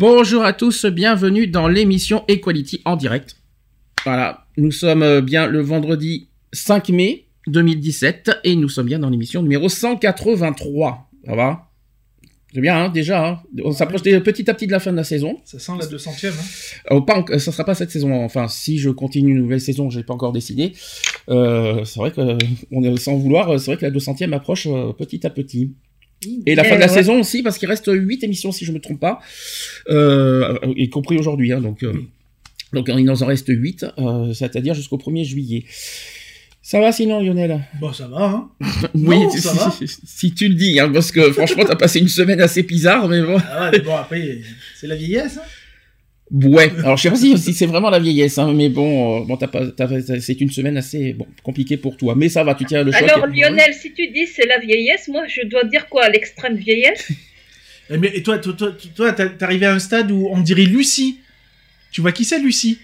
Bonjour à tous, bienvenue dans l'émission Equality en direct. Voilà, nous sommes euh, bien le vendredi 5 mai 2017 et nous sommes bien dans l'émission numéro 183. Ça va? C'est bien, hein, déjà. hein. On s'approche petit à petit de la fin de la saison. Ça sent la 200 e hein. Pas en- ça sera pas cette saison. Enfin, si je continue une nouvelle saison, j'ai pas encore décidé. Euh, c'est vrai que on est sans vouloir. C'est vrai que la 200e approche euh, petit à petit. Et la fin de la ouais. saison aussi, parce qu'il reste 8 émissions si je me trompe pas, euh, y compris aujourd'hui. Hein, donc, euh, donc il nous en reste 8, euh, c'est-à-dire jusqu'au 1er juillet. Ça va sinon, Lionel? Bon, ça va, hein. Oui, Non, si, ça va. si- si tu le dis, hein, parce que franchement, t'as passé une semaine assez bizarre, mais bon. Ah ouais, mais bon, après, c'est la vieillesse, hein. Ouais, alors je sais pas si, si c'est vraiment la vieillesse, hein, mais bon, euh, bon t'as pas, t'as- c'est une semaine assez bon, compliquée pour toi, mais ça va, tu tiens le choc. Alors Lionel, si tu dis c'est la vieillesse, moi je dois dire quoi L'extrême vieillesse? Eh, Mais et toi, toi, toi, t'es arrivé à un stade où on dirait Lucie. Tu vois qui c'est, Lucie?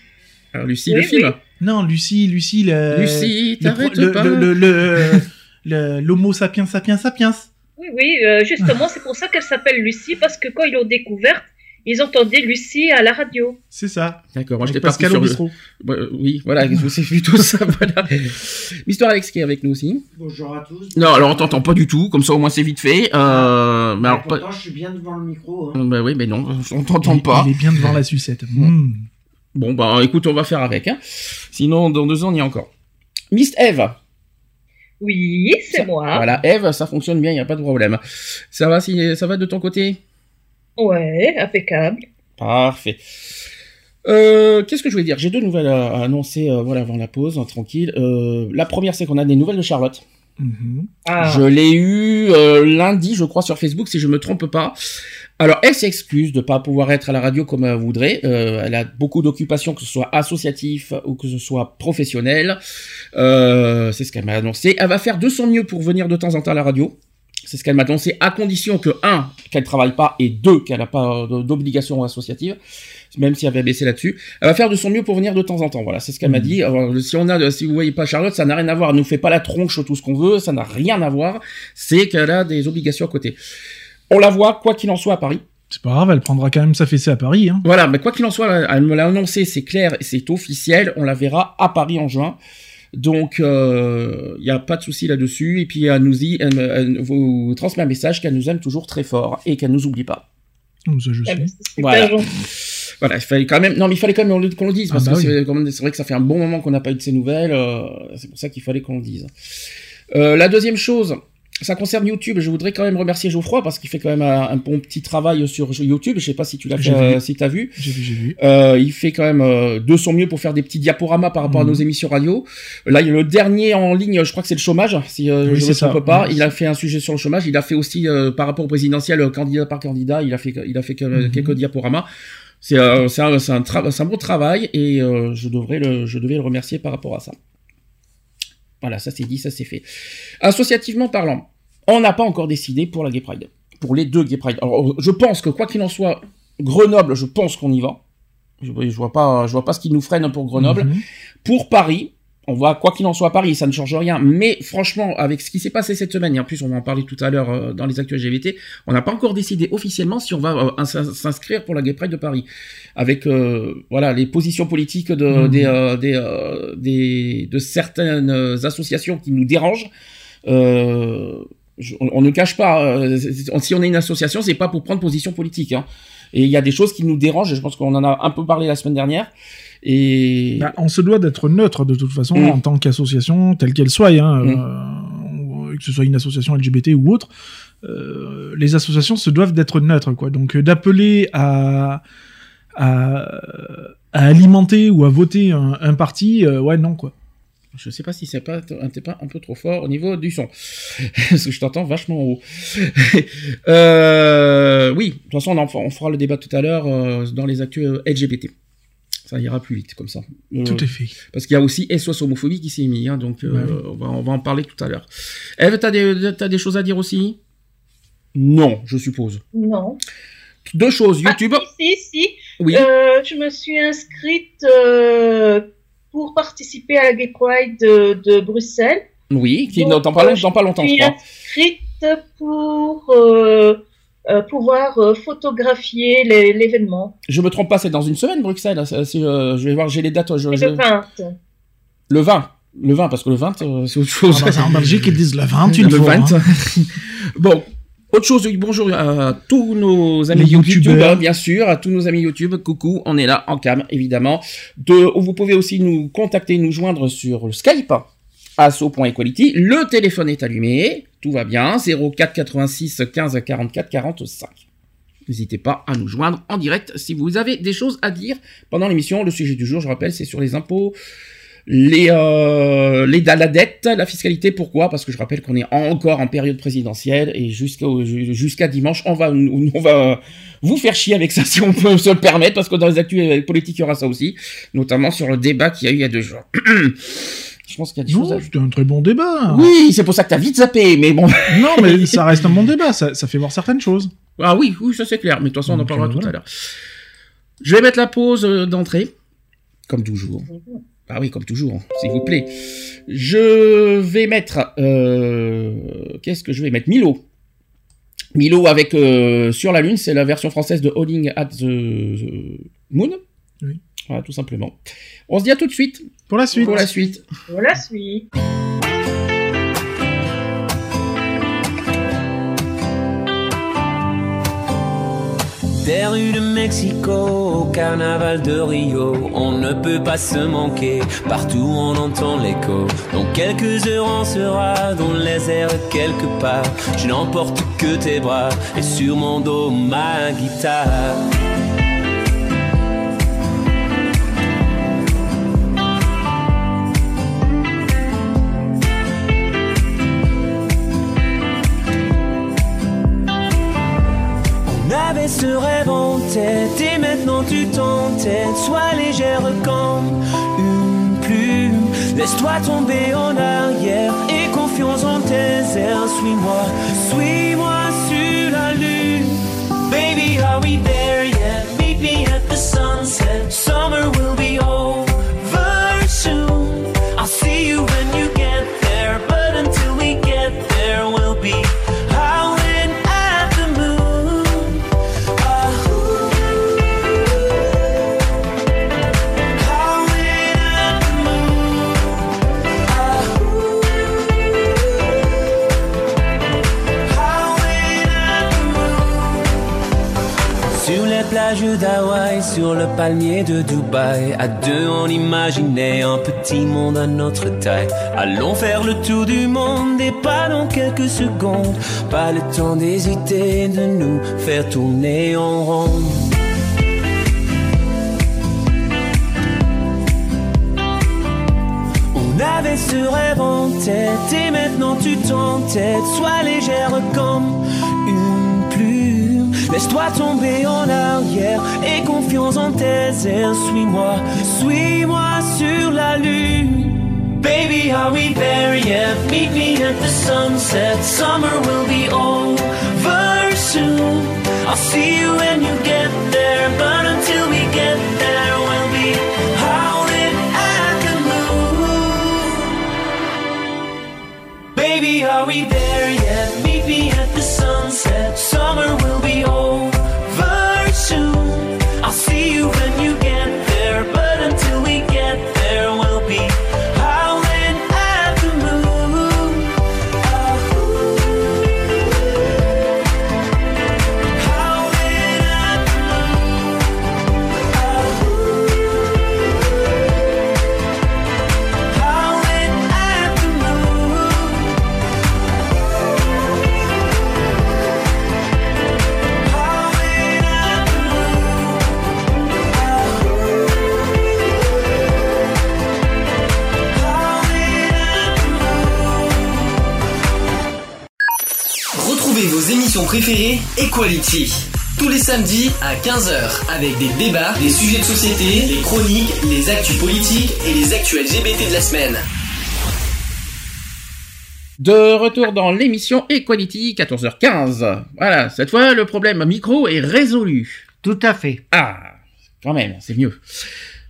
Alors, Lucie, Oui, le film. oui. Non, Lucie, Lucie, le... Lucie, t'arrêtes pro- le, pas. le, le, le- le- l'homo sapiens sapiens sapiens. Oui, oui, euh, justement, c'est pour ça qu'elle s'appelle Lucie, parce que quand ils l'ont découverte, ils entendaient Lucie à la radio. C'est ça. D'accord, moi j'étais parti Pascal sur le... Euh, oui, voilà, c'est plutôt ça, voilà. Mister Alex qui est avec nous aussi. Bonjour à tous. Non, alors on t'entend pas du tout, comme ça au moins c'est vite fait. Euh, mais alors, pourtant, pas... je suis bien devant le micro. hein. Euh, Bah oui, mais non, on t'entend pas. Il est bien devant la sucette. Hmm. Bon, bah écoute, on va faire avec. Hein. Sinon, dans deux ans, on y est encore. Miss Eve. Oui, c'est moi. Voilà, Eve, ça fonctionne bien, il n'y a pas de problème. Ça va, si, ça va de ton côté? Ouais, impeccable. Parfait. Euh, Qu'est-ce que je voulais dire? J'ai deux nouvelles à, annoncer euh, voilà, avant la pause, hein, tranquille. Euh, la première, c'est qu'on a des nouvelles de Charlotte. Mhm. Ah, Je l'ai eu euh, lundi, je crois, sur Facebook, si je me trompe pas. Alors, elle s'excuse de pas pouvoir être à la radio comme elle voudrait. Euh, elle a beaucoup d'occupations, que ce soit associatif ou que ce soit professionnel. Euh, c'est ce qu'elle m'a annoncé. Elle va faire de son mieux pour venir de temps en temps à la radio. C'est ce qu'elle m'a annoncé, à condition que, un, qu'elle travaille pas, et deux, qu'elle n'a pas d'obligation associative, même si elle va baisser là-dessus. Elle va faire de son mieux pour venir de temps en temps. Voilà, c'est ce qu'elle m'a Mhm. dit. Alors, si on a, si vous voyez pas Charlotte, ça n'a rien à voir. Elle nous fait pas la tronche tout ce qu'on veut, ça n'a rien à voir. C'est qu'elle a des obligations à côté. On la voit, quoi qu'il en soit, à Paris. C'est pas grave, elle prendra quand même sa fessée à Paris. Hein. Voilà, mais quoi qu'il en soit, elle me l'a annoncé, c'est clair, c'est officiel. On la verra à Paris en juin. Donc, il n'y a pas de souci là-dessus. Et puis, elle nous dit, elle, elle vous transmet un message qu'elle nous aime toujours très fort et qu'elle nous oublie pas. Ça, je eh sais. Voilà. Voilà, il fallait quand même, non, mais il fallait quand même qu'on le- qu'on le dise, Ah parce bah que oui. c'est quand même- c'est vrai que ça fait un bon moment qu'on n'a pas eu de ces nouvelles, euh, c'est pour ça qu'il fallait qu'on le dise. Euh, la deuxième chose, ça concerne YouTube, je voudrais quand même remercier Geoffroy, parce qu'il fait quand même un, un bon petit travail sur YouTube, je sais pas si tu l'as fait, euh, vu. si t'as vu. J'ai vu, j'ai vu. Euh, il fait quand même euh, de son mieux pour faire des petits diaporamas par rapport Mhm. à nos émissions radio. Là, il y a le dernier en ligne, je crois que c'est le chômage, si euh, Oui, je ne me trompe pas. Oui, il a fait un sujet sur le chômage. Il a fait aussi euh, par rapport au présidentiel, euh, candidat par candidat. Il a fait, il a fait Mhm. quelques diaporamas. C'est euh, c'est un, c'est un, tra- c'est un bon travail et euh, je devrais le, je devais le remercier par rapport à ça. Voilà, ça c'est dit, ça c'est fait. Associativement parlant, on n'a pas encore décidé pour la Gay Pride, pour les deux Gay Pride. Alors, je pense que quoi qu'il en soit, Grenoble, je pense qu'on y va. Je, je vois pas, je vois pas ce qui nous freine pour Grenoble. Mhm. Pour Paris, on va quoi qu'il en soit à Paris, ça ne change rien. Mais franchement, avec ce qui s'est passé cette semaine, et en plus on va en parler tout à l'heure euh, dans les actus LGBT, on n'a pas encore décidé officiellement si on va euh, ins- s'inscrire pour la Gay Pride de Paris, avec euh, voilà les positions politiques de Mhm. des, euh, des, euh, des- de certaines associations qui nous dérangent. Euh, je- on, on ne cache pas, euh, si on est une association, c'est pas pour prendre position politique. Hein. Et il y a des choses qui nous dérangent. Je pense qu'on en a un peu parlé la semaine dernière. Et Bah, on se doit d'être neutre de toute façon Mm. en tant qu'association, telle qu'elle soit, hein, euh, que ce soit une association LGBT ou autre. euh, les associations se doivent d'être neutres, quoi. Donc euh, d'appeler à, à à alimenter ou à voter un, un parti, euh, ouais non quoi. Je sais pas si c'est pas pas un peu trop fort au niveau du son. Parce que je t'entends vachement haut. euh, oui, de toute façon, on, en- on fera le débat tout à l'heure euh, dans les actus LGBT. Ça ira plus vite comme ça. Euh, Tout est fait. Parce qu'il y a aussi SOS homophobie qui s'est mis, hein, donc euh, Ouais. on, va, on va en parler tout à l'heure. Eve, t'as des, t'as des choses à dire aussi? Non, je suppose. Non. Deux choses, YouTube. Ah, si, si. Oui. Euh, je me suis inscrite euh, pour participer à la Gay Pride de, de Bruxelles. Oui, qui dans pas, pas longtemps, je je suis crois. inscrite pour euh, euh, pouvoir euh, photographier l'événement. Je me trompe pas, c'est dans une semaine, Bruxelles. euh, je vais voir, j'ai les dates. je- C'est je- le 20. Le 20. Le 20, parce que le 20, euh, c'est autre chose. Ah bah, en Belgique, ils disent le 20 une le fois. 20. hein. bon, autre chose, bonjour à tous nos amis YouTube, youtubeurs. bien sûr, à tous nos amis YouTube. Coucou, on est là en cam, évidemment. De, vous pouvez aussi nous contacter, nous joindre sur Skype, asso.equality. Le téléphone est allumé, tout va bien, 04 86 15 44 45. N'hésitez pas à nous joindre en direct si vous avez des choses à dire pendant l'émission. Le sujet du jour, je rappelle, c'est sur les impôts, les, euh, les la dette, la fiscalité. Pourquoi? Parce que je rappelle qu'on est encore en période présidentielle et jusqu'à dimanche, on va on va vous faire chier avec ça si on peut se le permettre, parce que dans les actus politiques, il y aura ça aussi, notamment sur le débat qu'il y a eu il y a deux jours. je pense qu'il y a des choses. Non, À... c'était un très bon débat. Oui, c'est pour ça que t'as vite zappé, mais bon. Non, mais ça reste un bon débat. Ça, ça fait voir certaines choses. Ah oui, oui, ça c'est clair. Mais de toute façon, on en parlera euh, tout voilà. à l'heure. Je vais mettre la pause euh, d'entrée, comme toujours. Ah oui, comme toujours, s'il vous plaît. Je vais mettre. euh, Qu'est-ce que je vais mettre? Milo. Milo avec euh, Sur la Lune, c'est la version française de Holding at the, the Moon. Oui. Voilà, tout simplement. On se dit à tout de suite Pour la suite. pour la suite. On la suit. Des rues de Mexico au carnaval de Rio, on ne peut pas se manquer. Partout on entend l'écho. Dans quelques heures on sera dans les airs quelque part. Je n'emporte que tes bras et sur mon dos ma guitare. Ce rêve en tête et maintenant tu t'entêtes. Sois légère comme une plume. Laisse-toi tomber en arrière et confiance en tes airs. Suis-moi, suis-moi sur la lune. Baby, are we there yet? Meet me at the sunset. Summer will be over d'Hawaï, sur le palmier de Dubaï, à deux on imaginait un petit monde à notre taille. Allons faire le tour du monde et pas dans quelques secondes. Pas le temps d'hésiter, de nous faire tourner en rond. On avait ce rêve en tête et maintenant tu t'entêtes. Sois légère comme. Laisse-toi tomber en arrière et confiance en tes airs. Suis-moi, suis-moi sur la lune. Baby, are we there yet? Meet me at the sunset. Summer will be over soon. I'll see you when you get there. But until we get there, we'll be howling at the moon. Baby, are we there yet? Meet me at sunset. Summer will be over préférée, Equality. Tous les samedis à 15h, avec des débats, des sujets de société, les chroniques, les actus politiques et les actus LGBT de la semaine. De retour dans l'émission Equality, 14h15. Voilà, cette fois, le problème micro est résolu. Tout à fait. Ah, quand même, c'est mieux.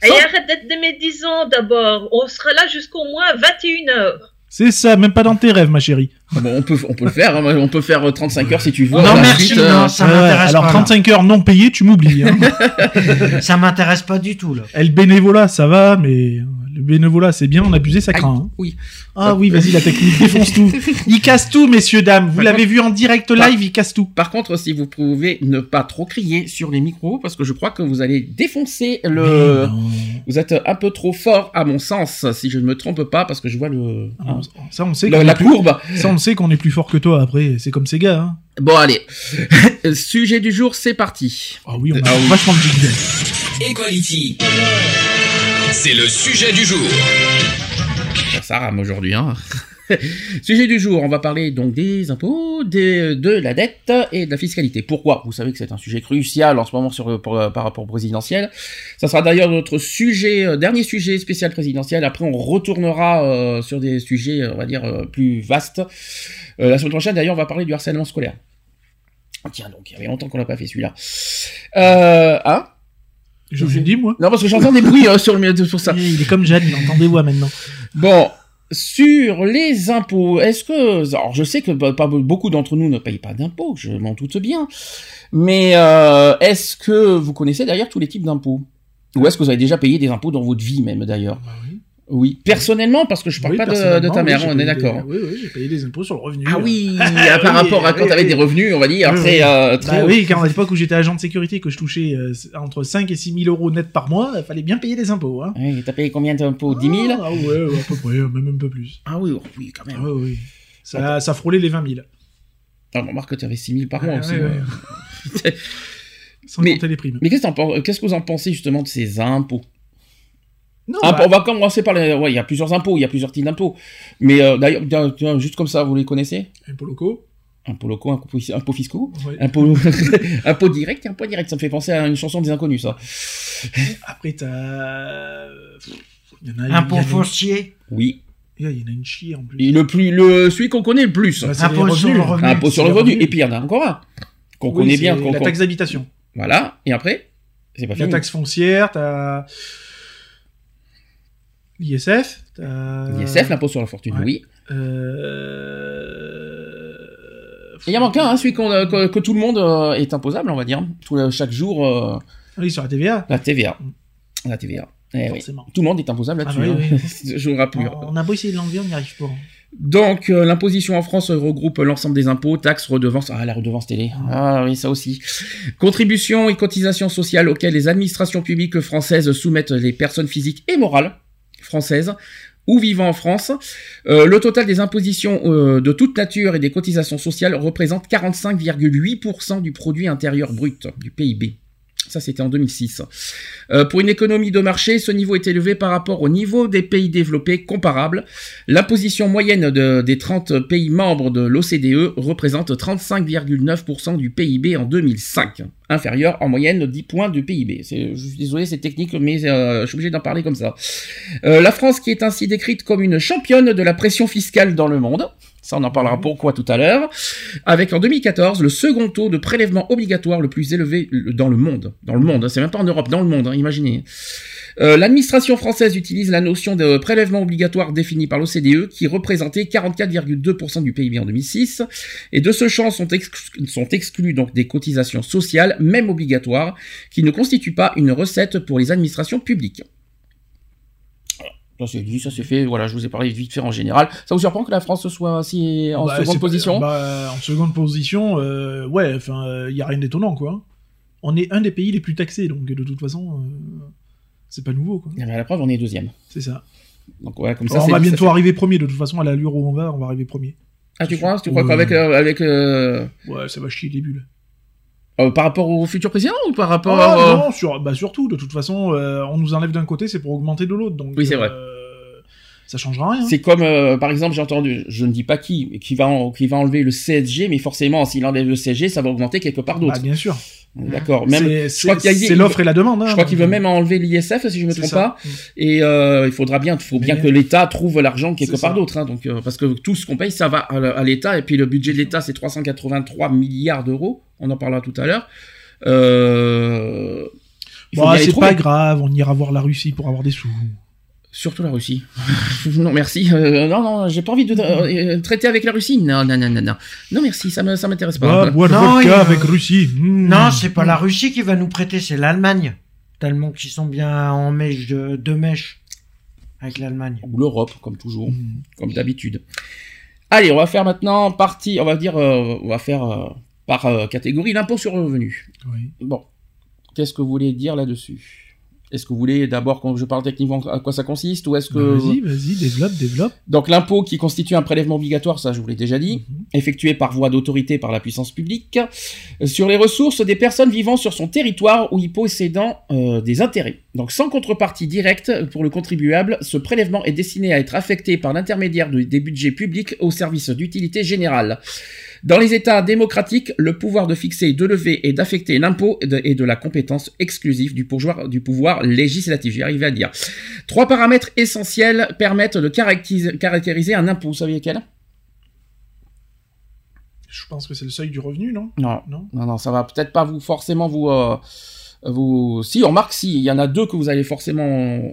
Et arrête d'être de médisant d'abord. On sera là jusqu'au moins 21h. C'est ça, même pas dans tes rêves, ma chérie. Bon, on peut, on peut le faire, hein, on peut faire euh, 35 heures si tu veux. Non, Ensuite, merci, euh, non, ça Ouais, m'intéresse alors pas. 35 heures non payées, tu m'oublies. Hein. Ça m'intéresse pas du tout là. Et le bénévolat, ça va, mais le bénévolat, c'est bien, en abuser, ça craint. hein. oui. Ah oui, vas-y, la technique défonce tout. Il casse tout, messieurs, dames. Vous l'avez vu en direct Par- live, il casse tout. Par contre, si vous pouvez ne pas trop crier sur les micros, parce que je crois que vous allez défoncer le. Vous êtes un peu trop fort, à mon sens, si je ne me trompe pas, parce que je vois le. Ah, Ça, on sait Le- la courbe. Ça, on sait qu'on est plus fort que toi. Après, c'est comme ces gars. Hein. Bon, allez. Sujet du jour, c'est parti. Ah oui, on a Ah oui. vachement de jingle. Equality. C'est le sujet du jour. Ça, ça rame aujourd'hui, hein. Sujet du jour, on va parler donc des impôts, des- de la dette et de la fiscalité. Pourquoi? Vous savez que c'est un sujet crucial en ce moment sur, pour- par rapport au présidentiel. Ça sera d'ailleurs notre sujet, euh, dernier sujet spécial présidentiel. Après, on retournera euh, sur des sujets, euh, on va dire, euh, plus vastes. Euh, la semaine prochaine, d'ailleurs, on va parler du harcèlement scolaire. Ah, Tiens donc, il y avait longtemps qu'on l'a pas fait celui-là. Euh, hein? J'en ai dit, moi. Non, parce que j'entends des bruits euh, sur, le, sur ça. Il est comme Jeanne, il entend des voix maintenant. Bon, sur les impôts, est-ce que... Alors, je sais que bah, pas beaucoup d'entre nous ne payent pas d'impôts, je m'en doute bien. Mais euh, est-ce que vous connaissez d'ailleurs tous les types d'impôts? Ou est-ce que vous avez déjà payé des impôts dans votre vie même d'ailleurs? Bah oui. Oui, personnellement, parce que je parle Oui, pas de, de ta oui, mère, j'ai on est d'accord. Oui, oui, j'ai payé des impôts sur le revenu. Ah oui, Ah par oui, rapport à quand oui, tu avais oui. des revenus, on va dire, Oui, très, oui. euh, très Bah oui, quand à l'époque où j'étais agent de sécurité, que je touchais euh, entre 5 et 6 000 euros net par mois, il fallait bien payer des impôts. Hein. Oui, t'as payé combien d'impôts? 10 000 Ah ouais, ouais, à peu près, même un peu plus. Ah oui, oh, oui, quand Ah même. ouais, oui. Ça, ça frôlait les 20 000. Ah, remarque que tu avais 6 000 par mois Ouais, aussi. Sans Mais- compter les primes. Mais qu'est-ce qu'est-ce que vous en pensez justement de ces impôts? Non, Ah, bah, On va commencer par les. Ouais, il y a plusieurs impôts, il y a plusieurs types d'impôts. Mais euh, d'ailleurs, juste comme ça, vous les connaissez? Impôts locaux. Impôts locaux, impôts, impôts fiscaux, ouais. impôts, impôts directs et impôts directs. Ça me fait penser à une chanson des inconnus, ça. Après, t'as. Il y en a, il y en Impôt a- foncier. Oui. Il y en a une chier en plus. Et le plus, le celui qu'on connaît le plus. Bah, c'est Impôt sur le revenu. impôt sur le revenu. Et puis il y en a encore un qu'on Oui, connaît bien. qu'on- La taxe d'habitation. Voilà. Et après, c'est pas La fini. taxe foncière, t'as. L'ISF, t'as. L'ISF, l'impôt sur la fortune, Ouais. oui. Euh... Il y en manque un, hein, celui euh, que, que tout le monde euh, est imposable, on va dire. Tout, euh, chaque jour, euh, Oui, sur la TVA. la TVA. La TVA. Eh oui. Tout le monde est imposable Ah là-dessus. bah oui, hein. Je vous rappelle. On, on a beau essayer de l'enlever, on n'y arrive pas. Donc, euh, l'imposition en France regroupe l'ensemble des impôts, taxes, redevances. Ah, la redevance télé. Ah oui, ça aussi. Contributions et cotisations sociales auxquelles les administrations publiques françaises soumettent les personnes physiques et morales françaises ou vivant en France. Euh, le total des impositions euh, de toute nature et des cotisations sociales représente 45,8% du produit intérieur brut, du PIB. Ça, c'était en 2006. Euh, pour une économie de marché, ce niveau est élevé par rapport au niveau des pays développés comparables. L'imposition moyenne de- des 30 pays membres de l'OCDE représente 35,9% du PIB en 2005, inférieur en moyenne de 10 points du PIB. Je suis désolé, c'est technique, mais euh, je suis obligé d'en parler comme ça. Euh, la France qui est ainsi décrite comme une championne de la pression fiscale dans le monde. Ça, on en parlera pourquoi tout à l'heure. Avec en 2014 le second taux de prélèvement obligatoire le plus élevé dans le monde. Dans le monde, hein, c'est même pas en Europe, dans le monde, hein, imaginez. Euh, L'administration française utilise la notion de prélèvement obligatoire définie par l'OCDE qui représentait 44,2% du PIB en 2006 et de ce champ sont, exclus- sont exclus donc des cotisations sociales, même obligatoires, qui ne constituent pas une recette pour les administrations publiques. Ça c'est dit, ça c'est fait, voilà, je vous ai parlé vite fait en général. Ça vous surprend que la France soit si en Bah, seconde position? bah, En seconde position, euh, ouais, enfin, il y a rien d'étonnant, quoi. On est un des pays les plus taxés, donc de toute façon, euh, c'est pas nouveau, quoi. Mais à la preuve, on est deuxième. C'est ça. Donc ouais, comme ça, on va ça bientôt arriver premier, de toute façon, à l'allure où on va, on va arriver premier. Ah, tu crois Tu crois qu'avec euh, avec euh, Ouais, ça va chier les bulles. Euh, par rapport au futur président ou par rapport Ah, euh, non, sur, bah surtout, de toute façon, euh, on nous enlève d'un côté, c'est pour augmenter de l'autre. Donc, Oui, c'est vrai. Ça changera rien. C'est comme, euh, par exemple, j'ai entendu, je ne dis pas qui, qui va, en- qui va enlever le CSG, mais forcément, s'il enlève le CSG, ça va augmenter quelque part d'autre. Bah, bien sûr. D'accord. Même, C'est- l'offre et la demande. hein. je crois qu'il veut même enlever l'ISF, si je me C'est trompe pas. Et euh, il faudra bien, faut bien Mais- que l'État trouve l'argent quelque part d'autre, hein, donc euh, parce que tout ce qu'on paye, ça va à, l'État. Et puis le budget de l'État, c'est 383 milliards d'euros. On en parlera tout à l'heure. Euh, Bon, les c'est pas grave, on ira voir la Russie pour avoir des sous. Surtout la Russie. non, merci. Euh, non, non, j'ai pas envie de euh, traiter avec la Russie. Non, non, non, non, non. Non, merci, ça me, ça m'intéresse pas. Ah, boire Non, vodka avec Russie. Hmm. Non, c'est pas la Russie qui va nous prêter, c'est l'Allemagne. Tellement qu'ils sont bien en mèche de, de mèche avec l'Allemagne. Ou l'Europe, comme toujours, Hmm. comme d'habitude. Allez, on va faire maintenant partie, on va dire, euh, on va faire euh, par euh, catégorie l'impôt sur le revenu. Oui. Bon, qu'est-ce que vous voulez dire là-dessus? Est-ce que vous voulez d'abord que je parle techniquement à quoi ça consiste ou est-ce que Bah, Vas-y, vas-y, développe, développe. donc l'impôt qui constitue un prélèvement obligatoire, ça je vous l'ai déjà dit, Mhm. effectué par voie d'autorité par la puissance publique, euh, sur les ressources des personnes vivant sur son territoire ou y possédant euh, des intérêts. Donc sans contrepartie directe pour le contribuable, ce prélèvement est destiné à être affecté par l'intermédiaire de- des budgets publics au service d'utilité générale. Dans les États démocratiques, le pouvoir de fixer, de lever et d'affecter l'impôt est de- est de la compétence exclusive du pouvoir, du pouvoir législatif. J'y arrivé à dire. Trois paramètres essentiels permettent de caractériser, un impôt. Vous savez lequel? Je pense que c'est le seuil du revenu, non? Non. Non? Non, non, ça va peut-être pas vous forcément vous. euh, vous... Si, on remarque, si, il y en a deux que vous allez forcément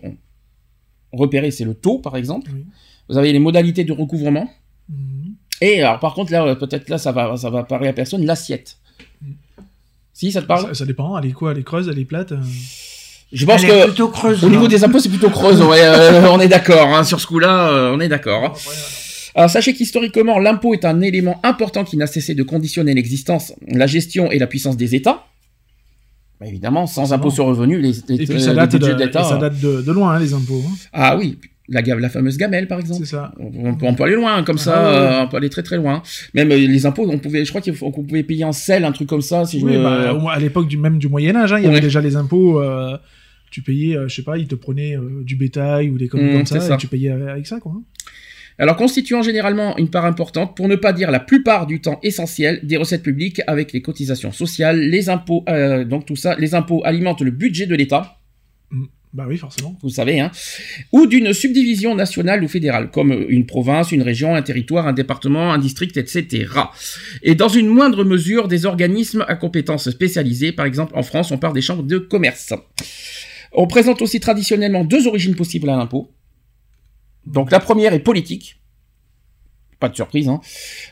repérer, c'est le taux, par exemple. Oui. Vous avez les modalités de recouvrement. Mhm. Et alors, par contre, là, euh, peut-être là, ça va, ça va parler à personne, l'assiette. Si, ça te parle ça, ça dépend, elle est quoi Elle est creuse, elle est plate euh Je pense Elle est que. plutôt creuse. Au là. niveau des impôts, c'est plutôt creuse. ouais, euh, on est d'accord. hein, sur ce coup-là, euh, on est d'accord. hein. Alors sachez qu'historiquement, l'impôt est un élément important qui n'a cessé de conditionner l'existence, la gestion et la puissance des États. Bah, évidemment, sans impôt sur revenu, les, les, Et puis ça les date, budgets l'État. ça date de, de loin, hein, les impôts. hein. Ah oui, la, la fameuse gamelle, par exemple. C'est ça. On, on peut, aller loin, comme ça, Ah ouais. euh, on peut aller très très loin. Même euh, les impôts, on pouvait, je crois qu'on pouvait payer en sel, un truc comme ça, si Oui, bah, à l'époque du même du Moyen Âge, hein, il y Ouais. avait déjà les impôts. euh, tu payais, je sais pas, ils te prenaient du bétail ou des Mmh, comme ça, et tu payais avec, ça, quoi. hein. Alors constituant généralement une part importante, pour ne pas dire la plupart du temps essentiel, des recettes publiques avec les cotisations sociales, les impôts, donc tout ça, les impôts alimentent le budget de l'État. Bah oui, forcément. vous savez, hein, ou d'une subdivision nationale ou fédérale, comme une province, une région, un territoire, un département, un district, etc. Et dans une moindre mesure, des organismes à compétences spécialisées, par exemple en France, on parle des chambres de commerce. On présente aussi traditionnellement deux origines possibles à l'impôt. Donc la première est politique. Pas de surprise. Hein.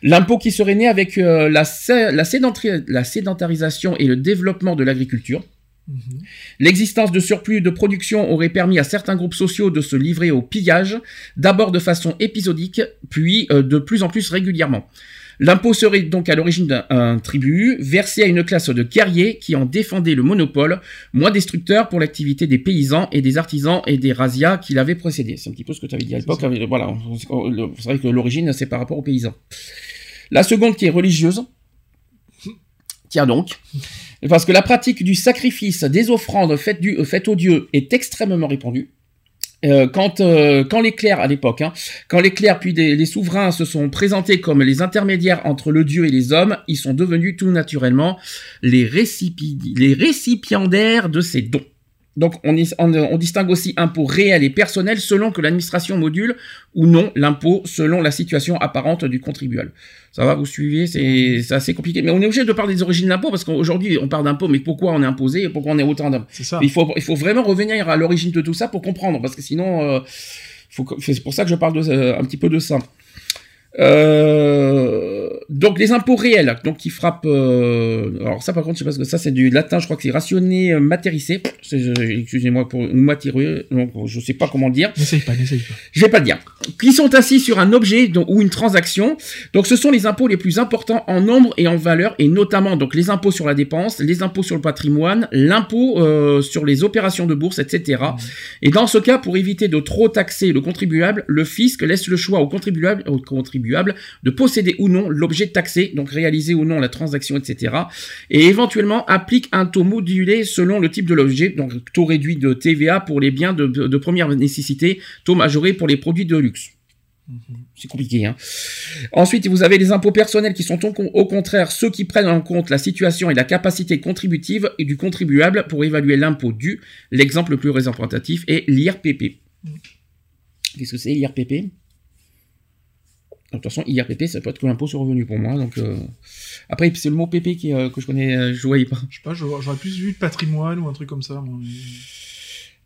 L'impôt qui serait né avec euh, la, la sédentarisation et le développement de l'agriculture. Mhm. L'existence de surplus de production aurait permis à certains groupes sociaux de se livrer au pillage, d'abord de façon épisodique, puis euh, de plus en plus régulièrement. L'impôt serait donc à l'origine d'un un tribut versé à une classe de guerriers qui en défendait le monopole, moins destructeur pour l'activité des paysans et des artisans et des razzias qui l'avaient précédé. C'est un petit peu ce que tu avais dit à l'époque. avec- Voilà, c'est vrai que l'origine c'est par rapport aux paysans. La seconde qui est religieuse. Tiens donc. Parce que la pratique du sacrifice des offrandes faites, du, euh, faites aux dieux est extrêmement répandue. Euh, quand, euh, quand les clercs, à l'époque, hein, quand les clercs puis des- les souverains se sont présentés comme les intermédiaires entre le dieu et les hommes, ils sont devenus tout naturellement les, récipi- les récipiendaires de ces dons. Donc on, on, on distingue aussi impôt réel et personnel selon que l'administration module ou non l'impôt selon la situation apparente du contribuable. Ça va, vous suivez C'est assez compliqué. Mais on est obligé de parler des origines de l'impôt parce qu'aujourd'hui on parle d'impôt, mais pourquoi on est imposé et pourquoi on est autant d'impôts il faut, il faut vraiment revenir à l'origine de tout ça pour comprendre, parce que sinon, euh, c'est pour ça que je parle de, euh, un petit peu de ça. Euh, donc les impôts réels, donc qui frappent. euh, alors ça par contre, je sais pas ce que ça c'est du latin, je crois que c'est rationné, euh, matéricé. Excusez-moi pour matérieux, donc je sais pas comment dire. N'essaye pas, n'essaye pas. Je vais pas le dire. Qui sont assis sur un objet donc, ou une transaction. Donc ce sont les impôts les plus importants en nombre et en valeur, et notamment donc les impôts sur la dépense, les impôts sur le patrimoine, l'impôt euh, sur les opérations de bourse, etc. Et dans ce cas, pour éviter de trop taxer le contribuable, le fisc laisse le choix au contribuable, au contribuable contribuable de posséder ou non l'objet taxé, donc réaliser ou non la transaction, etc. Et éventuellement applique un taux modulé selon le type de l'objet, donc taux réduit de TVA pour les biens de, de première nécessité, taux majoré pour les produits de luxe. C'est compliqué. Hein. Ensuite, vous avez les impôts personnels qui sont au, contraire ceux qui prennent en compte la situation et la capacité contributive et du contribuable pour évaluer l'impôt dû. L'exemple le plus représentatif est l'IRPP. Qu'est-ce que c'est l'IRPP de toute façon, IRPP, ça peut être que l'impôt sur revenu pour moi. Donc, euh, Après, c'est le mot PP qui, euh, que je connais, je voyais pas. Je sais pas, j'aurais plus vu de patrimoine ou un truc comme ça. Moi.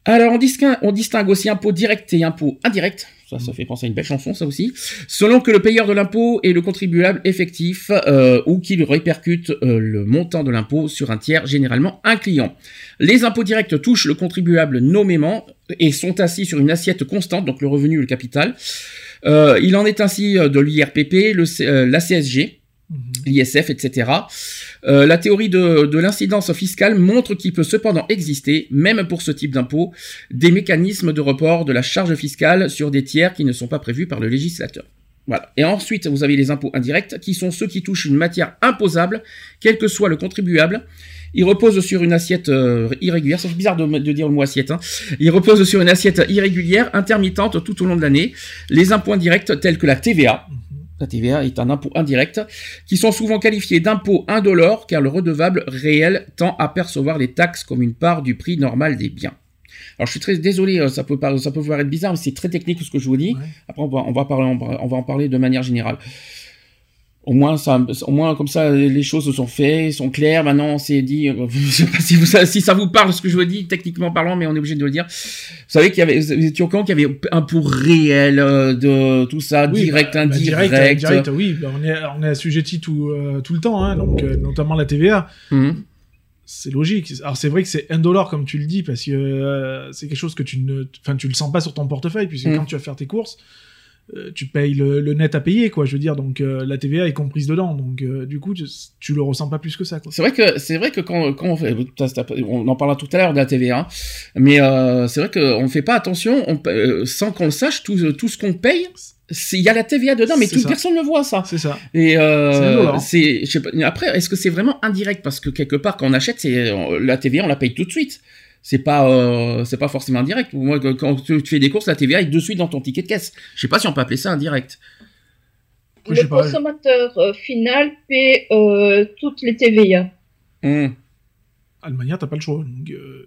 Alors, on distingue, on distingue aussi impôt direct et impôt indirect. Ça, ça fait penser à une belle chanson, ça aussi. Selon que le payeur de l'impôt est le contribuable effectif euh, ou qu'il répercute euh, le montant de l'impôt sur un tiers, généralement un client. Les impôts directs touchent le contribuable nommément et sont assis sur une assiette constante, donc le revenu ou le capital. Euh, il en est ainsi de l'IRPP, la CSG, l'ISF, etc. Euh, la théorie de, de l'incidence fiscale montre qu'il peut cependant exister, même pour ce type d'impôt, des mécanismes de report de la charge fiscale sur des tiers qui ne sont pas prévus par le législateur. Voilà. Et ensuite, vous avez les impôts indirects, qui sont ceux qui touchent une matière imposable, quel que soit le contribuable. Ils reposent sur une assiette euh, irrégulière. C'est bizarre de, de, dire le mot assiette. Hein. Ils reposent sur une assiette irrégulière, intermittente tout au long de l'année. Les impôts indirects, tels que la TVA, la TVA est un impôt indirect, qui sont souvent qualifiés d'impôts indolores car le redevable réel tend à percevoir les taxes comme une part du prix normal des biens. Alors je suis très désolé, euh, ça peut, ça peut être bizarre, mais c'est très technique ce que je vous dis. Après on va, on va, parler, on va en parler de manière générale au moins ça au moins comme ça les choses se sont faites sont claires. Maintenant c'est dit euh, je sais pas si, vous, si ça vous parle ce que je vous dis techniquement parlant mais on est obligé de le dire. Vous savez qu'il y avait vous étiez au courant qu'il y avait un pour réel euh, de tout ça direct bah, indirect. bah, direct, direct, oui bah, on est on est assujetti tout euh, tout le temps hein, donc notamment la TVA mhm. c'est logique. Alors c'est vrai que c'est un dollar comme tu le dis parce que c'est quelque chose que tu ne enfin tu le sens pas sur ton portefeuille puisque mhm. quand tu vas faire tes courses euh, tu payes le, net à payer, quoi. Je veux dire, donc euh, la TVA est comprise dedans, donc euh, du coup, tu, le ressens pas plus que ça. C'est vrai que c'est vrai que quand, quand on fait, on en parlera tout à l'heure de la TVA, mais c'est vrai qu'on fait pas attention, on, sans qu'on le sache, tout, tout ce qu'on paye, il y a la TVA dedans, mais toute personne ne voit ça. C'est ça. Et c'est, après, est-ce que c'est vraiment indirect? Parce que quelque part, quand on achète, c'est la TVA, on la paye tout de suite c'est pas euh, c'est pas forcément indirect. Moi, quand tu fais des courses, la TVA est de suite dans ton ticket de caisse. Je sais pas si on peut appeler ça indirect. Le consommateur euh, final paie euh, toutes les TVA. Mmh. Allemagne, t'as pas le choix.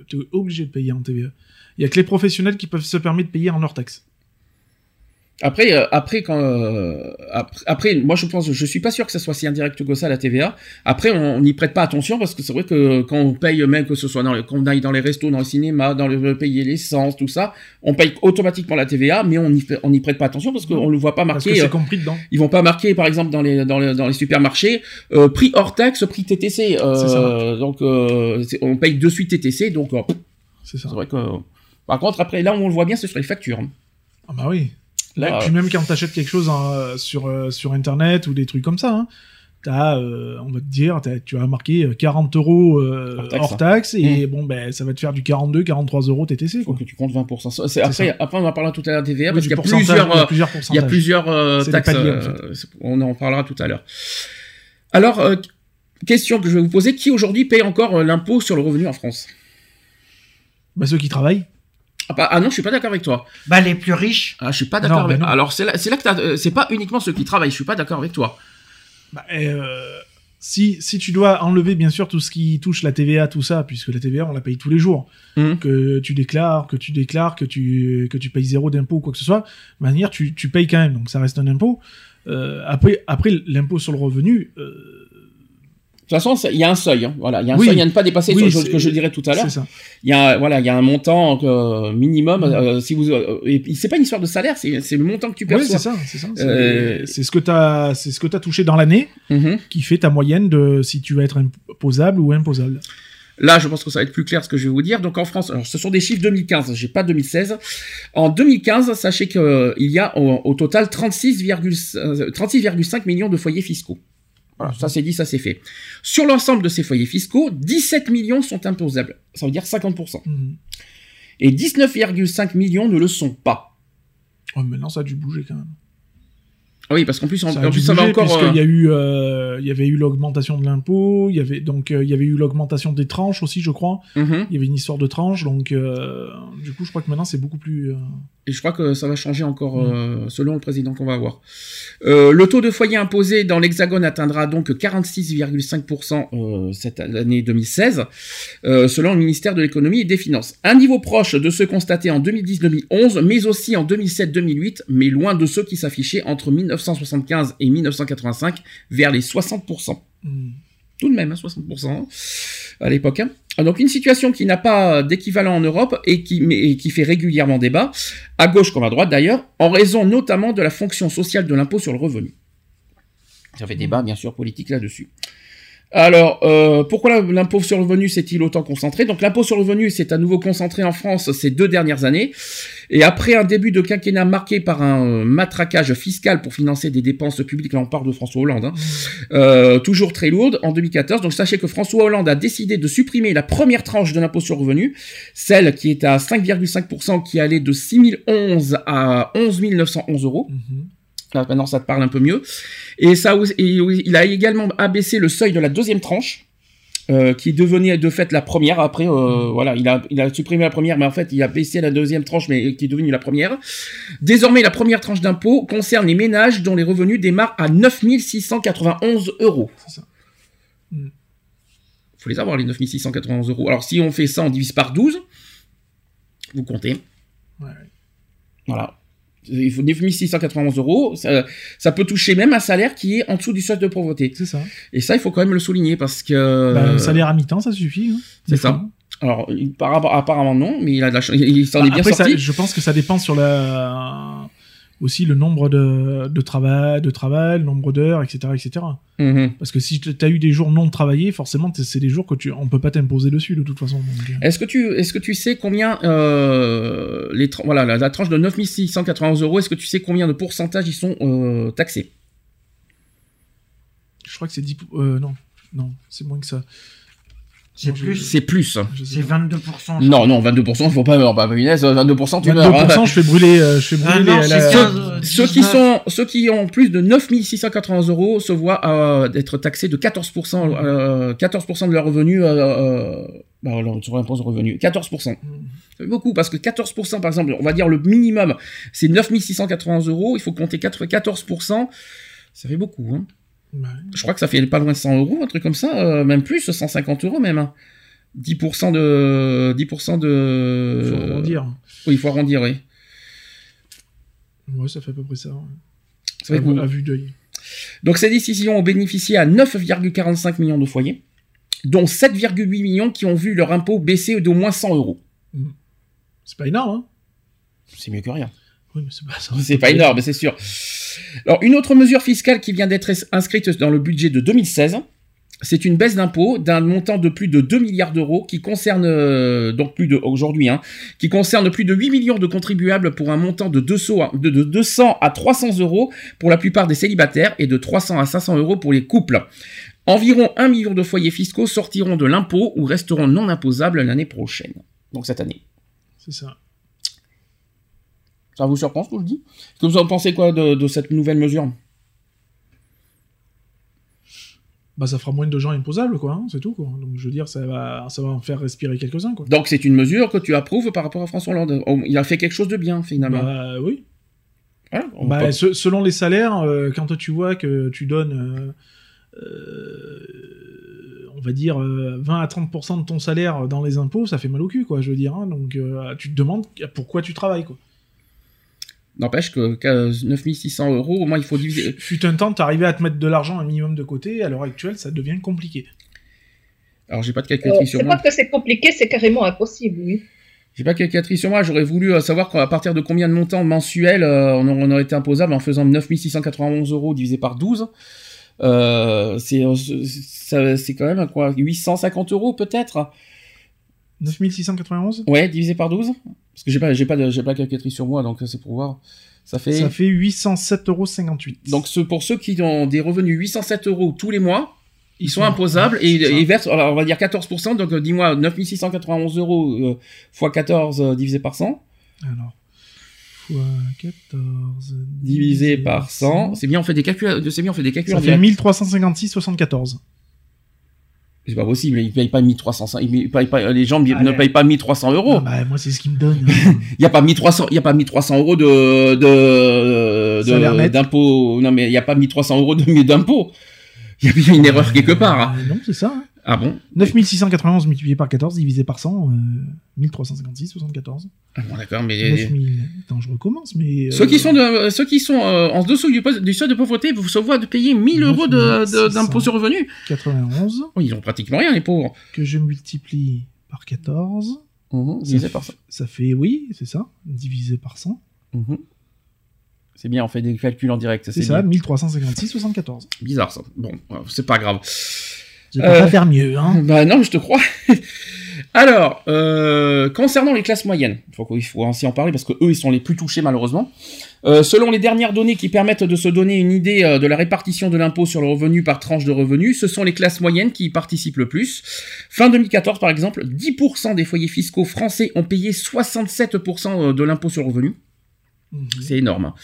tu es obligé de payer en TVA. Il y a que les professionnels qui peuvent se permettre de payer en hors taxe. Après, euh, après quand euh, après, moi je pense, je suis pas sûr que ça soit si indirect que ça la TVA. Après, on n'y prête pas attention parce que c'est vrai que quand on paye même que ce soit dans les, quand on aille dans les restos, dans le cinéma, dans le payer l'essence, tout ça, on paye automatiquement la TVA, mais on n'y on n'y prête pas attention parce qu'on le voit pas marqué. Parce que c'est compris dedans. Ils vont pas marquer, par exemple, dans les dans les, dans les supermarchés, euh, prix hors taxe, prix TTC. Euh, donc on paye de suite TTC, donc c'est ça. C'est vrai que. Par contre, après là, où on le voit bien, c'est sur les factures. Ah bah oui. Là, puis même quand t'achètes quelque chose hein, sur, euh, sur Internet ou des trucs comme ça, hein, t'as, euh, on va te dire, tu vas marquer 40 euh, euros hors taxe, hein. et mmh. bon, ben, ça va te faire du 42, 43 euros TTC. Faut que tu comptes 20%. après, après, on en parlera tout à l'heure TVA, parce qu'il y a plusieurs, il y a plusieurs, taxes. On en parlera tout à l'heure. Alors, question que je vais vous poser, qui aujourd'hui paye encore l'impôt sur le revenu en France? Bah, ceux qui travaillent. Ah, bah, ah, non, je suis pas d'accord avec toi. Bah les plus riches. Ah, je suis pas d'accord avec. Alors c'est là, c'est là que euh, c'est pas uniquement ceux qui travaillent. Je suis pas d'accord avec toi. Bah, euh, si si tu dois enlever bien sûr tout ce qui touche la TVA, tout ça, puisque la TVA on la paye tous les jours, hum. que tu déclares, que tu déclares, que tu que tu payes zéro d'impôt ou quoi que ce soit, de manière tu tu payes quand même, donc ça reste un impôt. Euh, après après l'impôt sur le revenu. Euh, toute façon, il y a un seuil. Hein. Voilà, il y a un seuil à ne pas dépasser. ce que je dirais tout à l'heure. Il y a voilà, il y a un montant euh, minimum. Mm. Euh, si vous, euh, c'est pas une histoire de salaire, c'est le montant que tu perçois. Oui, c'est ça, c'est ça. C'est ce que t'as, c'est ce que t'as touché dans l'année, mm-hmm. qui fait ta moyenne de si tu vas être imposable ou imposable. Là, je pense que ça va être plus clair ce que je vais vous dire. Donc en France, alors, ce sont des chiffres 2015, j'ai pas 2016. En 2015, sachez qu'il y a au, au total 36,5 36, millions de foyers fiscaux. Voilà, ça c'est dit, ça c'est fait. Sur l'ensemble de ces foyers fiscaux, 17 millions sont imposables. Ça veut dire 50%. Mhm. Et 19,5 millions ne le sont pas. Oh, maintenant ça a dû bouger quand même. Ah Oui, parce qu'en plus, en, Ça, en plus, ça va encore. puisqu'il y euh, a eu, euh, il y avait eu l'augmentation de l'impôt, il y avait donc euh, il y avait eu l'augmentation des tranches aussi, je crois. mhm. Il y avait une histoire de tranches, donc euh, du coup, je crois que maintenant c'est beaucoup plus. euh, Et je crois que ça va changer encore euh, selon le président qu'on va avoir. Euh, le taux de foyer imposé dans l'Hexagone atteindra donc 46,5% euh, cette année 2016, euh, selon le ministère de l'économie et des finances. Un niveau proche de ceux constatés en 2010-2011, mais aussi en 2007-2008, mais loin de ceux qui s'affichaient entre 1975 et 1985, vers les 60% hmm. tout de même, hein, 60% à l'époque. hein. Ah, Donc une situation qui n'a pas d'équivalent en Europe et qui, mais- et qui fait régulièrement débat, à gauche comme à droite d'ailleurs, en raison notamment de la fonction sociale de l'impôt sur le revenu. Ça fait débat bien sûr politique là-dessus. Alors, euh, pourquoi l'impôt sur le revenu s'est-il autant concentré? Donc l'impôt sur le revenu s'est à nouveau concentré en France ces deux dernières années. Et après un début de quinquennat marqué par un euh, matraquage fiscal pour financer des dépenses publiques, là on parle de François Hollande, hein, euh, toujours très lourde, en 2014. Donc sachez que François Hollande a décidé de supprimer la première tranche de l'impôt sur le revenu, celle qui est à 5,5%, qui allait de 6011 à 11 911 euros. Mhm. Là, maintenant, ça te parle un peu mieux. Et ça, il a également abaissé le seuil de la deuxième tranche, euh, qui devenait de fait la première. Après, euh, voilà, il a, il a supprimé la première, mais en fait, il a baissé la deuxième tranche, mais qui est devenue la première. Désormais, la première tranche d'impôt concerne les ménages dont les revenus démarrent à 9 691 euros. C'est ça. Mm. Faut les avoir, les 9 691 euros. Alors, si on fait ça, on divise par 12. Vous comptez. Ouais, ouais. Voilà. Il faut 9691 euros. Ça, ça peut toucher même un salaire qui est en dessous du seuil de pauvreté. C'est ça. Et ça, il faut quand même le souligner parce que. Bah, un salaire à mi-temps, ça suffit. hein, c'est ça. fois. Alors, apparemment non, mais il a de la chance. Il s'en est bien Après, ça- sorti. je pense que ça dépend sur la aussi le nombre de, de travail, de travail, le nombre d'heures, etc., etc. Mhm. Parce que si tu as eu des jours non travaillés, forcément, c'est des jours que tu, on peut pas t'imposer dessus de toute façon. euh. Est-ce que tu, est-ce que tu sais combien euh, les, voilà, la, la tranche de 9691 euros, est-ce que tu sais combien de pourcentage ils sont euh, taxés? Je crois que c'est 10. euh, non, non, c'est moins que ça. C'est Non, je- plus. C'est plus. Je sais C'est pas. 22%. Non, non, 22%, il faut pas meurs. Bah, punaise, 22%, tu meurs. hein. 22%, je fais brûler, euh, je fais brûler Ah non, la- 15, euh, Ceux qui 19. sont, ceux qui ont plus de 9680 euros se voient euh, d'être taxés de 14%, euh, 14% de leur revenu, euh, euh, bah, alors, sur l'impôt sur revenu. 14%. Mm. Ça fait beaucoup parce que 14%, par exemple, on va dire le minimum, c'est 9680 euros. Il faut compter 4 14%. Ça fait beaucoup, hein. Je crois que ça fait pas loin de 100 euros, un truc comme ça, euh, même plus, 150 euros même. hein. 10% de, 10% de. faut arrondir. Oui, il faut arrondir, oui. Ouais, ça fait à peu près ça. ouais. Ça fait à, à vue d'œil. Donc ces décisions ont bénéficié à 9,45 millions de foyers, dont 7,8 millions qui ont vu leur impôt baisser d'au moins 100 euros. C'est pas énorme, hein C'est mieux que rien. Oui, mais c'est pas ça. C'est pas énorme, c'est sûr. Alors une autre mesure fiscale qui vient d'être inscrite dans le budget de 2016, c'est une baisse d'impôt d'un montant de plus de 2 milliards d'euros qui concerne euh, donc plus de aujourd'hui hein, qui concerne plus de 8 millions de contribuables pour un montant de 200 à, de, de 200 à 300 euros pour la plupart des célibataires et de 300 à 500 euros pour les couples. Environ 1 million de foyers fiscaux sortiront de l'impôt ou resteront non imposables l'année prochaine. Donc cette année. C'est ça. Ça vous surprend ce que je dis? Est-ce que vous en pensez quoi de, de cette nouvelle mesure? Bah, ça fera moins de gens imposables, quoi. hein, c'est tout, quoi. Donc, je veux dire, ça va, ça va en faire respirer quelques-uns, quoi. Donc c'est une mesure que tu approuves par rapport à François Hollande. Oh, Il a fait quelque chose de bien finalement. Bah, oui. Voilà, on Bah, se- selon les salaires, euh, quand tu vois que tu donnes, euh, euh, on va dire, euh, 20 à 30% de ton salaire dans les impôts, ça fait mal au cul, quoi, je veux dire. hein. donc, tu te demandes pourquoi tu travailles, quoi. N'empêche que qu'à 9600 euros, au moins il faut diviser. Fut un temps, t'arrivais à te mettre de l'argent un minimum de côté, à l'heure actuelle, ça devient compliqué. Alors j'ai pas de Euh, calculatrice sur c'est moi. pas que c'est compliqué, c'est carrément impossible, oui. J'ai pas de calculatrice sur moi. J'aurais voulu euh, savoir qu'à partir de combien de montants mensuels euh, on, aurait- été imposable en faisant 9691 euros divisé par 12. Euh, c'est c'est- c'est quand même quoi 850 euros peut-être? 9691 Ouais, divisé par 12 Parce que j'ai pas, j'ai pas, j'ai pas de calculatrice sur moi, donc euh, c'est pour voir. Ça fait. Ça fait 807,58 Donc ce- pour ceux qui ont des revenus 807 euros tous les mois, ils sont imposables et, et versent, alors on va dire 14%, donc euh, dis-moi 9691 euros euh, fois 14 euh, divisé par 100. Alors, fois 14 Divisé par 100. C'est bien, on fait des calculs, c'est bien, on fait des calculs Ça fait direct. 1356,74. C'est pas possible, ils payent pas 1300, ils payent pas, les gens ne Allez. payent pas 1300 euros. Ah bah, moi, c'est ce qu'il me donne. hein. Il y a pas 1300, il y a pas 1300 euros de, de, d'impôts. Non, mais il y a pas 1300 euros de, d'impôts. Il y a bien une erreur quelque part. hein. Euh, non, c'est ça. hein. Ah bon? 9691 multiplié par 14 divisé par 100, euh, 1356,74. Ah bon, d'accord, mais 9000. Attends, je recommence, mais. euh, ceux qui sont de, ceux qui sont euh, en dessous du, poste- du seuil de pauvreté vous se voient de payer 1000 euros de, de- 9600. d'impôts sur revenu. 91 Oh, ils ont pratiquement rien, les pauvres. que je multiplie par 14. Mhm, divisé par ça. Ça fait, oui, c'est ça, divisé par 100. Mhm. C'est bien, on fait des calculs en direct. C'est ça, bien. 1356,74. Bizarre ça. Bon, euh, c'est pas grave. Je peux Euh, pas faire mieux, hein. Bah non, je te crois. Alors, euh, concernant les classes moyennes, il faut, faut ainsi en parler parce que eux, ils sont les plus touchés malheureusement. Euh, selon les dernières données qui permettent de se donner une idée euh, de la répartition de l'impôt sur le revenu par tranche de revenus, ce sont les classes moyennes qui y participent le plus. Fin 2014, par exemple, 10% des foyers fiscaux français ont payé 67% de l'impôt sur le revenu. Mhm. C'est énorme. hein.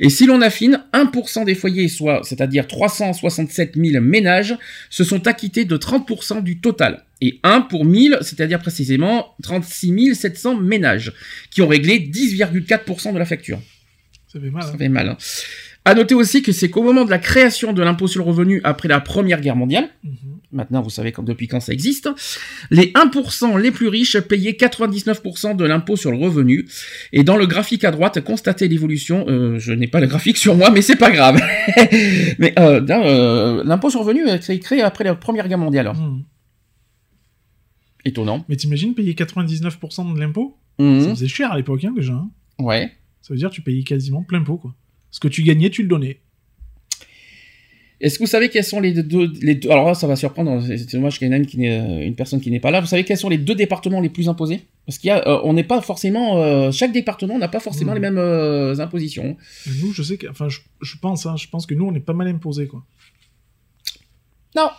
Et si l'on affine, 1% des foyers, soit, c'est-à-dire 367 000 ménages, se sont acquittés de 30% du total. Et 1 pour 1000, c'est-à-dire précisément 36 700 ménages, qui ont réglé 10,4% de la facture. Ça fait mal. Ça hein. fait mal. Hein. À noter aussi que c'est qu'au moment de la création de l'impôt sur le revenu après la Première Guerre mondiale, Mhm. Maintenant vous savez depuis quand ça existe, les 1% les plus riches payaient 99% de l'impôt sur le revenu. Et dans le graphique à droite, constatez l'évolution. euh, je n'ai pas le graphique sur moi, mais c'est pas grave. mais euh, euh, l'impôt sur le revenu a été créé après la Première Guerre mondiale. Mhm. Étonnant. Mais t'imagines payer 99% de l'impôt? Mhm. Ça faisait cher à l'époque, hein, déjà. hein. Ouais. Ça veut dire que tu payais quasiment plein pot, quoi. Ce que tu gagnais, tu le donnais. Est-ce que vous savez quels sont les deux, les deux alors là ça va surprendre, c'est dommage qu'il y en a une, qui euh, une personne qui n'est pas là. Vous savez quels sont les deux départements les plus imposés? Parce qu'il y a, euh, on n'est pas forcément, euh, chaque département n'a pas forcément Mhm. les mêmes euh, impositions. Et nous, je sais que, enfin, je, je pense, hein, je pense que nous, on est pas mal imposés, quoi. Non.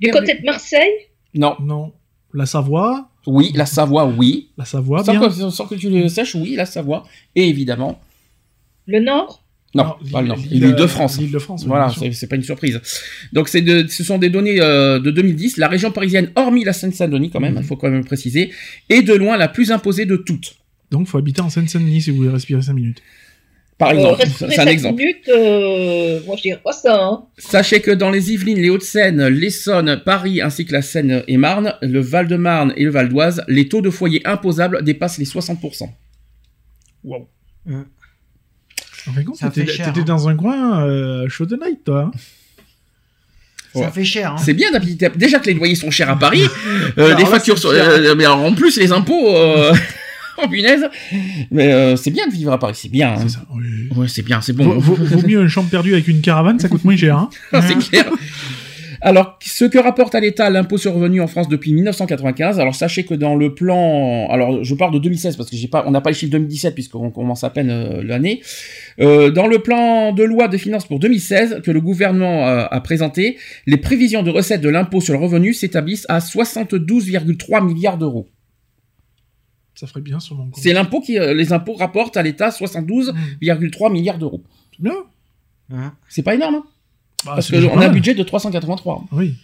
Du côté de Marseille, Non. Non. La Savoie, Oui, la Savoie, oui. la Savoie, sans, bien. que, sans que tu le saches, oui, la Savoie. Et évidemment, le Nord, non, l'île- pas le Nord. l'île- de France. L'île de France, Voilà, c'est pas une surprise. Donc c'est de, ce sont des données euh, de 2010. La région parisienne, hormis la Seine-Saint-Denis quand même, il Mhm. faut quand même préciser, est de loin la plus imposée de toutes. Donc, faut habiter en Seine-Saint-Denis si vous voulez respirer 5 minutes. Par exemple, c'est un exemple. minutes, euh, moi je dirais pas ça. Hein. Sachez que dans les Yvelines, les Hauts-de-Seine, l'Essonne, Paris ainsi que la Seine-et-Marne, le Val-de-Marne et le Val d'Oise, les taux de foyers imposables dépassent les 60%. Wow. Euh. En compte, Ça t'étais fait cher, t'étais hein. dans un coin euh, chaud de night, toi. hein. Ça Ouais. fait cher. Hein. C'est bien d'habiter. Déjà que les loyers sont chers à Paris, euh, Alors les là, factures c'est sont. euh, mais alors en plus, les impôts. Euh... oh punaise. Mais euh, c'est bien de vivre à Paris, c'est bien. hein. C'est ça. oui. Ouais, c'est bien, c'est Vaut, bon. vaut- vaut mieux un champ perdu avec une caravane, ça coûte moins cher. Hein. c'est clair. Alors, ce que rapporte à l'État l'impôt sur le revenu en France depuis 1995, alors sachez que dans le plan, alors je parle de 2016 parce que j'ai pas, on n'a pas les chiffres 2017 puisqu'on commence à peine euh, l'année. Euh, dans le plan de loi de finances pour 2016 que le gouvernement euh, a présenté, les prévisions de recettes de l'impôt sur le revenu s'établissent à 72,3 milliards d'euros. Ça ferait bien sur mon compte. C'est l'impôt qui, euh, les impôts rapportent à l'État 72,3 Mmh. milliards d'euros. C'est bien. Hein? C'est pas énorme, hein? Bah, parce qu'on a un budget de 383. Oui.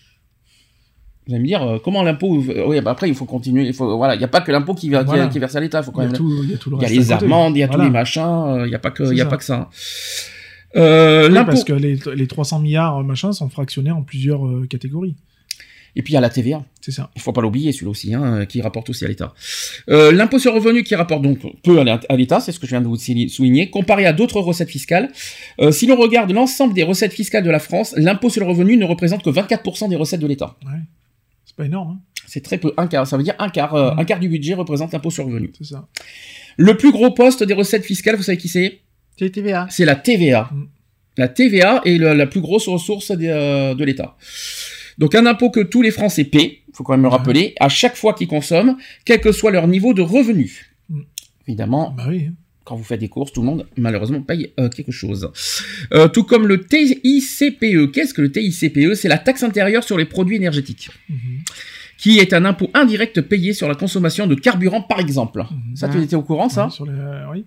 Vous allez me dire euh, comment l'impôt. euh, oui, bah après il faut continuer. Il faut voilà, il y a pas que l'impôt qui, va- qui- Voilà. qui est versé à l'État. Il faut quand Il y, a même. tout, il y a tout le Il y a reste les amendes, il y a tous les machins. euh, Il y a pas que, il y a ça. pas que ça. Euh, Oui, parce que les, les 300 milliards euh, machin sont fractionnés en plusieurs catégories. Et puis il y a la TVA. C'est ça. Il faut pas l'oublier, celui-là aussi, hein, qui rapporte aussi à l'État. Euh, L'impôt sur le revenu qui rapporte donc peu à l'É- à l'État, c'est ce que je viens de vous sou- souligner, comparé à d'autres recettes fiscales. Euh, si l'on regarde l'ensemble des recettes fiscales de la France, l'impôt sur le revenu ne représente que 24% des recettes de l'État. Ouais. C'est pas énorme. Hein. C'est très peu, un quart. Ça veut dire un quart, euh, un quart du budget représente l'impôt sur le revenu. C'est ça. Le plus gros poste des recettes fiscales, vous savez qui c'est? C'est TVA. C'est la TVA. Mm. La TVA est le- la plus grosse ressource euh, de l'État. Donc un impôt que tous les Français paient, il faut quand même le Ouais. rappeler, à chaque fois qu'ils consomment, quel que soit leur niveau de revenu. Mm. Évidemment, Bah oui. hein. quand vous faites des courses, tout le monde malheureusement paye euh, quelque chose. Euh, tout comme le TICPE. Qu'est-ce que le TICPE C'est la taxe intérieure sur les produits énergétiques, Mhm. qui est un impôt indirect payé sur la consommation de carburant par exemple. Mhm. Ça, tu étais au courant, ça? Ouais, sur les... euh, Oui.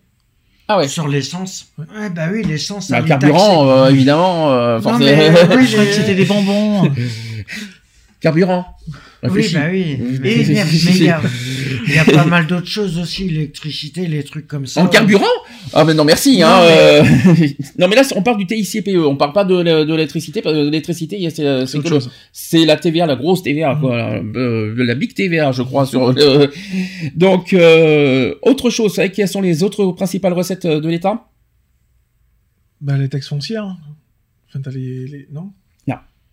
Ah ouais. Sur l'essence. Ouais, bah oui, l'essence. Bah, le carburant, euh, évidemment. euh, Non, mais, euh, oui, Je croyais que c'était des bonbons. Carburant. Oui, bah oui. Mais- mais mais il y a, il y a pas mal d'autres choses aussi, l'électricité, les trucs comme ça. En carburant? Ah mais non merci Non, hein. mais- euh, non mais là on parle du TICPE, on parle pas de, l'électricité parce que l'électricité il y a- c'est que c'est la TVA, la grosse TVA quoi, Mmh. euh, la big TVA je crois sur le- donc euh, autre chose, vous savez quelles sont les autres principales recettes euh, de l'État? Bah, les taxes foncières. Enfin, t'as les, les- Non?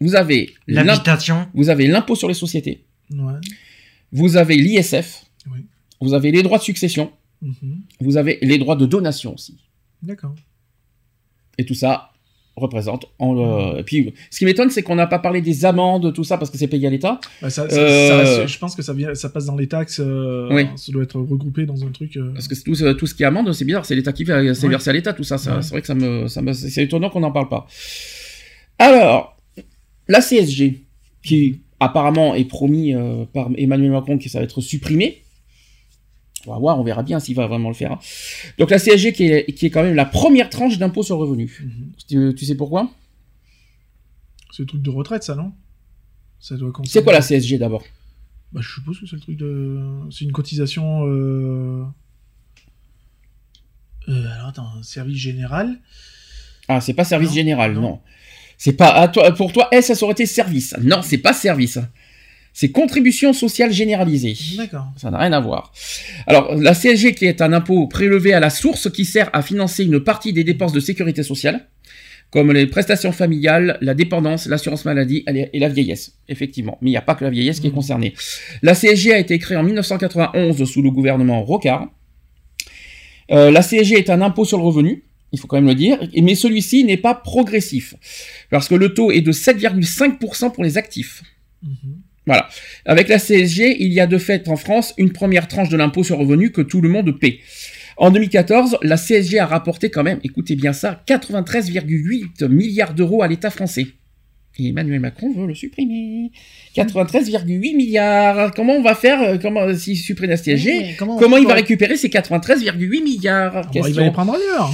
Vous avez L'habitation. vous avez l'impôt sur les sociétés, Ouais. vous avez l'ISF, Oui. vous avez les droits de succession, Mhm. vous avez les droits de donation aussi. D'accord. Et tout ça représente. En, euh, et puis, ce qui m'étonne, c'est qu'on n'a pas parlé des amendes, tout ça, parce que c'est payé à l'État. Bah, ça, ça- Euh, ça je pense que ça, vient, ça passe dans les taxes. euh, Oui. Ça doit être regroupé dans un truc. euh, Parce que tout, ce- tout ce qui est amende, c'est bizarre, c'est l'État qui fait, c'est Ouais. versé à l'État, tout ça. ça Ouais. C'est vrai que ça me, ça me- c'est étonnant qu'on n'en parle pas. Alors, la CSG, qui apparemment est promis euh, par Emmanuel Macron que ça va être supprimé. On va voir, on verra bien s'il va vraiment le faire. hein. Donc la CSG qui est, qui est quand même la première tranche d'impôt sur le revenu. mhm. Tu, tu sais pourquoi? C'est le truc de retraite, ça, non? Ça doit concerner- C'est quoi la CSG d'abord? Bah, je suppose que c'est le truc de. C'est une cotisation. Euh... euh, alors, attends, un service général? Ah, c'est pas service Non, général, non. non. C'est pas à toi, pour toi, eh, ça aurait été service? Non, c'est pas service. C'est contribution sociale généralisée. D'accord. Ça n'a rien à voir. Alors, la CSG qui est un impôt prélevé à la source qui sert à financer une partie des dépenses de sécurité sociale, comme les prestations familiales, la dépendance, l'assurance maladie et la vieillesse. Effectivement. Mais il n'y a pas que la vieillesse qui est Mhm. concernée. La CSG a été créée en 1991 sous le gouvernement Rocard. Euh, la CSG est un impôt sur le revenu, il faut quand même le dire, mais celui-ci n'est pas progressif, parce que le taux est de 7,5% pour les actifs. Mhm. Avec la CSG, il y a de fait en France une première tranche de l'impôt sur revenu que tout le monde paie. En 2014, la CSG a rapporté quand même, écoutez bien ça, 93,8 milliards d'euros à l'État français. Et Emmanuel Macron veut le supprimer. 93,8 milliards. Comment on va faire euh, comment s'il supprime la CSG comment Comment il va récupérer ces 93,8 milliards? Bon, Il va les prendre ailleurs.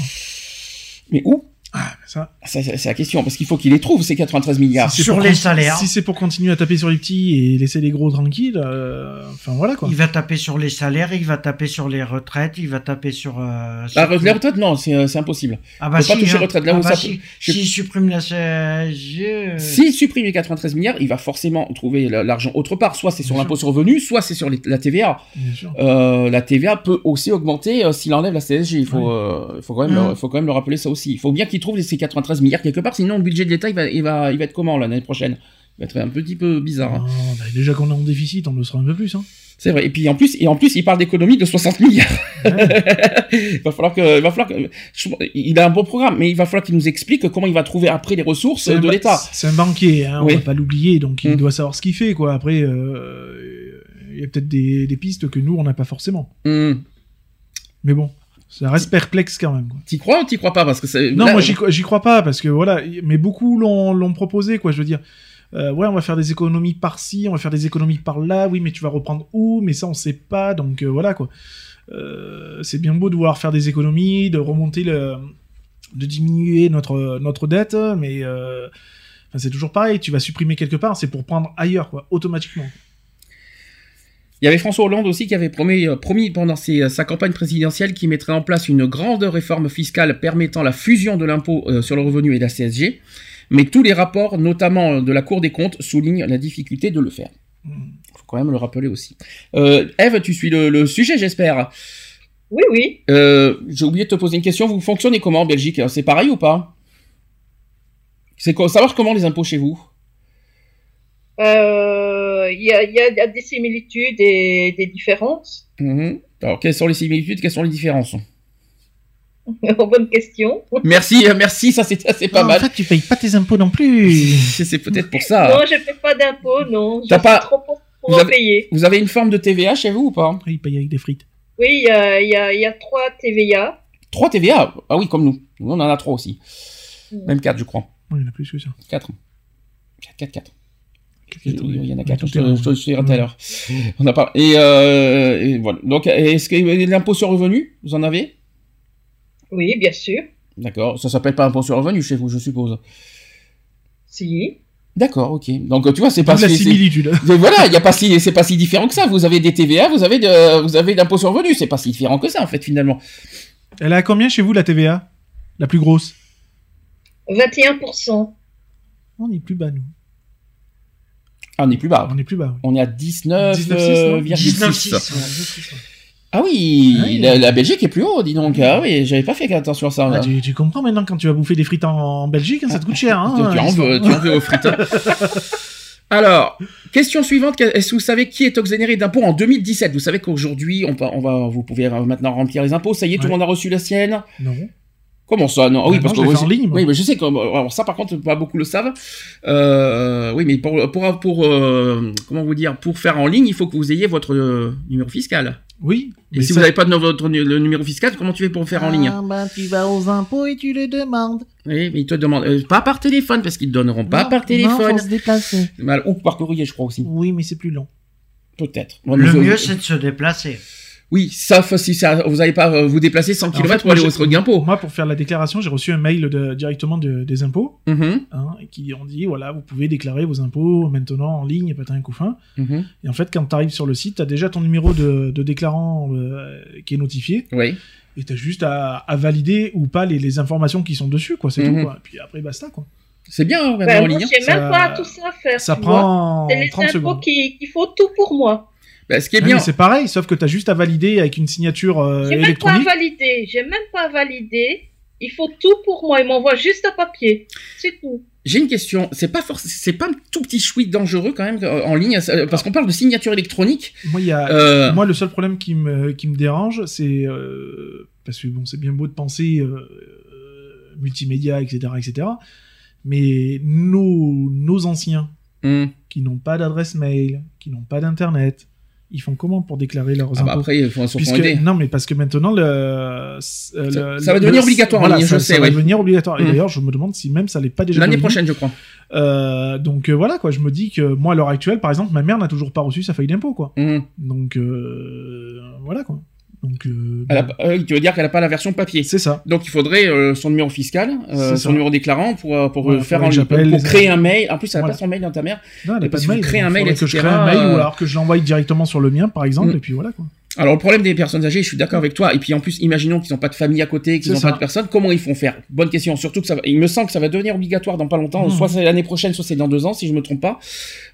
Mais où? Ah, mais ça. Ça, C'est la question, parce qu'il faut qu'il les trouve, ces 93 milliards. Si Sur les salaires. Si c'est pour continuer à taper sur les petits et laisser les gros tranquilles, euh, enfin voilà quoi. Il va taper sur les salaires, il va taper sur les retraites, il va taper sur. euh, sur La les retraites, non, c'est euh, impossible. Ah bah faut pas si, toucher hein. retraite, là Ah où bah ça si. peut- je- S'il supprime la CSG. euh, S'il supprime les 93 milliards, il va forcément trouver la- l'argent autre part. Soit c'est sur l'impôt sur le revenu, soit c'est sur les- la TVA. Euh, la TVA peut aussi augmenter euh, s'il enlève la CSG. Il faut, euh, quand même, le- il faut quand même le rappeler ça aussi. Il faut bien qu'il trouve ces 93 milliards quelque part, sinon le budget de l'État il va, il, va, il va être comment l'année prochaine? Il va être un petit peu bizarre. hein. Non, bah, déjà qu'on est en déficit, on le sera un peu plus. Hein. C'est vrai. Et puis en plus, et en plus, il parle d'économie de 60 milliards. il va falloir que, il va falloir que, je- il a un bon programme, mais il va falloir qu'il nous explique comment il va trouver après les ressources de l'État. C'est un banquier, hein, Oui. on va pas l'oublier, donc il Mm. doit savoir ce qu'il fait. quoi. Après, euh, il y a peut-être des, des pistes que nous, on n'a pas forcément. Hum. Mais bon, ça reste perplexe quand même. T'y crois ou t'y crois pas Parce que. Non, là, moi j'y j'y crois pas parce que voilà, mais beaucoup l'ont proposé quoi. Je veux dire, euh, ouais, on va faire des économies par-ci, on va faire des économies par-là. Oui, mais tu vas reprendre où? Mais ça, on sait pas. Donc euh, voilà quoi. Euh, c'est bien beau de vouloir faire des économies, de remonter le, de diminuer notre notre dette, mais c'est toujours pareil. Tu vas supprimer quelque part, c'est pour prendre ailleurs quoi, automatiquement. Il y avait François Hollande aussi qui avait promis, euh, promis pendant ses- sa campagne présidentielle qu'il mettrait en place une grande réforme fiscale permettant la fusion de l'impôt euh, sur le revenu et de la CSG. Mais tous les rapports, notamment euh, de la Cour des comptes, soulignent la difficulté de le faire. Mm. faut quand même le rappeler aussi. Euh, Eve, tu suis le, le sujet, j'espère. Oui, oui. Euh, J'ai oublié de te poser une question. Vous fonctionnez comment en Belgique? C'est pareil ou pas? C'est quoi savoir comment les impôts chez vous? Euh, Il y, a, il y il y a des similitudes et des différences. Mhm. Alors, quelles sont les similitudes Quelles sont les différences? Bonne question. Merci, euh, merci, ça c'est pas Ah, mal. En fait, tu payes pas tes impôts non plus. C'est peut-être pour ça. Non, je ne fais pas d'impôts, non. Je T'as suis pas- trop pauvre pour Vous en avez- payer. Vous avez une forme de TVA chez vous ou pas? Ils payent avec des frites. Oui, il y a, il y, a, il y a trois TVA. 3 TVA Ah oui, comme nous. Nous, on en a 3 aussi. Mm. Même 4, je crois. Ouais, il y en a plus que ça. 4. 4, 4, 4. Quatre, quatre, Il y en a ouais, 4, tout je te dirai tout à l'heure. On a pas... et, euh, et voilà. Donc, est-ce que l'impôt sur revenu, vous en avez? Oui, bien sûr. D'accord. Ça s'appelle pas impôt sur revenu chez vous, je suppose. Si. D'accord, ok. Donc tu vois, c'est pas la si- similitude. voilà, il y a pas si c'est pas si différent que ça. Vous avez des TVA, vous avez de, vous avez d'impôt sur revenu, c'est pas si différent que ça en fait finalement. Elle est à combien chez vous la TVA? La plus grosse? 21%. On est plus bas, nous. Ah, on est plus bas. On est plus bas. oui. On est à 19, 19,6, euh, non 19,6. 19,6, ouais. Ah oui, Ah oui. la, la Belgique est plus haut, dis donc. Ah oui, j'avais pas fait attention à ça. Ah, tu, tu comprends maintenant quand tu vas bouffer des frites en, en Belgique, hein, ça te coûte cher. Hein, tu, tu en veux, tu en veux aux frites. Alors, question suivante. Est-ce que vous savez qui est exonéré d'impôts en 2017 Vous savez qu'aujourd'hui, on, va- on va, vous pouvez maintenant remplir les impôts. Ça y est, tout le Ouais. monde a reçu la sienne? Non. Comment ça Non, Ah oui, Ah parce non, que en ligne. Oui, mais je sais que alors ça, par contre, pas beaucoup le savent. Euh, oui, mais pour pour pour euh, comment vous dire, pour faire en ligne, il faut que vous ayez votre euh, numéro fiscal. Oui. Et mais si ça- vous n'avez pas de votre le numéro fiscal, comment tu fais pour le faire en ligne? Ah, bah, tu vas aux impôts et tu les demandes. Oui, mais ils te demandent euh, pas par téléphone parce qu'ils te donneront pas Non, par Non, téléphone. faut se déplacer. Mal- Ou par courrier, je crois aussi. Oui, mais c'est plus long. Peut-être. Le mieux, c'est de se déplacer. Oui, sauf si ça, vous n'allez pas euh, vous déplacer 100 En km fait, pour aller au j'ai- truc d'impôt. Moi, pour faire la déclaration, j'ai reçu un mail de- directement de- des impôts Mhm, hein, qui ont dit voilà, vous pouvez déclarer vos impôts maintenant en ligne, pas un coup fin. mhm. Et en fait, quand tu arrives sur le site, tu as déjà ton numéro de, de déclarant euh, qui est notifié. Oui. Et tu as juste à, à valider ou pas les, les informations qui sont dessus, quoi. C'est Mhm. tout, quoi. Et puis après, basta, quoi. C'est bien hein, Ben, en ligne. hein. j'ai même Ça- pas tout ça à faire. Ça prend C'est les 30 impôts secondes. qui, qui font tout pour moi. Bah, ce qui est Ouais, bien. c'est pareil, sauf que tu as juste à valider avec une signature euh, J'ai même pas électronique. validé. J'ai même pas validé. Il faut tout pour moi. Il m'envoie juste un papier. C'est tout. J'ai une question. C'est pas c'est pas un tout petit chouït dangereux quand même en ligne euh, parce qu'on parle de signature électronique. Moi, il y a... Euh, Moi, le seul problème qui me, qui me dérange, c'est. euh, parce que bon, c'est bien beau de penser euh, multimédia, etc., etc. Mais nos, nos anciens hum. qui n'ont pas d'adresse mail, qui n'ont pas d'internet, ils font comment pour déclarer leurs Ah bah impôts après, il faut se Puisque- non, mais parce que maintenant, le, euh, le- Ça- ça va devenir obligatoire voilà, ligne, ça, je ça sais, va ouais. devenir obligatoire. Et Mm. d'ailleurs, je me demande si même ça l'est pas déjà. L'année prochaine, je crois. Euh, donc euh, voilà, quoi. Je me dis que moi, à l'heure actuelle, par exemple, ma mère n'a toujours pas reçu sa feuille d'impôt, quoi. Hum. Donc euh, voilà, quoi. Donc euh, a euh, tu veux dire qu'elle a pas la version papier. c'est ça. Donc il faudrait euh, son numéro fiscal, son ça. numéro déclarant pour pour faire en ligne, pour les- créer un mail. En plus, elle a Voilà. pas son mail dans ta mère. Non, elle a Et pas de mail. créez un Il mail, que je crée un mail ou alors que je l'envoie directement sur le mien, par exemple, Mm. et puis voilà, quoi. Alors le problème des personnes âgées, je suis d'accord avec toi. Et puis en plus, imaginons qu'ils n'ont pas de famille à côté, qu'ils n'ont pas de personne. Comment ils font faire? Bonne question. Surtout que ça, va- il me semble que ça va devenir obligatoire dans pas longtemps. Mmh. Soit c'est l'année prochaine, soit c'est dans deux ans, si je me trompe pas,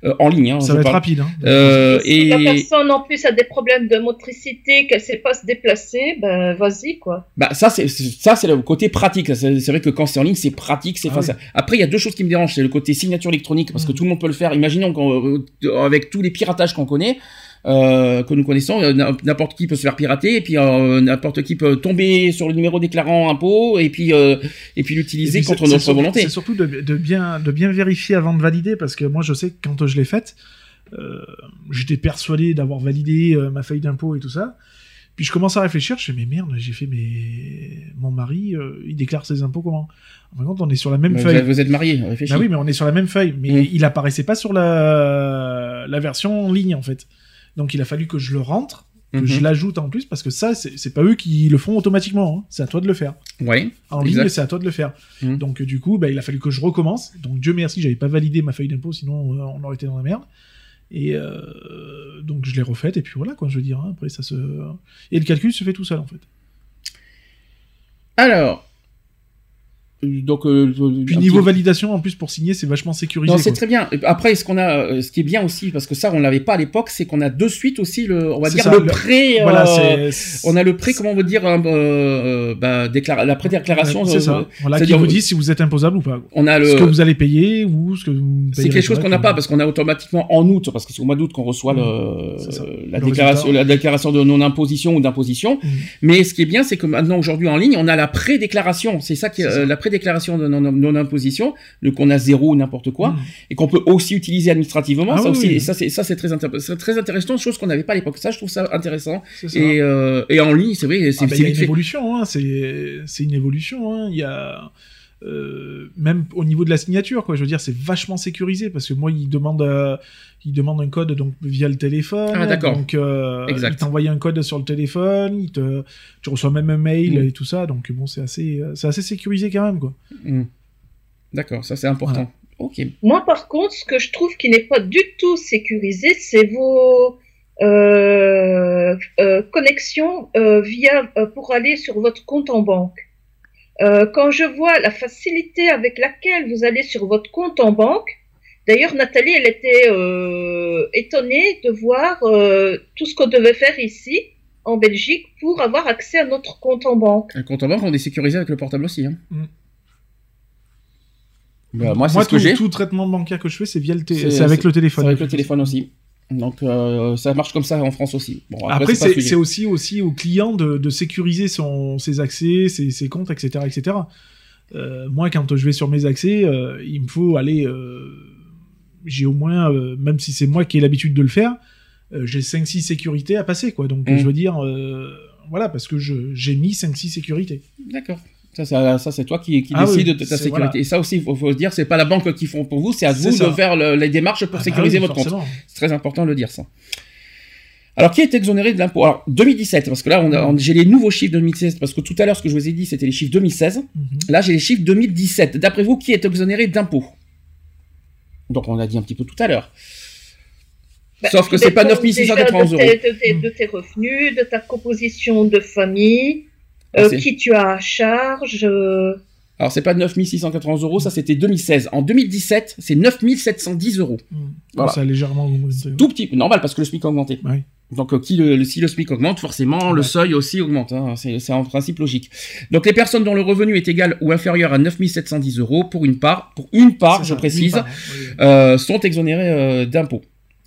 Euh, en ligne. Hein, ça va être rapide. Hein. Euh, Si la et personne en plus a des problèmes de motricité, qu'elle sait pas se déplacer, ben vas-y quoi. bah ça c'est ça c'est le côté pratique. C'est vrai que quand c'est en ligne, c'est pratique, c'est Ah facile. Après, il y a deux choses qui me dérangent. C'est le côté signature électronique parce que Mm. tout le monde peut le faire. Imaginons qu'on, euh, avec tous les piratages qu'on connaît. Euh, que nous connaissons, euh, n'im- n'importe qui peut se faire pirater et puis euh, n'importe qui peut tomber sur le numéro déclarant impôt et puis euh, et puis l'utiliser contre notre surtout- volonté. C'est surtout de, de bien, de bien vérifier avant de valider, parce que moi, je sais que quand je l'ai faite, j'étais persuadé d'avoir validé ma feuille d'impôt et tout ça. Puis je commence à réfléchir, je fais, mais merde, j'ai fait, mais mon mari, euh, il déclare ses impôts comment? En fin de compte, on est sur la même feuille. vous êtes marié, réfléchis. Bah oui, mais on est sur la même feuille, mais Mm. il apparaissait pas sur la, la version en ligne, en fait. Donc il a fallu que je le rentre, que Mhm. je l'ajoute en plus, parce que ça, c'est pas eux qui le font automatiquement, hein. c'est à toi de le faire. Ouais. En Exact. ligne, c'est à toi de le faire. Mhm. Donc du coup, bah, il a fallu que je recommence. Donc Dieu merci, j'avais pas validé ma feuille d'impôt, sinon euh, on aurait été dans la merde. Et euh, donc je l'ai refaite, et puis voilà, quoi, je veux dire. hein. après, ça se... Et le calcul se fait tout seul, en fait. Alors. Donc, euh, Puis niveau petit- validation, en plus, pour signer, c'est vachement sécurisé. Non, c'est très bien. Après, ce qu'on a, euh, ce qui est bien aussi, parce que ça, on l'avait pas à l'époque, c'est qu'on a de suite aussi le, on va dire ça, le le- pré. euh, Voilà, on a le pré, comment on veut dire, euh, euh, bah, déclara- la pré-déclaration. C'est ça. Voilà, qui vous dit si vous êtes imposable ou pas. On a le. Ce que vous allez payer ou ce que vous C'est quelque chose qu'on n'a pas parce qu'on a automatiquement en août, parce que c'est au mois d'août qu'on reçoit le, la, Le déclaration, résultat. la déclaration de non-imposition ou d'imposition. Mm. Mais ce qui est bien, c'est que maintenant, aujourd'hui, en ligne, on a la pré-déclaration. C'est ça qui est, C'est ça. La pré-déclaration de non- non-imposition, le qu'on a zéro ou n'importe quoi, Mm. et qu'on peut aussi utiliser administrativement. Ah ça oui, aussi, oui. et ça, c'est, ça, c'est très, intér- c'est très intéressant, chose qu'on n'avait pas à l'époque. Ça, je trouve ça intéressant. C'est ça. Et, euh, et en ligne, c'est vrai, c'est, Ah bah, vite une fait. évolution, hein, c'est c'est une évolution. hein. Il y a euh, même au niveau de la signature, quoi. Je veux dire, c'est vachement sécurisé parce que moi, il demande, euh, il demande un code donc via le téléphone. Ah, d'accord. Donc, euh, Exact. il t'envoie un code sur le téléphone. Il te, tu reçois même un mail Mm. et tout ça. Donc bon, c'est assez, euh, c'est assez sécurisé quand même, quoi. Hmm. D'accord, ça c'est important. Ok. Moi, par contre, ce que je trouve qui n'est pas du tout sécurisé, c'est vos euh, euh, connexions euh, via euh, pour aller sur votre compte en banque. Euh, quand je vois la facilité avec laquelle vous allez sur votre compte en banque, d'ailleurs Nathalie, elle était euh, étonnée de voir euh, tout ce qu'on devait faire ici en Belgique pour avoir accès à notre compte en banque. Un compte en banque, on est sécurisé avec le portable aussi. Hein. Mm. Bah, moi, c'est ce tout, que j'ai. tout traitement bancaire que je fais, c'est via le, C'est- c'est avec c'est- le téléphone. C'est avec le téléphone aussi. Donc euh, ça marche comme ça en France aussi. Bon, après, Après, c'est aussi, aussi au client de, de sécuriser son, ses accès, ses, ses comptes, etc. etc. Euh, moi, quand je vais sur mes accès, euh, il me faut aller. j'ai au moins, même si c'est moi qui ai l'habitude de le faire, j'ai 5-6 sécurités à passer. quoi. Donc, Mm. je veux dire, voilà, parce que j'ai mis 5-6 sécurités. D'accord. Ça, ça, ça, c'est toi qui, qui Ah décide oui, de ta sécurité. voilà. Et ça aussi, il faut, faut se dire, c'est pas la banque qui font pour vous, c'est à vous ça. de faire le- les démarches pour Ah bah sécuriser oui, votre compte. C'est très important de le dire, ça. Alors, qui est exonéré de l'impôt? Alors, 2017, parce que là, on a- on- j'ai les nouveaux chiffres de 2016, parce que tout à l'heure, ce que je vous ai dit, c'était les chiffres 2016. Mhm. Là, j'ai les chiffres 2017. D'après vous, qui est exonéré d'impôt Donc, on l'a dit un petit peu tout à l'heure. Bah, Sauf que c'est pas dépend 9691 déjà de euros. tes- de tes- de tes revenus, de ta composition de famille, euh, qui tu as à charge. euh, Alors, c'est pas 9691 euros, ça c'était 2016. En 2017, c'est 9710 euros. Mm. Voilà. Ça a légèrement augmenté. Tout petit, normal parce que le SMIC a augmenté. Donc, euh, qui le, le- si le SMIC augmente, forcément, le seuil aussi augmente. hein. C'est en principe logique. Donc, les personnes dont le revenu est égal ou inférieur à 9710 euros, pour une part, pour une part, je ça, précise, euh, sont exonérées euh, d'impôts.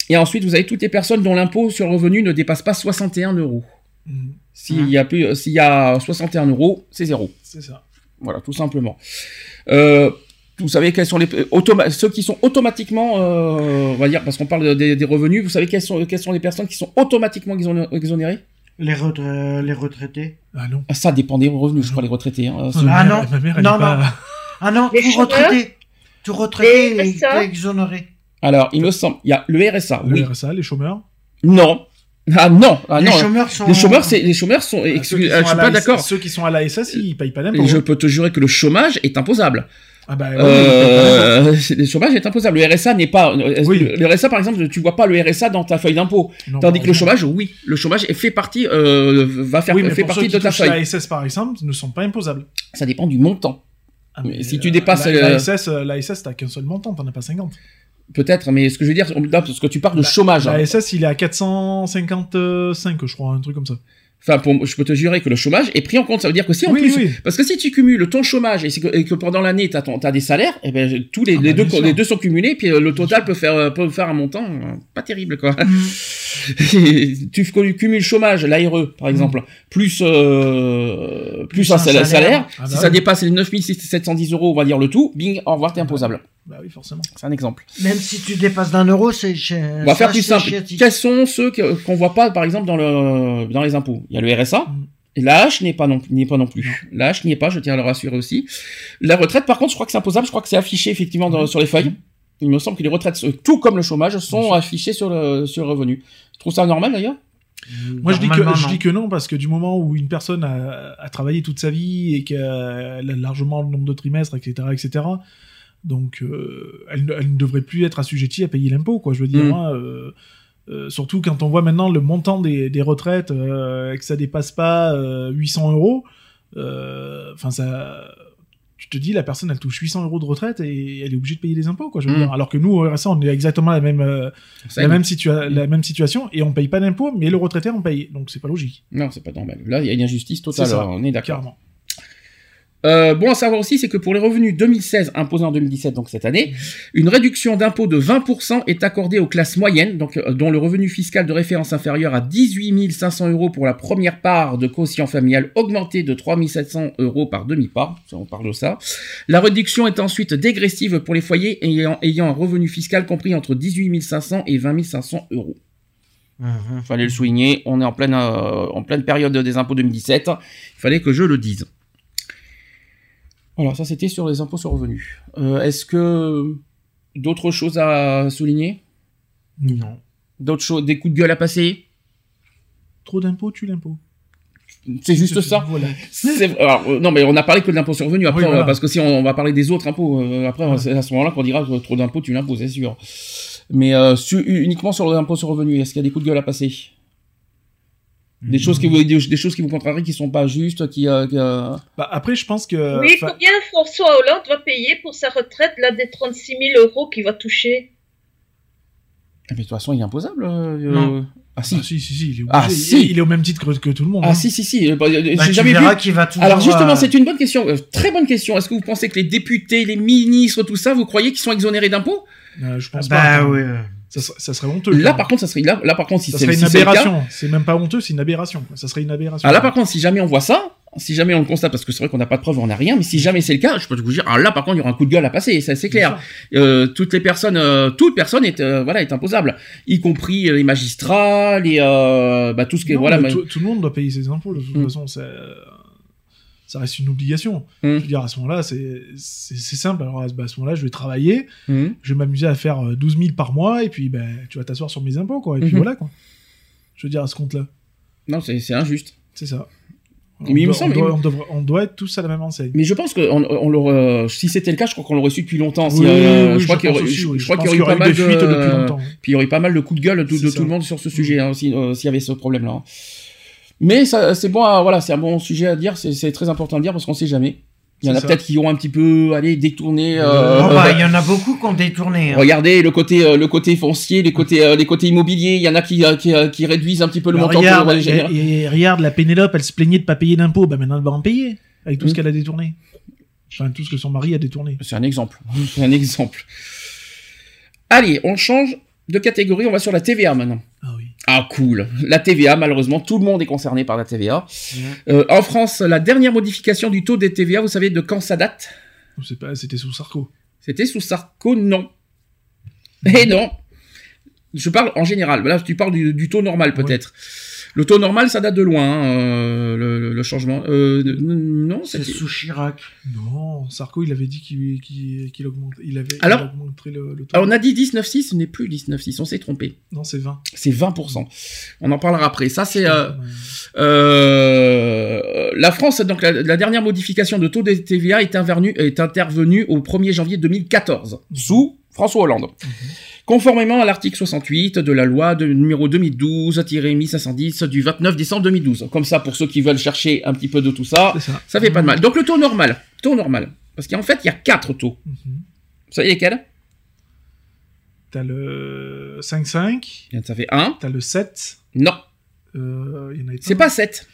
Et ensuite, vous avez toutes les personnes dont l'impôt sur le revenu ne dépasse pas 61 euros. Mm. S'il y a plus, s'il y a 61 euros, c'est zéro. C'est ça. Voilà, tout simplement. Euh, vous savez quels sont les automa- ceux qui sont automatiquement, euh, on va dire, parce qu'on parle des, des revenus, vous savez quelles sont, quelles sont les personnes qui sont automatiquement exoné- exonérées? Les, retra- les retraités. Ah non. Ah, Ça dépend des revenus, je crois, les retraités. hein. Ah non. Ma mère, elle Non, pas- Ah non, Les tout chômeurs retraité. Tout retraité exonéré. Alors, il me semble, il y a le RSA, Le oui. RSA, les chômeurs? Non. Ah non, ah les non. chômeurs sont. Les chômeurs, c'est les chômeurs sont. Ah, excuse- euh, sont je suis pas d'accord. Ceux qui sont à la SS, ils payent pas d'impôts. Je peux te jurer que le chômage est imposable. Ah bah, ouais. Euh, le chômage est imposable. Le RSA n'est pas. euh, Oui. Le, RSA, par exemple, tu vois pas le RSA dans ta feuille d'impôt. Tandis que le chômage, oui, le chômage fait partie, euh, va faire Oui, mais fait pour partie ceux de qui ta touchent feuille. la SS, par exemple, ne sont pas imposables. Ça dépend du montant, Ah, Mais si tu dépasses, La, la SS, la SS, t'as qu'un seul montant, t'en as pas 50. Peut-être. Mais ce que je veux dire, là, parce que tu parles de La- chômage. hein. La SS, il est à 455, je crois, un truc comme ça. Enfin, pour- je peux te jurer que le chômage est pris en compte. Ça veut dire que si en Oui, plus, oui. parce que si tu cumules ton chômage et, que, et que pendant l'année t'as t'as des salaires, et ben tous les, Ah les bah, deux les deux sont cumulés, puis euh, le total peut faire euh, peut faire un montant euh, pas terrible quoi. Mm. tu cumules chômage, l'ARE par exemple, plus euh, plus, Plus un un salaire. salaire. Ah bah si ça oui. dépasse les 9710 euros, on va dire le tout, bing, au revoir, t'es imposable. Bah oui, forcément. C'est un exemple. Même si tu dépasses d'un euro, c'est. chez- On va ça, faire plus simple. chiatique. Quels sont ceux qu'on voit pas, par exemple, dans, le, dans les impôts? Il y a le RSA. Mm. La hache n'est pas non, n'est pas non plus. La hache n'y est pas, je tiens à le rassurer aussi. La retraite, par contre, je crois que c'est imposable. Je crois que c'est affiché effectivement dans- sur les feuilles. Il me semble que les retraites, tout comme le chômage, sont affichés sur le, sur le revenu. Je trouve ça normal d'ailleurs? Moi, je dis, que, je non. dis que non, parce que du moment où une personne a, a travaillé toute sa vie et qu'elle a largement le nombre de trimestres, etc., etc., donc euh, elle, ne- elle ne devrait plus être assujettie à payer l'impôt, quoi. Je veux dire, Mm. moi, euh, euh, surtout quand on voit maintenant le montant des, des retraites et que ça dépasse pas euh, 800 euros, enfin, ça. Tu te dis, la personne, elle touche 800 euros de retraite et elle est obligée de payer des impôts, quoi. Je veux Mm. dire. Alors que nous, au RSA, on est exactement la même, la même, situa- la même situation et on paye pas d'impôts, mais le retraité on paye. Donc c'est pas logique. Non, c'est pas normal. Là, il y a une injustice totale. Ça. alors, On est d'accord. Euh, bon à savoir aussi, c'est que pour les revenus 2016 imposés en 2017, donc cette année, une réduction d'impôt de 20% est accordée aux classes moyennes, donc euh, dont le revenu fiscal de référence inférieur à 18 500 euros pour la première part de quotient familial augmenté de 3 700 euros par demi-part. On parle de ça. La réduction est ensuite dégressive pour les foyers ayant, ayant un revenu fiscal compris entre 18 500 et 20 500 euros. Mhm. Fallait le souligner. On est en pleine, euh, en pleine période des impôts 2017. Il fallait que je le dise. Voilà, ça c'était sur les impôts sur revenus. Euh, Est-ce que d'autres choses à souligner? Non. D'autres choses, des coups de gueule à passer? Trop d'impôts, tu l'impôt. C'est juste ça. Voilà. Alors, euh, non, mais on a parlé que de l'impôt sur revenu. Après, Oui, voilà. on- parce que si on, on va parler des autres impôts, euh, après, c'est à ce moment-là qu'on dira que trop d'impôts, tu l'imposes, c'est sûr. Mais euh, su- uniquement sur l'impôt sur revenu, est-ce qu'il y a des coups de gueule à passer? Des choses qui vous, des, des choses qui vous contrarient, qui sont pas justes, qui, euh, qui, euh, Bah, après, je pense que. oui, combien François Hollande va payer pour sa retraite là des 36 000 euros qu'il va toucher ah, mais de toute façon, il est imposable. euh, Non. euh, Ah si. ah, si, si, si, il est obligé. Ah, si. Il est au même titre que, que tout le monde. Ah hein. si si si. bah, Bah, J'ai tu jamais vu. verras qu'il va. Alors justement, euh, c'est une bonne question, euh, très bonne question. Est-ce que vous pensez que les députés, les ministres, tout ça, vous croyez qu'ils sont exonérés d'impôts? Euh, je pense Bah pas. hein. oui. Ça, ça serait honteux. Là, par contre, ça serait là, là par contre, si c'est si une aberration. C'est même pas honteux, c'est une aberration. quoi. Ça serait une aberration. Ah là par contre si jamais on voit ça, si jamais on le constate parce que c'est vrai qu'on n'a pas de preuve, on n'a rien, mais si jamais c'est le cas, je peux vous dire ah là par contre il y aura un coup de gueule à passer, ça c'est clair. Euh, toutes les personnes, euh, toute personne est euh, voilà est imposable, y compris euh, les magistrats, les euh, bah tout ce qui est voilà. tout, tout le monde doit payer ses impôts. De toute Mm. façon, c'est, euh, ça reste une obligation. Mm. Je veux dire, à ce moment-là, c'est, simple. Alors, à ce, moment-là, je vais travailler, Mhm. je vais m'amuser à faire euh, 12 000 par mois, et puis ben, tu vas t'asseoir sur mes impôts, quoi. Et puis Mhm. voilà, quoi. Je veux dire, à ce compte-là. Non c'est injuste. C'est ça. Mais il me doit, semble- on, doit, on, on doit être tous à la même enseigne. Mais je pense que on, on l'aurait- si c'était le cas, je crois qu'on l'aurait su depuis longtemps. si, euh, oui, je crois qu'il y aurait, oui. y eu pas mal des fuites de depuis longtemps. Puis il y aurait pas mal de coups de gueule de, de tout le monde sur ce sujet, hein, si, euh, s'il y avait ce problème-là. Mais c'est bon, à- voilà, c'est un bon sujet à dire. C'est, très important de dire parce qu'on sait jamais. Il y en a peut-être qui ont un petit peu, allez, détourné. Oh, Euh, bah, il y en a beaucoup qui ont détourné. hein. Regardez le côté, euh, le côté foncier, les côtés, euh, les côtés immobiliers. Il y en a qui, euh, qui, euh, qui réduisent un petit peu le Bah, montant. regarde, pour- et, et regarde, la Pénélope, elle se plaignait de pas payer d'impôts. Bah maintenant, elle va en payer. Avec tout ce qu'elle a détourné. Enfin, tout ce que son mari a détourné. C'est un exemple. C'est un exemple. Allez, on change de catégorie. On va sur la TVA maintenant. Ah cool. La TVA, malheureusement, tout le monde est concerné par la TVA. Euh, en France, la dernière modification du taux des TVA, vous savez de quand ça date? Pas, c'était sous Sarko. C'était sous Sarko, non. Et non. Je parle en général. Là, tu parles du, du taux normal peut-être. Le taux normal, ça date de loin, hein, euh, le, changement. Euh, non, C'est sous Chirac. Non, Sarko, il avait dit qu'il qu'il augmente, il avait Alors- il augmenterait le, le taux. Alors, on a dit 19,6, ce n'est plus 19,6, on s'est trompé. Non, c'est 20. C'est 20%. On en parlera après. Ça, c'est... euh, Euh, la France, donc la, la dernière modification de taux de TVA est intervenue, est intervenue au 1er janvier 2014, sous François Hollande. Conformément à l'article 68 de la loi de numéro 2012-1510 du 29 décembre 2012. Comme ça, pour ceux qui veulent chercher un petit peu de tout ça, ça. ça fait pas de mal. Donc le taux normal, taux normal. Parce qu'en fait, il y a quatre taux. Mhm. Vous savez lesquels? T'as le 5-5, Ça fait 1. t'as le 7. Non, Euh, c'est pas 7.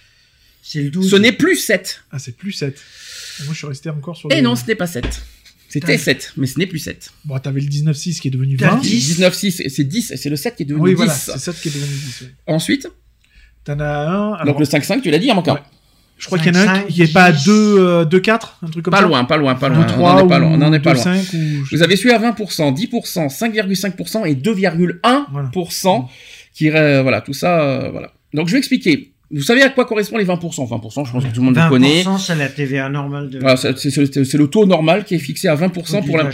C'est le 12. Ce n'est plus 7. Ah, c'est plus 7. Moi, je suis resté encore sur Et le. Eh non, ce n'est pas 7. C'était Putain. 7, mais ce n'est plus 7. Bon, t'avais le 19-6 qui est devenu T'as 20. le 10. 19,6, c'est 10, c'est le 7 qui est devenu Oui, 10. voilà, c'est 7 qui est devenu 10. ouais. Ensuite, T'en as un. Alors, donc le 5,5, tu l'as dit, il en manque un. Ouais. je crois qu'il y en a un 5, qui est pas à 10. 2, euh, 2-4, un truc comme Pas ça. loin, pas loin, pas 2, loin. 3 on n'en est pas ou loin. On en est pas loin. 5 ou... Vous avez celui à 20%, 10%, 5,5% et 2,1% qui, euh, voilà, tout ça, euh, voilà. Donc je vais expliquer. Vous savez à quoi correspond les 20% 20%, je pense que tout le monde le 20%, connaît. c'est la TVA normale de. Voilà, c'est le taux normal qui est fixé à 20% produit pour la.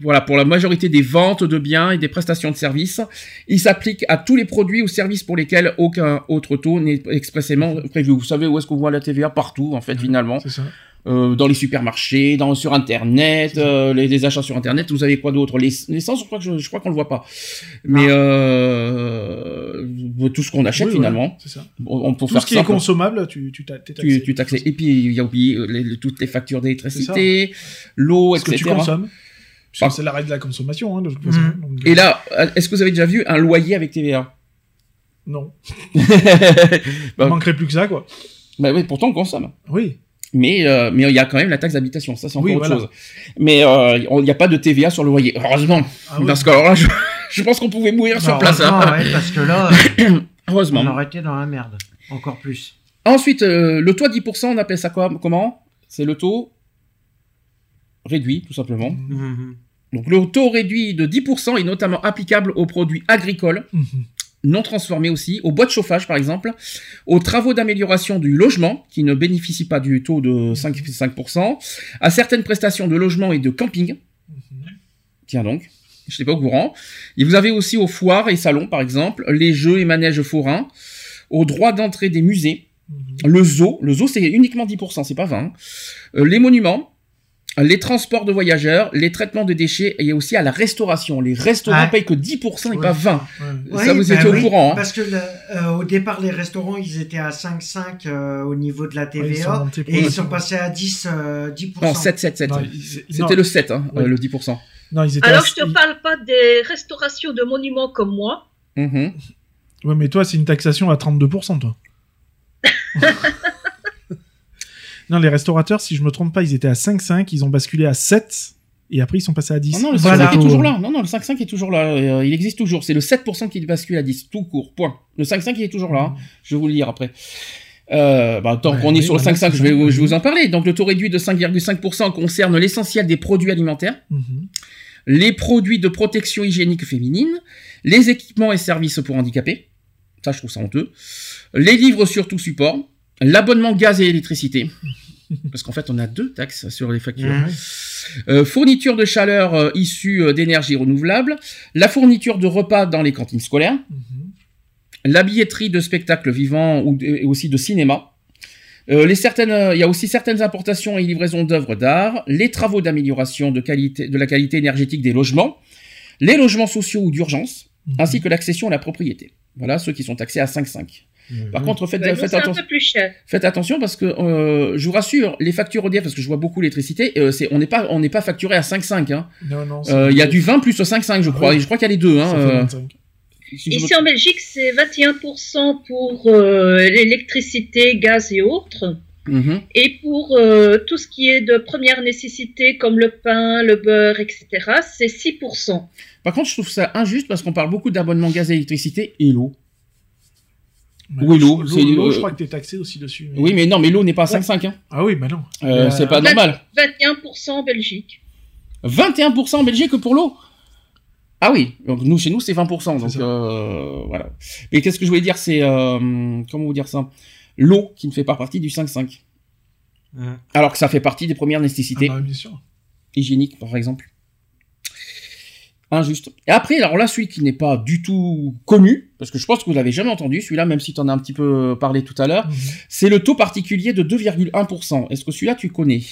Voilà, pour la majorité des ventes de biens et des prestations de services, il s'applique à tous les produits ou services pour lesquels aucun autre taux n'est expressément prévu. Vous savez où est-ce qu'on voit la TVA partout, en fait, finalement, C'est ça. Euh, dans les supermarchés, dans sur Internet, euh, les, les achats sur Internet. Vous avez quoi d'autre? Les- L'essence, je crois que je, je crois qu'on le voit pas, mais euh, tout ce qu'on achète Oui, finalement. c'est ça. On, on peut Tout faire ce qui ça. est consommable, tu, tu, t'es tu, taxé. tu taxes. Et puis il y a oublié euh, les- les- toutes les factures d'électricité, l'eau, Ce que etc. tu consommes. C'est l'arrêt de la consommation, hein, de toute façon. Mhm. Donc, Et là, est-ce que vous avez déjà vu un loyer avec TVA? Non. Bah, Il manquerait plus que ça, quoi. bah oui, pourtant on consomme. Oui. Mais euh, mais il y a quand même la taxe d'habitation, ça c'est encore Oui, autre voilà. chose. Mais euh, il n'y a pas de TVA sur le loyer, heureusement. Ah oui. Parce que alors là, je, je pense qu'on pouvait mourir sur Bah, place. hein. ouais, parce que là, Heureusement. on aurait été dans la merde. Encore plus. Ensuite, euh, le taux à 10%, on appelle ça quoi Comment? C'est le taux réduit, tout simplement. Mhm. Donc le taux réduit de 10% est notamment applicable aux produits agricoles, Mhm. Non transformés aussi, aux bois de chauffage par exemple, aux travaux d'amélioration du logement qui ne bénéficient pas du taux de 5, 5% à certaines prestations de logement et de camping. Tiens donc, je n'étais pas au courant. Et vous avez aussi aux foires et salons par exemple, les jeux et manèges forains, aux droits d'entrée des musées, le zoo, le zoo c'est uniquement 10%, c'est pas 20. hein. Euh, les monuments, les transports de voyageurs, les traitements de déchets et aussi à la restauration. Les restaurants Ouais. payent que 10% et Ouais. pas 20. Oui, Ça vous bah étiez au oui, courant. hein. Parce que le- euh, au départ, les restaurants, ils étaient à 5,5 euh, au niveau de la TVA ils sont montés et ils sont passés à 10, euh, 10%. Non, 7, 7, 7. Non, ils- C'était le 7, hein, Ouais. euh, le 10%. Non, ils étaient Alors, à- je te parle pas des restaurations de monuments comme moi. Mhm. Ouais, mais toi, c'est une taxation à 32%, toi. non, les restaurateurs, si je me trompe pas, ils étaient à 5,5, ils ont basculé à 7, et après, ils sont passés à 10. Non, non, le 5,5 Voilà. est toujours là. Non, non, le 5,5 est toujours là. Euh, il existe toujours. C'est le 7% qui bascule à 10, tout court, point. Le 5,5 il est toujours là. hein. Je vais vous le dire après. Euh, bah, tant Ouais, qu'on est oui, sur le voilà, 5,5, c'est je vais, je vais vous en parler. Donc, le taux réduit de 5,5% concerne l'essentiel des produits alimentaires, Mhm. les produits de protection hygiénique féminine, les équipements et services pour handicapés. Ça, je trouve ça honteux. Les livres sur tout support, l'abonnement gaz et électricité. Parce qu'en fait, on a deux taxes sur les factures. Euh, fourniture de chaleur euh, issue euh, d'énergie renouvelable, la fourniture de repas dans les cantines scolaires, Mhm. la billetterie de spectacles vivants ou de- aussi de cinéma. Euh, les certaines, il y a aussi certaines importations et livraisons d'œuvres d'art, les travaux d'amélioration de, qualité, de la qualité énergétique des logements, les logements sociaux ou d'urgence, Mhm. ainsi que l'accession à la propriété. Voilà ceux qui sont taxés à 5,5. Par contre, faites, attention. Faites attention parce que euh, je vous rassure, les factures EDF, parce que je vois beaucoup l'électricité, euh, c'est on n'est pas on n'est pas facturé à 5,5. Hein. Non, non, Euh, Il y a du 20 plus 5,5 je Ah crois. oui. Je crois qu'il y a les deux. Hein, ça fait euh, 25. si je me Ici en Belgique, c'est 21% pour euh, l'électricité, gaz et autres. Mhm. Et pour euh, tout ce qui est de première nécessité, comme le pain, le beurre, etc., c'est 6%. Par contre, je trouve ça injuste parce qu'on parle beaucoup d'abonnement gaz et électricité et l'eau. Mais Oui, l'eau, l'eau, c'est, l'eau, euh, je crois que t'es taxé aussi dessus. mais- Oui, mais non, mais l'eau n'est pas à 5,5. Hein. Ah oui, bah non. Euh, Euh, c'est pas normal. 21% en Belgique. 21% en Belgique pour l'eau? Ah oui, donc nous chez nous c'est 20%. Donc euh, voilà. Mais qu'est-ce que je voulais dire, c'est euh, comment vous dire ça? L'eau qui ne fait pas partie du 5,5. Ouais. Alors que ça fait partie des premières nécessités. Ah bah, bien sûr. hygiénique, par exemple. Injuste. Et après, alors là, celui qui n'est pas du tout connu, parce que je pense que vous l'avez jamais entendu, celui-là, même si tu en as un petit peu parlé tout à l'heure, Mhm. c'est le taux particulier de 2,1%. Est-ce que celui-là, tu connais?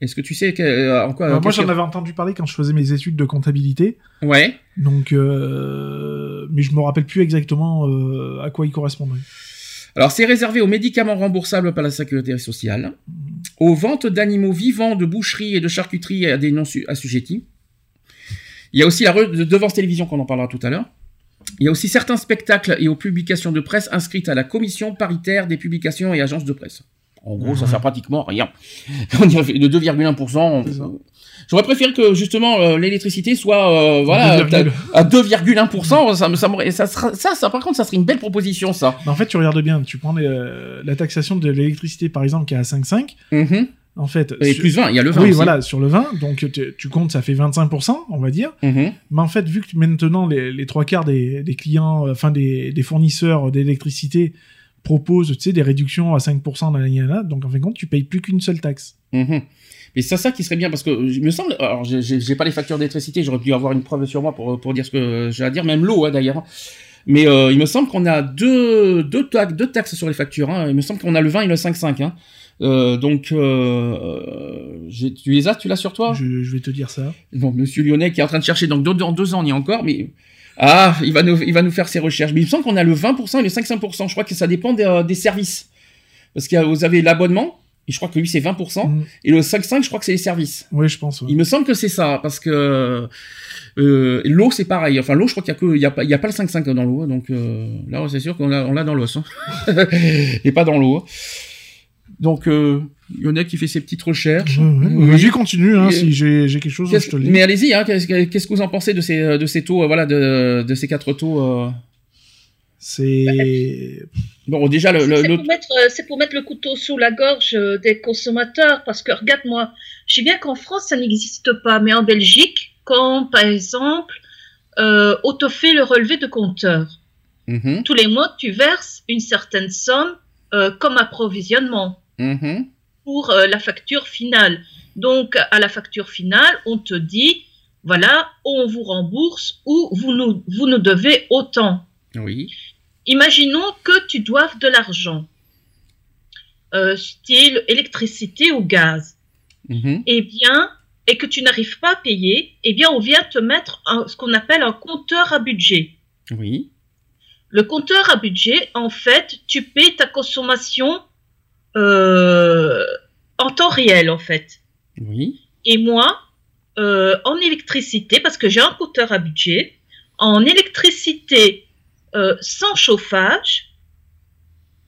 Est-ce que tu sais que- euh, en quoi Alors, moi, qu'est-ce j'en avais entendu parler quand je faisais mes études de comptabilité. Ouais. Donc, euh, mais je me rappelle plus exactement euh, à quoi il correspondait. Alors, c'est réservé aux médicaments remboursables par la sécurité sociale, aux ventes d'animaux vivants, de boucherie et de charcuterie à des non su- assujettis. Il y a aussi la de devance télévision qu'on en parlera tout à l'heure. Il y a aussi certains spectacles et aux publications de presse inscrites à la commission paritaire des publications et agences de presse. En gros, ça sert pratiquement à rien. On fait de 2,1%. C'est ça. on- J'aurais préféré que justement euh, l'électricité soit euh, voilà 2,1. à 2,1%. Ça, ça, ça, ça, ça, par contre, ça serait une belle proposition, ça. Mais en fait, tu regardes bien, tu prends les, euh, la taxation de l'électricité, par exemple, qui est à 5,5. Mhm. En fait, Et sur- plus 20, il y a le 20 oui, aussi. voilà, sur le 20, donc tu, comptes, ça fait 25%, on va dire. Mhm. Mais en fait, vu que maintenant les, les trois quarts des, des clients, enfin des, des fournisseurs d'électricité proposent, tu sais, des réductions à 5% dans la ligne donc en fin de compte, tu payes plus qu'une seule taxe. Mhm. Mais c'est ça qui serait bien parce que il me semble, alors j'ai- pas les factures d'électricité, j'aurais pu avoir une preuve sur moi pour, pour dire ce que j'ai à dire, même l'eau hein, d'ailleurs. Mais euh, il me semble qu'on a deux, deux, taxes, deux taxes sur les factures. Hein. Il me semble qu'on a le 20 et le 5,5. Hein. Euh, donc, euh, tu les as, tu l'as sur toi? Je, je vais te dire ça. Bon, Monsieur Lyonnais qui est en train de chercher, donc dans, dans deux ans on y est encore, mais ah, il va nous, il va nous faire ses recherches. Mais il me semble qu'on a le 20% et le 5,5%. Je crois que ça dépend des, euh, des services, parce que euh, vous avez l'abonnement et je crois que lui c'est 20%. Mhm. Et le 5,5, je crois que c'est les services. Oui, je pense. ouais. Il me semble que c'est ça, parce que euh, l'eau, c'est pareil. Enfin, l'eau, je crois qu'il y a que, il y a pas, il y a pas le 5,5 dans l'eau, donc euh, là, c'est sûr qu'on l'a, on dans l'os, hein. et pas dans l'eau. Donc, euh, Lionel qui fait ses petites recherches. Oui. Continue. Hein, Et- si j'ai quelque chose, Qu'est-ce- je te le dis. mais allez-y, hein, qu'est-ce, que- vous en pensez de ces, de ces taux, euh, voilà, de, de ces quatre taux euh... C'est. Bon, déjà, le, le, C'est le- pour, mettre, euh, c'est pour mettre le couteau sous la gorge des consommateurs, parce que regarde-moi, je sais bien qu'en France ça n'existe pas, mais en Belgique, quand par exemple euh, on te fait le relevé de compteur, Mhm, tous les mois, tu verses une certaine somme euh, comme approvisionnement mhm. pour euh, la facture finale. Donc, à la facture finale, on te dit, voilà, on vous rembourse ou vous nous, vous nous devez autant. Oui. Imaginons que tu doives de l'argent, euh, style électricité ou gaz. Mhm. Eh bien, et que tu n'arrives pas à payer, eh bien, on vient te mettre un- ce qu'on appelle un compteur à budget. Oui. Le compteur à budget, en fait, tu paies ta consommation euh, en temps réel, en fait. Oui. Et moi, euh, en électricité, parce que j'ai un compteur à budget, en électricité euh, sans chauffage,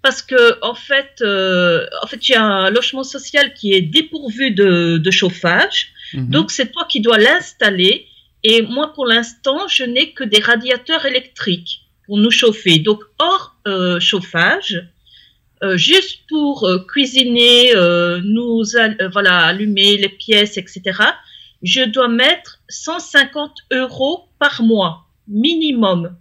parce que en fait, en fait, j'ai un logement social qui est dépourvu de, de chauffage, Mhm. donc c'est toi qui dois l'installer. Et moi, pour l'instant, je n'ai que des radiateurs électriques pour nous chauffer. Donc hors chauffage, euh, juste pour euh, cuisiner, euh, nous euh, voilà allumer les pièces, etc. Je dois mettre 150 euros par mois minimum.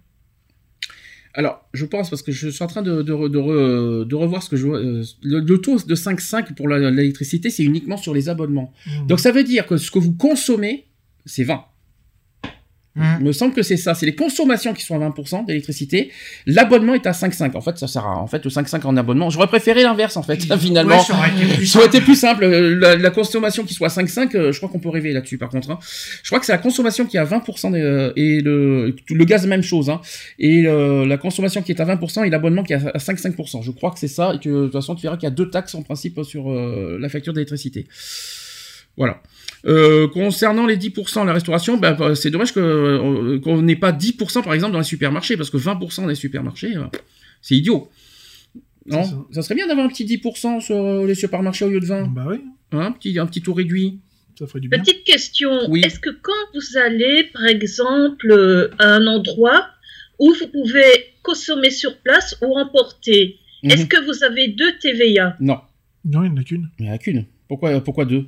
Alors, je pense, parce que je suis en train de, de, re- de, re- de revoir ce que je vois. le, le taux de 5,5 pour l'électricité, c'est uniquement sur les abonnements. Mmh. Donc, ça veut dire que ce que vous consommez, c'est 20. Il me semble que c'est ça. C'est les consommations qui sont à 20% d'électricité. L'abonnement est à 5,5. En fait, ça sert à, en fait, le 5,5 en abonnement. J'aurais préféré l'inverse, en fait, finalement. Ouais, ça aurait été plus Ça aurait été plus simple. euh, La, la consommation qui soit à 5,5, euh, je crois qu'on peut rêver là-dessus, par contre. hein. Je crois que c'est la consommation qui est à 20% des, euh, et le, le gaz, même chose. Hein. Et euh, la consommation qui est à 20% et l'abonnement qui est à 5,5%. Je crois que c'est ça. Et que de toute façon, tu verras qu'il y a deux taxes en principe sur euh, la facture d'électricité. Voilà. Euh, concernant les 10%, la restauration, bah, bah, c'est dommage euh, qu'on n'ait pas 10% par exemple dans les supermarchés, parce que 20% des supermarchés, euh, c'est idiot. Non? ça. ça. serait bien d'avoir un petit 10% sur euh, les supermarchés au lieu de 20. Bah oui, Hein, un, petit, un petit taux réduit. ça ferait du bien. Petite question, Oui. est-ce que quand vous allez, par exemple, euh, à un endroit où vous pouvez consommer sur place ou emporter, Mhm. est-ce que vous avez deux TVA Non, Non, il n'y en a qu'une. il n'y en a qu'une. Pourquoi, pourquoi deux?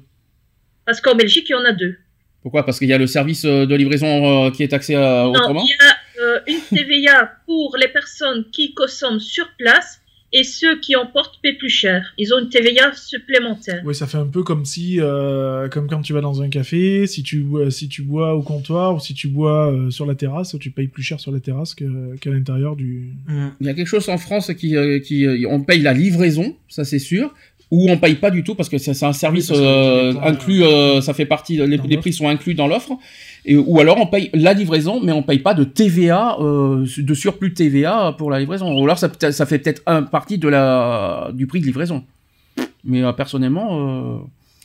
Parce qu'en Belgique, il y en a deux. Pourquoi? Parce qu'il y a le service euh, de livraison euh, qui est taxé euh, Non, autrement? il y a euh, une TVA pour les personnes qui consomment sur place et ceux qui emportent paient plus cher. Ils ont une TVA supplémentaire. Oui, ça fait un peu comme si, euh, comme quand tu vas dans un café, si tu, bois- si tu bois au comptoir ou si tu bois euh, sur la terrasse, tu payes plus cher sur la terrasse qu'à l'intérieur du. Hum. Il y a quelque chose en France qui, euh, qui euh, on paye la livraison, ça c'est sûr, ou on paye pas du tout parce que c'est un service Oui, euh, inclus, euh, ça fait partie, les, prix sont inclus dans l'offre, ou alors on paye la livraison, mais on paye pas de TVA, euh, de surplus de TVA pour la livraison. Ou alors ça, fait peut-être un partie de la du prix de livraison. Mais euh, personnellement, euh,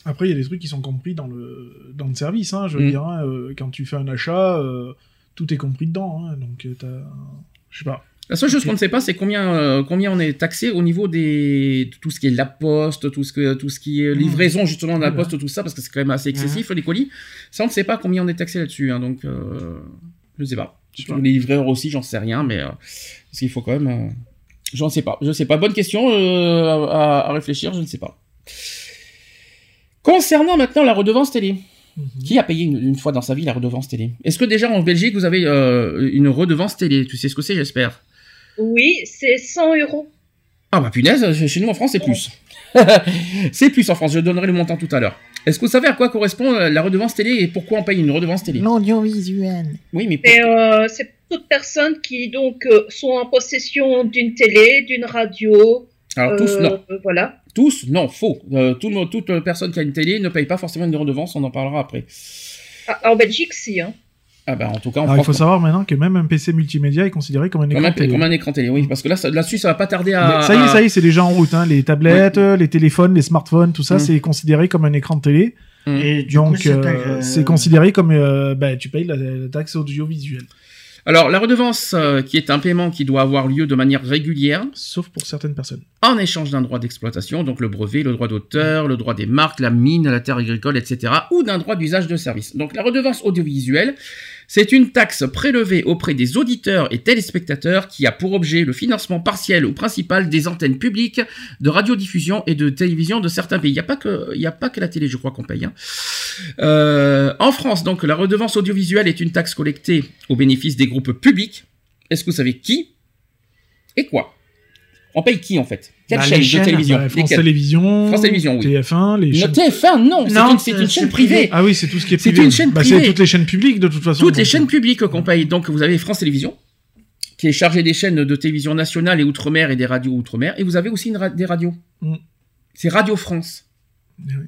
Après, il y a des trucs qui sont compris dans le, dans le service. Hein, je veux Mm. dire, hein, quand tu fais un achat, euh, tout est compris dedans. Hein, donc, t'as. Je sais pas. La seule chose qu'on ne sait pas, c'est combien, euh, combien on est taxé au niveau des de tout ce qui est la poste, tout ce que tout ce qui est livraison justement de la poste, tout ça, parce que c'est quand même assez excessif les colis. Ça, on ne sait pas combien on est taxé là-dessus, hein, donc euh, je ne sais pas. Je sais pas. Les livreurs aussi, j'en sais rien, mais euh, parce qu'il faut quand même. euh, j'en sais pas. Je sais pas. Bonne question euh, à, à réfléchir. Je ne sais pas. Concernant maintenant la redevance télé. Mhm. Qui a payé une, une fois dans sa vie la redevance télé? Est-ce que déjà en Belgique vous avez euh, une redevance télé? Tu sais ce que c'est, j'espère. Oui, c'est 100 euros. Ah bah punaise, chez nous en France c'est plus. c'est plus en France, je donnerai le montant tout à l'heure. Est-ce que vous savez à quoi correspond euh, la redevance télé et pourquoi on paye une redevance télé? L'audiovisuel. Oui, mais pour- euh, c'est toute personne qui donc euh, sont en possession d'une télé, d'une radio. alors tous euh, non, Voilà. tous non, faux. Euh, tout le- toute personne qui a une télé ne paye pas forcément une redevance, on en parlera après. Ah, en Belgique, si. Hein. Ah bah en tout cas en Alors, il faut savoir maintenant que même un PC multimédia est considéré comme un comme écran un, télé. comme un écran télé, oui, parce que là ça- là-dessus ça va pas tarder à. Mais ça y est, à- ça y est, c'est déjà en route. Hein. Les tablettes, les téléphones, les smartphones, tout ça, Mm. c'est considéré comme un écran de télé. Et du coup, Donc, c'est euh, c'est considéré comme. euh, bah, tu payes la, la taxe audiovisuelle. Alors la redevance euh, qui est un paiement qui doit avoir lieu de manière régulière Sauf pour certaines personnes. En échange d'un droit d'exploitation, donc le brevet, le droit d'auteur, le droit des marques, la mine, la terre agricole, etc., ou d'un droit d'usage de service. Donc la redevance audiovisuelle, c'est une taxe prélevée auprès des auditeurs et téléspectateurs qui a pour objet le financement partiel ou principal des antennes publiques de radiodiffusion et de télévision de certains pays. Il n'y a pas que, pas que la télé, je crois qu'on paye. hein. Euh, en France, donc, la redevance audiovisuelle est une taxe collectée au bénéfice des groupes publics. Est-ce que vous savez qui Et quoi? On paye qui en fait? Quelle Bah, chaîne de télévision Ouais, France Télévisions, France Télévisions, oui. TF1, les Non, chaînes. TF1, non, c'est Non, une, c'est c'est- une c'est chaîne privé. privée. Ah oui, c'est tout ce qui est C'est privé. une chaîne Bah, privée. c'est toutes les chaînes publiques de toute façon. Toutes les chaînes publiques qu'on paye. Donc vous avez France Télévisions, qui est chargée des chaînes de télévision nationale et outre-mer et des radios outre-mer. Et vous avez aussi une ra- des radios. Mm. C'est Radio France. Eh oui.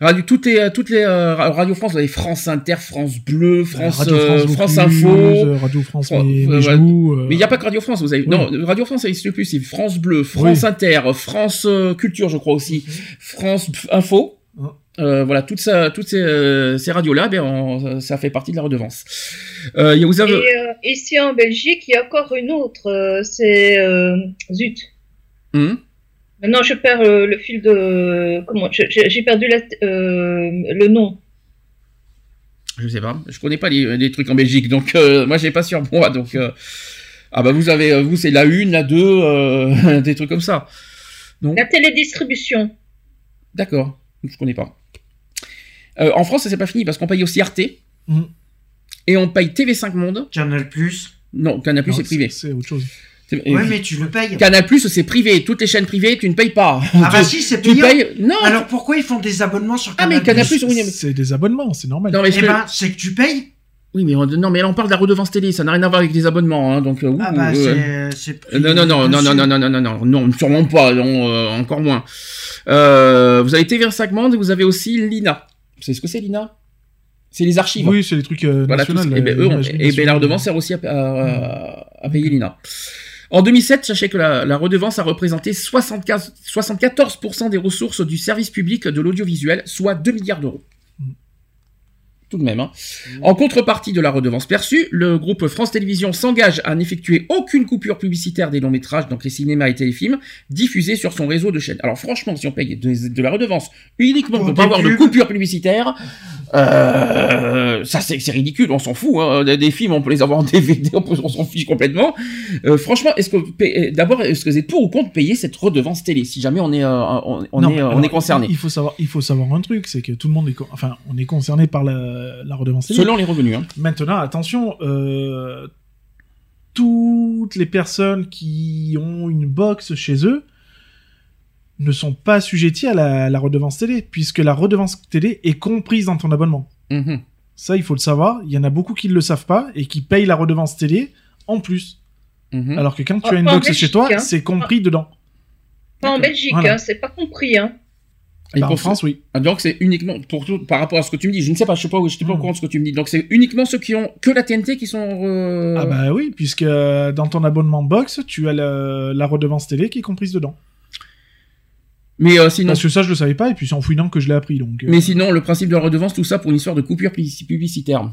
Radio, toutes les, toutes les euh, Radio France, vous avez France Inter, France Bleu, France, Radio euh, France, France Vaucluse, Info. euh, Radio France, Fran- euh, ouais. joues, euh, Mais il n'y a pas que Radio France, vous avez. Oui. Non, Radio France, ça n'existe plus. C'est France Bleu, France Inter, France euh, Culture, je crois aussi, France Info. Mhm. Euh, voilà, toutes, ça, toutes ces, euh, ces radios-là, ben, on- ça fait partie de la redevance. Euh, il y a- vous avez... Et euh, ici en Belgique, il y a encore une autre. euh, c'est euh, zut. Hum Maintenant, je perds euh, le fil de. Comment J'ai perdu la, euh, le nom. Je sais pas, je connais pas les, les trucs en Belgique, donc euh, moi j'ai pas sur moi, donc euh, ah bah vous avez, vous c'est la une, la deux, euh, des trucs comme ça. La télédistribution. d'accord, je connais pas. Euh, en France, ça c'est pas fini parce qu'on paye aussi Arte Mhm. et on paye TV5 Monde. Canal Plus. Non, Canal Plus c'est privé. C'est autre chose. Ouais, mais tu le payes. Canal Plus c'est privé, toutes les chaînes privées tu ne payes pas. Ah bah si, c'est tu payant. payes. Non. Alors pourquoi ils font des abonnements sur ah Canal mais Canal Plus, oui, mais, C'est des abonnements, c'est normal. non mais, Eh ben, c'est que tu payes. oui mais on- non mais là on parle de la redevance télé, ça n'a rien à voir avec des abonnements, hein, donc. euh, Ah bah euh, c'est- c'est. pris Non, non, non, non, non, non, non, non, non, non, non, sûrement pas, non, euh, encore moins. Euh, vous avez TV5 Monde et vous avez aussi l'INA. Vous savez ce que c'est l'INA? C'est les archives. Oui, c'est les trucs euh, Voilà, nationaux. et ben, eux, on- et ben, la redevance sert aussi à, à- à payer l'INA. En 2007, sachez que la, la redevance a représenté 75 74% des ressources du service public de l'audiovisuel, soit 2 milliards d'euros. Tout de même. hein. En contrepartie de la redevance perçue, le groupe France Télévisions s'engage à n'effectuer aucune coupure publicitaire des longs métrages, donc les cinémas et téléfilms, diffusés sur son réseau de chaînes. Alors franchement, si on paye de, de la redevance uniquement Pour pas avoir de coupure publicitaire, euh, ça c'est c'est ridicule, on s'en fout. Hein. Des, films, on peut les avoir en DVD, on, s'en fiche complètement. Euh, franchement, est-ce que payez- d'abord, est-ce que vous êtes pour ou contre payer cette redevance télé, si jamais on est, euh, on, on Non, est, euh, on alors, est concerné, Il faut savoir, il faut savoir un truc, c'est que tout le monde est, enfin, on est concerné par la, la redevance télé. selon les revenus. Hein. Maintenant, attention, euh, toutes les personnes qui ont une box chez eux ne sont pas assujetties à la, la redevance télé, puisque la redevance télé est comprise dans ton abonnement. Mhm. Ça, il faut le savoir. Il y en a beaucoup qui ne le savent pas et qui payent la redevance télé en plus. Mhm. Alors que quand tu as une en box chez toi, hein. c'est compris dedans. Pas en. Belgique, Voilà. hein, c'est pas compris. Hein. Et Bah, en pour- France, oui. Ah, Donc c'est uniquement pour tout, par rapport à ce que tu me dis. Je ne sais pas, je sais pas, je suis pas au Hmm. courant de ce que tu me dis. Donc c'est uniquement ceux qui ont que la TNT qui sont. euh, Ah bah oui, puisque euh, dans ton abonnement box, tu as la, la redevance télé qui est comprise dedans. Mais euh, sinon, Parce que ça, je le savais pas, et puis c'est en fouillant que je l'ai appris. Donc, euh, mais sinon le principe de la redevance, tout ça pour une histoire de coupure publici- publicitaire.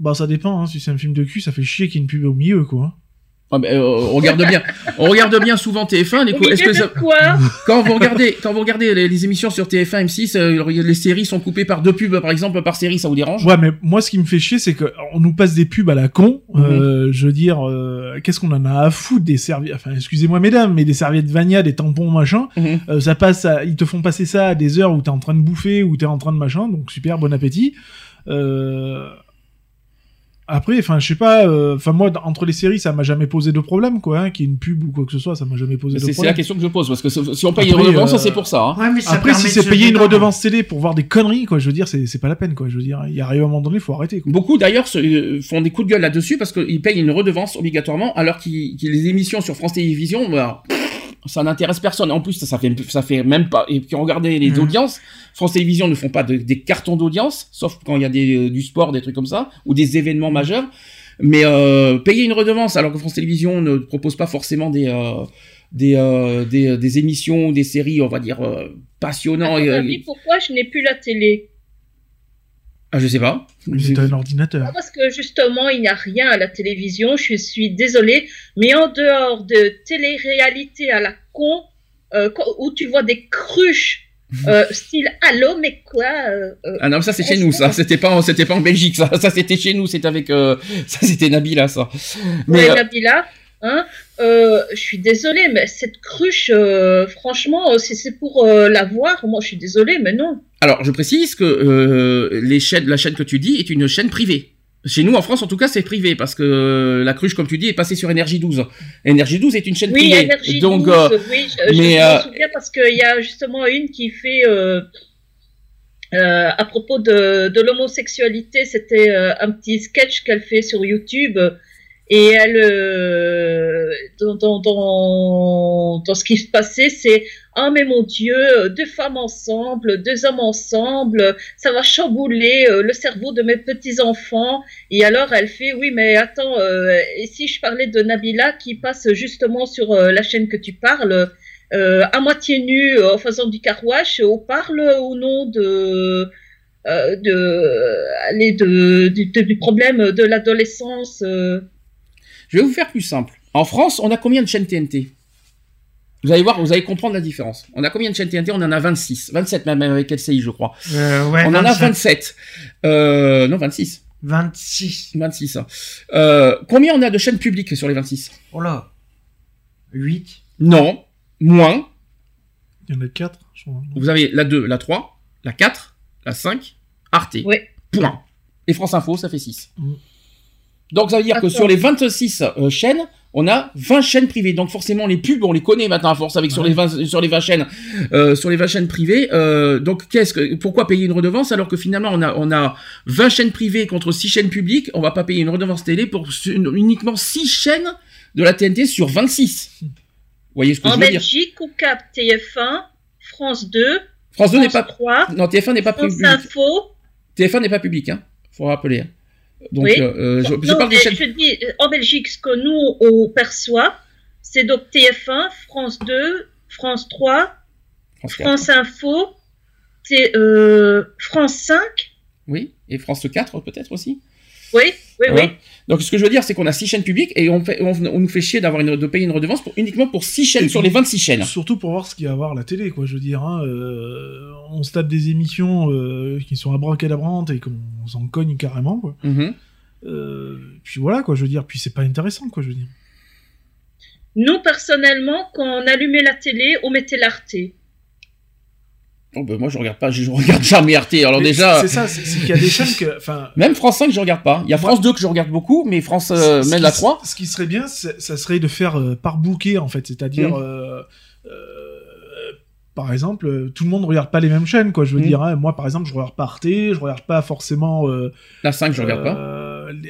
bah ça dépend. Hein. Si c'est un film de cul, ça fait chier qu'il y ait une pub au milieu, quoi. Ah bah, euh, on regarde bien, on regarde bien souvent TF1. Les Est-ce que ça- quand vous regardez, quand vous regardez les, les émissions sur TF1, M6, euh, les séries sont coupées par deux pubs, par exemple, par série, ça vous dérange? Ouais, mais moi, ce qui me fait chier, c'est qu'on nous passe des pubs à la con. Mhm. Euh, je veux dire, euh, qu'est-ce qu'on en a à foutre des serviettes Enfin, excusez-moi, mesdames, mais des serviettes Vania, des tampons, machin. Mhm. Euh, ça passe, à- ils te font passer ça à des heures où t'es en train de bouffer, où t'es en train de machin. Donc super, bon appétit. Euh... Après, enfin, je sais pas. euh, Enfin, moi, entre les séries, ça m'a jamais posé de problème, quoi. Hein, qu'il y ait une pub ou quoi que ce soit, ça m'a jamais posé de C'est c'est problème. la question que je pose parce que si on paye Après, une redevance, euh, c'est pour ça. hein. Ouais, mais ça Après, si c'est payer une redevance télé pour voir des conneries, quoi, je veux dire, c'est pas la peine, quoi. Je veux dire, il arrive à un moment donné, faut arrêter. Quoi. Beaucoup d'ailleurs se- euh, font des coups de gueule là-dessus parce qu'ils payent une redevance obligatoirement alors qu'ils qu'ils- les émissions sur France Télévisions, bah, ça n'intéresse personne. En plus, ça, ça fait ça fait même pas. Et puis regardez les Mhm. audiences. France Télévisions ne font pas de- des cartons d'audience, sauf quand il y a des, euh, du sport, des trucs comme ça, ou des événements majeurs. Mais euh, payer une redevance alors que France Télévisions ne propose pas forcément des euh, des, euh, des, des émissions ou des séries, on va dire euh, ton et, euh, pourquoi je n'ai plus la télé? Ah, je sais pas. C'est un ordinateur. Ah, Parce que justement, il n'y a rien à la télévision, je suis désolée, mais en dehors de télé-réalité à la con, euh, où tu vois des cruches, euh, style Allô, mais quoi euh, Ah non, ça c'est chez nous, ça. C'était pas, c'était pas en Belgique, ça. Ça c'était chez nous, c'était avec, euh, ça c'était Nabila, ça. Mais ouais, euh, Nabila, hein, euh, je suis désolée, mais cette cruche, euh, franchement, euh, si c'est pour euh, la voir, moi je suis désolée, mais non. alors, je précise que les chaînes, la chaîne que tu dis est une chaîne privée. Chez nous, en France, en tout cas, c'est privé parce que la cruche, comme tu dis, est passée sur Énergie 12. Énergie 12 est une chaîne Oui, privée. Énergie Donc, 12, oui, je, je mais, me euh, souviens parce qu'il y a justement une qui fait à propos de, de l'homosexualité, c'était un petit sketch qu'elle fait sur YouTube et elle euh, dans, dans, dans, ce qui se passait, c'est ah mais mon Dieu, deux femmes ensemble, deux hommes ensemble, ça va chambouler euh, le cerveau de mes petits enfants. Et alors elle fait oui mais attends, euh, et si je parlais de Nabila qui passe justement sur euh, la chaîne que tu parles, euh, à moitié nue en faisant du carouage, on parle ou non de euh, de, allez, de, de- du problème de l'adolescence euh. Je vais vous faire plus simple. En France, on a combien de chaînes TNT Vous allez voir, vous allez comprendre la différence. On a combien de chaînes TNT On en a 26. 27 même avec LCI, je crois. Euh, ouais, on en a 25. 27. Euh, non, 26. 26. 26. hein. Euh, combien on a de chaînes publiques sur les 26 Oh là. 8. Non. Moins. Il y en a 4, je crois. Vous avez la 2, la 3, la 4, la 5, Arte. Point. Et France Info, ça fait 6. Mm. Donc ça veut dire que sur les 26 euh, chaînes, on a 20 chaînes privées. Donc forcément les pubs, on les connaît maintenant à force avec sur les 20 sur les 20 chaînes euh, sur les 20 chaînes privées. Euh, donc qu'est-ce que pourquoi payer une redevance alors que finalement on a on a 20 chaînes privées contre 6 chaînes publiques, on va pas payer une redevance télé pour uniquement 6 chaînes de la TNT sur 26. Vous voyez ce que En je veux dire? Belgique, on capte TF1, France 2, France 2 n'est pas 3, non TF1 n'est pas France public. Info. TF1 n'est pas public hein. Faut rappeler. Donc Oui. euh, euh, je, je Non, parle je dis, en Belgique, ce que nous, on perçoit, c'est donc TF1, France 2, France 3, France 4. France Info, T- euh, France 5. Oui, et France 4 peut-être aussi. Oui, oui, oui. Donc ce que je veux dire, c'est qu'on a 6 chaînes publiques et on, fait, on, on nous fait chier d'avoir une, de payer une redevance pour, uniquement pour 6 chaînes Et sur puis- les 26 chaînes. Surtout pour voir ce qu'il y a à voir à la télé, quoi. Je veux dire, hein, euh, on se tape des émissions euh, qui sont abracadabrantes et qu'on s'en cogne carrément, quoi. Mhm. Euh, puis voilà, quoi. Je veux dire, puis c'est pas intéressant, quoi. Je veux dire. Nous, personnellement, quand on allumait la télé, on mettait l'Arte. Oh, ben, moi je regarde pas, je, regarde jamais RT. Alors Mais déjà, c'est ça, c'est qu'il y a des chaînes que, enfin, même France 5 je regarde pas. Il y a France 2 que je regarde beaucoup, mais France euh, même la s- 3. Ce qui serait bien, ça serait de faire euh, par bouquet, en fait. C'est-à-dire, Mm. euh, euh, par exemple, euh, tout le monde ne regarde pas les mêmes chaînes, quoi. Je veux Mm. dire, hein. moi, par exemple, je regarde pas Arte, je regarde pas forcément euh, La 5 je regarde pas.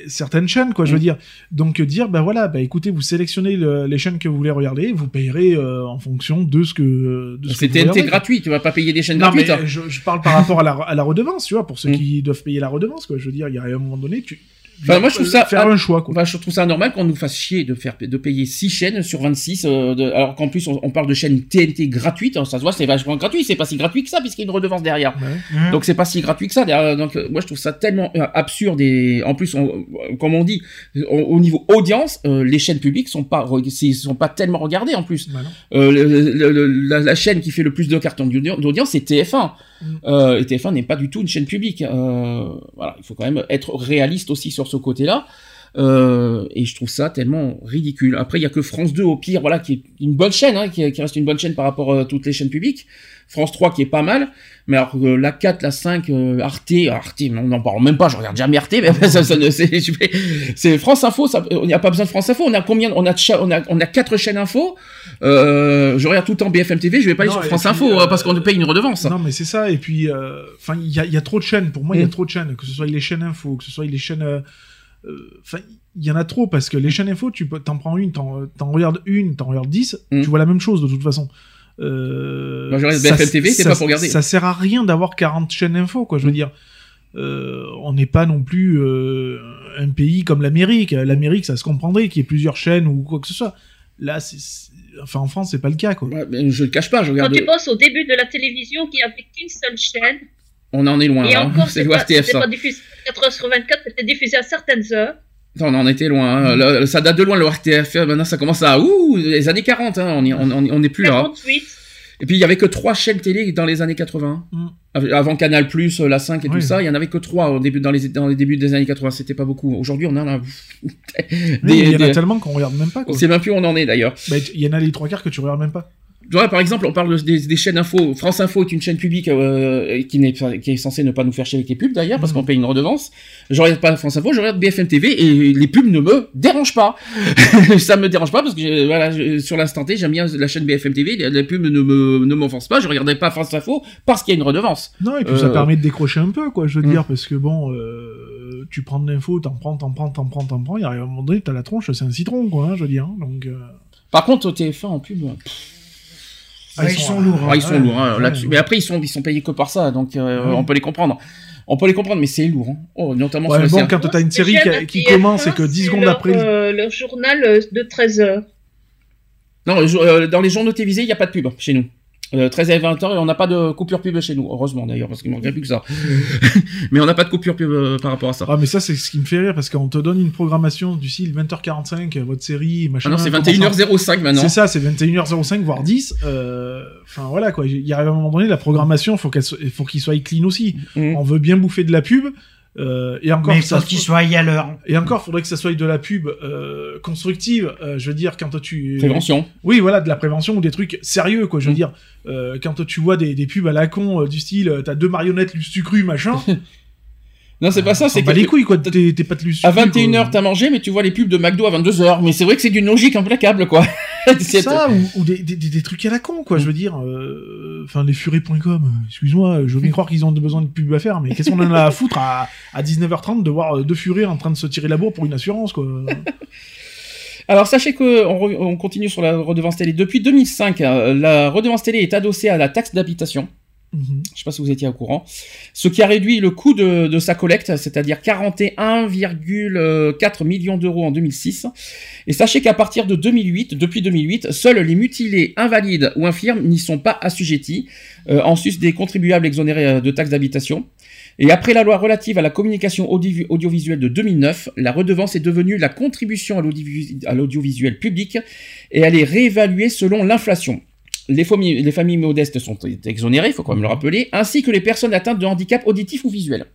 Certaines chaînes, quoi. Je veux Mm. dire. Donc, euh, dire, ben voilà, ben écoutez, vous sélectionnez le- les chaînes que vous voulez regarder, vous payerez euh, en fonction de ce que. de ce que C'est TNT gratuit, tu vas pas payer des chaînes Non, mais hein. je, je parle par rapport à la, à la redevance, tu vois, pour ceux Mm. qui doivent payer la redevance, quoi. Je veux dire, il y a un moment donné, tu. Enfin, moi, je trouve ça- Faire un choix, quoi. Enfin, je trouve ça normal qu'on nous fasse chier de faire de payer 6 chaînes sur 26, euh, de- alors qu'en plus on, on parle de chaînes TNT gratuites, hein, ça se voit, c'est vachement gratuit, c'est pas si gratuit que ça puisqu'il y a une redevance derrière. Ouais. Mmh. Donc c'est pas si gratuit que ça. derrière. Donc euh, moi je trouve ça tellement euh, absurde et en plus, on, euh, comme on dit, au, au niveau audience, euh, les chaînes publiques sont pas sont pas tellement regardées en plus. Bah non. Euh, le- le- le- la, la chaîne qui fait le plus de cartons d'audi- d'audience, c'est TF1. Euh, et TF1 n'est pas du tout une chaîne publique. Euh, voilà, il faut quand même être réaliste aussi sur ce côté-là. Euh, et je trouve ça tellement ridicule. Après, il y a que France 2 au pire, voilà, qui est une bonne chaîne, hein, qui, qui reste une bonne chaîne par rapport à toutes les chaînes publiques. France 3 qui est pas mal, mais alors euh, la 4, la 5, euh, Arte, Arte, on n'en parle même pas, je regarde jamais Arte, mais ça, ça c'est, France Info, ça, on n'y a pas besoin de France Info, on a combien, on a, on a, on a quatre chaînes info, euh, je regarde tout le temps BFM TV, je vais pas aller Non, sur et France puis, Info euh, euh, parce qu'on paye une redevance. Non, mais c'est ça. Et puis, euh, enfin, il y a, y a trop de chaînes. Pour moi, il y a Mm. trop de chaînes. Que ce soit les chaînes info, que ce soit les chaînes. Euh, euh, il y en a trop parce que les chaînes info, tu peux, t'en prends une, t'en, t'en regardes une, t'en regardes 10, Mm. tu vois la même chose de toute façon. Euh, Moi, je regarde ça- BFM TV, c'est ça- pas pour regarder. Ça sert à rien d'avoir 40 chaînes info, quoi. Je veux Mm. dire, euh, on n'est pas non plus euh, un pays comme l'Amérique. L'Amérique, ça se comprendrait qu'il y ait plusieurs chaînes ou quoi que ce soit. Là, c'est, c'est- enfin, en France, c'est pas le cas, quoi. Ouais, mais je le cache pas, je Quand regarde, tu penses au début de la télévision qui avait qu'une seule chaîne, on en est loin, et hein. encore, c'est c'est le pas, ça. diffusé 4 heures sur 24, c'était diffusé à certaines heures. On en était loin, hein. Le- ça date de loin le RTF, maintenant ça commence à, ouh, les années 40, hein. on, y- on, on, on est plus là. hein. 48. Et puis il y avait que trois chaînes télé dans les années 80. Mm. Av- Avant Canal+, euh, la 5 et tout ça, il y en avait que trois au début, dans, les, dans les débuts des années 80, c'était pas beaucoup. Aujourd'hui, on en a... Il y en a tellement qu'on regarde même pas, On quoi. sait même plus où on en est d'ailleurs. Bah, il y en a les trois quarts que tu regardes même pas. Vois, par exemple, on parle de- des, des chaînes info. France Info est une chaîne publique euh, qui, n'est pas- qui est censée ne pas nous faire chier avec les pubs d'ailleurs, parce qu'on paye une redevance. Je regarde pas France Info, je regarde BFM TV et les pubs ne me dérangent pas. ça me dérange pas parce que j'ai- voilà, je- sur l'instant T, j'aime bien la chaîne BFM TV. Les, pubs ne me ne m'offensent pas. Je regardais pas France Info parce qu'il y a une redevance. Non, et puis ça Euh, permet de décrocher un peu, quoi, je veux Mm. dire, parce que bon, euh, tu prends de l'info, t'en prends, t'en prends, t'en prends, t'en prends, il arrive à un moment donné, t'as la tronche, c'est un citron, quoi, hein, je veux dire. hein, donc, euh, Par contre, au TF1 en pub. Ah, ils sont lourds, Ah, ils sont ouais, lourds hein, ouais, là-dessus. ouais. Mais après, ils sont, ils sont payés que par ça, donc euh, Ouais. on peut les comprendre. On peut les comprendre, mais c'est lourd. Hein. Oh, notamment Ouais, sur les bon, quand t'as une série qui, qui TF1, commence et que 10 c'est secondes leur, après. euh, leur journal euh, de 13 heures. Non, euh, dans les journaux télévisés, il n'y a pas de pub chez nous. Euh, 13 à 20 heures et on n'a pas de coupure pub chez nous. Heureusement d'ailleurs, parce qu'il ne manquerait plus que ça. mais on n'a pas de coupure pub euh, par rapport à ça. Ah, mais ça, c'est ce qui me fait rire, parce qu'on te donne une programmation du style 20h45, euh, votre série, Ah machin. non, c'est comment ça- 21h05 maintenant. C'est ça, c'est 21h05, voire 10. euh, Enfin, voilà, quoi. Il arrive à un moment donné, la programmation, faut qu'elle soit- faut qu'il soit clean aussi. Mhm. On veut bien bouffer de la pub. Euh, et encore, Mais faut qu'ils soient à l'heure. Et encore, faudrait que ça soit de la pub euh, constructive. euh, je veux dire, quand tu Prévention. Oui, voilà, de la prévention ou des trucs sérieux, quoi. Je veux Mm. dire, euh, quand tu vois des, des pubs à la con euh, du style, t'as deux marionnettes lustucru, machin. Non, c'est pas ça, c'est pas les couilles, quoi. T'es pas de à 21h t'as mangé, mais tu vois les pubs de McDo à 22h. Mais c'est vrai que c'est d'une logique implacable, quoi. C'est- ça ou, ou des, des, des- des trucs à la con, quoi. Je veux dire, euh, enfin, les furets.com, excuse-moi, je veux bien croire qu'ils ont besoin de pub à faire, mais qu'est-ce qu'on en a à foutre à, à 19h30 de voir deux furets en train de se tirer la bourre pour une assurance, quoi. Alors sachez que on, re- on continue sur la redevance télé. Depuis 2005, euh, la redevance télé est adossée à la taxe d'habitation. Mhm. Je sais pas si vous étiez au courant. Ce qui a réduit le coût de, sa collecte, c'est-à-dire 41,4 millions d'euros en 2006. Et sachez qu'à partir de 2008, depuis 2008, seuls les mutilés, invalides ou infirmes n'y sont pas assujettis, euh, en sus des contribuables exonérés euh, de taxes d'habitation. Et après la loi relative à la communication audi- audiovisuelle de 2009, la redevance est devenue la contribution à l'audiovisuel public et elle est réévaluée selon l'inflation. Les familles, les familles modestes sont exonérées, il faut quand même le rappeler, ainsi que les personnes atteintes de handicap auditif ou visuel.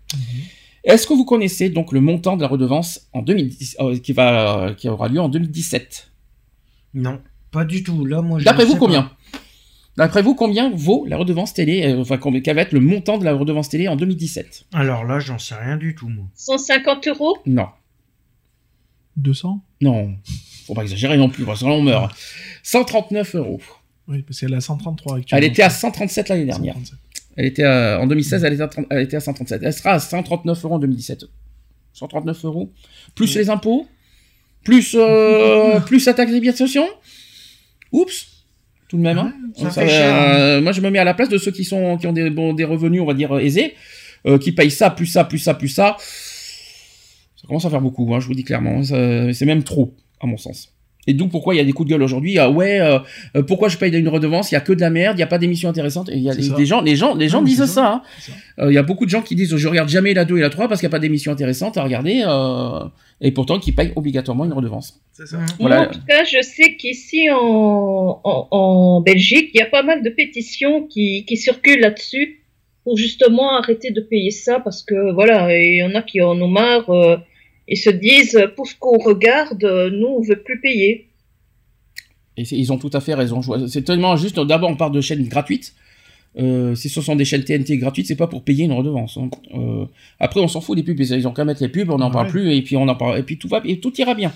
Est-ce que vous connaissez donc le montant de la redevance en 2010, euh, qui, va, qui aura lieu en 2017 Non, pas du tout. Là, moi, je D'après vous, combien? D'après vous, combien vaut la redevance télé, euh, enfin, combien quel va être le montant de la redevance télé en 2017 Alors là, j'en sais rien du tout, moi. 150 euros? Non. 200 Non. Faut pas exagérer non plus, parce que là, on meurt. 139 euros. Oui, parce qu'elle est à 133 actuellement. Elle était à 137 l'année dernière. 137. Elle était à- en 2016, elle était, à 30 elle était à 137. Elle sera à 139 euros en 2017. 139 euros. Plus les impôts. Plus, euh, plus la taxe d'habitation. Oups. Tout de même. hein. ça Ça cher, hein. euh, moi, je me mets à la place de ceux qui, sont, qui ont des, bon, des revenus, on va dire, euh, aisés. euh, qui payent ça, plus ça, plus ça, plus ça. Ça commence à faire beaucoup, hein, je vous dis clairement. C'est même trop, à mon sens. Et donc pourquoi il y a des coups de gueule aujourd'hui? Ah ouais euh, euh, pourquoi je paye une redevance? Il y a que de la merde il y a pas d'émissions intéressantes et il y a des, ça. gens les gens les gens disent ça, ça. hein. Ça. Euh, il y a beaucoup de gens qui disent je regarde jamais la 2 et la 3 parce qu'il n'y a pas d'émissions intéressantes à regarder euh, et pourtant qui payent obligatoirement une redevance C'est ça. Mhm. Voilà. Moi, en tout cas, je sais qu'ici en, en, en Belgique, il y a pas mal de pétitions qui, qui circulent là-dessus pour justement arrêter de payer ça parce que voilà, il y en a qui en ont marre et se disent pour ce qu'on regarde, nous on veut plus payer. et ils ont tout à fait raison c'est tellement juste d'abord on parle de chaînes gratuites euh, si ce sont des chaînes TNT gratuites, c'est pas pour payer une redevance. hein. Euh, après, on s'en fout des pubs. Ils ont qu'à mettre les pubs, on n'en Ouais. parle plus, et puis on en parle, et puis tout va, et tout ira bien.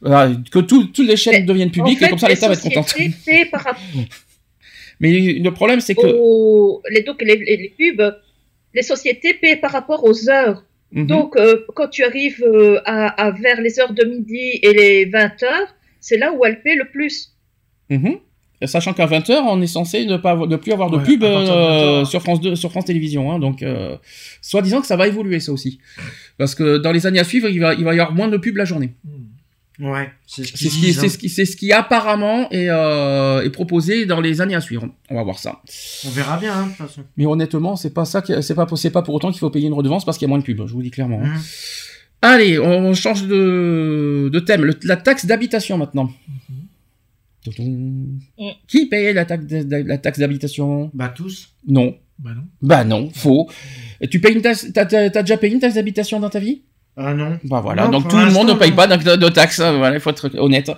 Voilà, que tout- toutes les chaînes Mais, deviennent publiques, en fait, et comme ça les l'État va être content. par Mais le problème, c'est que aux, les, donc les, les, les pubs, les sociétés paient par rapport aux heures. Mhm. Donc, euh, quand tu arrives euh, à, à vers les heures de midi et les 20 heures, c'est là où elles paient le plus. Mhm. Sachant qu'à 20h, on est censé ne, pas, avoir- ne plus avoir de Ouais, pub euh, 20, sur, France 2, sur France Télévisions. Hein, donc, euh, soit disant que ça va évoluer, ça aussi. Parce que dans les années à suivre, il va, il va y avoir moins de pubs la journée. Ouais, c'est ce qui, hein. ce, qui, c'est ce qui apparemment est, euh, est proposé dans les années à suivre. On va voir ça. On verra bien, hein, de toute façon. Mais honnêtement, c'est pas ça, qui- c'est pas, c'est pas pour autant qu'il faut payer une redevance parce qu'il y a moins de pubs. Je vous dis clairement. hein. Mhm. Allez, on change de, de thème. Le- la taxe d'habitation maintenant. Tudum. Qui payait la taxe, de- la taxe d'habitation? Bah, tous. Non. Bah non. Bah non, faux. Tu payes une taxe, t'as déjà payé une taxe d'habitation dans ta vie? Ah non. Bah voilà, Non, donc tout le monde ne paye pas de, de taxes, hein, voilà, il faut être honnête.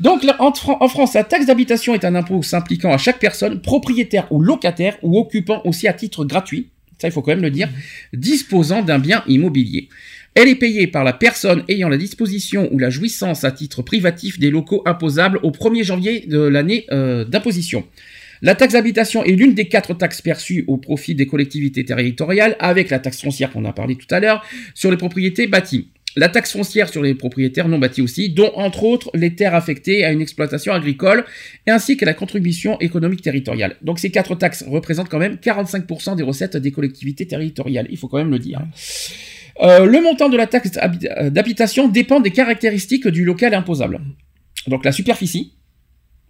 Donc là, en, Fran- en France, la taxe d'habitation est un impôt s'impliquant à chaque personne, propriétaire ou locataire, ou occupant aussi à titre gratuit, ça il faut quand même le dire, disposant d'un bien immobilier. Elle est payée par la personne ayant la disposition ou la jouissance à titre privatif des locaux imposables au 1er janvier de l'année euh, d'imposition. La taxe d'habitation est l'une des quatre taxes perçues au profit des collectivités territoriales, avec la taxe foncière qu'on a parlé tout à l'heure, sur les propriétés bâties. La taxe foncière sur les propriétaires non bâtis aussi, dont entre autres les terres affectées à une exploitation agricole, ainsi que la contribution économique territoriale. Donc ces quatre taxes représentent quand même 45% des recettes des collectivités territoriales, il faut quand même le dire. Euh, le montant de la taxe euh, d'habitation dépend des caractéristiques du local imposable. Donc la superficie,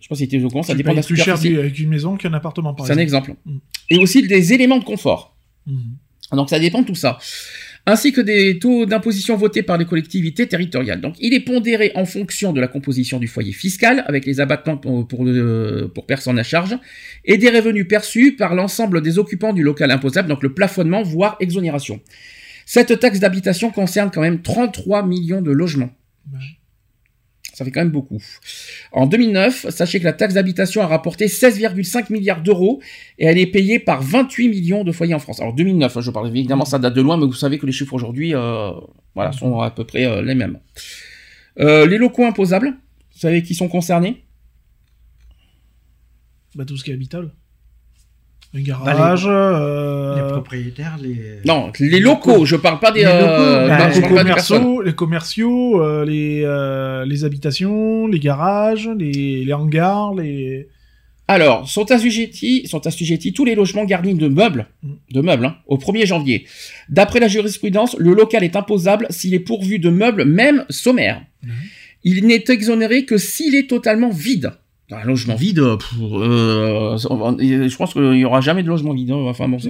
je pas si tu es au courant, ça dépend de la plus cher avec une maison qu'un appartement, par C'est un exemple. exemple. Mm. Et aussi des éléments de confort. Mhm. Donc ça dépend de tout ça. Ainsi que des taux d'imposition votés par les collectivités territoriales. Donc il est pondéré en fonction de la composition du foyer fiscal, avec les abattements pour, pour, le- pour personnes à charge, et des revenus perçus par l'ensemble des occupants du local imposable, donc le plafonnement, voire exonération. Cette taxe d'habitation concerne quand même 33 millions de logements. Ça fait quand même beaucoup. En 2009, sachez que la taxe d'habitation a rapporté 16,5 milliards d'euros et elle est payée par 28 millions de foyers en France. Alors 2009, hein, je parle évidemment, ça date de loin, mais vous savez que les chiffres aujourd'hui, euh, voilà, sont à peu près euh, les mêmes. Euh, les locaux imposables, vous savez qui sont concernés? Bah, tout ce qui est habitable. Un garage, euh, Les propriétaires, les. Non, les locaux. Je parle pas des. les, locaux, euh, bah, non, je les parle pas des personnes. commerciaux, les commerciaux, euh, les, euh, les habitations, les garages, les, les hangars, les. Alors, sont assujettis, sont assujettis tous les logements garnis de meubles, Mm. de meubles, hein, au 1er janvier. D'après la jurisprudence, le local est imposable s'il est pourvu de meubles, même sommaires. Mhm. Il n'est exonéré que s'il est totalement vide. Un logement vide, pff, euh, je pense qu'il y aura jamais de logement vide. hein, Enfin, bon, ça-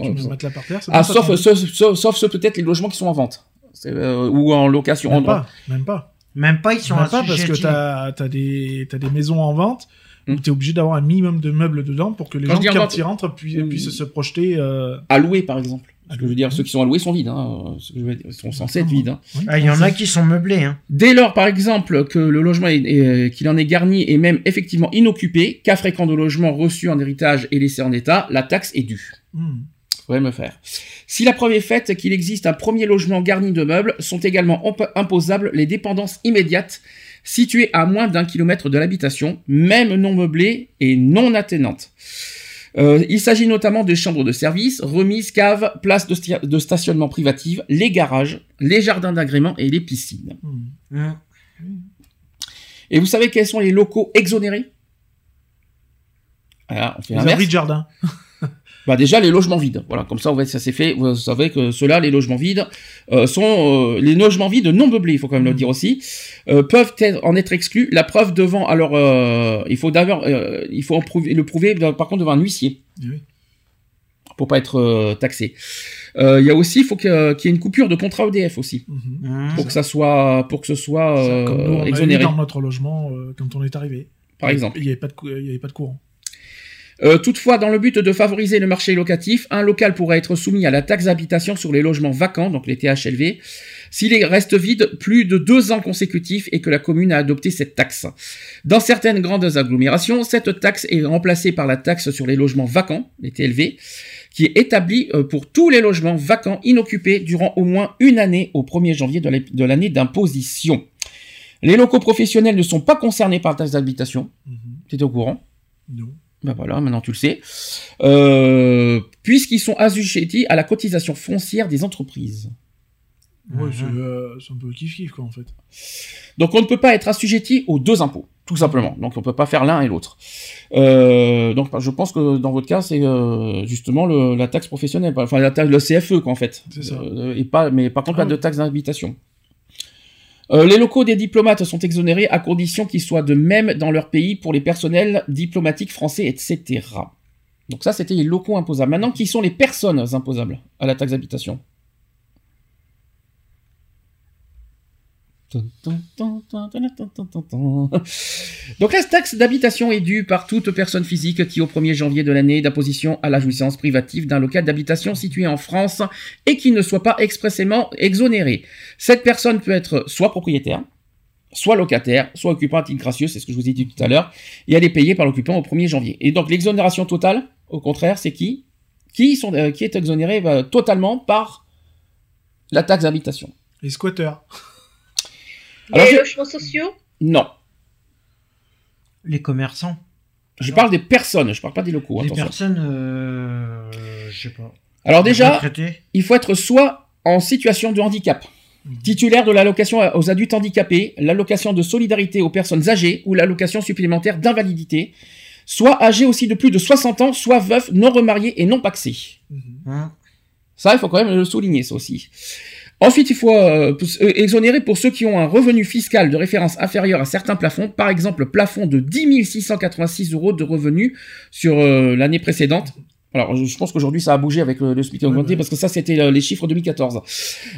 par terre, ah, sauf, sauf, sauf, sauf ceux peut-être les logements qui sont en vente euh, ou en location. Même En- pas, même pas. Même pas, ils sont Même pas parce que t'as as des, t'as des maisons en vente où Hmm. t'es obligé d'avoir un minimum de meubles dedans pour que les Quand gens qui rentrent Hmm. puissent se projeter. euh, à louer, par exemple. Ce que je veux dire, ceux qui sont alloués sont vides. Hein. Ce que je veux dire, Ils sont censés être vides. hein. Ah, il y en a qui sont meublés, hein. Dès lors, par exemple, que le logement qu'il en est garni et même effectivement inoccupé, cas fréquent de logements reçus en héritage et laissés en état, la taxe est due. Hmm. Faudrait me faire. Si la preuve est faite qu'il existe un premier logement garni de meubles, sont également imp- imposables les dépendances immédiates situées à moins d'un kilomètre de l'habitation, même non meublées et non attenantes. Euh, il s'agit notamment des chambres de service, remises, caves, places de, stationnement privatives, les garages, les jardins d'agrément et les piscines. Hmm. Hein. Et vous savez quels sont les locaux exonérés? On fait Les l'inverse. abris de jardin. Bah déjà les logements vides. Voilà, comme ça, on va- ça s'est fait. Vous savez que ceux-là, les logements vides, euh, sont euh, les logements vides non meublés. Il faut quand même le dire aussi. euh, peuvent être, en être exclus. La preuve devant. Alors, euh, il faut d'abord, euh, il faut en prouver- le prouver. euh, Par contre, devant un huissier Oui. pour pas être euh, taxé. Euh, Il y a aussi, il faut qu'il y ait une coupure de contrat EDF aussi Mhm. Hein. pour que ça soit, pour que ce soit Ça, euh, Comme nous, on a eu exonéré, dans notre logement euh, quand on est arrivé. par exemple. Il n'y avait, pas de cou- il y avait pas de courant. Euh, toutefois, dans le but de favoriser le marché locatif, un local pourrait être soumis à la taxe d'habitation sur les logements vacants, donc les THLV, s'il reste vide plus de deux ans consécutifs et que la commune a adopté cette taxe. Dans certaines grandes agglomérations, cette taxe est remplacée par la taxe sur les logements vacants, les TLV, qui est établie euh, pour tous les logements vacants inoccupés durant au moins une année au 1er janvier de l'année- d'imposition. Les locaux professionnels ne sont pas concernés par la taxe d'habitation. Mhm. Tu au courant? Non. Ben voilà, maintenant tu le sais. Euh, Puisqu'ils sont assujettis à la cotisation foncière des entreprises. Ouais, Mhm. c'est euh, c'est un peu kiff-kiff, quoi, en fait. Donc on ne peut pas être assujetti aux deux impôts, tout simplement. Donc on peut pas faire l'un et l'autre. Euh, donc je pense que dans votre cas c'est euh, justement le- la taxe professionnelle, enfin la taxe, le CFE quoi en fait. C'est ça. Euh, et pas, mais par contre Ah pas de oui. taxe d'habitation. Euh, les locaux des diplomates sont exonérés à condition qu'ils soient de même dans leur pays pour les personnels diplomatiques français, etc. Donc ça, c'était les locaux imposables. Maintenant, qui sont les personnes imposables à la taxe d'habitation? Donc la taxe d'habitation est due par toute personne physique qui au 1er janvier de l'année d'imposition à la jouissance privative d'un local d'habitation situé en France et qui ne soit pas expressément exonérée. Cette personne peut être soit propriétaire, soit locataire, soit occupant à titre gracieux, c'est ce que je vous ai dit tout à l'heure, et elle est payée par l'occupant au 1er janvier. Et donc l'exonération totale, au contraire, c'est qui qui, euh, est exonéré bah, totalement par la taxe d'habitation. Les squatteurs. Les logements sociaux Non. Les commerçants. Je parle des personnes, je parle pas des locaux. Les attention. personnes, euh, je sais pas. Alors déjà, Retraités. il faut être soit en situation de handicap, titulaire de l'allocation aux adultes handicapés, l'allocation de solidarité aux personnes âgées ou l'allocation supplémentaire d'invalidité, soit âgé aussi de plus de 60 ans, soit veuf, non remarié et non paxé. Hein? Ça, il faut quand même le souligner, ça aussi. Ensuite, il faut euh, euh, exonérer pour ceux qui ont un revenu fiscal de référence inférieur à certains plafonds, par exemple le plafond de 10 686 euros de revenus sur euh, l'année précédente. Alors, je pense qu'aujourd'hui, ça a bougé avec le, le SMIC augmenté, ouais. parce que ça, c'était euh, les chiffres 2014.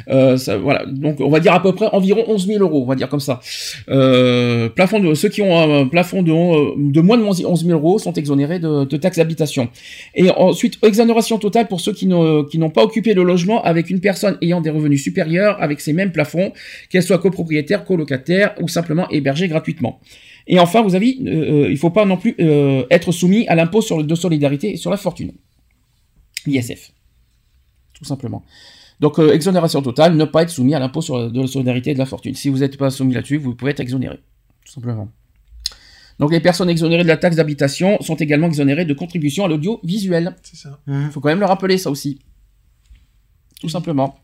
Euh, ça, voilà. Donc, on va dire à peu près environ 11 000 euros, on va dire comme ça. Euh, plafond de, ceux qui ont un plafond de, euh, de moins de 11 000 euros sont exonérés de, de taxes d'habitation. Et ensuite, exonération totale pour ceux qui n'ont pas occupé le logement avec une personne ayant des revenus supérieurs avec ces mêmes plafonds, qu'elle soit copropriétaire, colocataire ou simplement hébergée gratuitement. Et enfin, vous avez, euh, il faut pas non plus euh, être soumis à l'impôt sur le de solidarité et sur la fortune, l'ISF, tout simplement. Donc euh, exonération totale, ne pas être soumis à l'impôt sur la, de la solidarité et de la fortune. Si vous n'êtes pas soumis là-dessus, vous pouvez être exonéré, tout simplement. Donc les personnes exonérées de la taxe d'habitation sont également exonérées de contribution à l'audiovisuel. C'est ça. Il hein. faut quand même le rappeler, ça aussi. Tout simplement.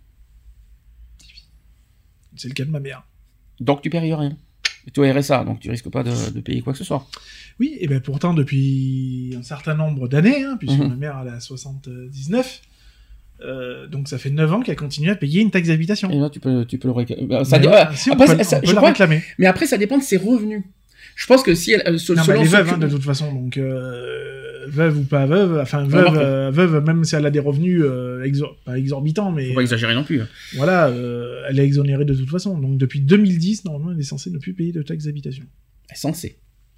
C'est le cas de ma mère. Donc tu payes rien. Et tu es RSA, donc tu risques pas de, de payer quoi que ce soit. Oui, et bien pourtant, depuis un certain nombre d'années, hein, puisque Mhm. ma mère elle a 79, euh, donc ça fait 9 ans qu'elle continue à payer une taxe d'habitation. Et là, tu peux, tu peux le réclamer. Ça Mais dé- voilà, si, on après, peut- ça- ça- on peut je la crois- réclamer. mais après, ça dépend de ses revenus. Je pense que si elle, euh, se- Non, mais selon elle est veuve, hein, de toute façon, donc euh, veuve ou pas veuve, enfin veuve, euh, veuve, même si elle a des revenus euh, exor- pas exorbitants, mais faut pas exagérer non plus. hein. voilà, euh, elle est exonérée de toute façon. Donc depuis 2010, normalement, elle est censée ne plus payer de taxe d'habitation. Elle est censée.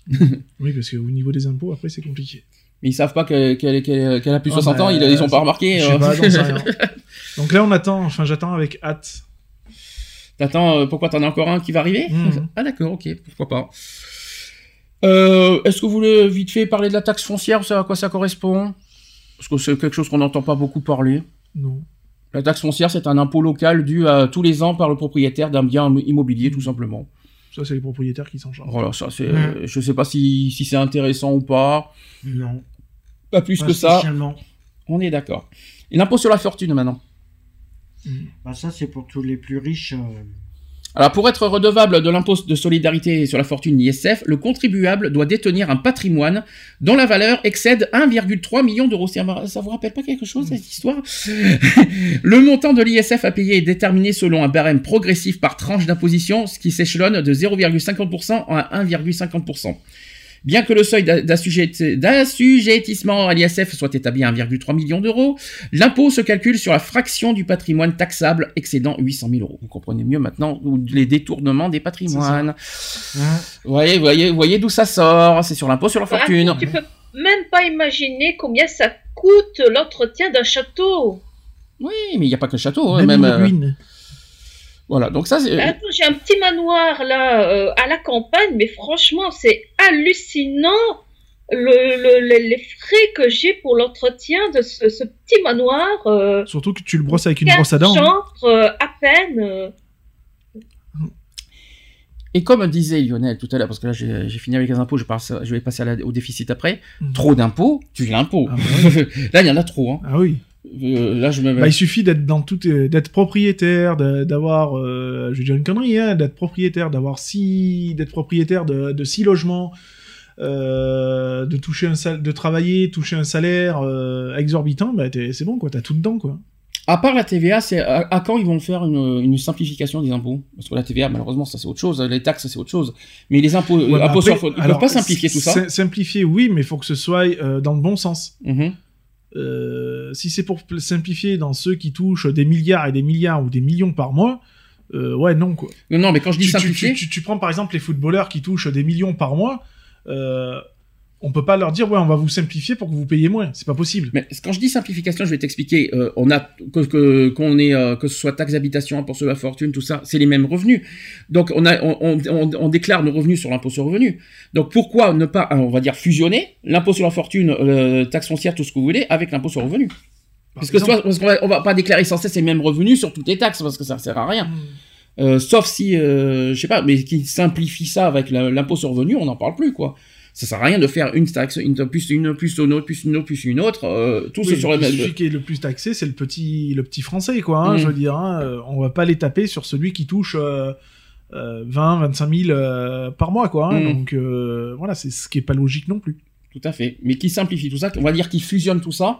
Oui, parce qu'au niveau des impôts, après, c'est compliqué. Mais ils savent pas qu'elle a plus de Ah, 60 bah, ans, ils, ils ont pas remarqué. Je sais pas, j'en sais rien. Donc là, on attend, enfin, j'attends avec hâte. T'attends, euh, pourquoi t'en as encore un qui va arriver? Mhm. Ah d'accord, ok, pourquoi pas. Euh, Est-ce que vous voulez vite fait parler de la taxe foncière, ça, à quoi ça correspond? Parce que c'est quelque chose qu'on n'entend pas beaucoup parler. Non. La taxe foncière, c'est un impôt local dû à, tous les ans par le propriétaire d'un bien immobilier, tout simplement. Ça, c'est les propriétaires qui s'en chargent. Voilà, ça c'est. Mhm. Je sais pas si, si c'est intéressant ou pas. Non. Pas plus Pas que ça. On est d'accord. Et l'impôt sur la fortune maintenant. Bah, ça, c'est pour tous les plus riches. euh, Alors, pour être redevable de l'impôt de solidarité sur la fortune ISF, le contribuable doit détenir un patrimoine dont la valeur excède 1,3 million d'euros. Ça vous rappelle pas quelque chose, cette histoire? Le montant de l'ISF à payer est déterminé selon un barème progressif par tranche d'imposition, ce qui s'échelonne de 0,50% à 1,50%. Bien que le seuil d'a- d'assujetti- d'assujettissement à l'ISF soit établi à 1,3 million d'euros, l'impôt se calcule sur la fraction du patrimoine taxable excédant 800 000 euros. Vous comprenez mieux maintenant les détournements des patrimoines. Vous voyez, vous voyez, vous voyez d'où ça sort C'est sur l'impôt sur la Par fortune. tu peux même pas imaginer combien ça coûte l'entretien d'un château. Oui, mais il n'y a pas que le château. hein, Même même, une euh, ruine. Voilà, donc ça, c'est... Attends, j'ai un petit manoir là euh, à la campagne, mais franchement, c'est hallucinant le, le- le- les frais que j'ai pour l'entretien de ce, ce petit manoir. Euh, Surtout que tu le brosses avec une brosse à dents. hein. chambres, euh, à peine. euh. Et comme disait Lionel tout à l'heure, parce que là j'ai j'ai fini avec les impôts, je, passe, je vais passer à la- au déficit après. Mhm. Trop d'impôts, tu l'impôt. Ah bah là, il y en a trop. Hein. Ah oui. Euh, là, je me. Bah, il suffit d'être dans tout, euh, d'être propriétaire, d'avoir, euh, je vais dire une connerie, hein, d'être propriétaire, d'avoir six, d'être propriétaire de, de six logements, de toucher un de travailler, toucher un salaire exorbitant, bah c'est bon quoi, t'as tout dedans quoi. À part la TVA, c'est à, à quand ils vont faire une, une simplification des impôts? Parce que la TVA, malheureusement, ça c'est autre chose. Les taxes, c'est autre chose. Mais les impôts, Ouais, mais impôts après, ils alors, peuvent pas simplifier tout ça. sim- Simplifier, oui, mais il faut que ce soit dans le bon sens. Mhm. Euh, si c'est pour pl- simplifier dans ceux qui touchent des milliards et des milliards ou des millions par mois, euh, ouais, non, quoi. Non, non, mais quand je dis tu, simplifier, tu, tu- tu prends par exemple les footballeurs qui touchent des millions par mois, euh, on peut pas leur dire, ouais, on va vous simplifier pour que vous payiez moins. C'est pas possible. mais quand je dis simplification, je vais t'expliquer. euh, on a que qu'on ait euh, que ce soit taxe d'habitation, impôt sur la fortune, tout ça, c'est les mêmes revenus. Donc on a on, on, on- on déclare nos revenus sur l'impôt sur le revenu. Donc pourquoi ne pas, on va dire fusionner l'impôt sur la fortune, euh, taxe foncière, tout ce que vous voulez, avec l'impôt sur le revenu? Par Parce que soit, parce qu'on va, on va pas déclarer sans cesse les mêmes revenus sur toutes les taxes parce que ça sert à rien. Hmm. Euh, sauf si, euh, je sais pas, mais qui simplifie ça avec l'impôt sur revenu, on n'en parle plus, quoi. Ça sert à rien de faire une taxe, une plus une, plus une autre, plus une autre, plus une autre, euh, tous Oui, sur le même. Celui qui est le plus taxé, c'est le petit, le petit français, quoi. Hein, Mm. Je veux dire, hein, euh, on va pas les taper sur celui qui touche euh, euh, 20, 25 000 euh, par mois, quoi. hein. Mm. Donc euh, voilà, c'est ce qui est pas logique non plus. Tout à fait. Mais qui simplifie tout ça, on va dire qu'il fusionne tout ça.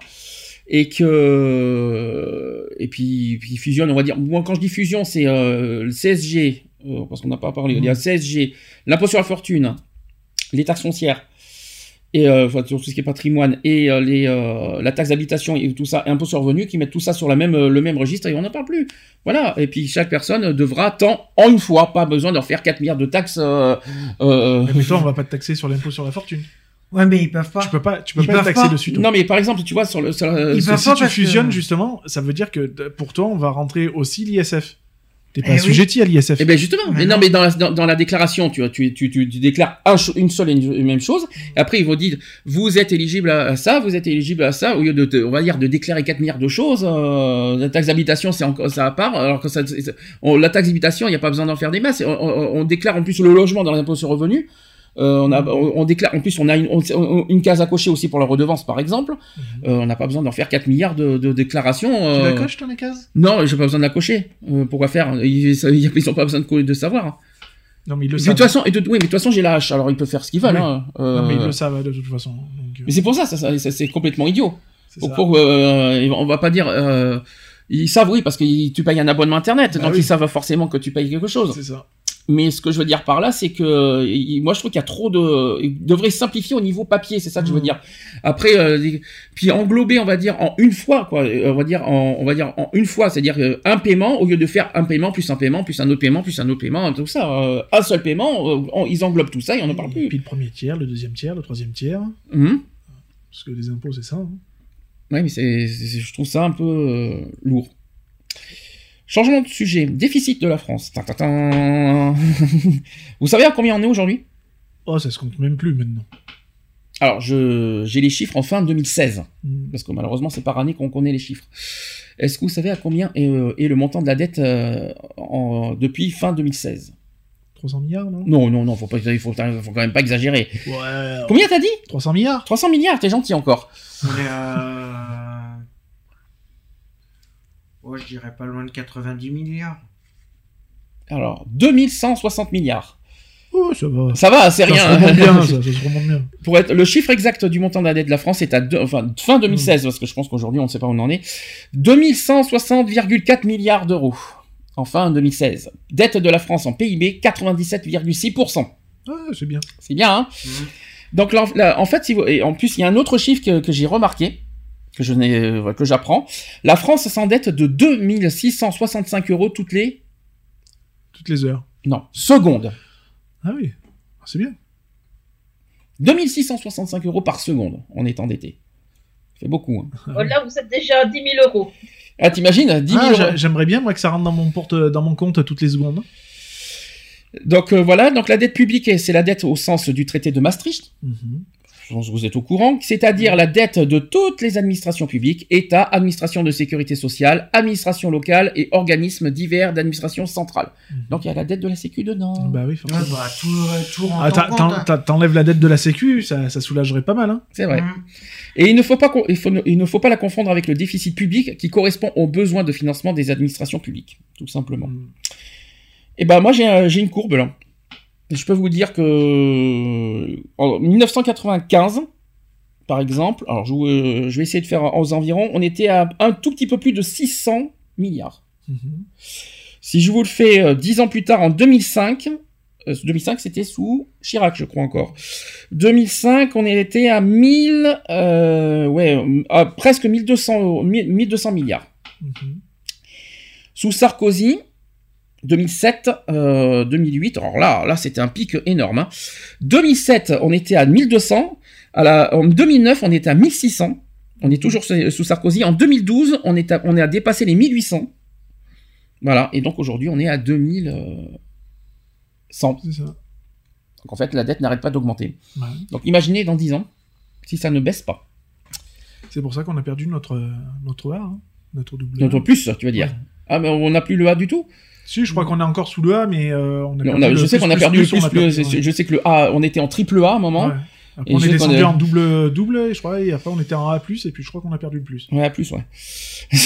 Et que. Et puis, puis fusionne, on va dire. Moi, quand je dis fusion, c'est le CSG, parce qu'on n'a pas parlé. Il y a le CSG, l'impôt sur la fortune, les taxes foncières, et euh, enfin, sur tout ce qui est patrimoine, et euh, les, euh, la taxe d'habitation et tout ça, et impôt sur le revenu, qui mettent tout ça sur la même, le même registre et on n'en parle plus. Voilà. Et puis chaque personne devra tant en une fois, pas besoin d'en faire 4 milliards de taxes. Euh, euh, Mais toi, on va pas te taxer sur l'impôt sur la fortune. Ouais, mais ils peuvent pas. Tu peux pas, tu peux Ils pas taxer pas. dessus. toi. non, mais par exemple, tu vois, sur le. sur Ils peuvent pas si tu que- fusionnes, justement, ça veut dire que pour toi, on va rentrer aussi l'ISF. T'es pas Eh oui. assujetti à l'ISF. Eh ben justement, mais, Mais non, non. mais dans la, dans, dans la déclaration, tu, vois, tu, tu, tu, tu déclares un une seule et une, une même chose, et après ils vont dire, vous êtes éligible à, à ça, vous êtes éligible à ça, au lieu de, te- on va dire, de déclarer 4 milliards de choses, euh, la taxe d'habitation c'est encore ça à part, alors que ça, on- la taxe d'habitation, il n'y a pas besoin d'en faire des masses, on, on- on déclare en plus le logement dans l'impôt sur le revenu, euh, on, a, on, on déclare, en plus on a une, on- une case à cocher aussi pour la redevance par exemple, Euh, on n'a pas besoin d'en faire 4 milliards de, de déclarations. Tu euh, la coches, ton case non, j'ai pas besoin de la cocher. Euh, pourquoi faire? Ils, ça- ils ont pas besoin de, de savoir. Non, mais ils le De savent. toute façon, et de, oui, mais de toute façon, j'ai la hache, alors ils peuvent faire ce qu'ils veulent. Oui. hein. Euh, Non, mais ils le savent de toute façon. Donc, mais c'est pour ça, ça, ça- c'est complètement idiot. Pour, pour, euh, on va pas dire. euh, ils savent, oui, parce que tu payes un abonnement internet, Bah donc oui. ils savent forcément que tu payes quelque chose. C'est ça. Mais ce que je veux dire par là, c'est que il- moi, je trouve qu'il y a trop de. Ils devraient simplifier au niveau papier, c'est ça que je veux Mhm. dire. Après, euh, puis englober, on va dire en une fois, quoi. Euh, On va dire en, on va dire en une fois, c'est-à-dire euh, un paiement au lieu de faire un paiement plus un paiement plus un autre paiement plus un autre paiement, tout ça. euh, un seul paiement, on- ils englobent tout ça et on n'en parle Et plus. puis le premier tiers, le deuxième tiers, le troisième tiers. Mhm. Parce que les impôts, c'est ça. hein. Ouais, mais c'est, c'est- je trouve ça un peu euh, lourd. Changement de sujet. Déficit de la France. Vous savez à combien on est aujourd'hui? Oh, ça se compte même plus maintenant. Alors, je, j'ai les chiffres en fin 2016. Mm. Parce que malheureusement, c'est par année qu'on connaît les chiffres. Est-ce que vous savez à combien est, euh, est le montant de la dette euh, en- depuis fin 2016 300 milliards, non? Non, non, non, faut, pas, il faut, faut quand même pas exagérer. Ouais. Combien t'as dit? 300 milliards 300 milliards, t'es gentil encore. On est à... Oh, je dirais pas loin de 90 milliards. Alors, 2160 milliards. Oh, ça va. Ça va, c'est Ça rien. se remonte bien, ça, ça se remonte bien. Pour être le chiffre exact du montant de la dette de la France est à deux- enfin fin 2016 parce que je pense qu'aujourd'hui on ne sait pas où on en est 2160,4 milliards d'euros en fin 2016 dette de la France en PIB 97,6% Ouais, c'est bien. c'est bien hein donc là, là, en fait si vous- et en plus il y a un autre chiffre que, que j'ai remarqué que je n'ai euh, que j'apprends la France s'endette de 2665 euros toutes les Toutes les heures. non secondes Ah oui. Ah, C'est bien. 2665 euros par seconde on est endetté fait beaucoup hein. Oh, Là, vous êtes déjà à 10 000 euros. ah t'imagines 10 000 Ah, euros j'a- J'aimerais bien, moi, que ça rentre dans mon, porte, dans mon compte toutes les secondes. Donc euh, voilà, donc la dette publique, c'est la dette au sens du traité de Maastricht. Mhm. Je pense que vous êtes au courant, c'est-à-dire la dette de toutes les administrations publiques, État, administration de sécurité sociale, administration locale et organismes divers d'administration centrale. Donc il y a la dette de la Sécu dedans. Bah oui, forcément. bah, tout, Ah, hein. T'enlèves la dette de la Sécu, ça, ça soulagerait pas mal. Hein. C'est vrai. Mhm. Et il ne faut pas qu'on- il faut- il ne faut pas la confondre avec le déficit public qui correspond aux besoins de financement des administrations publiques, tout simplement. Mm. Et ben moi j'ai un- j'ai une courbe là. Je peux vous dire que en 1995, par exemple, alors je, euh, je vais essayer de faire aux environs, on était à un tout petit peu plus de 600 milliards. Mhm. Si je vous le fais euh, dix ans plus tard, en 2005, euh, 2005 c'était sous Chirac, je crois encore. 2005, on était à 1000, euh, ouais, à presque 1200, euros- 1000 1200 milliards. Mhm. Sous Sarkozy, 2007, euh, 2008. Alors là, là, c'était un pic énorme. hein. 2007, on était à 1200. À la, en 2009, on était à 1600. On est toujours sous Sarkozy. En 2012, on est à, on est à dépasser les 1800. Voilà. Et donc aujourd'hui, on est à 2100. C'est ça. Donc en fait, la dette n'arrête pas d'augmenter. Ouais. Donc imaginez dans 10 ans si ça ne baisse pas. C'est pour ça qu'on a perdu notre, notre A, hein, notre double A. Notre plus, tu vas dire. Ouais. Ah, mais on n'a plus le A du tout Si, je crois qu'on est encore sous le A, mais euh, on a Non, perdu on a- le Je sais plus, qu'on a plus, perdu le plus, plus. on a plus, perdu, c'est- ouais. Je sais que le A, on était en triple A à un moment. Ouais. Après, Et on est descendu en double, double, et je crois, et après on était en A+, et puis je crois qu'on a perdu le plus. Ouais, plus, ouais.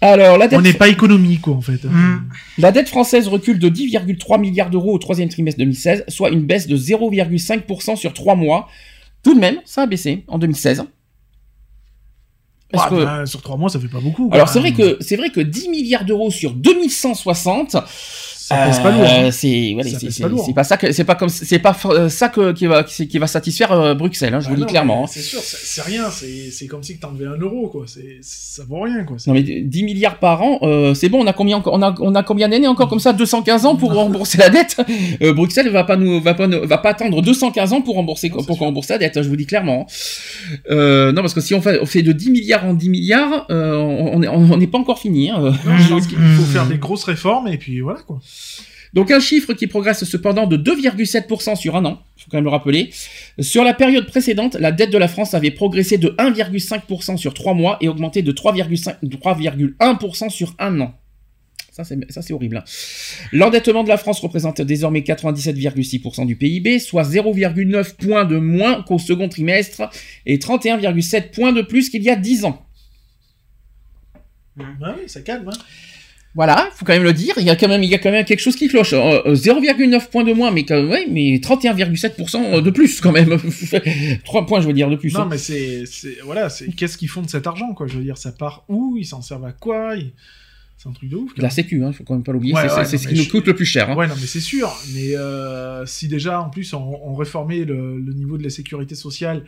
Alors, la dette, On n'est pas économie, quoi, en fait. Mm. la dette française recule de 10,3 milliards d'euros au troisième trimestre 2016, soit une baisse de 0,5% sur 3 mois. Tout de même, ça a baissé en 2016. Parce Ah, que- sur trois mois, ça fait pas beaucoup. quoi. alors c'est vrai que c'est vrai que 10 milliards d'euros sur 2160, Ça pèse pas lourd. hein. C'est pas lourd. c'est pas ça que c'est pas comme c'est pas euh, ça que qui va qui, qui va satisfaire euh, Bruxelles hein, je Ah vous le non, dis clairement. hein. C'est sûr, c'est rien, c'est comme si tu enlevais un euro, quoi. Ça vaut rien, quoi. Non mais 10 milliards par an, euh, c'est bon, on a combien encore- on a on a combien d'années encore comme ça 215 ans pour rembourser la dette? Euh, Bruxelles va pas nous va pas nous- va pas attendre 215 ans pour rembourser Non, pour rembourser la dette, hein, je vous dis clairement. Euh, non parce que si on fait, on fait de 10 milliards en 10 milliards, euh, on est on n'est pas encore fini hein. Non, je pense qu'il faut Mm. faire des grosses réformes, et puis voilà, quoi. Donc un chiffre qui progresse cependant de 2,7% sur un an, faut quand même le rappeler. Sur la période précédente, la dette de la France avait progressé de 1,5% sur 3 mois et augmenté de 3,5 de 3,1% sur un an. Ça c'est horrible. hein. L'endettement de la France représente désormais 97,6% du PIB, soit 0,9 points de moins qu'au second trimestre et 31,7 points de plus qu'il y a 10 ans. Ah oui, ça calme, hein. Voilà, faut quand même le dire. Il y a quand même, il y a quand même quelque chose qui cloche. Euh, euh, 0,9 points de moins, mais quand ouais, mais 31,7% de plus quand même. 3 points, je veux dire, de plus. Non, hein. mais c'est, voilà, c'est, qu'est-ce qu'ils font de cet argent, quoi? Je veux dire, ça part où? Ils s'en servent à quoi? Ils- C'est un truc de ouf. La. Sécu, hein, faut quand même pas l'oublier. Ouais, c'est ouais, ce qui nous coûte le plus cher. hein. Ouais, non, mais c'est sûr. Mais euh, si déjà, en plus, on, on réformait le, le niveau de la sécurité sociale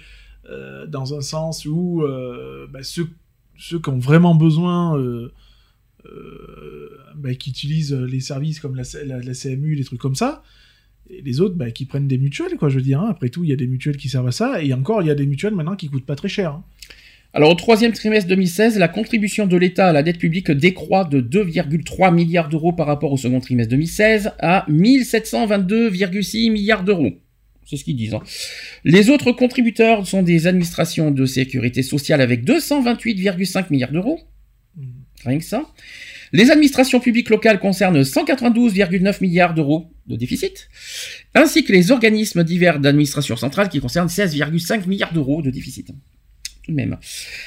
euh, dans un sens où euh, bah, ceux, ceux qui ont vraiment besoin, euh, euh, bah, qui utilisent les services comme la, CMU, les trucs comme ça, et les autres bah, qui prennent des mutuelles, quoi, je veux dire. hein. Après tout, il y a des mutuelles qui servent à ça, et encore, il y a des mutuelles maintenant qui coûtent pas très cher. hein. Alors, au troisième trimestre 2016, la contribution de l'État à la dette publique décroît de 2,3 milliards d'euros par rapport au second trimestre 2016 à 1722,6 milliards d'euros. C'est ce qu'ils disent. hein. Les autres contributeurs sont des administrations de sécurité sociale avec 228,5 milliards d'euros. Rien que ça. Les administrations publiques locales concernent 192,9 milliards d'euros de déficit, ainsi que les organismes divers d'administration centrale qui concernent 16,5 milliards d'euros de déficit. Tout de même.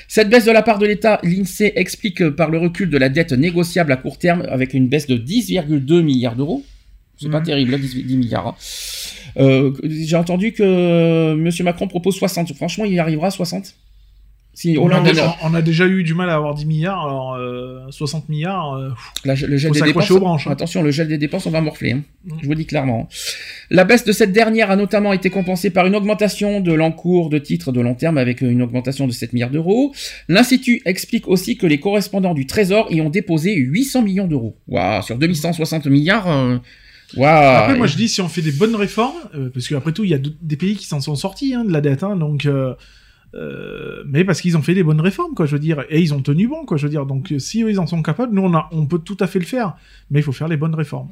Cette baisse de la part de l'État, l'INSEE explique par le recul de la dette négociable à court terme avec une baisse de 10,2 milliards d'euros. C'est pas Mhm. terrible, là, 10, 10 milliards. hein. Euh, J'ai entendu que euh, M. Macron propose 60. Franchement, il y arrivera à 60 Si On, a, on a déjà eu du mal à avoir 10 milliards, alors euh, 60 milliards, euh, La- le gel Faut des s'accrocher dépenses, aux branches, hein. attention, le gel des dépenses, on va morfler. hein. Mm. Je vous le dis clairement. La baisse de cette dernière a notamment été compensée par une augmentation de l'encours de titres de long terme avec une augmentation de 7 milliards d'euros. L'Institut explique aussi que les correspondants du Trésor y ont déposé 800 millions d'euros. Waouh, sur 2160 milliards. euh. Après, moi, je dis, si on fait des bonnes réformes, euh, parce qu'après tout, il y a des pays qui s'en sont sortis hein, de la dette, hein, donc, euh, euh, mais parce qu'ils ont fait des bonnes réformes, quoi, je veux dire, et ils ont tenu bon, quoi, je veux dire. Donc, si eux, ils en sont capables, nous, on, a, on peut tout à fait le faire, mais il faut faire les bonnes réformes.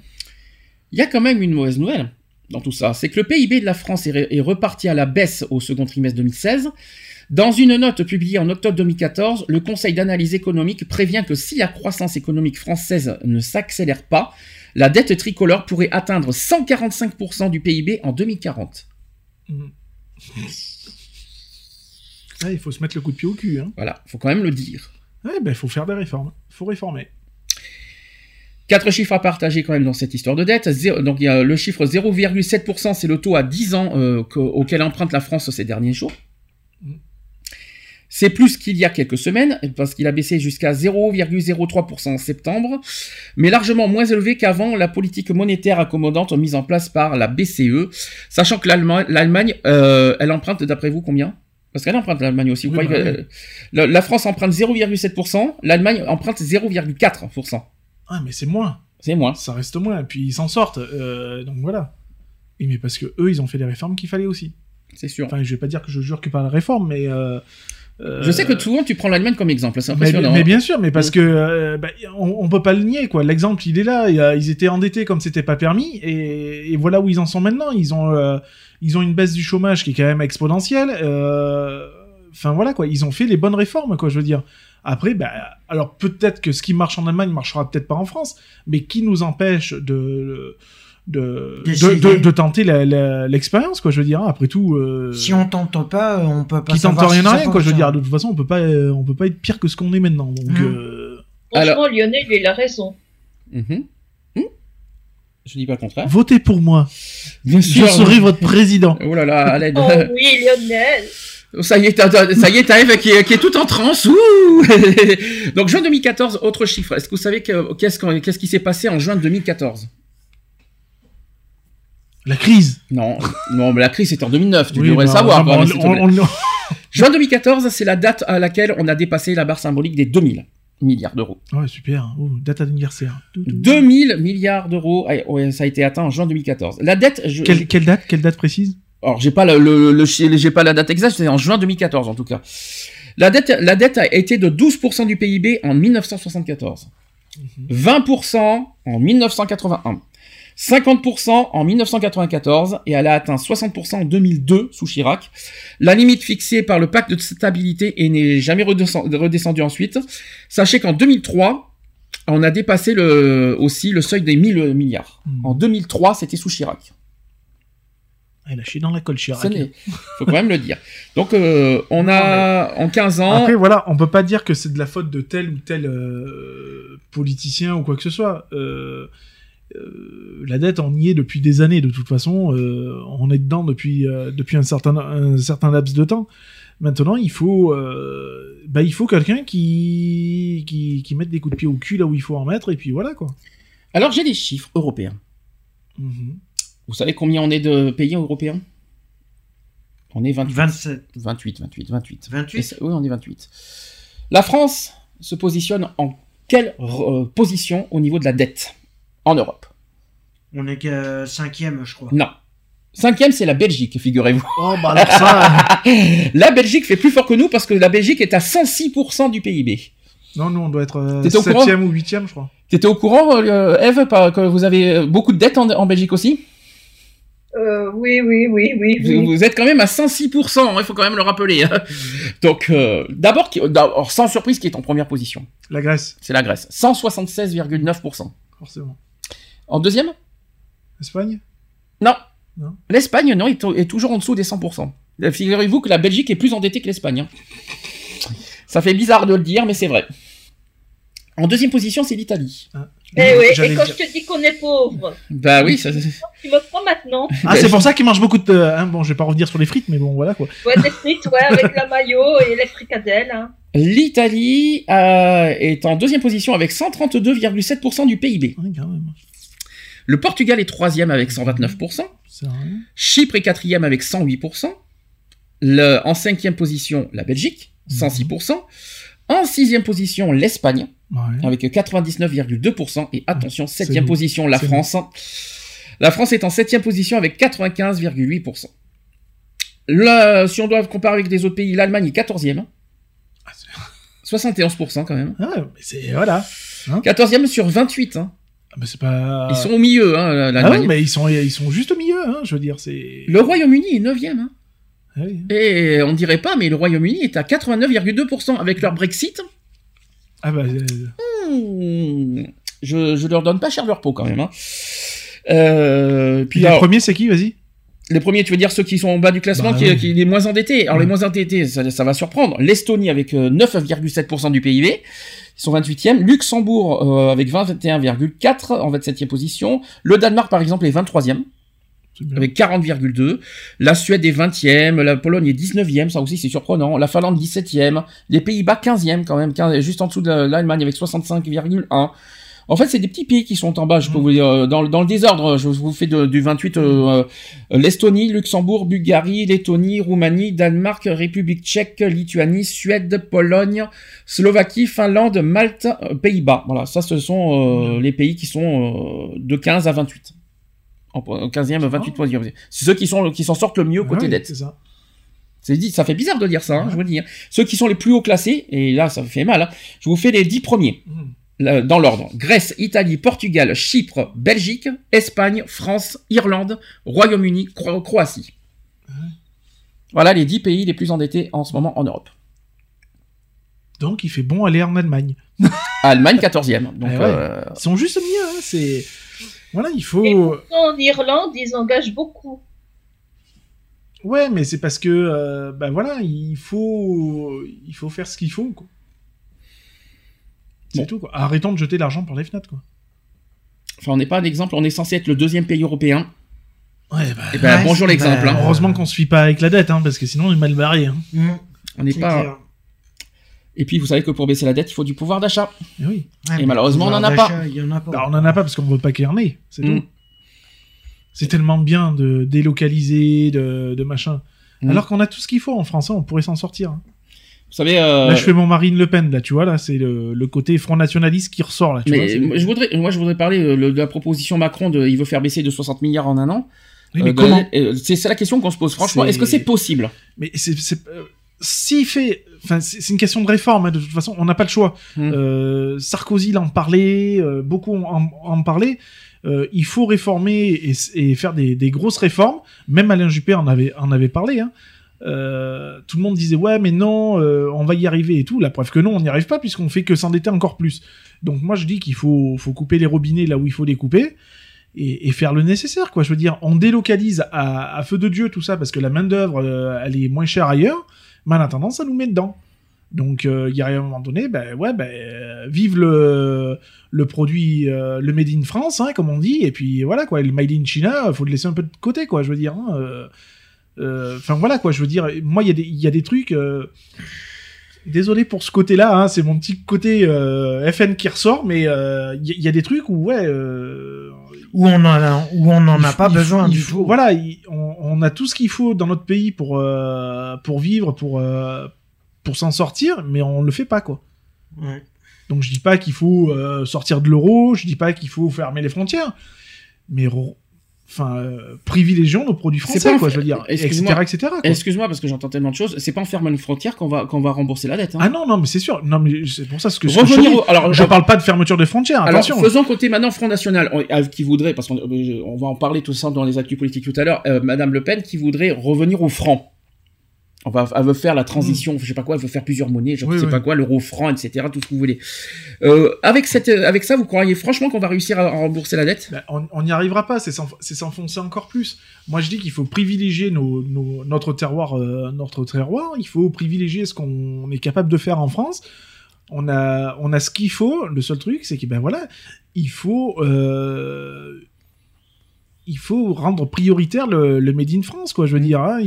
Il y a quand même une mauvaise nouvelle dans tout ça, c'est que le PIB de la France est, re- est reparti à la baisse au second trimestre 2016. Dans une note publiée en octobre 2014, le Conseil d'analyse économique prévient que si la croissance économique française ne s'accélère pas, la dette tricolore pourrait atteindre 145% du PIB en 2040. Mhm. Il faut se mettre le coup de pied au cul. Hein. Voilà, faut quand même le dire. Ouais, ben, il faut faire des réformes. Il faut réformer. Quatre chiffres à partager quand même dans cette histoire de dette. Zéro- donc il y a le chiffre 0,7%, c'est le taux à 10 ans euh, auquel emprunte la France ces derniers jours. Mm. C'est plus qu'il y a quelques semaines, parce qu'il a baissé jusqu'à 0,03% en septembre, mais largement moins élevé qu'avant la politique monétaire accommodante mise en place par la BCE, sachant que l'Allemagne, l'Allemagne, euh, elle emprunte d'après vous combien? Parce qu'elle emprunte l'Allemagne aussi. Vous Oui, croyez bah que- la, la France emprunte 0,7%, l'Allemagne emprunte 0,4%. Ah, mais c'est moins. C'est moins. Ça reste moins. Et puis ils s'en sortent. Euh, donc voilà. Et mais parce que eux, ils ont fait les réformes qu'il fallait aussi. C'est sûr. Enfin, je vais pas dire que je jure que par la réforme, mais. euh, euh, Je sais que souvent tu prends l'Allemagne comme exemple, c'est mais, impressionnant. mais hein. bien sûr, mais parce que euh, bah, on, on peut pas le nier quoi. L'exemple il est là. Ils étaient endettés comme c'était pas permis et, et voilà où ils en sont maintenant. Ils ont euh, ils ont une baisse du chômage qui est quand même exponentielle. euh, Enfin voilà quoi. Ils ont fait les bonnes réformes quoi. Je veux dire. Après, bah, alors peut-être que ce qui marche en Allemagne marchera peut-être pas en France, mais qui nous empêche de de, de, de, de tenter l'expérience quoi. Je veux dire. hein. Après tout. euh, Si on tente pas, on peut pas qui tente rien si à rien quoi. Je veux dire. De toute façon, on peut pas euh, on peut pas être pire que ce qu'on est maintenant. Donc. Mhm. euh, Franchement, Lionel, il a raison. Mhm. Hmm Je dis pas le contraire. Votez pour moi. Bien Je serai votre président. Oh là là, à l'aide. Oh oui, Lionel. Ça y est, ça y est, qui est, qui est tout en transe. Ouh Donc juin 2014, autre chiffre. Est-ce que vous savez qu'est-ce qui s'est passé en juin 2014 La crise. Non, non, mais la crise c'était en 2009. Tu Oui, devrais bah, le savoir. on- on- on- Juin 2014, c'est la date à laquelle on a dépassé la barre symbolique des 2000 milliards d'euros. Ouais, super. Oh, date anniversaire. Tout, tout. 2000 milliards d'euros, ah, ça a été atteint en juin 2014. La dette, je, Quelle, quelle date Quelle date précise? Alors j'ai pas le, le, le chi- j'ai pas la date exacte, c'est en juin 2014 en tout cas. La dette, la dette a été de 12% du PIB en 1974, 20% en 1981, 50% en 1994 et elle a atteint 60% en 2002 sous Chirac. La limite fixée par le pacte de stabilité et n'est jamais redescend- redescendue ensuite. Sachez qu'en 2003, on a dépassé le, aussi le seuil des 1000 milliards. Hmm. En 2003, c'était sous Chirac. Elle a chié dans la colle Chirac. N'est- faut quand même le dire. Donc, euh, on a en 15 ans. Après, voilà, on peut pas dire que c'est de la faute de tel ou tel euh, politicien ou quoi que ce soit. Euh, euh, la dette, on y est depuis des années, de toute façon. Euh, on est dedans depuis, euh, depuis un, certain, un certain laps de temps. Maintenant, il faut, euh, bah, il faut quelqu'un qui, qui, qui mette des coups de pied au cul là où il faut en mettre, et puis voilà, quoi. Alors, j'ai des chiffres européens. Mhm. Vous savez combien on est de pays européens? On est 28. 27. 28, 28, 28. 28? Et ça- Oui, on est 28. La France se positionne en quelle euh, position au niveau de la dette? En Europe On est que cinquième, je crois. Non. Cinquième, c'est la Belgique, figurez-vous. Oh, bah alors ça. la Belgique fait plus fort que nous parce que la Belgique est à 106% du PIB. non, nous, on doit être euh, T'étais au courant 7 ou 8 je crois. T'étais au courant, euh, Eve, par- que vous avez euh, beaucoup de dettes en, en Belgique aussi? Euh, oui, oui, oui, oui, vous, oui. vous êtes quand même à 106%, hein, il faut quand même le rappeler. hein. Donc, euh, d'abord, sans surprise, qui est en première position La Grèce, C'est la Grèce, 176,9%. forcément. En deuxième Espagne? Non. Non. L'Espagne, non, est, est toujours en dessous des 100%. Euh, Figurez-vous que la Belgique est plus endettée que l'Espagne. hein. Ça fait bizarre de le dire, mais c'est vrai. En deuxième position, c'est l'Italie. Eh oui, et quand dire. je te dis qu'on est pauvre, Bah oui, ça, tu me prends maintenant. Ah, c'est pour ça qu'ils mangent beaucoup de. hein, bon, je vais pas revenir sur les frites, mais bon, voilà quoi. Ouais, des frites, ouais, avec la maillot et les fricadelles. Hein. L'Italie euh, est en deuxième position avec 132,7% du PIB. Ouais, quand même. Le Portugal est troisième avec 129%. C'est rien. Chypre est quatrième avec 108%. Le, en cinquième position, la Belgique, 106%. En sixième position, l'Espagne, Ouais. avec 99,2%. Et attention, septième position, la France. La France est en septième position avec 95,8%. Là, si on doit comparer avec des autres pays, l'Allemagne est quatorzième. Ah, c'est- 71% quand même. Ah, mais c'est. Voilà. 14e sur 28. hein. Ah, mais c'est pas. Ils sont au milieu, hein, Ah l'Allemagne. ouais, mais ils sont, ils sont juste au milieu, hein, je veux dire, c'est. Le Royaume-Uni est 9e. hein. Ah oui. Et on dirait pas, mais le Royaume-Uni est à 89,2% avec leur Brexit. Ah bah. euh, Hmm, je, je leur donne pas cher leur peau quand même. hein. Euh, puis alors, premiers, c'est qui, vas-y? Les premiers, tu veux dire ceux qui sont en bas du classement, Bah qui, oui. qui les moins endettés. Alors les Ouais. moins endettés, ça, ça va surprendre. L'Estonie avec euh, 9,7% du PIB, ils sont 28e. Luxembourg euh, avec 21,4 en 27e position. Le Danemark par exemple est 23e C'est bien. avec 40,2. La Suède est 20e, la Pologne est 19e, ça aussi c'est surprenant. La Finlande 17e, les Pays-Bas 15e quand même, 15 juste en dessous de l'Allemagne avec 65,1. En fait, c'est des petits pays qui sont en bas. Je peux vous dire euh, dans, le- dans le désordre. Je vous fais de- du 28 euh, euh, l'Estonie, Luxembourg, Bulgarie, Lettonie, Roumanie, Danemark, République Tchèque, Lituanie, Suède, Pologne, Slovaquie, Finlande, Malte, Pays-Bas. Voilà, ça, ce sont euh, les pays qui sont euh, de 15 à 28. En en 15e à 28 position. C'est ceux qui sont qui s'en sortent le mieux côté oui, dette. C'est ça. Dit, ça fait bizarre de dire ça, hein, je vous le dis. hein. Ceux qui sont les plus haut classés, et là ça fait mal, hein, je vous fais les 10 premiers, Mhm. Dans l'ordre. Grèce, Italie, Portugal, Chypre, Belgique, Espagne, France, Irlande, Royaume-Uni, Cro- Croatie. Voilà les 10 pays les plus endettés en ce moment en Europe. Donc, il fait bon aller en Allemagne. Allemagne 14e. Donc, Eh ouais. euh, Ils sont juste mieux, hein, c'est... Voilà, il Et faut... pourtant, en Irlande, ils engagent beaucoup. Ouais, mais c'est parce que, euh, ben voilà, il faut... Il faut faire ce qu'il faut, quoi. C'est Bon. tout, quoi. Arrêtons de jeter l'argent par les fenêtres, quoi. enfin, on n'est pas un exemple, on est censé être le deuxième pays européen. Ouais, bah... Et ben Ouais, bonjour l'exemple. bah, hein. Heureusement qu'on se fie pas avec la dette, hein, parce que sinon on est mal barré. Hein. Mm, On n'est pas. clair. Et puis vous savez que pour baisser la dette, il faut du pouvoir d'achat. Et oui. Ouais, Et malheureusement, on pouvoir en a pas. en a pas. Bah, on en a pas parce qu'on veut pas qu'il y en ait, c'est Mm. tout. C'est tellement bien de délocaliser, de, de machin. Mm. Alors qu'on a tout ce qu'il faut en français, on pourrait s'en sortir. hein. Vous savez. euh, Là, je fais mon Marine Le Pen, là, tu vois, là, c'est le, le côté Front Nationaliste qui ressort, là, tu vois. Mais moi, je voudrais, moi, je voudrais parler euh, le- de la proposition Macron de, il veut faire baisser de 60 milliards en un an. Oui, mais Euh, comment C'est c'est la question qu'on se pose. Franchement, C'est- est-ce que c'est possible? Mais c'est, c'est, s'il fait, enfin, c'est, une question de réforme. hein, de toute façon, on n'a pas le choix. Mm. Euh, Sarkozy l'en parlait, euh, beaucoup en, en parlaient. Euh, il faut réformer et, et faire des, des grosses réformes. Même Alain Juppé en avait, en avait parlé. Hein. Euh, tout le monde disait ouais, mais non, euh, on va y arriver et tout. La preuve que non, on n'y arrive pas puisqu'on fait que s'endetter encore plus. Donc moi, je dis qu'il faut, faut couper les robinets là où il faut les couper. Et, faire le nécessaire, quoi. Je veux dire, on délocalise à, feu de Dieu tout ça parce que la main d'œuvre, euh, elle est moins chère ailleurs, mais en attendant, ça nous met dedans. Donc, il y a un moment donné, ben ouais, ben euh, vive le le produit, le made in France, hein, comme on dit, et puis voilà quoi, le made in China, faut le laisser un peu de côté, quoi. Je veux dire. hein, Enfin voilà quoi, je veux dire. Moi, il y a des il y a des trucs. euh, Désolé pour ce côté-là, hein, c'est mon petit côté euh, FN qui ressort, mais euh, il y, a des trucs où ouais. euh, Où on en a, où on n'en il a faut- pas besoin faut- du tout. Voilà, il- on, on a tout ce qu'il faut dans notre pays pour euh, pour vivre, pour euh, pour s'en sortir, mais on le fait pas quoi. Ouais. Donc je dis pas qu'il faut euh, sortir de l'euro, je dis pas qu'il faut fermer les frontières, mais enfin euh, privilégions nos produits français pas quoi, je veux dire, etc. excuse-moi. etc. quoi. Excuse-moi parce que j'entends tellement de choses. C'est pas en fermant une frontière qu'on va qu'on va rembourser la dette. hein. Ah non non mais c'est sûr, non mais c'est pour ça ce que, ce que je, au- alors je parle pas de fermeture des frontières, Alors, attention. faisons côté maintenant Front National, on- euh, qui voudrait, parce qu'on euh, on va en parler tout ça dans les actus politiques tout à l'heure, euh, Madame Le Pen qui voudrait revenir au franc. On va, elle veut faire la transition, je sais pas quoi, elle veut faire plusieurs monnaies, je. Oui, sais oui. pas quoi, l'euro franc, etc., tout ce que vous voulez. Euh, avec cette, euh, avec ça, vous croyez franchement qu'on va réussir à rembourser la dette? Ben, on n'y arrivera pas, c'est s'enf- c'est s'enfoncer encore plus. Moi, je dis qu'il faut privilégier nos, nos- notre terroir, euh, notre terroir. Il faut privilégier ce qu'on est capable de faire en France. On a, on a ce qu'il faut. Le seul truc, c'est que ben voilà, il faut, euh, il faut rendre prioritaire le, le made in France, quoi. Je veux dire, hein,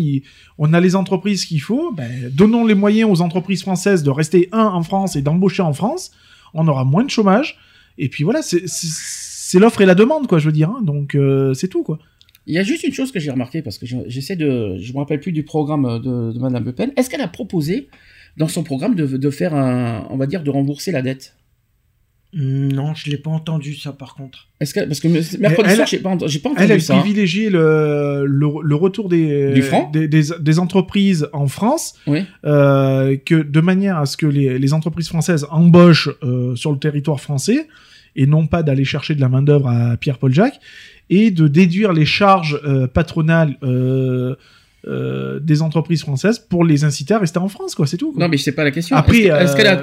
on a les entreprises qu'il faut. Ben, donnons les moyens aux entreprises françaises de rester un en France et d'embaucher en France. On aura moins de chômage. Et puis voilà, c'est- l'offre et la demande, quoi, je veux dire. hein. Donc, euh, c'est tout, quoi. Il y a juste une chose que j'ai remarqué, parce que je- j'essaie de, je me rappelle plus du programme de, de Madame Le Pen. Est-ce qu'elle a proposé dans son programme de, de faire un, on va dire, de rembourser la dette? Non, je l'ai pas entendu ça par contre. Est-ce que, parce que me- mercredi elle- soir, j'ai pas, j'ai pas entendu Elle, ça. hein. privilégie le, le, le retour des, Du franc des, des, des entreprises en France, Oui. euh, que de manière à ce que les, les entreprises françaises embauchent euh, sur le territoire français, et non pas d'aller chercher de la main-d'œuvre à Pierre-Paul Jacques, et de déduire les charges euh, patronales euh, euh, des entreprises françaises pour les inciter à rester en France, quoi, c'est tout. quoi. Non, mais c'est pas la question. Après, est-ce que- est-ce qu'elle a, euh,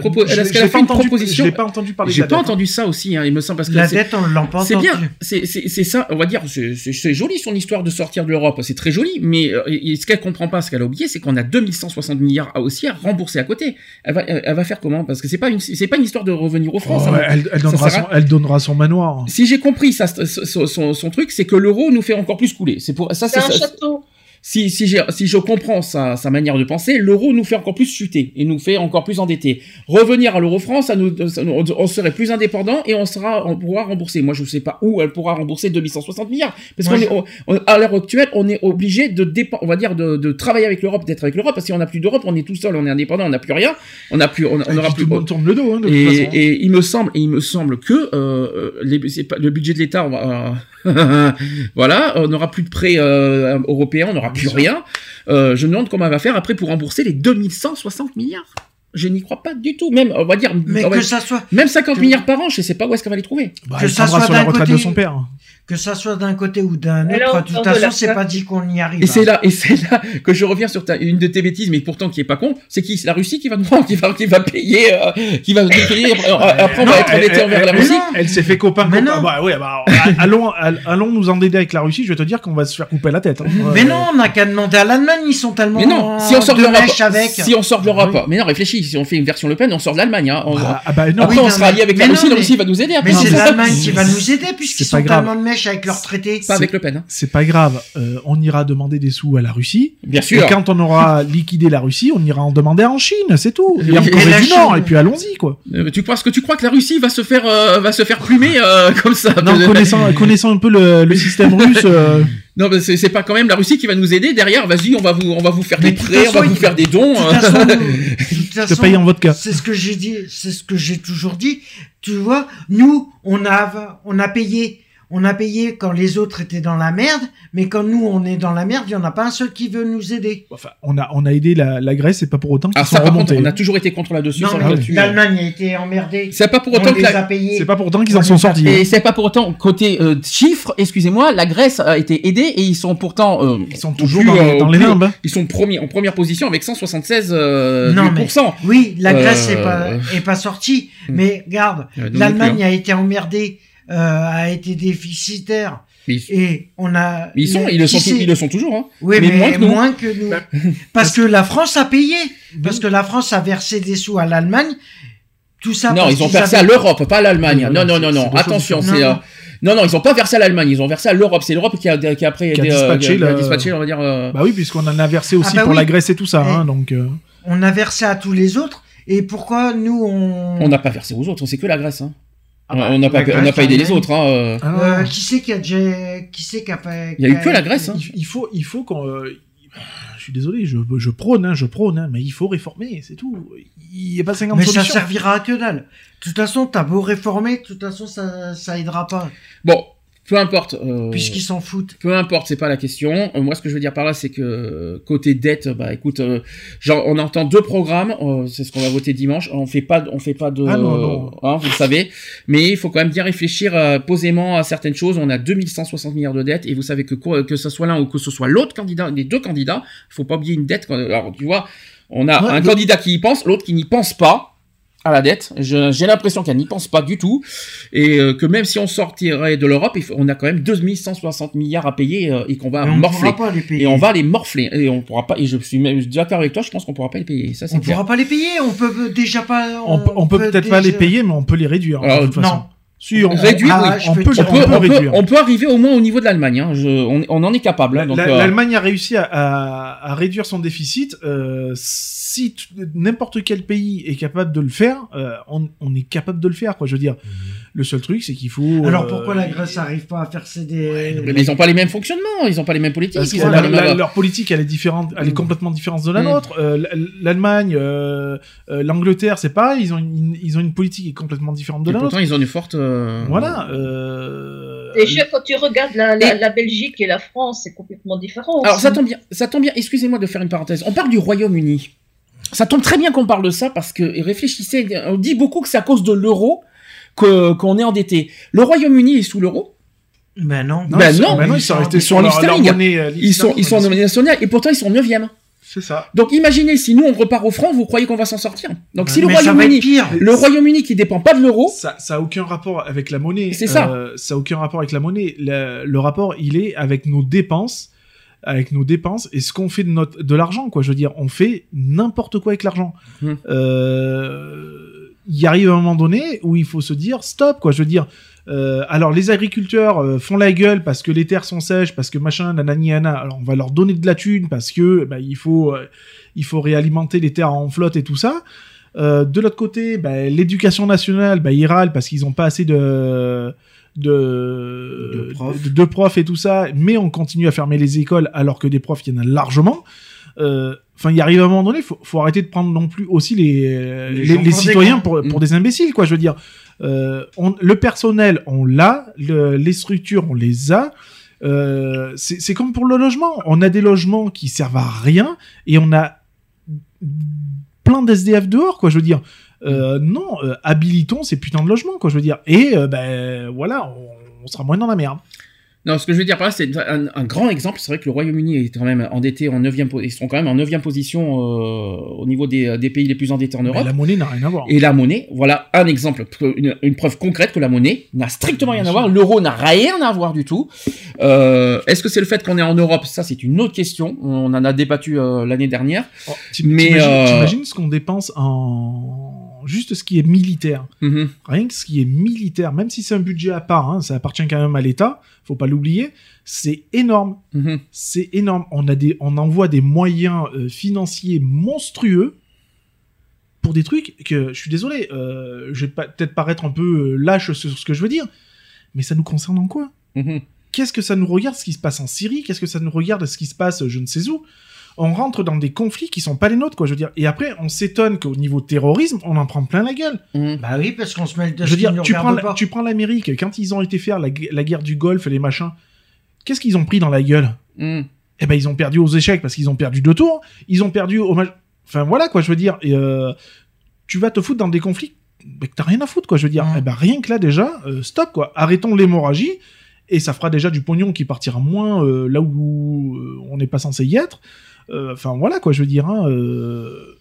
fait pas une entendu- proposition Je l'ai pas entendu parler de J'ai pas dette, entendu ça aussi, hein, il me semble parce que La dette, on pas c'est bien, c'est c'est- c'est ça, on va dire, c'est- joli son histoire de sortir de l'Europe, c'est très joli, mais euh, et ce qu'elle comprend pas, ce qu'elle a oublié, c'est qu'on a 2160 milliards à aussi à rembourser à côté. Elle va, elle, elle va faire comment? Parce que c'est pas une, c'est pas une histoire de revenir aux France. Oh, hein. elle, donnera son, elle donnera son manoir. Si j'ai compris ça, son, son- son truc, c'est que l'euro nous fait encore plus couler. C'est pour ça, c'est un château. Si, si, si je comprends sa, sa manière de penser, l'euro nous fait encore plus chuter et nous fait encore plus endetter. Revenir à l'euro France, ça nous, ça nous- on serait plus indépendant et on sera, on pourra rembourser. Moi, je sais pas où elle pourra rembourser 2160 milliards. Parce qu'on est, on- on- à l'heure actuelle, on est obligé de dépen- on va dire, de, de travailler avec l'Europe, d'être avec l'Europe, parce qu'on n'a plus d'Europe, on est tout seul, on est indépendant, on n'a plus rien, on n'a plus, on, on Et aura puis plus. tout le monde tourne le dos, hein, de toute Et, façon. et il me semble, et il me semble que euh, les, c'est pas, le budget de l'État, on euh, voilà, on n'aura plus de prêts euh, européens, on n'aura plus rien. Euh, je me demande comment on va faire après pour rembourser les 2160 milliards. Je n'y crois pas du tout. Même, on va dire, Mais on va- que ça soit, même 50 que- milliards par an, je sais pas où est-ce qu'elle va les trouver. Bah, que ça soit sur la retraite de son père. Que ça soit d'un côté ou d'un autre, de toute façon, c'est pas dit qu'on y arrive. Et c'est hein. là, et c'est là que je reviens sur ta, une de tes bêtises, mais pourtant qui est pas con, c'est qui, c'est la Russie qui va nous, qui va, qui va payer, euh, qui va nous payer. Après, après, on va être endetté elle- envers la Russie? Elle s'est fait copain Mais copain. non. Bah, ouais, bah, allons, all- allons nous endetter avec la Russie. Je vais te dire qu'on va se faire couper la tête. hein. Mais Euh, non, on n'a qu'à demander à l'Allemagne, ils sont tellement Mais non, si on sort de l'Europe, avec. si on sort de l'Europe, Oui. mais non, réfléchis, si on fait une version Le Pen, on sort de l'Allemagne, hein. On- bah, ah bah non. après, oui, on sera mais- allié avec la mais Russie, la Russie va nous aider. Après, Mais c'est l'Allemagne qui va nous aider puisqu'ils sont tellement de avec leur traité. pas avec Le Pen, hein. C'est pas grave. euh, on ira demander des sous à la Russie. Bien Et sûr. quand on aura liquidé la Russie, on ira en demander en Chine, c'est tout. Et en Et Corée la du Chine- Nord. Et puis allons-y, quoi. Euh, tu penses que tu crois que la Russie va se faire, euh, va se faire plumer euh, comme ça? Non, connaissant, connaissant un peu le, le système russe. euh, Non, mais c'est pas quand même la Russie qui va nous aider derrière. Vas-y, on va vous, on va vous faire Mais des prêts, on va vous faire des dons. De toute façon, nous- de toute te façon, paye en vodka. C'est ce que j'ai dit, c'est ce que j'ai toujours dit. Tu vois, nous, on a, on a payé, on a payé quand les autres étaient dans la merde, mais quand nous, on est dans la merde, il y en a pas un seul qui veut nous aider. Enfin, on a, on a aidé la, la Grèce et pas pour autant qu'ils sont contre, remontés. on a toujours été contre là-dessus. L'Allemagne a été emmerdée. C'est pas pour autant que les la, a payés. C'est pas pour autant qu'ils On en sont sortis. Et c'est pas pour autant côté euh, chiffres, excusez-moi, la Grèce a été aidée et ils sont pourtant euh, Ils sont au toujours plus, dans, les- euh, dans les limbes. hein. Ils sont premiers en première position avec 176 euh, Non, mais- 8%. Oui, la Grèce Euh, est pas, est pas sortie, Hmm. mais garde, nous l'Allemagne plus, a été emmerdée, euh, a été déficitaire, ils, et on a. ils sont, ils le sont, ils le sont toujours. Hein. Oui, mais mais, moins que nous. moins que nous. Bah, Parce que la France a payé. Parce que la France a versé des sous à l'Allemagne. Tout ça. non, parce ils ont versé avaient- à l'Europe, pas à l'Allemagne. Non, non, non, non. Attention, différentes. c'est. Non, euh, non. Ils ont pas versé à l'Allemagne, ils ont versé à l'Europe. C'est l'Europe qui a, qui a après Qui a été, euh, dispatché qui a le- dispatché, on va dire. euh, Bah oui, puisqu'on en a versé aussi Ah bah pour oui. la Grèce et tout ça. Hein, donc, euh, On a versé à tous les autres. Et pourquoi nous on. On n'a pas versé aux autres, c'est que la Grèce. Hein. Ah bah, on n'a pas, on n'a Grèce, pas aidé les l'Allemagne. autre. Hein. euh. ah Euh, qui c'est qui a déjà. Qui c'est qui a fait. Il y a eu que la Grèce, hein. il, faut, il faut qu'on. euh, je suis désolé, je, je prône, hein, je prône, hein, mais il faut réformer, c'est tout. Il n'y a pas 50 Mais ça solutions. servira à que dalle. De toute façon, t'as beau réformer, de toute façon, ça, ça aidera pas. Bon, peu importe. euh, Puisqu'ils s'en foutent. Peu importe, c'est pas la question. Euh, moi, ce que je veux dire par là, c'est que euh, côté dette, bah écoute, euh, genre on entend deux programmes, euh, c'est ce qu'on va voter dimanche. On fait pas, on fait pas de, Ah non, non. hein, vous le savez. Mais il faut quand même bien réfléchir euh, posément à certaines choses. On a 2160 milliards de dettes et vous savez que que ce soit l'un ou que ce soit l'autre candidat, les deux candidats, il faut pas oublier une dette. quand- Alors tu vois, on a Ouais, un candidat qui y pense, l'autre qui n'y pense pas à la dette. Je- J'ai l'impression qu'elle n'y pense pas du tout et euh, que même si on sortirait de l'Europe, il faut- on a quand même 2160 milliards à payer euh, et qu'on va Et on morfler. pourra pas les payer. Et on va les morfler. Et on pourra pas. Et je suis même d'accord avec toi. Je pense qu'on pourra pas les payer. Ça c'est On clair. pourra pas les payer, on peut déjà pas. On, peut- on peut peut-être pas les payer, mais on peut les réduire. Alors, de toute façon. Non. Si, on, Réduire, Ah, oui. je on peux peut, te On dire- peut, on peut on, peut, réduire. on peut arriver au moins au niveau de l'Allemagne. Hein. Je- on, on en est capable. Hein, euh, L'Allemagne a réussi à, à- à réduire son déficit. euh, si n'importe quel pays est capable de le faire, euh, on, on est capable de le faire. Quoi. Je veux dire, le seul truc, c'est qu'il faut. Alors euh, pourquoi la Grèce arrive pas à faire des. mais ils ont pas les mêmes fonctionnements. Ils ont pas les mêmes politiques. Parce que ils ont la- pas les la- mêmes- leur politique, elle est différente, elle est Mm. complètement différente de la Mm. nôtre. Euh, L'Allemagne, euh, euh, l'Angleterre, c'est pareil. Ils ont une, ils ont une politique qui est complètement différente de Et la pourtant, nôtre. ils ont une forte. euh, Voilà. euh, Déjà, quand tu regardes la, la, Et- la Belgique et la France, c'est complètement différent. Alors ça tombe bien, ça tombe bien. Excusez-moi de faire une parenthèse. On parle du Royaume-Uni. Ça tombe très bien qu'on parle de ça parce que et réfléchissez. On dit beaucoup que c'est à cause de l'euro qu'on est endetté. Le Royaume-Uni est sous l'euro. Ben non. Non, Ben ils sont- non, ben non, ils ils sont sont restés sur leur, leur l'Sterling. monnaie. euh, Ils sont ils sont en monnaie nationale et pourtant ils sont 9e. C'est ça. Donc imaginez si nous on repart au franc, vous croyez qu'on va s'en sortir? Donc si le Royaume-Uni, le Royaume-Uni qui dépend pas de l'euro, Ça, ça a aucun rapport avec la monnaie. C'est ça. Euh, ça a aucun rapport avec la monnaie. Le, le rapport, il est avec nos dépenses, avec nos dépenses et ce qu'on fait de notre, de l'argent, quoi. Je veux dire, on fait n'importe quoi avec l'argent. Hmm. Euh, il arrive un moment donné où il faut se dire stop, quoi. Je veux dire, euh, alors les agriculteurs euh, font la gueule parce que les terres sont sèches, parce que machin, nanani, nana. Alors on va leur donner de la thune parce que bah, il faut, euh, il faut réalimenter les terres en flotte et tout ça. De l'autre côté, bah, l'éducation nationale, bah, ils râlent parce qu'ils ont pas assez de de, De profs. de- de profs et tout ça, mais on continue à fermer les écoles alors que des profs, il y en a largement. Euh, Enfin, il arrive à un moment donné, faut, faut arrêter de prendre non plus aussi les, citoyens pour, pour des imbéciles, quoi. Je veux dire, euh, on, le personnel, on l'a, le- les structures, on les a. Euh, c'est comme pour le logement. On a des logements qui servent à rien et on a plein d'SDF dehors, quoi. Je veux dire, euh, non, euh, habilitons ces putains de logements, quoi. Je veux dire, et ben voilà, on, on sera moins dans la merde. Non, ce que je veux dire par là, c'est un, un grand exemple. C'est vrai que le Royaume-Uni est quand même endetté en 9 Ils sont quand même en 9 position euh, au niveau des, des pays les plus endettés en Mais Europe. la monnaie n'a rien à voir. Et la monnaie, voilà un exemple, une, une preuve concrète que la monnaie n'a strictement rien à voir. L'euro n'a rien à voir du tout. Euh, Est-ce que c'est le fait qu'on est en Europe? Ça, c'est une autre question. On en a débattu euh, l'année dernière. Oh, Mais, euh, t'imagines ce qu'on dépense en juste ce qui est militaire. Mhm. Rien que ce qui est militaire, même si c'est un budget à part, hein, ça appartient quand même à l'État, faut pas l'oublier, c'est énorme. Mhm. C'est énorme. On, a des, on envoie des moyens euh, financiers monstrueux pour des trucs que, je suis désolé, euh, je vais peut-être paraître un peu euh, lâche sur ce que je veux dire, mais ça nous concerne en quoi? Mhm. Qu'est-ce que ça nous regarde ce qui se passe en Syrie? Qu'est-ce que ça nous regarde ce qui se passe je ne sais où? On rentre dans des conflits qui sont pas les nôtres, quoi, je veux dire. Et après, on s'étonne qu'au niveau terrorisme, on en prend plein la gueule. Mhm. Bah oui, parce qu'on se mêle de Je veux dire, nous tu prends, la- tu prends l'Amérique, quand ils ont été faire la, gu- la guerre du Golfe, les machins, qu'est-ce qu'ils ont pris dans la gueule? Mhm. Eh ben, ils ont perdu aux échecs parce qu'ils ont perdu deux tours. Ils ont perdu au match. Enfin, voilà, quoi, je veux dire. Et, euh, tu vas te foutre dans des conflits bah, que t'as rien à foutre, quoi, je veux dire. Mm. Eh ben, rien que là, déjà, euh, stop, quoi. Arrêtons l'hémorragie. Et ça fera déjà du pognon qui partira moins euh, là où euh, on n'est pas censé y être. Euh, Enfin, voilà, quoi, je veux dire. hein, euh,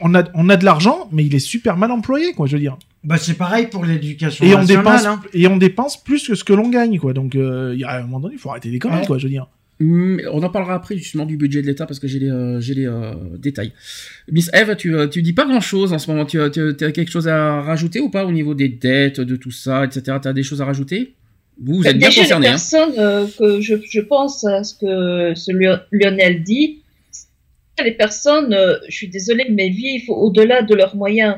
on, a, on a de l'argent, mais il est super mal employé, quoi, je veux dire. Bah c'est pareil pour l'éducation Et on, dépense, hein. et on dépense plus que ce que l'on gagne, quoi. Donc, euh, il y a un moment donné, il faut arrêter les conneries, Ouais. quoi, je veux dire. Mm, On en parlera après justement du budget de l'État parce que j'ai les, euh, j'ai les euh, détails. Miss Eve, tu, tu dis pas grand chose en ce moment. Tu, tu as quelque chose à rajouter ou pas au niveau des dettes, de tout ça, etc. Tu as des choses à rajouter? Vous, vous êtes bien Déjà, concerné. les Hein. personnes euh, que je, je pense à ce que ce Lionel dit, les personnes, euh, je suis désolée, mais vivent au-delà de leurs moyens.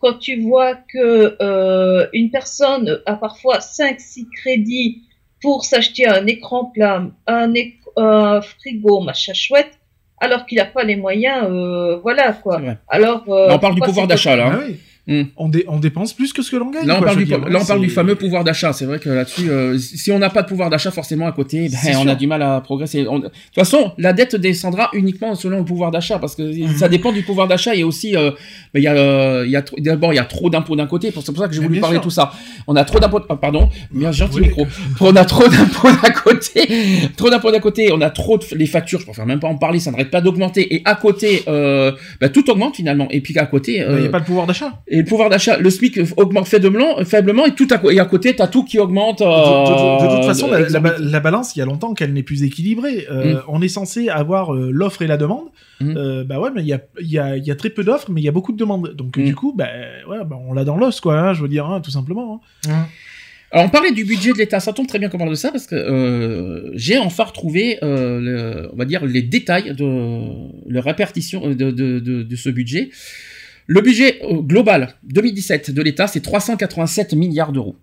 Quand tu vois que euh, une personne a parfois 5-6 crédits pour s'acheter un écran plat, un, éc- un frigo, machin chouette, alors qu'il n'a pas les moyens, euh, voilà quoi. Alors, euh, on parle du pouvoir d'achat là. hein. Ah oui. Mm. on, dé- on dépense plus que ce que l'on gagne. Là, on quoi, parle, du, dire, là, on parle du fameux pouvoir d'achat. C'est vrai que là-dessus, euh, si on n'a pas de pouvoir d'achat, forcément, à côté, ben, on sûr. a du mal à progresser. On- De toute façon, la dette descendra uniquement selon le pouvoir d'achat, parce que Mhm. ça dépend du pouvoir d'achat. Et aussi, euh, ben, il y a, euh, il y a trop- d'abord, il y a trop d'impôts d'un côté. C'est pour ça que j'ai voulu parler de tout ça. On a trop d'impôts. ah, pardon, bien gentil Oui. micro. On a trop d'impôts d'un côté. Trop d'impôts d'un côté. On a trop de les factures. Je préfère même pas en parler. Ça n'arrête pas d'augmenter. Et à côté, euh, ben, tout augmente finalement. Et puis à côté, Il n'y euh, a pas de pouvoir d'achat. Et le pouvoir d'achat, le SMIC augmente faiblement, faiblement et tout à, et à côté, t'as tout qui augmente. De, de- de- de euh, toute façon, la, la, exorbitant. la balance, il y a longtemps qu'elle n'est plus équilibrée. Euh, On est censé avoir euh, l'offre et la demande. Mm. Euh, bah ouais, mais il y a, il y, a, il y a très peu d'offres, mais il y a beaucoup de demandes. Donc Mm. du coup, bah, ouais, bah, on l'a dans l'os, quoi. hein, je veux dire, hein, tout simplement. hein. Alors, on parlait du budget de l'État. Ça tombe très bien qu'on parle de ça parce que euh, j'ai enfin retrouvé, euh, le- on va dire, les détails de la répartition de, de, de, de ce budget. Le budget euh, global 2017 de l'État, c'est 387 milliards d'euros.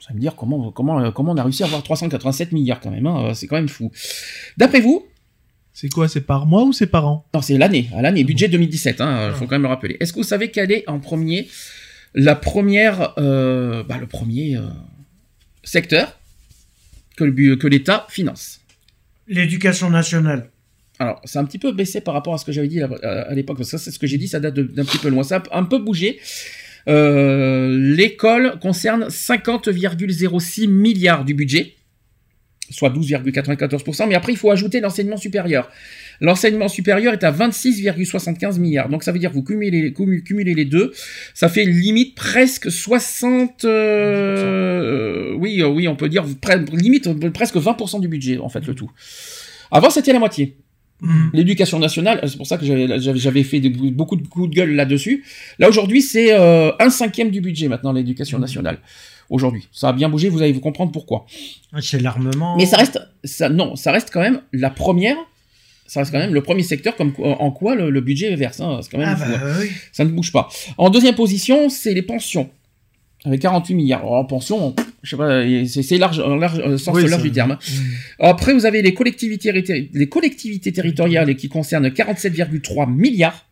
Vous allez me dire comment, comment, euh, comment on a réussi à avoir 387 milliards quand même. hein, c'est quand même fou. D'après vous, C'est quoi C'est par mois ou c'est par an? Non, c'est l'année, à l'année, budget 2017, il hein, faut quand même le rappeler. Est-ce que vous savez quelle est en premier la première, euh, bah, le premier euh, secteur que l'État finance? L'éducation nationale. Alors, c'est un petit peu baissé par rapport à ce que j'avais dit à, l'époque, parce que ça, c'est ce que j'ai dit, ça date d'un petit peu loin. Ça a un peu bougé. Euh, L'école concerne 50,06 milliards du budget, soit 12,94%, mais après, il faut ajouter l'enseignement supérieur. L'enseignement supérieur est à 26,75 milliards. Donc ça veut dire que vous cumulez, cumu- cumulez les deux, ça fait limite presque 60... euh, oui, euh, oui, on peut dire limite euh, presque 20% du budget, en fait, le tout. Avant, c'était la moitié. Mhm. L'éducation nationale, c'est pour ça que j'avais- fait beaucoup de coups de gueule là-dessus. Là aujourd'hui, c'est euh, un cinquième du budget maintenant l'éducation nationale. Aujourd'hui, ça a bien bougé. Vous allez vous comprendre pourquoi. C'est l'armement. Mais ça reste, ça, non, ça reste quand même la première. Ça reste quand même le premier secteur comme en quoi le, le budget verse. hein. C'est quand même Ah bah hein. oui. Ça ne bouge pas. En deuxième position, c'est les pensions. Avec 48 milliards. Alors, en pension, je sais pas, c'est large, en large, euh, sens Oui, large du terme. Après, vous avez les collectivités, les collectivités territoriales qui concernent 47,3 milliards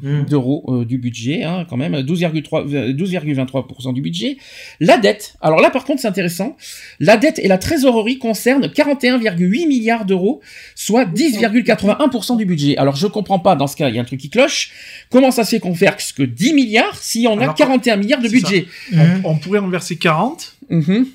Mhm. d'euros euh, du budget, hein, quand même, 12,3 euh, 12,23% du budget. La dette, alors là par contre c'est intéressant, la dette et la trésorerie concernent 41,8 milliards d'euros, soit 10,81% du budget. Alors je comprends pas, dans ce cas, il y a un truc qui cloche. Comment ça se fait qu'on verse que 10 milliards si on a Alors, 41 milliards de budget Mhm. On, on pourrait en verser 40, Mhm.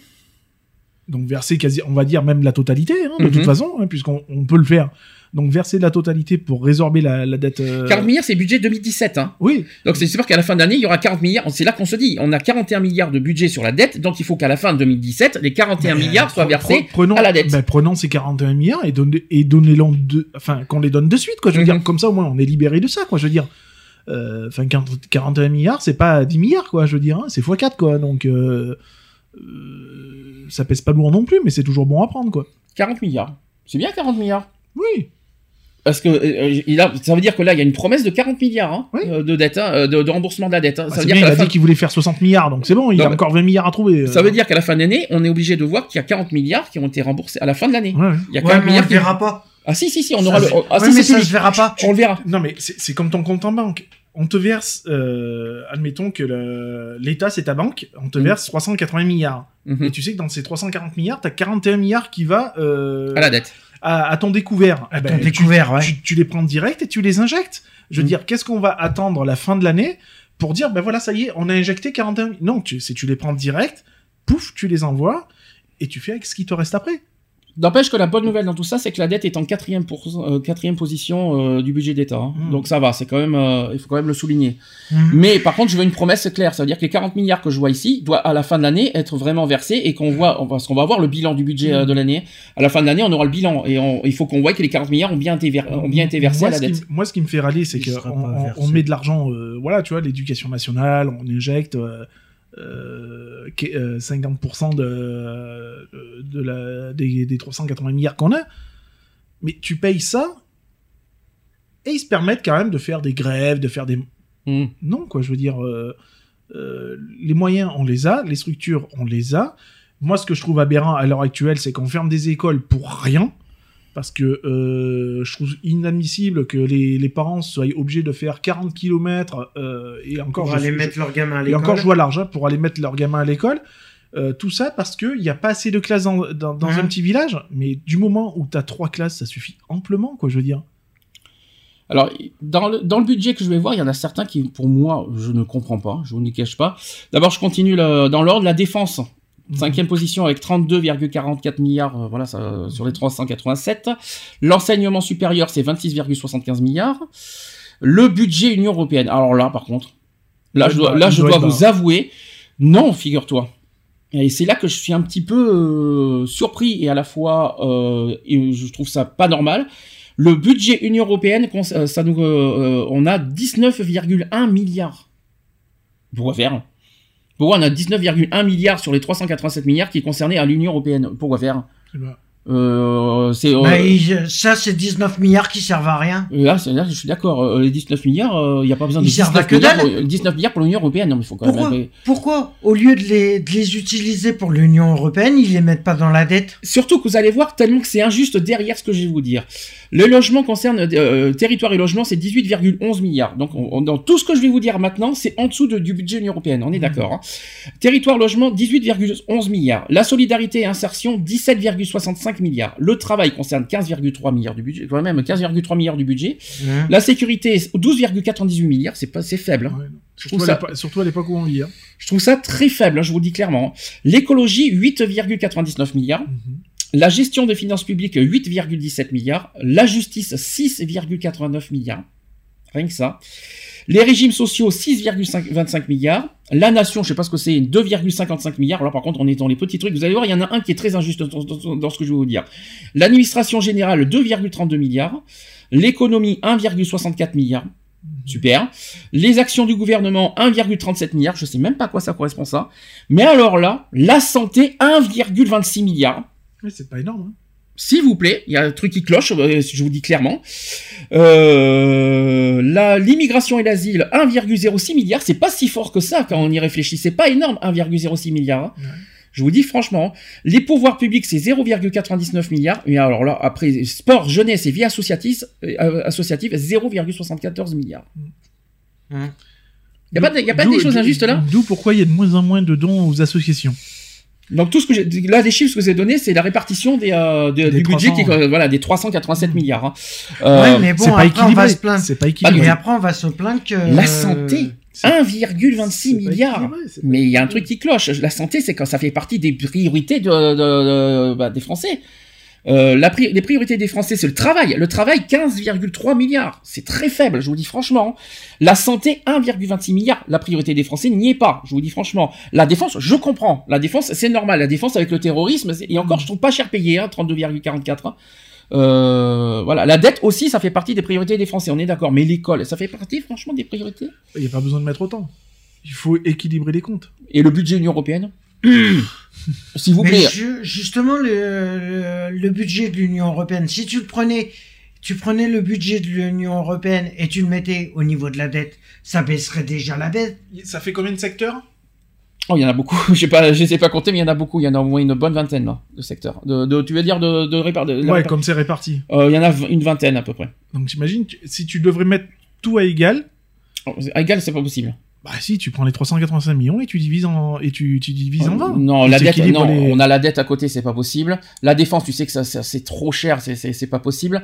donc verser quasi, on va dire même la totalité, hein, de Mhm. toute façon, hein, puisqu'on on peut le faire. Donc verser la totalité pour résorber la, la dette. euh, 40 milliards c'est budget 2017. Hein. Oui, Donc c'est sûr qu'à la fin d'année, il y aura 40 milliards. C'est là qu'on se dit, on a 41 milliards de budget sur la dette, donc il faut qu'à la fin de 2017, les 41 Ben, milliards soient versés pre- prenons, à la dette. ben, prenons ces 41 milliards et, donne- et donnez-les de, enfin, qu'on les donne de suite, quoi. Je veux Mhm. dire, comme ça, au moins, on est libéré de ça, quoi. Je veux dire, euh, enfin, 40 41 milliards, c'est pas 10 milliards, quoi. Je veux dire, hein, c'est x4, quoi. Donc, euh, euh, ça pèse pas lourd non plus, mais c'est toujours bon à prendre, quoi. 40 milliards. C'est bien 40 milliards? Oui. Parce que euh, il a, ça veut dire que là, il y a une promesse de 40 milliards hein, Oui. euh, de dette, hein, euh, de, de remboursement de la dette. hein. Bah, ça, bien, il a fin, dit qu'il voulait faire 60 milliards, donc c'est bon, il Non, a encore 20 milliards à trouver. euh. ça veut dire qu'à la fin d'année, on est obligé de voir qu'il y a 40 milliards qui ont été remboursés à la fin de l'année. Ouais. Il y a Ouais, 40 mais on milliards le qui... verra pas. Ah si, si, si, on Ça, aura le... Ah Ouais, si, mais si, ça si, se verra pas. on le verra. Non, mais c'est comme ton compte en banque. On te verse, euh, admettons que l'État c'est ta banque, on te Mhm. verse 380 milliards. Mhm. Et tu sais que dans ces 340 milliards, t'as 41 milliards qui va euh, À la dette. À, à ton découvert. À Eh ton ben, tu- découvert, ouais. tu, tu les prends direct et tu les injectes. Je veux Mhm. dire, qu'est-ce qu'on va attendre la fin de l'année pour dire, ben voilà, ça y est, on a injecté 41 milliards. Non, tu, c'est tu les prends direct, pouf, tu les envoies et tu fais avec ce qui te reste après. N'empêche que la bonne nouvelle dans tout ça, c'est que la dette est en quatrième, pour- euh, quatrième position euh, du budget d'État. hein. Mhm. Donc ça va, c'est quand même, euh, il faut quand même le souligner. Mhm. Mais par contre, je veux une promesse claire. Ça veut dire que les 40 milliards que je vois ici doivent à la fin de l'année être vraiment versés et qu'on voit, parce qu'on va avoir le bilan du budget euh, de l'année. À la fin de l'année, on aura le bilan et on- il faut qu'on voit que les 40 milliards ont bien été, ver- ont bien été versés moi, à la qui dette. moi, ce qui me fait râler, c'est qu'on on, met de l'argent, euh, voilà, tu vois, l'éducation nationale, on injecte euh, euh, qu'est- euh, 50% de, de la, des, des 380 milliards qu'on a. Mais tu payes ça et ils se permettent quand même de faire des grèves, de faire des... Mhm. Non, quoi, je veux dire, euh, euh, les moyens, on les a, les structures, on les a. Moi, ce que je trouve aberrant à l'heure actuelle, c'est qu'on ferme des écoles pour rien. Parce que euh, je trouve inadmissible que les, les parents soient obligés de faire 40 km et encore, Pour je- aller je- mettre leur gamin à et l'école. encore je vois l'argent pour aller mettre leurs gamins à l'école. Euh, tout ça parce qu'il n'y a pas assez de classes dans, dans, dans Mhm. un petit village. Mais du moment où tu as trois classes, ça suffit amplement, quoi, je veux dire. Alors, dans le, dans le budget que je vais voir, il y en a certains qui, pour moi, je ne comprends pas, je vous n'y cache pas. D'abord, je continue le- dans l'ordre, la défense. Cinquième position avec 32,44 milliards, euh, voilà, ça, euh, sur les 387. L'enseignement supérieur, c'est 26,75 milliards. Le budget Union Européenne. Alors là, par contre, là, je dois, être là, je dois vous avouer, non, figure-toi. Et c'est là que je suis un petit peu euh, surpris et à la fois, euh, et je trouve ça pas normal. Le budget Union européenne, ça nous, on a 19,1 milliards. Pourquoi faire Pourquoi on a 19,1 milliards sur les 387 milliards qui est concerné à l'Union européenne Pourquoi faire? Euh, c'est, euh, Bah, il- ça, c'est 19 milliards qui servent à rien. là, c'est- là, je suis d'accord. euh, les 19 milliards, il n'y a pas besoin de Ils servent 19 à que milliards, dalle. pour, 19 milliards pour l'Union européenne. Non, mais il faut quand Pourquoi même. Pourquoi Au lieu de les, de les utiliser pour l'Union Européenne, ils les mettent pas dans la dette? Surtout que vous allez voir tellement que c'est injuste derrière ce que je vais vous dire. Le logement concerne euh, territoire et logement, c'est 18,11 milliards. Donc on- on- dans tout ce que je vais vous dire maintenant, c'est en dessous de- du budget de l'Union européenne. On est d'accord. hein. Territoire logement, 18,11 milliards. La solidarité et insertion, 17,65 milliards. Le travail concerne 15,3 milliards du budget, quand même 15,3 milliards du budget. La sécurité, 12,98 milliards. C'est pas, c'est faible. hein. ouais, Je surtout, à l'époque- surtout à l'époque où on vit. hein. Je trouve ça très faible. je vous le dis clairement. L'écologie, 8,99 milliards. Mhm. La gestion des finances publiques, 8,17 milliards. La justice, 6,89 milliards. Rien que ça. Les régimes sociaux, 6,25 milliards. La nation, je sais pas ce que c'est, 2,55 milliards. Alors par contre, on est dans les petits trucs. Vous allez voir, il y en a un qui est très injuste dans, ce que je vais vous dire. L'administration générale, 2,32 milliards. L'économie, 1,64 milliards. Super. Les actions du gouvernement, 1,37 milliards. Je sais même pas à quoi ça correspond ça. Mais alors là, la santé, 1,26 milliards. Ouais, c'est pas énorme. hein. S'il vous plaît, il y a un truc qui cloche, euh, je vous dis clairement. Euh, la l'immigration et l'asile, 1,06 milliard, c'est pas si fort que ça quand on y réfléchit. C'est pas énorme, 1,06 milliard. hein. Je vous dis franchement, les pouvoirs publics c'est 0,99 milliards. Et alors là, après sport, jeunesse et vie associative, euh, associative 0,74 milliards. Il y a pas, de- y a pas des choses injustes là? D'où pourquoi il y a de moins en moins de dons aux associations. Donc tout ce que j'ai, là des chiffres que j'ai donné, c'est la répartition des, euh, de- Des du budget 300, qui est, ouais. euh, voilà des 387 Mm. milliards. hein. Ouais, Euh, mais bon, c'est pas après, on va équilibré. se plaindre. C'est pas équilibré. Et après, on va se plaindre que. La santé, c'est- 1,26 c'est pas milliards. équilibré, c'est pas Mais il y a un truc qui cloche. La santé, c'est quand ça fait partie des priorités de, de- de- bah, des Français. Euh, la pri- les priorités des Français, c'est le travail. Le travail, 15,3 milliards. C'est très faible, je vous dis franchement. La santé, 1,26 milliards. La priorité des Français n'y est pas, je vous dis franchement. La défense, je comprends. La défense, c'est normal. La défense avec le terrorisme, et encore, je trouve pas cher payé, hein, 32,44. hein. Euh, voilà. La dette aussi, ça fait partie des priorités des Français, on est d'accord. Mais l'école, ça fait partie, franchement, des priorités? Il n'y a pas besoin de mettre autant. Il faut équilibrer les comptes. Et le budget de l'Union Européenne? S'il vous Mais plaît. ju- justement, le, le, le budget de l'Union européenne, si tu le prenais, tu prenais le budget de l'Union européenne et tu le mettais au niveau de la dette, ça baisserait déjà la dette. Ça fait combien de secteurs? Oh, il y en a beaucoup. Je sais pas, je sais pas compter, mais il y en a beaucoup. Il y en a au moins une bonne vingtaine là, de secteurs. De, de- tu veux dire de, de, répar- de- Ouais, comme c'est réparti. Euh, il y en a une vingtaine à peu près. Donc t'imagines, tu- si tu devrais mettre tout à égal, Oh, c'est- À égal, c'est pas possible. Bah si, tu prends les 385 millions et tu divises en, et tu, tu divises en 20. Non, Tu la dette, non, les- on a la dette à côté, c'est pas possible. La défense, tu sais que ça, ça- c'est trop cher, c'est, pas possible.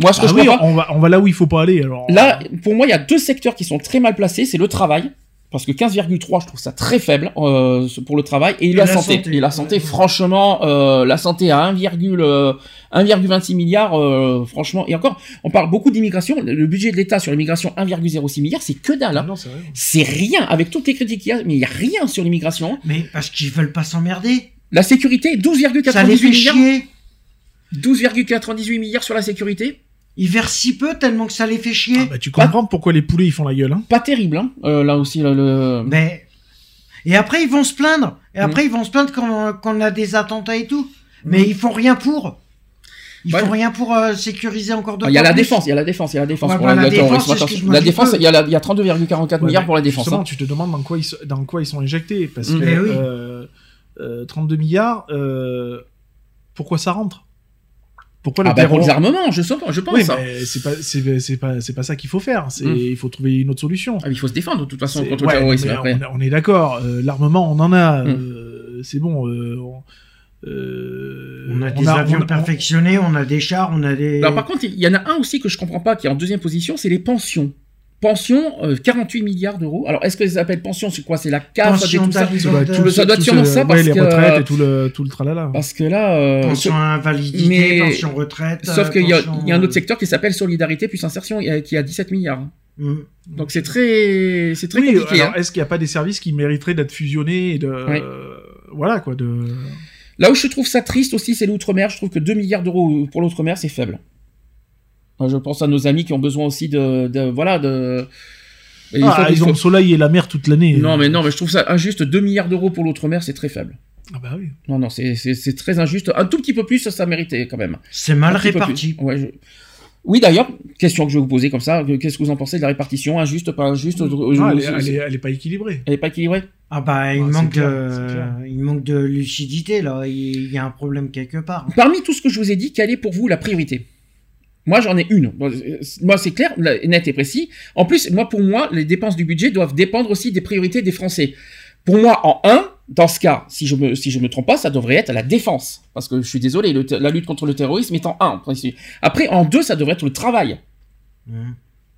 Moi, ce que Ah je oui, pas, on va, on va là où il faut pas aller. Alors, là, pour moi, il y a deux secteurs qui sont très mal placés. C'est le travail. Parce que 15,3, je trouve ça très faible euh, pour le travail et, la, la santé. santé. Et la santé, Ouais. franchement, euh, la santé à 1,, euh, 1,26 milliards, euh, franchement. Et encore, on parle beaucoup d'immigration. Le budget de l'État sur l'immigration, 1,06 milliards, c'est que dalle. Hein. non, c'est rien avec toutes les critiques qu'il y a, mais il y a rien sur l'immigration. hein. Mais parce qu'ils veulent pas s'emmerder. La sécurité, 12,98 Ça les fait milliards. chier. 12,98 milliards sur la sécurité. Ils versent si peu tellement que ça les fait chier. Ah bah, tu comprends pourquoi les poulets ils font la gueule. Hein. Pas terrible, hein. Euh, là aussi, le. le- Mais et après ils vont se plaindre. Et Mm. après ils vont se plaindre quand, quand on a des attentats et tout. Mais ils font rien pour. Ils Ouais. font rien pour euh, sécuriser encore Ah, d'autres. Il y a la défense, il y a la défense, il y a la défense. Ouais, pour bah, la défense, la défense, il y a, la- il y a 32,44 Ouais, milliards pour la défense. Justement, hein. tu te demandes dans quoi ils, sont- dans quoi ils sont injectés. Parce Mm. que Mais oui. euh, euh, 32 milliards, euh, pourquoi ça rentre? Pourquoi le Ah bah pour les armements, je, pas, je pense. Oui, mais c'est pas, c'est, c'est pas, c'est pas ça qu'il faut faire. C'est, Mm. il faut trouver une autre solution. Ah, il faut se défendre de toute façon contre ouais, le terrorisme mais après. on, on est d'accord. euh, l'armement, on en a. Mm. euh, c'est bon. euh, on, euh, On a des avions on a- perfectionnés, on a des chars, on a des. Alors par contre, il y en a un aussi que je comprends pas qui est en deuxième position, c'est les pensions. Pensions, euh, 48 milliards d'euros. Alors est-ce que ça s'appelle pension C'est quoi C'est la CAF Pension et tout ça d'invalidité. Ça doit être Tout tout le- ça doit être tout sûrement ça, ouais, parce les que- retraites et tout le, tout le tralala. Parce que là, euh, pension sauf- invalidité, mais- pension retraite. sauf euh, qu'il y, a- pension- il y a un autre secteur qui s'appelle solidarité plus insertion euh, qui a 17 milliards. Mm. Donc c'est très, c'est très Oui, compliqué. alors, hein. est-ce qu'il n'y a pas des services qui mériteraient d'être fusionnés et de, Ouais. euh, voilà quoi, de. Là où je trouve ça triste aussi, c'est l'outre-mer. Je trouve que 2 milliards d'euros pour l'outre-mer, c'est faible. Je pense à nos amis qui ont besoin aussi de, de voilà, de. Ah, ils ont le soleil et la mer toute l'année. Non, mais non, mais je trouve ça injuste. 2 milliards d'euros pour l'outre-mer, c'est très faible. Ah bah oui. Non, non, c'est- très injuste. Un tout petit peu plus, ça, ça méritait quand même. C'est mal réparti. plus. Ouais, je- Oui, d'ailleurs, question que je vais vous poser comme ça. Qu'est-ce que vous en pensez de la répartition? Injuste, pas injuste? Ah, elle, est, elle, est, elle est pas équilibrée. Elle est pas équilibrée? Ah bah il manque clair, de, il manque de lucidité là. Il y a un problème quelque part. Parmi tout ce que je vous ai dit, quelle est pour vous la priorité? Moi, j'en ai une. Euh, Moi, c'est clair, la- net et précis. En plus, moi, pour moi, les dépenses du budget doivent dépendre aussi des priorités des Français. Pour moi, en un, dans ce cas, si je me, si je me trompe pas, ça devrait être la défense. Parce que je suis désolé, la lutte contre le terrorisme est en un. en principe. Après, en deux, ça devrait être le travail. Mm.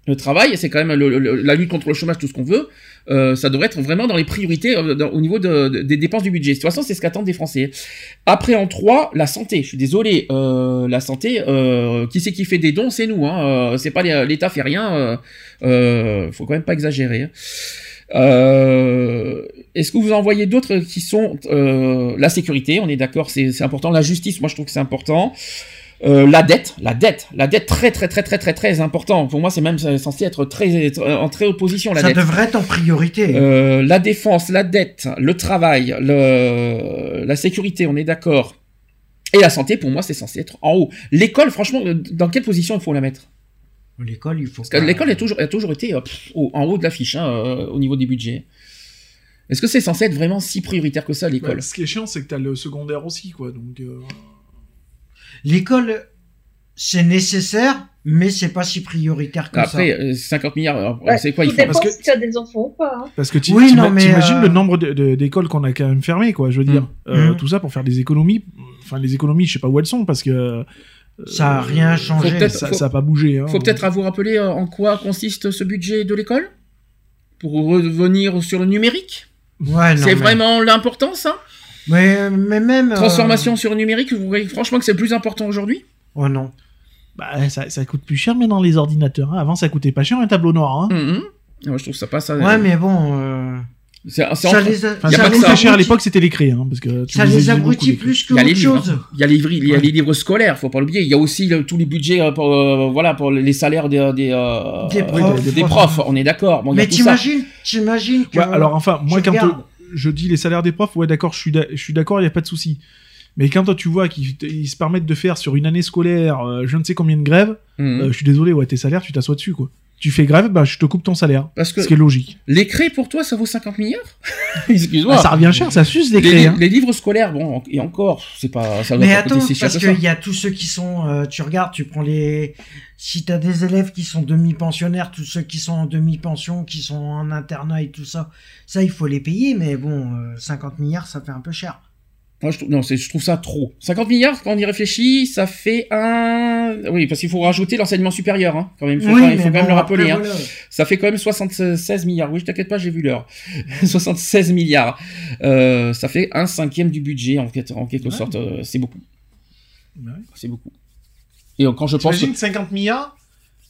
Le travail, c'est quand même le- le- la lutte contre le chômage, tout ce qu'on veut. Euh, ça devrait être vraiment dans les priorités euh, au niveau de- de- des dépenses du budget. De toute façon, c'est ce qu'attendent les Français. Après, en trois, la santé. Je suis désolé, euh, la santé. euh, qui c'est qui fait des dons? C'est nous. Hein. Euh, c'est pas l'État fait rien. Faut quand même pas exagérer. hein. Euh, Est-ce que vous en voyez d'autres qui sont la sécurité? On est d'accord, c'est important. La justice, moi je trouve que c'est important. Euh, la dette, la dette, la dette très très très très très très important. Pour moi, c'est même censé être très en très haute position la Ça dette. devrait être en priorité. Euh, la défense, la dette, le travail, le, la sécurité, on est d'accord. Et la santé, pour moi, c'est censé être en haut. L'école, franchement, euh, dans quelle position il faut la mettre? L'école, il faut. Parce que l'école a toujours, a toujours été pff, au- en haut de l'affiche hein, au niveau des budgets. Est-ce que c'est censé être vraiment si prioritaire que ça, l'école? Ce qui est chiant, c'est que t'as le secondaire aussi, quoi. Donc, euh, L'école, c'est nécessaire, mais c'est pas si prioritaire que Après, ça. euh, 50 milliards, Ouais, c'est quoi il faut Parce que- si tu as des enfants ou pas. hein. parce que tu Oui, t'imagines euh, le nombre de- de- d'écoles qu'on a quand même fermées, quoi. Je veux dire, Euh, Mhm. tout ça pour faire des économies. Enfin, les économies, je sais pas où elles sont, parce que euh, Ça a rien changé. faut peut-être- ça, faut- ça a pas bougé. Hein. faut peut-être à vous rappeler euh, en quoi consiste ce budget de l'école? Pour revenir sur le numérique? Ouais, C'est mais- vraiment l'important, ça Mais, mais même. euh, Transformation sur le numérique, vous voyez franchement que c'est le plus important aujourd'hui? Oh non. Bah, ça, ça coûte plus cher maintenant les ordinateurs. hein. Avant, ça coûtait pas cher un tableau noir. Hein. Mhm. Ouais, Je trouve ça pas ça. Ouais, mais bon. euh, C'est ça les a- Enfin, ça pas ça cher à l'époque, c'était les crayes, hein, parce que tu Ça les beaucoup abrutit plus que Il y a les autre livres, chose. il y a les livres, il y a Ouais. les livres scolaires, faut pas l'oublier. Il y a aussi euh, tous les budgets euh, pour, euh, voilà, pour les salaires des, des, euh, Des euh, profs. des profs. On est d'accord. Bon, Mais t'imagines, t'imagines que. Ouais, alors enfin, moi quand regarde. euh, je dis les salaires des profs, ouais d'accord, je suis d'a- je suis d'accord, il y a pas de souci. Mais quand toi tu vois qu'ils ils se permettent de faire sur une année scolaire, euh, je ne sais combien de grèves, Mhm. euh, je suis désolé, ouais tes salaires, tu t'assois dessus quoi. Tu fais grève, bah je te coupe ton salaire, Parce que ce qui est logique. les craies pour toi, ça vaut 50 milliards Excuse-moi. Ah, ça revient cher, ça suce les les, crayes. hein. les livres scolaires, bon, et encore, c'est pas, ça Mais pas attends, cher parce qu'il y a tous ceux qui sont, euh, tu regardes, tu prends les, si t'as des élèves qui sont demi-pensionnaires, tous ceux qui sont en demi-pension, qui sont en internat et tout ça, ça il faut les payer, mais bon, euh, 50 milliards ça fait un peu cher. Moi, je trouve, non, je trouve ça trop. 50 milliards, quand on y réfléchit, ça fait un, oui, parce qu'il faut rajouter l'enseignement supérieur, hein, quand même. Il faut, quand, il faut quand même le rappeler, hein. Ça fait quand même 76 milliards. Oui, je t'inquiète pas, j'ai vu l'heure. 76 milliards. Euh, ça fait un cinquième du budget, en, quelque- en quelque Ouais. sorte. Euh, c'est beaucoup. Ouais. C'est beaucoup. Et quand je pense. T'imagines 50 milliards,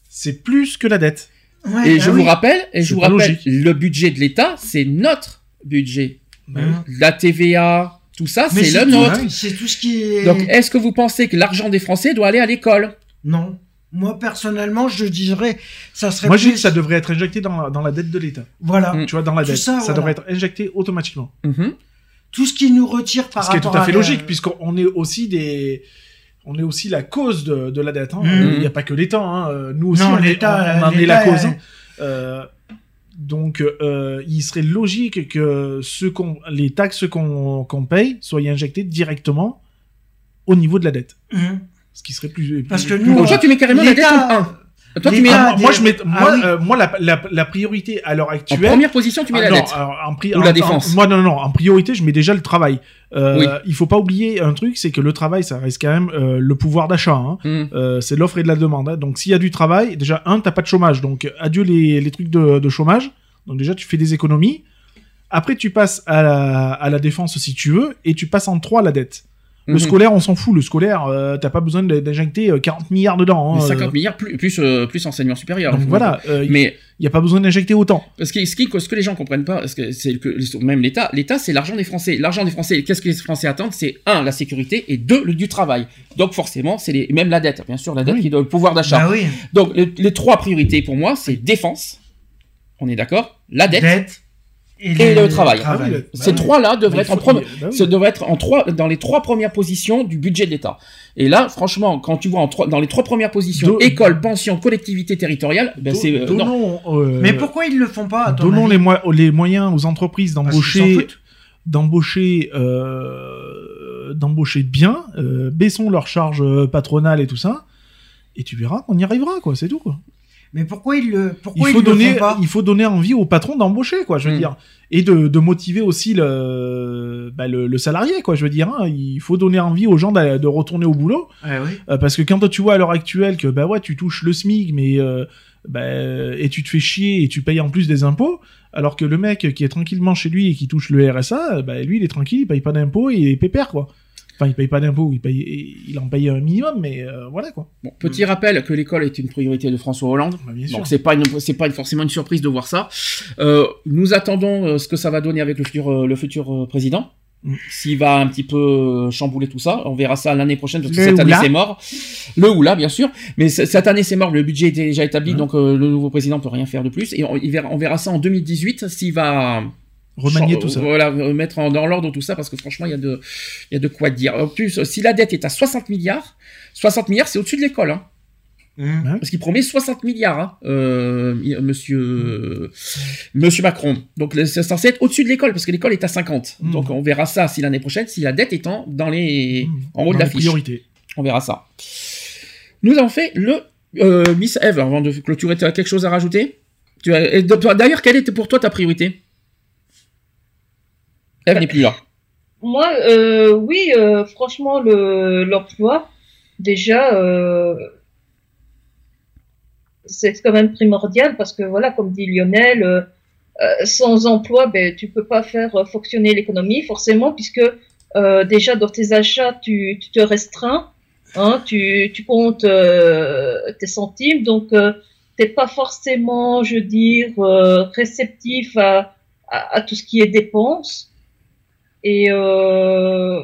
c'est plus que la dette. Ouais, Et bah je oui. vous rappelle, et je vous rappelle, logique. le budget de l'État, c'est notre budget. Hein. La TVA, tout ça, c'est le tout- nôtre. C'est tout ce qui est. Donc, est-ce que vous pensez que l'argent des Français doit aller à l'école? Non. Moi personnellement, je dirais, ça serait Moi je dis que ça devrait être injecté dans la, dans la dette de l'État. Voilà. Mm. Tu vois, dans la Tout dette. ça, Ça, voilà. devrait être injecté automatiquement. Mhm. Tout ce qui nous retire par Ce qui est tout à fait logique, puisqu'on est aussi des. On est aussi la cause de, de la dette. hein. Mhm. Il n'y a pas que l'État. hein. Euh, Nous aussi, Non, on, est, on en est l'État, la cause. euh, hein. Euh, donc, euh, il serait logique que ce les taxes qu'on paye soient injectées directement au niveau de la dette. Mhm. Ce qui serait plus. Parce plus- que plus nous, Donc, logique. toi, tu mets carrément la dette en L'État- 1. Toi, tu mets Ah, moi, je mets, ah moi, oui. euh, moi la, la, la priorité à l'heure en actuelle. première position, tu mets Ah, la non, dette. en Ou la en- défense. en- moi, non, non. En priorité, je mets déjà le travail. Euh, Oui. Il faut pas oublier un truc, c'est que le travail, ça reste quand même euh, le pouvoir d'achat. Hein. Euh, c'est l'offre et de la demande. hein. Donc, s'il y a du travail, déjà, un, t'as pas de chômage. Donc, euh, adieu les, les trucs de, de chômage. Donc, déjà, tu fais des économies. Après, tu passes à la, à la défense si tu veux, et tu passes en trois la dette. Le Mhm. scolaire, on s'en fout. Le scolaire, euh, t'as pas besoin de- d'injecter euh, 40 milliards dedans. hein. Mais 50 Euh, milliards plus, plus, euh, plus enseignement supérieur. Donc voilà, il Mais n'y a pas besoin d'injecter autant. ce, qui, ce, qui- ce que les gens comprennent pas, parce que c'est que même l'État, l'État c'est l'argent des Français. L'argent des Français, qu'est-ce que les Français attendent? C'est un, la sécurité et deux, le du travail. Donc forcément, c'est les- même la dette, bien sûr, la dette Oui. qui donne le pouvoir d'achat. Bah oui. Donc les, les trois priorités pour moi, c'est défense. On est d'accord? La dette. Dette. Et le travail. Ah oui, Ces bah oui. trois-là devraient être en bah oui. Ça devrait être en trois, dans les trois premières positions du budget de l'État. Et là, franchement, quand tu vois en trois, dans les trois premières positions, Do- école, pension, collectivité territoriale, ben Do- c'est euh, non. euh, Mais pourquoi ils le font pas à ton donnons avis les, moyens aux entreprises d'embaucher d'embaucher euh, d'embaucher bien euh, baissons leurs charges euh, patronales et tout ça et tu verras qu'on y arrivera quoi c'est tout quoi Mais pourquoi ils le, pourquoi il ils faut le donner, font pas il faut donner envie au patron d'embaucher, quoi. Je veux Mm. dire, et de, de motiver aussi le, bah, le, le salarié, quoi. Je veux dire, hein. il faut donner envie aux gens de retourner au boulot, Ouais, oui. Euh, parce que quand tu vois à l'heure actuelle que bah ouais, tu touches le SMIC, mais euh, bah, et tu te fais chier et tu payes en plus des impôts, alors que le mec qui est tranquillement chez lui et qui touche le RSA, bah lui, il est tranquille, il paye pas d'impôts et il est pépère, quoi. Enfin, il paye pas d'impôts, il paye, il en paye un minimum, mais euh, voilà, quoi. Bon, petit rappel que l'école est une priorité de François Hollande. Bah, bien. Donc c'est pas une, c'est pas forcément une surprise de voir ça. Euh, nous attendons euh, ce que ça va donner avec le futur, euh, le futur président. Mm. S'il va un petit peu chambouler tout ça, on verra ça l'année prochaine parce que Le cette année c'est mort. Le ou là bien sûr, mais cette année c'est mort. Le budget était déjà établi, Mm. donc euh, le nouveau président peut rien faire de plus. Et on, il verra, on verra ça en 2018 s'il va Remanier tout ça. Voilà, euh, mettre en, dans l'ordre tout ça parce que franchement, il y a de, il y a de quoi dire. En plus, si la dette est à 60 milliards, 60 milliards, c'est au-dessus de l'école, hein. Hum. Parce qu'il promet 60 milliards, hein, euh, monsieur, monsieur Macron. Donc, c'est censé être au-dessus de l'école parce que l'école est à 50. Mm. Donc, on verra ça si l'année prochaine, si la dette étant dans les, Mmh. en haut de la fiche. priorités. On verra ça. Nous avons fait le, euh, Miss Eve, avant de clôturer, tu as quelque chose à rajouter? D'ailleurs, quelle était pour toi ta priorité? Moi, euh, oui, euh, franchement, le l'emploi, déjà, euh, c'est quand même primordial parce que voilà, comme dit Lionel, sans emploi, ben tu peux pas faire fonctionner l'économie forcément puisque déjà dans tes achats, tu, te restreins, hein, tu, comptes tes centimes, donc t'es pas forcément, je veux dire, réceptif à, à tout ce qui est dépenses. Et euh,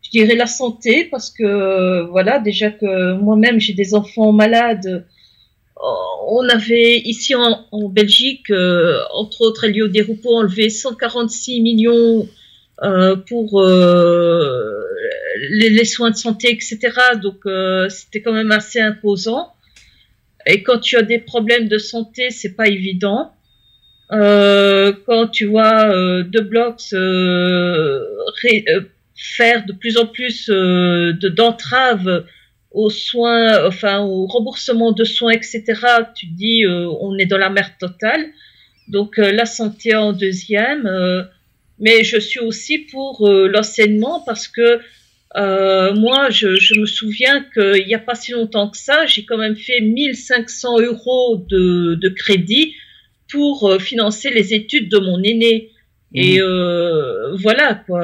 je dirais la santé parce que voilà déjà que moi-même j'ai des enfants malades. Euh, On avait ici en, Belgique, euh, entre autres Elio Desroupeaux, enlevé 146 millions pour les, les soins de santé, etc. Donc c'était quand même assez imposant. Et quand tu as des problèmes de santé, c'est pas évident. Euh, quand tu vois euh, deux blocs euh, euh, faire de plus en plus de d'entraves aux soins, enfin au remboursement de soins, etc. Tu dis on est dans la merde totale. Donc la santé en deuxième, mais je suis aussi pour l'enseignement parce que euh, moi, je, je me souviens qu'il n'y a pas si longtemps que ça, j'ai quand même fait 1500 euros de, de crédit pour euh, financer les études de mon aîné. Et euh, voilà quoi.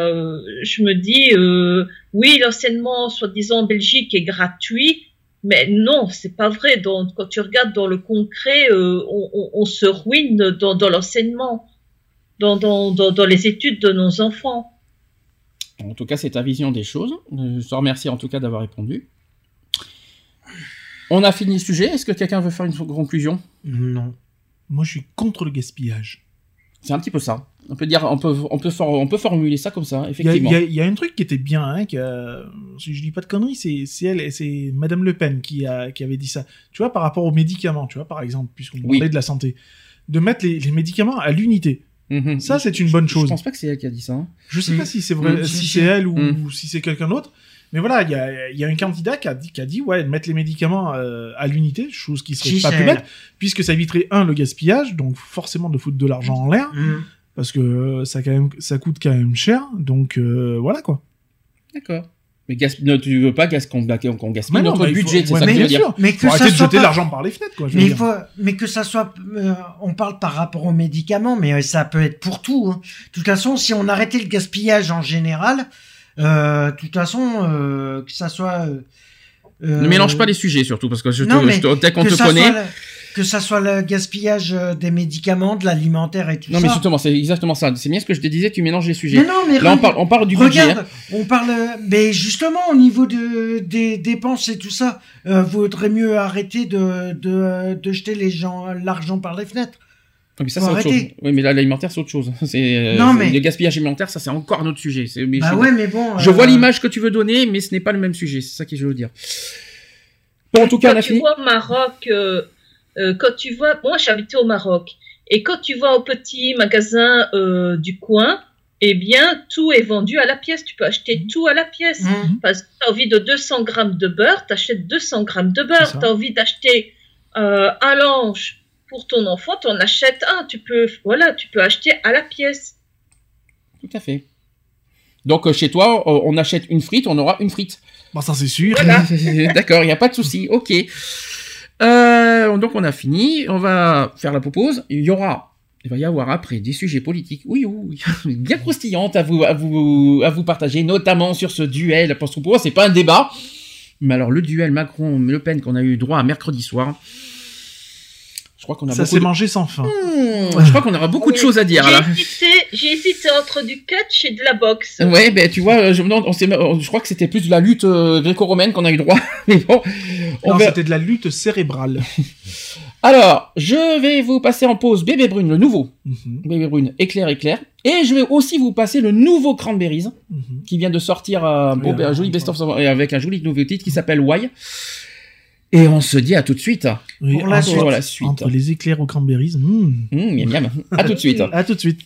Je me dis, euh, oui, l'enseignement, soi-disant en Belgique, est gratuit, mais non, c'est pas vrai. Donc, quand tu regardes dans le concret, euh, on, on- on se ruine dans, dans l'enseignement, dans, dans, dans, dans les études de nos enfants. En tout cas, c'est ta vision des choses. Je te remercie en tout cas d'avoir répondu. On a fini le sujet. Est-ce que quelqu'un veut faire une conclusion? Non. Moi, je suis contre le gaspillage. C'est un petit peu ça. On peut dire, on peut, on peut, for- on peut formuler ça comme ça, effectivement. il y a- il y a un truc qui était bien, hein, qui a- si je dis pas de conneries, c'est c'est elle, c'est Madame Le Pen qui, a, qui avait dit ça. Tu vois, par rapport aux médicaments, tu vois, par exemple, puisqu'on Oui. parlait de la santé, de mettre les, les médicaments à l'unité. Mhm. Ça, c'est une bonne Je chose. pense pas que c'est elle qui a dit ça. hein. Je sais Mm. pas si c'est vrai, Mm. si c'est elle ou, Mm. ou si c'est quelqu'un d'autre. Mais voilà, il y a, il y a un candidat qui a dit, qui a dit ouais, de mettre les médicaments euh, à l'unité, chose qui serait pas plus bête, puisque ça éviterait, un, le gaspillage, donc forcément de foutre de l'argent en l'air, Hum. parce que euh, ça, quand même, ça coûte quand même cher, donc euh, voilà quoi. D'accord. Mais gas... ne, tu veux pas qu'on gaspille Mais non, notre bah, il faut- budget, c'est ouais, ça mais que je veux bien dire. sûr. Mais que Faut ça arrêter de soit jeter pas- l'argent par les fenêtres, quoi. je Mais, il dire. faut, mais que ça soit, euh, on parle par rapport aux médicaments, mais euh, ça peut être pour tout. hein. De toute façon, si on arrêtait le gaspillage en général, euh, de toute façon, euh, que ça soit. euh, Ne euh, mélange pas les sujets surtout, parce que je te, Non, mais je te- dès qu'on te connaît. le- que ça soit le gaspillage euh, des médicaments, de l'alimentaire et tout Non, ça. mais justement, c'est exactement ça. C'est bien ce que je te disais, tu mélanges les sujets. Mais non, mais Là, on parle, on parle du budget. Regarde, hein. on parle, euh, mais justement au niveau de, des dépenses et tout ça, euh, vaudrait mieux arrêter de, de, de jeter les gens l'argent par les fenêtres. Ah, Mais ça, c'est autre chose. Oui, mais là, l'alimentaire, c'est autre chose. C'est, euh, Non, c'est- mais- Le gaspillage alimentaire, ça, c'est encore un autre sujet. C'est- mais Bah je- ouais, mais bon. Je euh, vois l'image que tu veux donner, mais ce n'est pas le même sujet. C'est ça que je veux dire. Bon, en tout cas, on quand a tu fini. vois au Maroc, euh, euh, quand tu vois, moi j'habitais au Maroc, et quand tu vas au petit magasin euh, du coin, eh bien tout est vendu à la pièce. Tu peux acheter tout à la pièce. hum, Parce que tu as envie de 200 grammes de beurre, tu achètes 200 grammes de beurre. Tu as envie d'acheter euh, un linge pour ton enfant, tu en achètes un. Tu peux, voilà, tu peux acheter à la pièce. Tout à fait. Donc euh, chez toi, on achète une frite, on aura une frite. Bon, ça c'est sûr. Voilà. D'accord, il n'y a pas de souci. Ok. Euh, donc on a fini. On va faire la pause. Il y aura, il va y avoir après des sujets politiques. Oui, oui, oui. bien croustillantes à vous, à vous, à vous partager, notamment sur ce duel. Parce que pour moi, c'est pas un débat. Mais alors le duel Macron-Le Pen qu'on a eu droit à mercredi soir. Je crois qu'on a Ça s'est de- mangé sans fin. Hmm, je crois qu'on aura beaucoup de choses à dire J'ai hésité, entre du catch et de la boxe. Ouais, ben tu vois, euh, je, me demande- on s'est- je crois que c'était plus de la lutte euh, gréco-romaine qu'on a eu droit. Mais bon, on Non, c'était de la lutte cérébrale. Alors, je vais vous passer en pause Bébé Brune, le nouveau. Mhm, Bébé Brune, éclair, éclair. Et je vais aussi vous passer le nouveau Cranberries, mhm. qui vient de sortir un- joli best-of avec un joli nouveau titre qui s'appelle Why. Et on se dit à tout de suite. Oui, Pour la entre, Pour la suite. entre les éclairs aux cranberries. hmm. Hum, miam, miam. À tout de suite. À tout de suite.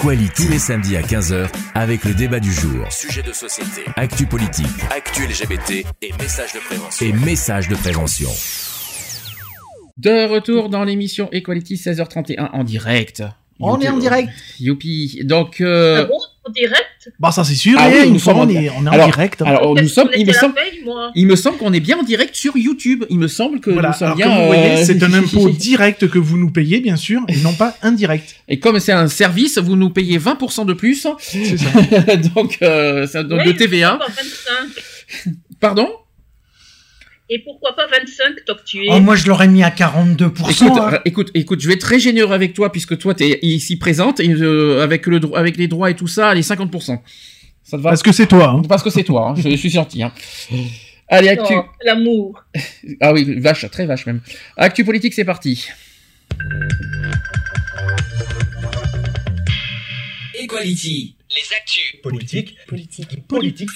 Equality tous les samedis à 15h avec le débat du jour. Sujet de société, Actu politique actu LGBT et messages de prévention. et messages de prévention. De retour dans l'émission Equality 16h31 en direct. On est en direct. Youpi. Donc, euh, Ah bon, en direct? Bah ça c'est sûr. Ah oui, nous sommes on en- est, on est en alors- direct. alors, nous sommes, il me semble. Il me semble qu'on est bien en direct sur YouTube. Il me semble que Voilà. nous sommes Alors, bien. comme vous voyez, euh, c'est un impôt direct que vous nous payez, bien sûr, et non pas indirect. Et comme c'est un service, vous nous payez 20% de plus. C'est ça. Donc, euh, ça donne de TVA. pourquoi pas 25 Pardon? Et pourquoi pas 25 tant que tu es Oh, moi, je l'aurais mis à 42%. Écoute, hein. euh, écoute, écoute, je vais être très généreux avec toi puisque toi t'es ici présente et euh, avec le avec les droits et tout ça, allez 50%. Ça te va? Parce que c'est toi. hein. Parce que c'est toi. hein, je, je suis gentil. Allez, actu. L'amour. Ah oui, vache, très vache même. Actu politique, c'est parti. Equality. Les actus. Politique. Politique. Politique.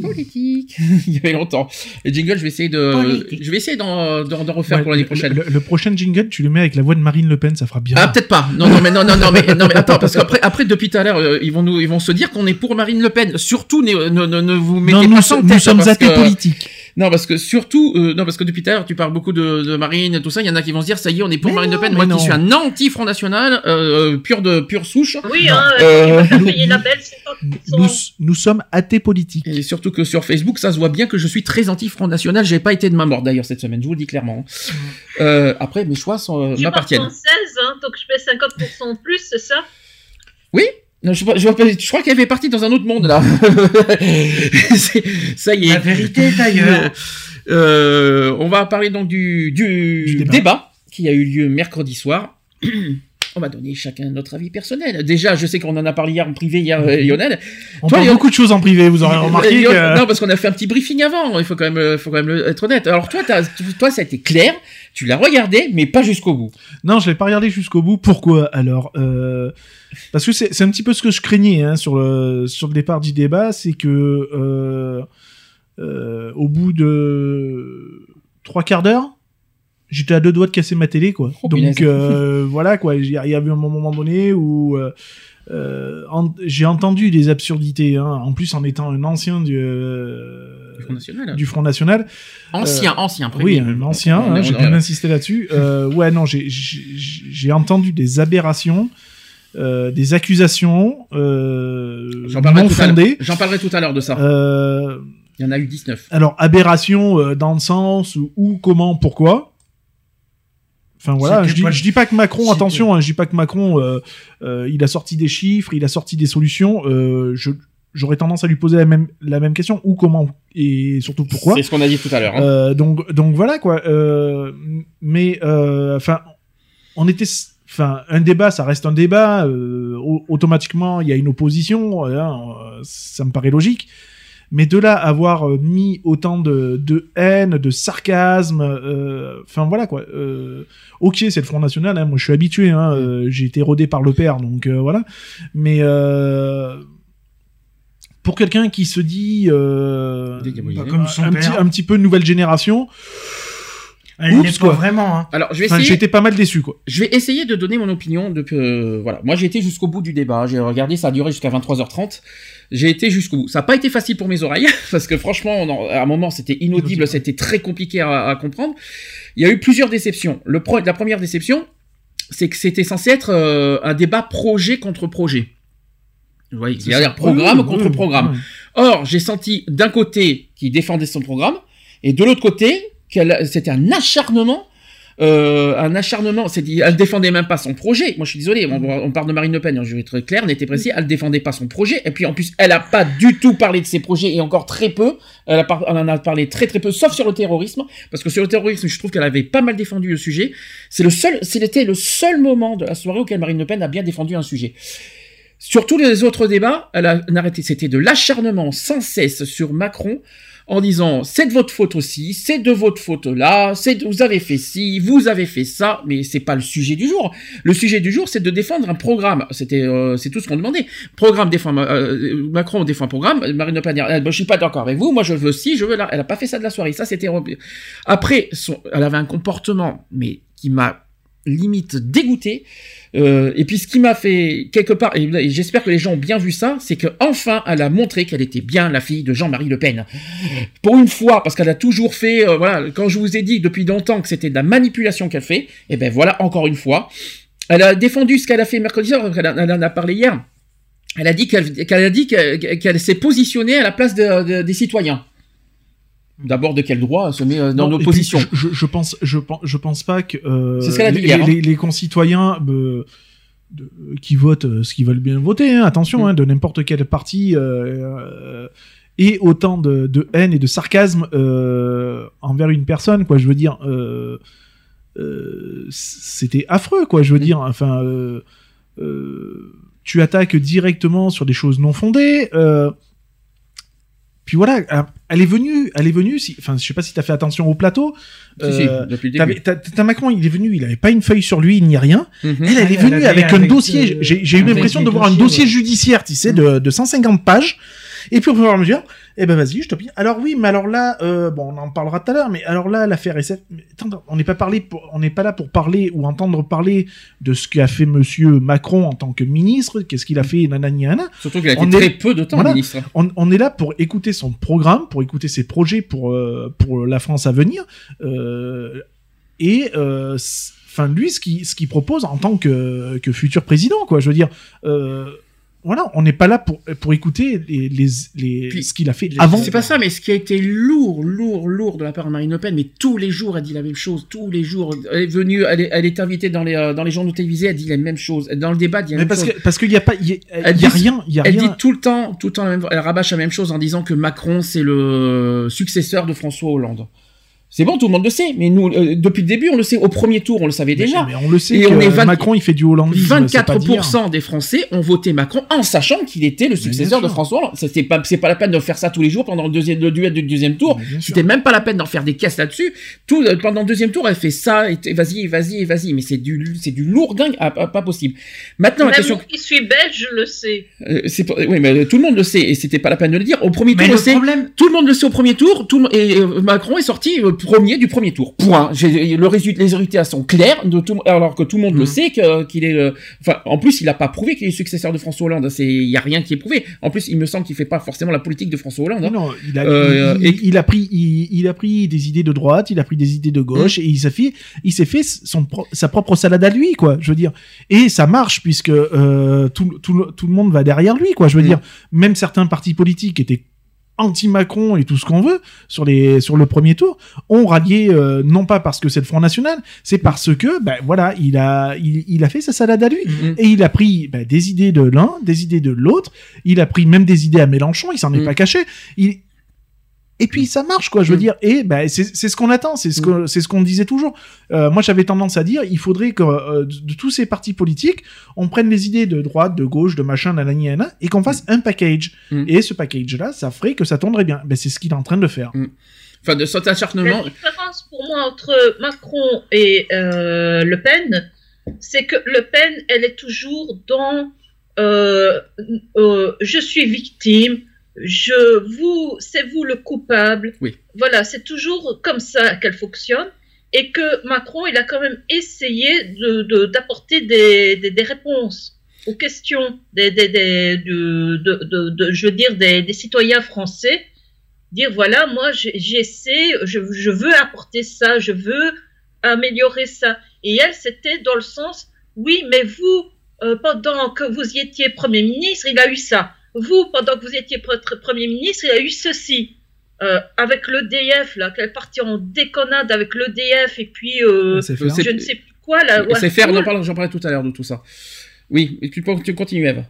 Politique. Il y avait longtemps. Les jingles, je vais essayer de, Politique. je vais essayer d'en, d'en- d'en refaire Ouais, pour l'année le- prochaine. Le, le prochain jingle, tu le mets avec la voix de Marine Le Pen, ça fera bien. Ah peut-être pas. Non non mais non non non mais non mais attends parce qu'après après depuis tout à l'heure euh, ils vont nous ils vont se dire qu'on est pour Marine Le Pen. Surtout ne ne, ne, ne vous mettez non, pas nous, ça en nous tête, sommes athées que- politiques. Non parce que surtout euh, non parce que depuis tout à l'heure tu parles beaucoup de, de Marine tout ça il y en a qui vont se dire ça y est on est pour Mais Marine non, Le Pen moi non. qui suis un anti Front National euh, pur de pure souche Oui, hein, Euh, tu vas faire payer la belle, Nous, nous sommes athées politiques. et surtout que sur Facebook ça se voit bien que je suis très anti Front National j'ai pas été de ma mort d'ailleurs cette semaine je vous le dis clairement euh, après mes choix sont, euh, Tu pars m'appartiennent française, hein, donc je fais 50% en plus, c'est ça? Oui non, je, je, je crois qu'elle fait partie dans un autre monde là. C'est- ça y est. La vérité est ailleurs. Euh, on va parler donc du, du, Du débat. débat. qui a eu lieu mercredi soir. On va donner chacun notre avis personnel. Déjà, je sais qu'on en a parlé hier en privé hier, euh, Lionel. On Toi, parle beaucoup de choses en privé, vous aurez remarqué. Que- Non, parce qu'on a fait un petit briefing avant. Il faut quand même, euh, faut quand même être honnête. Alors toi, toi, ça a été clair. Tu l'as regardé, mais pas jusqu'au bout. Non, je l'ai pas regardé jusqu'au bout. Pourquoi Alors, euh, parce que c'est c'est un petit peu ce que je craignais hein, sur le sur le départ du débat, c'est que euh, euh, au bout de trois quarts d'heure, j'étais à deux doigts de casser ma télé, quoi. Oh. Donc euh, voilà, quoi. Il y a il y avait un moment donné où euh, euh, en- j'ai entendu des absurdités. Hein. En plus, en étant un ancien du, euh, Du Front National. du Front National. Ancien, Euh, ancien, Oui, premier. un ancien. Hein, on- j'ai bien insisté là-dessus. Euh, ouais, non, j'ai- j'ai j'ai entendu des aberrations. euh, des accusations euh, J'en parlerai, non tout à l'heure- fondées. j'en parlerai tout à l'heure de ça. Euh, Il y en a eu 19. alors, aberration euh, dans le sens où, où, comment, pourquoi. Enfin voilà, je dis, je dis pas que Macron, attention, hein, je dis pas que Macron, euh, euh, il a sorti des chiffres, il a sorti des solutions. Euh, je j'aurais tendance à lui poser la même la même question où, comment et surtout pourquoi. C'est ce qu'on a dit tout à l'heure. hein. Euh, donc donc voilà quoi. Euh, mais euh, enfin, on était, enfin, un débat, ça reste un débat. euh, au- automatiquement, il y a une opposition. euh, hein, euh, ça me paraît logique. Mais de là avoir euh, mis autant de, de haine, de sarcasme, euh, enfin voilà quoi. Euh, ok, c'est le Front National. Hein, moi, je suis habitué. Hein, euh, J'ai été rodé par le père, donc euh, voilà. Mais euh, pour quelqu'un qui se dit euh. Pas comme son un, petit, père. un petit peu nouvelle génération, Elle Oups, n'est pas quoi. vraiment. Hein. Alors, je vais enfin, essayer. j'ai été pas mal déçu quoi. Je vais essayer de donner mon opinion depuis. euh, voilà, moi j'ai été jusqu'au bout du débat. J'ai regardé, ça a duré jusqu'à 23h30. J'ai été jusqu'au bout. Ça n'a pas été facile pour mes oreilles parce que franchement, on en- à un moment c'était inaudible, c'était très compliqué à, à comprendre. Il y a eu plusieurs déceptions. Le pro- la première déception, c'est que c'était censé être euh, un débat projet contre projet. Vous voyez, C'est c'est-à-dire programme Oui, contre oui, programme. oui. Or, j'ai senti d'un côté qui défendait son programme, et de l'autre côté, c'était un acharnement, euh, un acharnement, c'est elle défendait même pas son projet. Moi, je suis désolé, on, parle de Marine Le Pen, hein, je vais être clair, n'était précis, elle défendait pas son projet, et puis en plus, elle a pas du tout parlé de ses projets, et encore très peu, elle, en a parlé très très peu, sauf sur le terrorisme, parce que sur le terrorisme, je trouve qu'elle avait pas mal défendu le sujet. C'est le seul, c'était le seul moment de la soirée auquel Marine Le Pen a bien défendu un sujet. Sur tous les autres débats, elle a c'était de l'acharnement sans cesse sur Macron en disant c'est de votre faute aussi, c'est de votre faute là, vous avez fait ci, vous avez fait ça, mais c'est pas le sujet du jour. Le sujet du jour, c'est de défendre un programme. C'était, euh, c'est tout ce qu'on demandait. Programme défend euh, Macron défend un programme. Marine Le Pen, dit, bah, je suis pas d'accord avec vous. Moi, je veux ci, je veux là. Elle a pas fait ça de la soirée. Ça, c'était après. Elle avait un comportement, mais qui m'a limite dégoûté. Euh, et puis ce qui m'a fait quelque part, et j'espère que les gens ont bien vu ça, c'est que enfin elle a montré qu'elle était bien la fille de Jean-Marie Le Pen. Pour une fois, parce qu'elle a toujours fait, euh, voilà, quand je vous ai dit depuis longtemps que c'était de la manipulation qu'elle fait, et ben voilà encore une fois, elle a défendu ce qu'elle a fait mercredi soir, elle, en- a parlé hier. Elle a dit qu'elle a dit qu'elle s'est positionnée à la place de- de- des citoyens. D'abord, de quel droit se met euh, dans Non, puis, l'opposition Je, je, pense, je pense, je pense pas que euh, ce les, hier, hein. les, les concitoyens euh, de- qui votent ce qu'ils veulent bien voter, hein, attention, Mm. hein, de n'importe quel parti, euh, et autant de, de haine et de sarcasme envers une personne, quoi. Je veux dire, c'était affreux, quoi. Je veux dire, enfin, tu attaques directement sur des choses non fondées. Euh, puis voilà, elle est venue, elle est venue. Si, enfin, je sais pas si t'as fait attention au plateau. Si, si, Euh, début. T'as Macron, il est venu, il avait pas une feuille sur lui ni rien. Mhm. Elle, elle est Elle venue avec un avec, dossier. euh, J'ai eu l'impression de voir un dossier ouais. judiciaire, tu sais, de, de 150 pages. Et puis au fur et à mesure, eh ben vas-y, je te. Alors oui, mais alors là, euh, bon, on en parlera tout à l'heure, mais alors là, l'affaire SF, attends, on n'est pas parlé, pour, on n'est pas là pour parler ou entendre parler de ce qu'a fait Monsieur Macron en tant que ministre, qu'est-ce qu'il a fait, nanani, nanana. Surtout qu'il a été On est- très peu de temps Voilà. ministre. On, on est là pour écouter son programme, pour écouter ses projets pour euh, pour la France à venir, euh, et euh, enfin lui ce qu'il ce qu'il propose en tant que que futur président, quoi. Je veux dire. Euh, voilà, on n'est pas là pour, pour écouter les, les, les- Puis, ce qu'il a fait avant. C'est pas ça, mais ce qui a été lourd, lourd, lourd de la part de Marine Le Pen, mais tous les jours elle dit la même chose, tous les jours. Elle est venue, elle est, elle est invitée dans les, euh, dans les journaux télévisés, elle dit la même chose. Dans le débat, elle dit la Mais même parce chose. que parce qu'il y a pas, il y a, Elle il y a dit- rien, il y a elle rien. dit tout le temps, tout le temps la même, elle rabâche la même chose en disant que Macron c'est le successeur de François Hollande. C'est bon, tout le monde le sait. Mais nous, euh, depuis le début, on le sait. Au premier tour, on le savait déjà. Mais on le sait Et que on est 20 Macron, il fait du hollandisme. c'est pas dire. 24% des Français ont voté Macron en sachant qu'il était le successeur de. François Hollande. C'est pas, c'est pas la peine de faire ça tous les jours pendant le deuxième, le duel du deuxième tour. C'était même pas la peine d'en faire des caisses là-dessus. Tout, euh, pendant le deuxième tour, elle fait ça, et vas-y, vas-y, vas-y. Mais c'est du, c'est du lourd dingue, ah, pas, pas possible. Maintenant, la Même question, moi qui suis belge, je le sais. euh, c'est oui, mais tout le monde le sait, et c'était pas la peine de le dire. Au premier Mais tour, le sait- problème, tout le monde le sait au premier tour, tout le, et euh, Macron est sorti euh, premier du premier tour. Point. Le résultat, les résultats sont clairs, de tout, alors que tout le monde le sait que- qu'il est. euh, Enfin, en plus, il a pas prouvé qu'il est successeur de François Hollande. C'est, il y a rien qui est prouvé. En plus, il me semble qu'il fait pas forcément la politique de François Hollande. hein. Non, il a, Euh, il, il- il a pris, il, il a pris des idées de droite, il a pris des idées de gauche, Mmh. et il s'est fait, il s'est fait son, sa propre salade à lui, quoi. Je veux dire, et ça marche puisque euh, tout, tout, le- tout le monde va derrière lui, quoi. Je veux Mmh. dire, même certains partis politiques étaient anti-Macron et tout ce qu'on veut sur les sur le premier tour ont rallié euh, non pas parce que c'est le Front National c'est parce que ben voilà il a il, il a fait sa salade à lui Mhm. et il a pris ben, des idées de l'un des idées de l'autre il a pris même des idées à Mélenchon il s'en est Mhm. pas caché il et puis ça marche quoi je veux Mm. dire. Et ben c'est ce qu'on attend c'est ce que c'est ce qu'on disait toujours. Euh, moi j'avais tendance à dire il faudrait que euh, de, de tous ces partis politiques on prenne les idées de droite de gauche de machin nanani nanana, et qu'on fasse un package. Mm. et ce package là ça ferait que ça tournerait bien. Ben c'est ce qu'il est en train de faire. Enfin, de cet La acharnement. différence pour moi entre Macron et euh, Le Pen, c'est que Le Pen, elle est toujours dans euh, euh, je suis victime, je vous, c'est vous le coupable. Oui. Voilà, c'est toujours comme ça qu'elle fonctionne. Et que Macron, il a quand même essayé de, de- d'apporter des, des, des réponses aux questions des, des, des, de, je veux dire, des, citoyens français dire voilà, moi j'essaie, je, je veux apporter ça, je veux améliorer ça. Et elle, c'était dans le sens, oui, mais vous, euh, pendant que vous y étiez Premier ministre, il a eu ça. Vous, pendant que vous étiez pre- Premier ministre, il a eu ceci. Euh, avec l'EDF, là, qu'elle est partie en déconnade avec l'EDF et puis euh, je ne sais plus quoi, là. c'est faire, j'en parlais, j'en parlais tout à l'heure de tout ça. Oui, et tu, tu continues, Eve.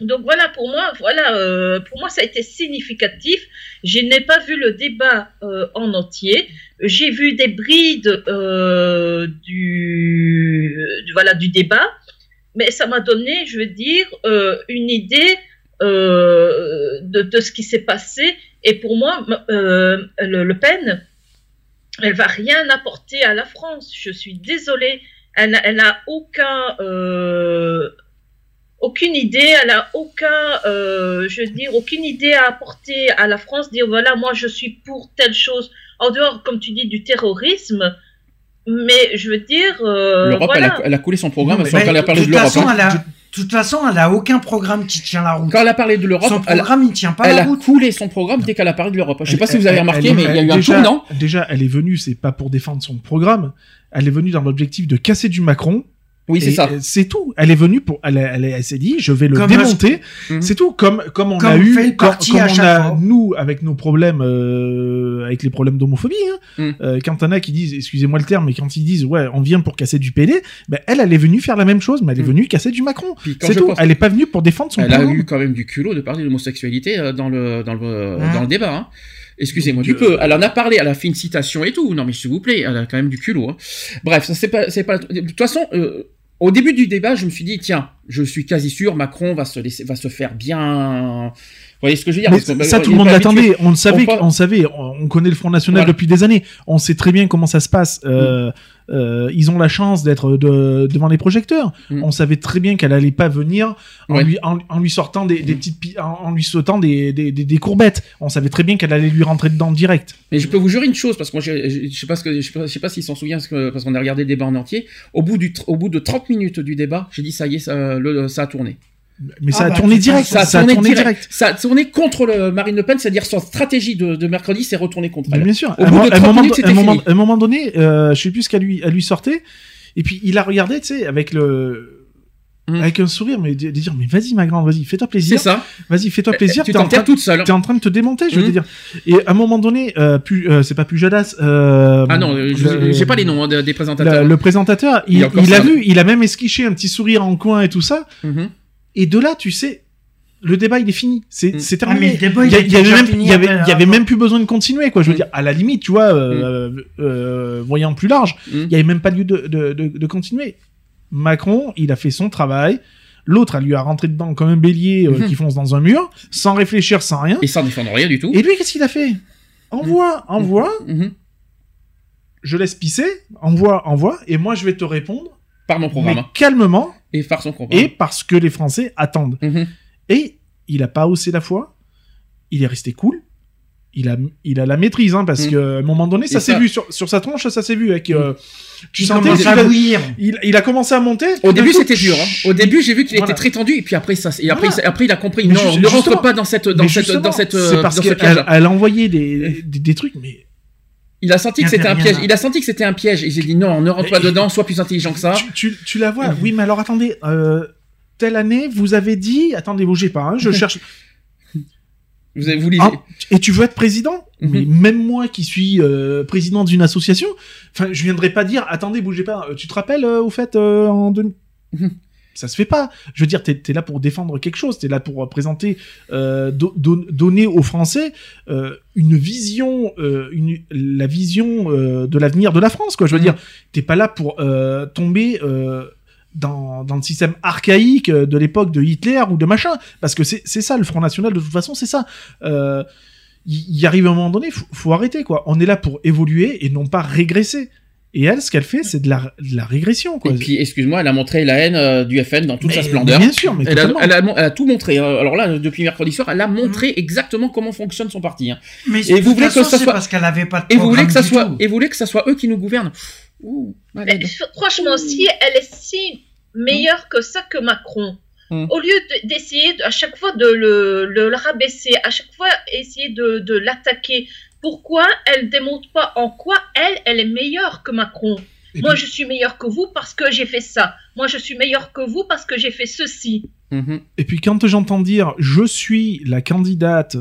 Donc voilà, pour moi, voilà, euh, pour moi, ça a été significatif. Je n'ai pas vu le débat euh, en entier. J'ai vu des brides euh, du, du- voilà, du débat, mais ça m'a donné, je veux dire, euh, une idée euh, de, ce qui s'est passé. Et pour moi, euh, le, Pen, elle va rien apporter à la France. Je suis désolée. Elle n'a elle n'a aucun, aucune idée, elle a aucun, je veux dire, aucune idée à apporter à la France. Dire voilà, moi je suis pour telle chose. En dehors, comme tu dis, du terrorisme. Mais je veux dire, euh, L'Europe, voilà. elle, a, elle a coulé son programme Non, mais- quand elle a parlé de l'Europe. hein. elle a, de toute façon, elle a aucun programme qui tient la route. Quand elle a parlé de l'Europe, Son elle, a- programme, il tient pas elle la a route. coulé son programme dès qu'elle a parlé de l'Europe. Je sais pas si Elle- vous avez elle- remarqué, elle- mais il y a eu elle- un déjà, tournant. Déjà, elle est venue, c'est pas pour défendre son programme. Elle est venue dans l'objectif de casser du Macron. Oui, c'est ça. C'est tout. Elle est venue pour. Elle, elle, elle s'est dit, je vais le Comme démonter. C'est tout. Comme comme on Comme a eu, fait le comme, parti comme à on a fois. nous avec nos problèmes, euh, avec les problèmes d'homophobie. Hein. Mhm. Euh, quand t'en as qui disent, excusez-moi le terme, mais quand ils disent, ouais, on vient pour casser du PD, ben elle, elle est venue faire la même chose, mais elle est Mhm. venue casser du Macron. C'est tout. pense- Elle est pas venue pour défendre son Elle a eu quand même du culot de parler de l'homosexualité euh, dans le dans le Hein dans le débat. Hein. Excusez-moi du euh, peu. Elle en a parlé, elle a fait une citation et tout. Non mais s'il vous plaît, elle a quand même du culot. Hein. Bref, ça c'est pas c'est pas. De toute façon, euh, au début du débat, je me suis dit tiens, je suis quasi sûr Macron va se laisser va se faire bien. Vous voyez ce que je veux dire Mais Parce que, bah, ça, tout le monde l'attendait. On le savait, On savait. On on connaît le Front National Voilà. depuis des années. On sait très bien comment ça se passe. Euh, Mm. euh, ils ont la chance d'être de, devant les projecteurs. Mm. On savait très bien qu'elle allait pas venir en, Ouais. lui, en, en lui sortant des, des Mm. petites, en, lui sautant des, des, des, des courbettes. On savait très bien qu'elle allait lui rentrer dedans direct. Mais je peux vous jurer une chose parce que moi je, je, je sais pas ce que je sais pas, je sais pas s'ils s'en souviennent parce qu'on a regardé le débat en entier. Au bout du tr- au bout de 30 minutes du débat, j'ai dit ça y est, ça, le, ça a tourné. Mais ça Ah a bah, tourné direct. Ça a, tourné, direct. direct. Ça a tourné contre le Marine Le Pen, c'est-à-dire son stratégie de, de mercredi s'est retournée contre Mais elle. bien sûr. Au À bout un, de à un 30 moment, minutes, à un moment, fini. à un moment donné, euh, je sais plus ce qu'elle lui, elle lui sortait. Et puis il a regardé, tu sais, avec le, Mm. avec un sourire, mais de, de dire, mais vas-y ma grande, vas-y, fais-toi plaisir. C'est ça. Vas-y, fais-toi plaisir. tu t'es en train- toute seule. T'es en train de te démonter, je veux te dire. Et à un moment donné, euh, euh, c'est pas plus Jadas. Euh, Ah non, euh, j'ai pas les noms hein, de- des présentateurs. le présentateur, Il il, a il vu, il a même esquiché un petit sourire en coin et tout ça. Mhm. Et de là, tu sais, le débat il est fini, c'est terminé. il y, a- il il y avait même, déjà il y avait, fini il y avait avant. même plus besoin de continuer quoi. Je veux dire, à la limite, tu vois, euh, euh, voyant plus large, il y avait même pas lieu de, de, de, de continuer. Macron, il a fait son travail. L'autre, lui a rentré dedans comme un bélier euh, qui fonce dans un mur, sans réfléchir, sans rien. Et sans défendre rien du tout. Et lui, qu'est-ce qu'il a fait? Envoie, envoie. Je laisse pisser. Envoie, envoie. Et moi, je vais te répondre. Par mon programme. Mais calmement. Et par son. Et parce que les Français attendent. Mhm. Et il a pas haussé la foi. Il est resté cool. Il a, il a la maîtrise, hein, parce Mhm. qu'à un moment donné, ça s'est ça- vu sur, sur sa tronche, ça s'est vu. Avec, euh, tu Il sentais à a- bouillir. Il, il a commencé à monter. Au début, c'était dur. hein. Au début, j'ai vu qu'il Voilà. était très tendu, et puis après, ça, et après, Voilà. il- après, il a compris. Mais non, ne rentre pas dans cette, dans cette, dans cette, c'est euh, parce qu'elle elle envoyait des, des, des trucs, mais Il a senti que c'était un piège. Il a senti que c'était un piège. Il s'est dit non, ne rentre pas dedans, sois plus intelligent que ça. tu, tu, tu la vois. Oui, mais alors attendez, euh, telle année, vous avez dit, attendez, bougez pas, hein, je cherche. Vous, avez- lisez. Ah, et tu veux être président? Mhm. Mais même moi qui suis euh, président d'une association, enfin, je viendrai pas dire, attendez, bougez pas. Euh, Tu te rappelles euh, au fait en 2000 Mhm. Ça se fait pas. Je veux dire, t'es es là pour défendre quelque chose. T'es là pour présenter, euh, do- don- donner aux Français euh, une vision, euh, une, la vision de l'avenir de la France. Quoi. Je veux Mhm. dire, t'es pas là pour tomber. dans, dans le système archaïque de l'époque de Hitler ou de machin, parce que c'est ça le Front National de toute façon, c'est ça. Il il arrive un moment donné, faut, faut arrêter quoi. On est là pour évoluer et non pas régresser. Et elle, ce qu'elle fait, c'est de la, de la régression quoi. Et puis, excuse-moi, elle a montré la haine euh, du FN dans toute Mais- sa splendeur. bien sûr, mais elle a, totalement. elle, a, mon- elle a tout montré. hein. Alors là, depuis mercredi soir, elle a montré exactement comment fonctionne son parti. hein. Mais Et vous voulez que ça soit- parce qu'elle avait pas de Et vous voulez que ça soit, tout. et vous voulez que ça soit eux qui nous gouvernent. Ouh, franchement, si elle est si meilleure que ça que Macron, Mm. au lieu de- d'essayer de- à chaque fois de le, le- le rabaisser, à chaque fois essayer de, de l'attaquer, pourquoi elle démontre pas en quoi elle, elle est meilleure que Macron Et Moi, puis- je suis meilleure que vous parce que j'ai fait ça. Moi, je suis meilleure que vous parce que j'ai fait ceci. Mhm. Et puis quand j'entends dire je suis la candidate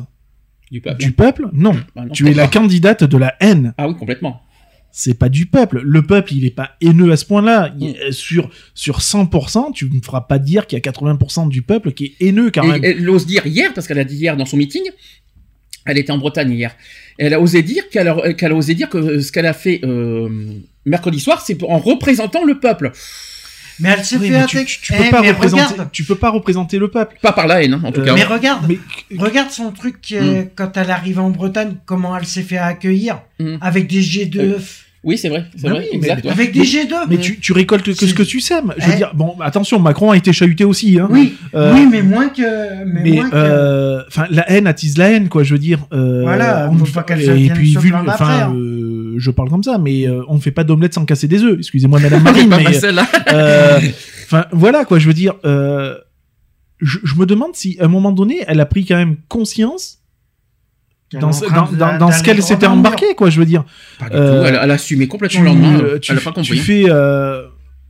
Du peuple. du peuple, non, Bah non, tu es la candidate de la haine. Ah oui, complètement. C'est pas du peuple. Le peuple, il est pas haineux à ce point-là. Mm. Sur sur 100%, tu me feras pas dire qu'il y a 80% du peuple qui est haineux quand Et même. elle ose dire hier, parce qu'elle a dit hier dans son meeting, elle était en Bretagne hier, elle a osé dire qu'elle a, qu'elle a osé dire que ce qu'elle a fait euh, mercredi soir, c'est en représentant le peuple. Mais elle s'est Oui, fait tu, attaquer. tu- tu peux Eh, pas mais représenter, regarde, tu peux pas représenter le peuple. Pas par la haine, hein, en tout Euh, cas. mais regarde, Mais regarde son truc Mm. euh, quand elle arrive en Bretagne, comment elle s'est fait accueillir Mm. avec des jets de Euh, œufs. Oui, c'est vrai, c'est Bah vrai, oui, mais- exact. ouais. Avec des jets d'œufs. mais tu, tu récoltes que ce que tu sèmes. Je veux Eh. dire, bon, attention, Macron a été chahuté aussi. Hein. Oui, Euh, oui, mais moins que. Mais, Mais moins que- euh, enfin, la haine attise la haine, quoi. Je veux dire. euh, Voilà, on faut pas qu'elle et se puis vu, enfin, euh, je parle comme ça, mais euh, on ne fait pas d'omelette sans casser des œufs. Excusez-moi, Madame Marine, Pas mais euh, enfin, voilà, quoi. Je veux dire. euh, je, je me demande si, à un moment donné, elle a pris quand même conscience dans, ce- dans, dans, dans ce qu'elle s'était embarquée, quoi. Je veux dire. Pas du Euh, tout. Elle, elle a assumé complètement Tu, le lendemain. euh, tu, elle a pas compris. tu fais. euh,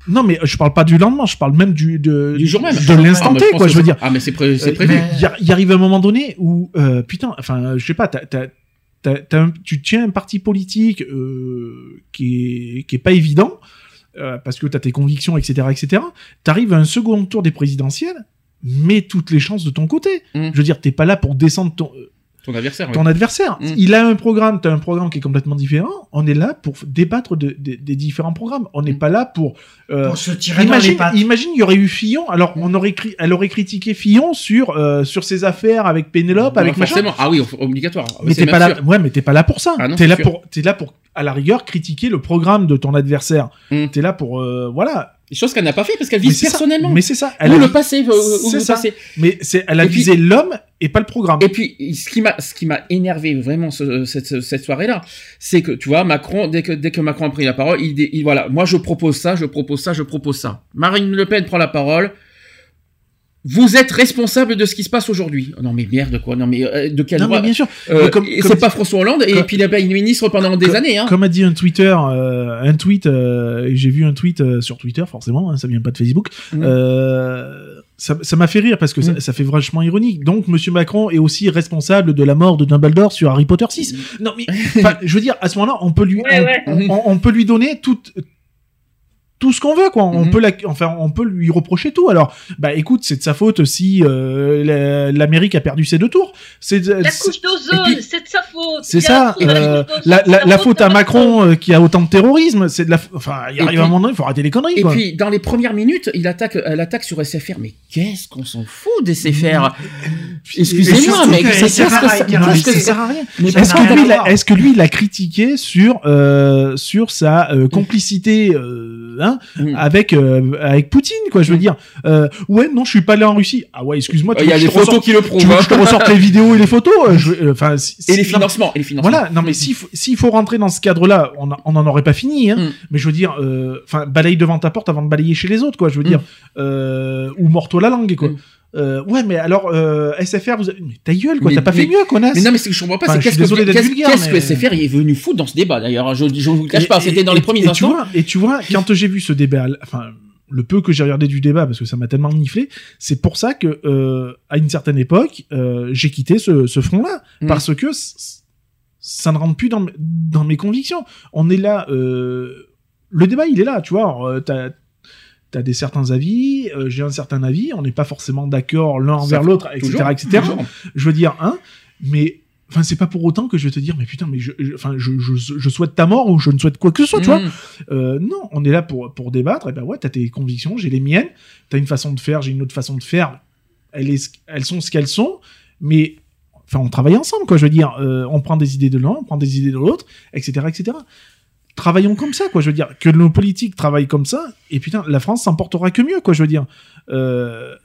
Non, mais je parle pas du lendemain, je parle même du, de, Du jour même. de l'instant Ah, T, je pense quoi. Je veux dire. Ah, mais c'est pré- c'est Euh, prévu. mais- Il y, arrive un moment donné où, euh, putain, enfin, je sais pas, t'as- t'as- t'as- t'as un- tu tiens un parti politique euh, qui, est, qui est pas évident, euh, parce que t'as tes convictions, etc., etc. T'arrives à un second tour des présidentielles, mets toutes les chances de ton côté. Mm. Je veux dire, t'es pas là pour descendre ton, Ton adversaire, oui. ton adversaire. Mm. Il a un programme, t'as un programme qui est complètement différent. On est là pour débattre de- de- des différents programmes. On n'est Mm. pas là pour. euh, Pour se tirer dans les imagine, pattes. imagine, il y aurait eu Fillon. Alors, on aurait, cri- elle aurait critiqué Fillon sur euh, sur ses affaires avec Pénélope, avec machin. forcément. Ah oui, obligatoire. Mais t'es pas là. Ouais, mais t'es pas là pour ça. Ah t'es là sûr. pour, t'es là pour, à la rigueur, critiquer le programme de ton adversaire. Mm. T'es là pour, euh, voilà. Chose qu'elle n'a pas fait parce qu'elle Mais vise ça. personnellement. Mais c'est ça. Elle Ou a le passé. euh, ou le ça. passé. Mais c'est, elle a Et puis- visé l'homme et pas le programme. Et puis, ce qui m'a, ce qui m'a énervé vraiment ce- cette, cette soirée-là, c'est que tu vois, Macron, dès que dès que Macron a pris la parole, il, dit- il- voilà, moi je propose ça, je propose ça, je propose ça. Marine Le Pen prend la parole. Vous êtes responsable de ce qui se passe aujourd'hui. Non mais merde quoi. Non mais euh, de quel non, droit mais bien sûr. Euh, Mais comme- c'est pas dit- François Hollande et comme- puis il a pas une ministre pendant des comme- années. Hein. Comme a dit un Twitter, euh, un tweet, euh, j'ai vu un tweet euh, sur Twitter, forcément, hein, ça vient pas de Facebook. Euh, ça ça m'a fait rire parce que ça, Mhm. ça fait vachement ironique. Donc, Monsieur Macron est aussi responsable de la mort de Dumbledore sur Harry Potter 6. Non, mais je veux dire, à ce moment-là, on peut lui, Ouais, on, ouais. on- on- on peut lui donner toute tout ce qu'on veut quoi. On Mhm. peut la, enfin on peut lui reprocher tout. Alors bah écoute c'est de sa faute si euh, la- l'Amérique a perdu ses deux tours. C'est La c'est- couche d'ozone, c'est de sa faute. c'est ça. euh, la, la, la faute à Macron euh, qui a autant de terrorisme c'est de la enfin il arrive puis- un moment donné il faut arrêter les conneries Et quoi. puis, dans les premières minutes, il attaque, elle attaque sur SFR. Mais qu'est-ce qu'on s'en fout des SFR Excusez-moi, mais ça sert à rien. Est-ce que, lui, est-ce que lui, il a critiqué sur euh, sur sa euh, complicité euh, hein, Mm. avec euh, avec Poutine, quoi Je veux Mm. dire, euh, ouais, non, je suis pas allé en Russie. Ah ouais, excuse-moi. tu Il y veux a des photos qui le Tu prouvent. veux que hein. je te ressorte les vidéos et les photos euh, Enfin, si- Et les financements, et les financements. Voilà, non mais s'il faut, faut rentrer dans ce cadre-là, on, a- on en aurait pas fini. Hein. Mm. Mais je veux dire, enfin, balaye devant ta porte avant de balayer chez les autres, quoi. Je veux dire, ou mords-toi la langue, quoi. Euh, ouais, mais alors euh, SFR, vous, avez- mais ta gueule, quoi. T'as pas mais- fait mieux, connasse. Mais non, mais ce que je comprends pas, Enfin, c'est qu'est-ce que, SFR est venu foutre dans ce débat d'ailleurs. Je, je vous le cache Et- pas, c'était dans et- les premiers et tu instants. vois, et tu vois, quand j'ai vu ce débat, enfin, le peu que j'ai regardé du débat, parce que ça m'a tellement niflé, c'est pour ça que, euh, à une certaine époque, euh, j'ai quitté ce, ce front-là. Mm. Parce que ça ne rentre plus dans, mes- dans mes convictions. On est là, euh, le débat, il est là, tu vois. Alors, euh, t'as, des certains avis, euh, j'ai un certain avis, on n'est pas forcément d'accord l'un envers l'autre, etc., Toujours, etc. toujours. Je veux dire, hein, mais enfin c'est pas pour autant que je vais te dire mais putain mais je enfin je, je, je souhaite ta mort ou je ne souhaite quoi que ce soit tu vois Mm. euh, non on est là pour pour débattre et ben ouais t'as tes convictions j'ai les miennes t'as une façon de faire j'ai une autre façon de faire elles, est- elles sont ce qu'elles sont mais enfin on travaille ensemble quoi je veux dire Euh, on prend des idées de l'un on prend des idées de l'autre etc etc travaillons comme ça quoi je veux dire. Que nos politiques travaillent comme ça et putain la France s'en portera que mieux quoi je veux dire. Euh,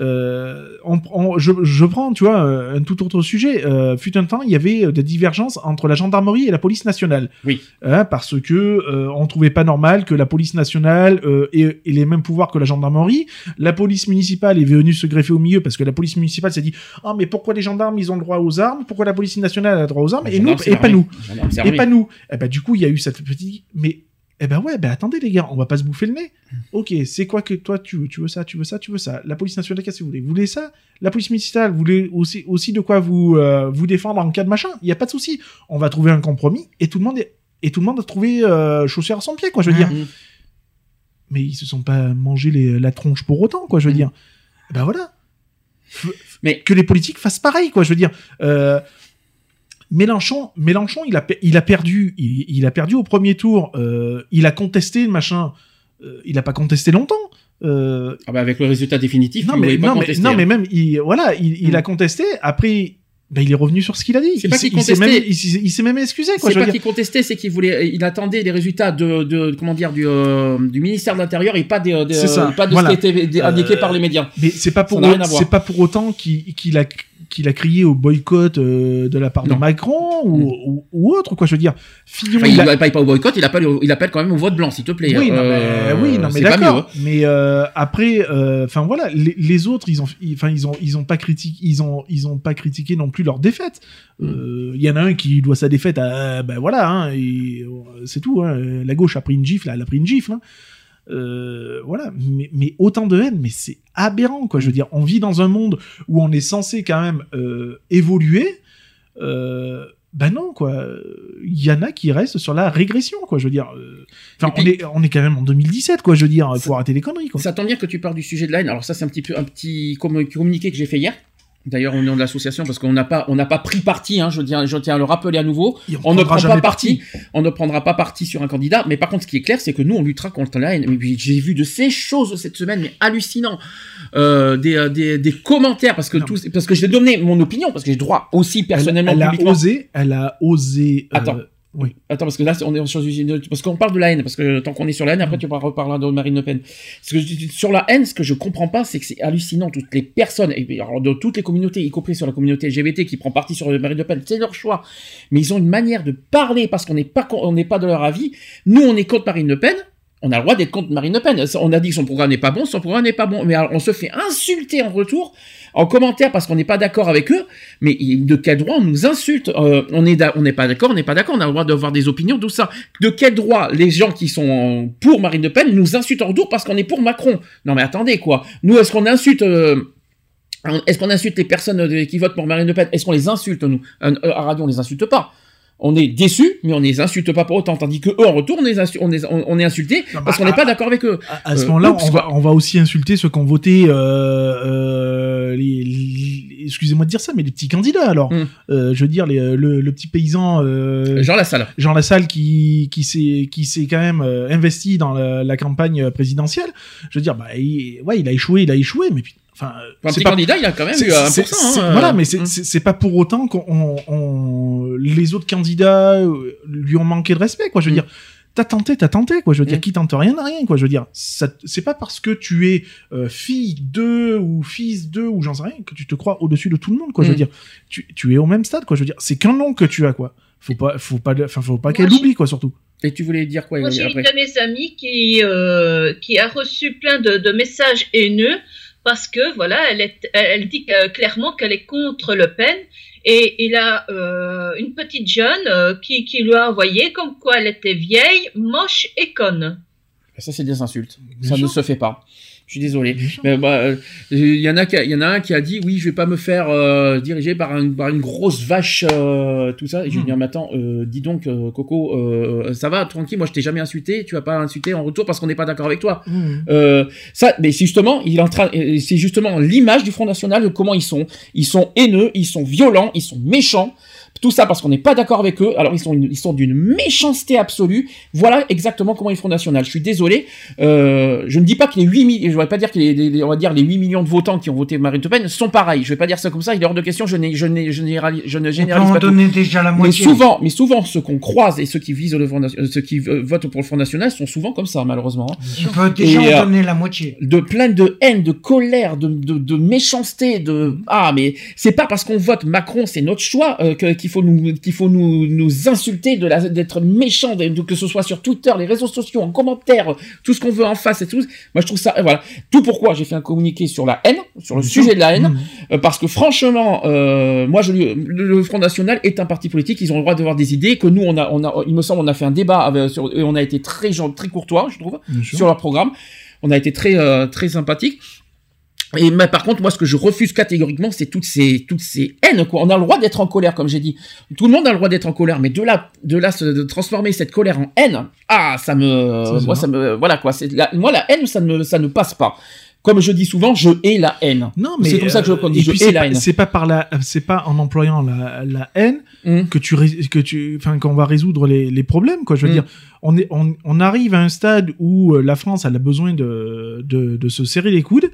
euh, on, on- je, je prends, tu vois, euh, un tout autre sujet. Euh, fut un temps, il y avait euh, des divergences entre la gendarmerie et la police nationale. Oui. Hein, parce que euh, on trouvait pas normal que la police nationale euh, ait, ait les mêmes pouvoirs que la gendarmerie. La police municipale est venue se greffer au milieu parce que la police municipale s'est dit ah mais pourquoi les gendarmes ils ont le droit aux armes, pourquoi la police nationale a le droit aux armes? Et nous et pas nous et pas nous. Eh ben, du coup, il y a eu cette petite. Mais, eh ben ouais, ben attendez, les gars, on va pas se bouffer le nez. Ok, c'est quoi que toi tu veux Tu veux ça, tu veux ça, tu veux ça. La police nationale, qu'est-ce que vous voulez? Vous voulez ça? La police municipale, vous voulez aussi, aussi de quoi vous, euh, vous défendre en cas de machin? Il y a pas de souci. On va trouver un compromis et tout le monde est. Et tout le monde a trouvé euh, chaussure à son pied, quoi, je veux dire. Mm. Mais ils se sont pas mangé les- la tronche pour autant, quoi, je veux Mm. dire. Eh Ben voilà. Mais- que les politiques fassent pareil, quoi, je veux dire. Euh, Mélenchon, Mélenchon, il a, il a perdu, il, il a perdu au premier tour. euh, il a contesté le machin. euh, il a pas contesté longtemps. Euh, Ah bah avec le résultat définitif, non mais pas non mais contester, non hein. mais même il il il, il Mm. a contesté. Après, ben, il est revenu sur ce qu'il a dit. C'est Il pas s'est- qu'il contestait. même, il s'est il s'est même excusé. C'est pas qu'il contestait, c'est qu'il voulait, il attendait les résultats de, de comment dire, du, euh, du ministère de l'Intérieur et pas des, des- C'est ça, pas de voilà. ce qui était indiqué Euh, par les médias. Mais c'est pas pour n'a c'est pas pour autant qu'il qu'il a qu'il a crié au boycott euh, de la part Non. de Macron ou, Mm. ou, ou autre quoi. Je veux dire, Fillon. Enfin, il n'appelle pas au boycott, il appelle, il appelle quand même au vote blanc, s'il te plaît. Oui, non, Euh, mais, oui, non, mais d'accord. hein. Mais euh, après, enfin voilà, les, les autres, ils ont, enfin ils ont, ils ont pas critiqué, ils ont, ils ont pas critiqué non plus leur défaite. Il y en a un qui doit sa défaite à, ben voilà, hein, c'est tout. Hein, la gauche a pris une gifle, elle a pris une gifle. Hein. Euh, voilà, mais, mais autant de haine, mais c'est aberrant quoi. Je veux dire, on vit dans un monde où on est censé quand même euh, évoluer. Euh, ben non quoi. Il y en a qui restent sur la régression quoi. Je veux dire, euh, enfin on est on est quand même en 2017 quoi. Je veux dire, faut arrêter les conneries quoi. Ça tombe bien que tu parles du sujet de la haine. Alors ça, c'est un petit peu un petit commu- communiqué que j'ai fait hier. D'ailleurs, au nom de l'association, parce qu'on n'a pas, on n'a pas pris parti. Hein, je tiens, je tiens à le rappeler à nouveau. On ne prendra prend pas parti. On ne prendra pas parti sur un candidat. Mais par contre, ce qui est clair, c'est que nous, on luttera contre la haine. J'ai vu de ces choses cette semaine, mais hallucinant. Euh, des, euh, des, des commentaires, parce que Non. parce que je vais donner mon opinion, parce que j'ai droit aussi personnellement. elle, elle a osé, elle a osé. euh, Attends. Oui. Attends, parce que là, on est sur parce qu'on parle de la haine, parce que tant qu'on est sur la haine, après tu reparler de Marine Le Pen. Parce que sur la haine, ce que je comprends pas, c'est que c'est hallucinant. Toutes les personnes, et alors, de toutes les communautés, y compris sur la communauté LGBT qui prend parti sur Marine Le Pen, c'est leur choix. Mais ils ont une manière de parler parce qu'on n'est pas, on n'est pas de leur avis. Nous, on est contre Marine Le Pen. On a le droit d'être contre Marine Le Pen. On a dit que son programme n'est pas bon, son programme n'est pas bon. Mais on se fait insulter en retour, en commentaire, parce qu'on n'est pas d'accord avec eux. Mais de quel droit on nous insulte Euh, On n'est pas d'accord, on n'est pas d'accord. On a le droit d'avoir des opinions, tout ça. De quel droit les gens qui sont pour Marine Le Pen nous insultent en retour parce qu'on est pour Macron? Non, mais attendez quoi. Nous, est-ce qu'on insulte euh, est-ce qu'on insulte les personnes euh, qui votent pour Marine Le Pen? Est-ce qu'on les insulte, nous? À radio, on les insulte pas. On est déçus, mais on les insulte pas pour autant. Tandis que eux, en retour, on, les on, est, on, est insultés Non, parce bah, qu'on n'est pas d'accord avec eux. À ce Euh, moment-là, on va, on va aussi insulter ceux qui ont voté, euh, euh, les, les- excusez-moi de dire ça, mais les petits candidats alors. Mm. Euh, je veux dire, les, le, le petit paysan. Euh, Jean Lassalle. Jean Lassalle qui, qui s'est qui s'est quand même investi dans la, la campagne présidentielle. Je veux dire, bah, il, ouais, il a échoué, il a échoué, mais enfin, euh, c'est petit pas- candidat, il a quand même c'est- eu 1%. c'est- c'est- hein, voilà, mais c'est hum. c'est- pas pour autant qu'on on- on- les autres candidats euh, lui ont manqué de respect, quoi. Je veux Mm. dire, t'as tenté, t'as tenté, quoi. Je veux dire, Mm. qui tente rien n'a rien, quoi. Je veux dire, ça- c'est pas parce que tu es euh, fille de ou fils de ou j'en sais rien que tu te crois au-dessus de tout le monde, quoi. Je veux Mm. dire, tu, tu es au même stade, quoi. Je veux dire, c'est qu'un nom que tu as, quoi. Faut pas, faut pas, enfin, faut pas qu'elle oublie, quoi, surtout. Et tu voulais dire quoi Moi, j'ai une de mes amies qui, euh, qui a reçu plein de, de messages haineux parce que, voilà, elle, est, elle, elle dit que- clairement qu'elle est contre Le Pen. Et il a euh, une petite jeune euh, qui, qui lui a envoyé comme quoi elle était vieille, moche et conne. Ça, c'est des insultes. Bien ça sûr. ne se fait pas. Je suis désolé. Mais bah, euh, il y en a qui, il y en a un qui a dit oui, je vais pas me faire euh, diriger par, un- par une grosse vache, euh, tout ça. Et je lui ai Hmm. mais attends, euh, dis donc, euh, Coco, euh, ça va, tranquille. Moi, je t'ai jamais insulté. Tu vas pas insulter en retour parce qu'on n'est pas d'accord avec toi. Mm. Euh, ça, mais c'est justement, il c'est justement l'image du Front National de comment ils sont. Ils sont haineux, ils sont violents, ils sont méchants. Tout ça parce qu'on n'est pas d'accord avec eux. Alors ils sont, une- ils sont d'une méchanceté absolue. Voilà exactement comment est le Front National. Je suis désolé. Euh, je ne dis pas que les 8 millions, je vais pas dire que les, les- les- on va dire les 8 millions de votants qui ont voté Marine Le Pen sont pareils. Je vais pas dire ça comme ça. Il est hors de question. Je, n'ai- je, n'ai- je, généralise- je ne On généralise en pas tout. donner déjà la Mais moitié. souvent, mais souvent, ceux qu'on croise et ceux qui visent le Front National, ceux qui euh, votent pour le Front National sont souvent comme ça, malheureusement. hein On peut déjà Et, en euh, donner la moitié. de plein de haine, de colère, de, de, de méchanceté, de ah mais c'est pas parce qu'on vote Macron, c'est notre choix euh, que- qu'il faut nous qu'il faut nous, nous insulter de la d'être méchant, que ce soit sur Twitter, les réseaux sociaux, en commentaire, tout ce qu'on veut en face et tout. Moi je trouve ça euh, voilà tout pourquoi j'ai fait un communiqué sur la haine, sur le sujet de la haine, Mm. euh, parce que franchement, euh, moi je le, le Front National est un parti politique, ils ont le droit d'avoir des idées, que nous on a on a il me semble on a fait un débat avec, sur, et on a été très très courtois je trouve Bien sûr. sur leur programme. On a été très euh, très sympathique. Et mais par contre, moi, ce que je refuse catégoriquement, c'est toutes ces toutes ces haines. Quoi. On a le droit d'être en colère, comme j'ai dit. Tout le monde a le droit d'être en colère, mais de là de là de transformer cette colère en haine, ah, ça me moi ça me voilà quoi. C'est la- moi la haine, ça ne ça ne passe pas. Comme je dis souvent, je hais la haine. Non, mais c'est comme ça que je euh, dis. et Je puis hais c'est la pas- haine. C'est pas par la, c'est pas en employant la, la haine Hum. que tu que tu, enfin qu'on va résoudre les, les problèmes quoi. Je veux Mm. dire, on est, on, on arrive à un stade où euh, la France elle a besoin de, de, de se serrer les coudes.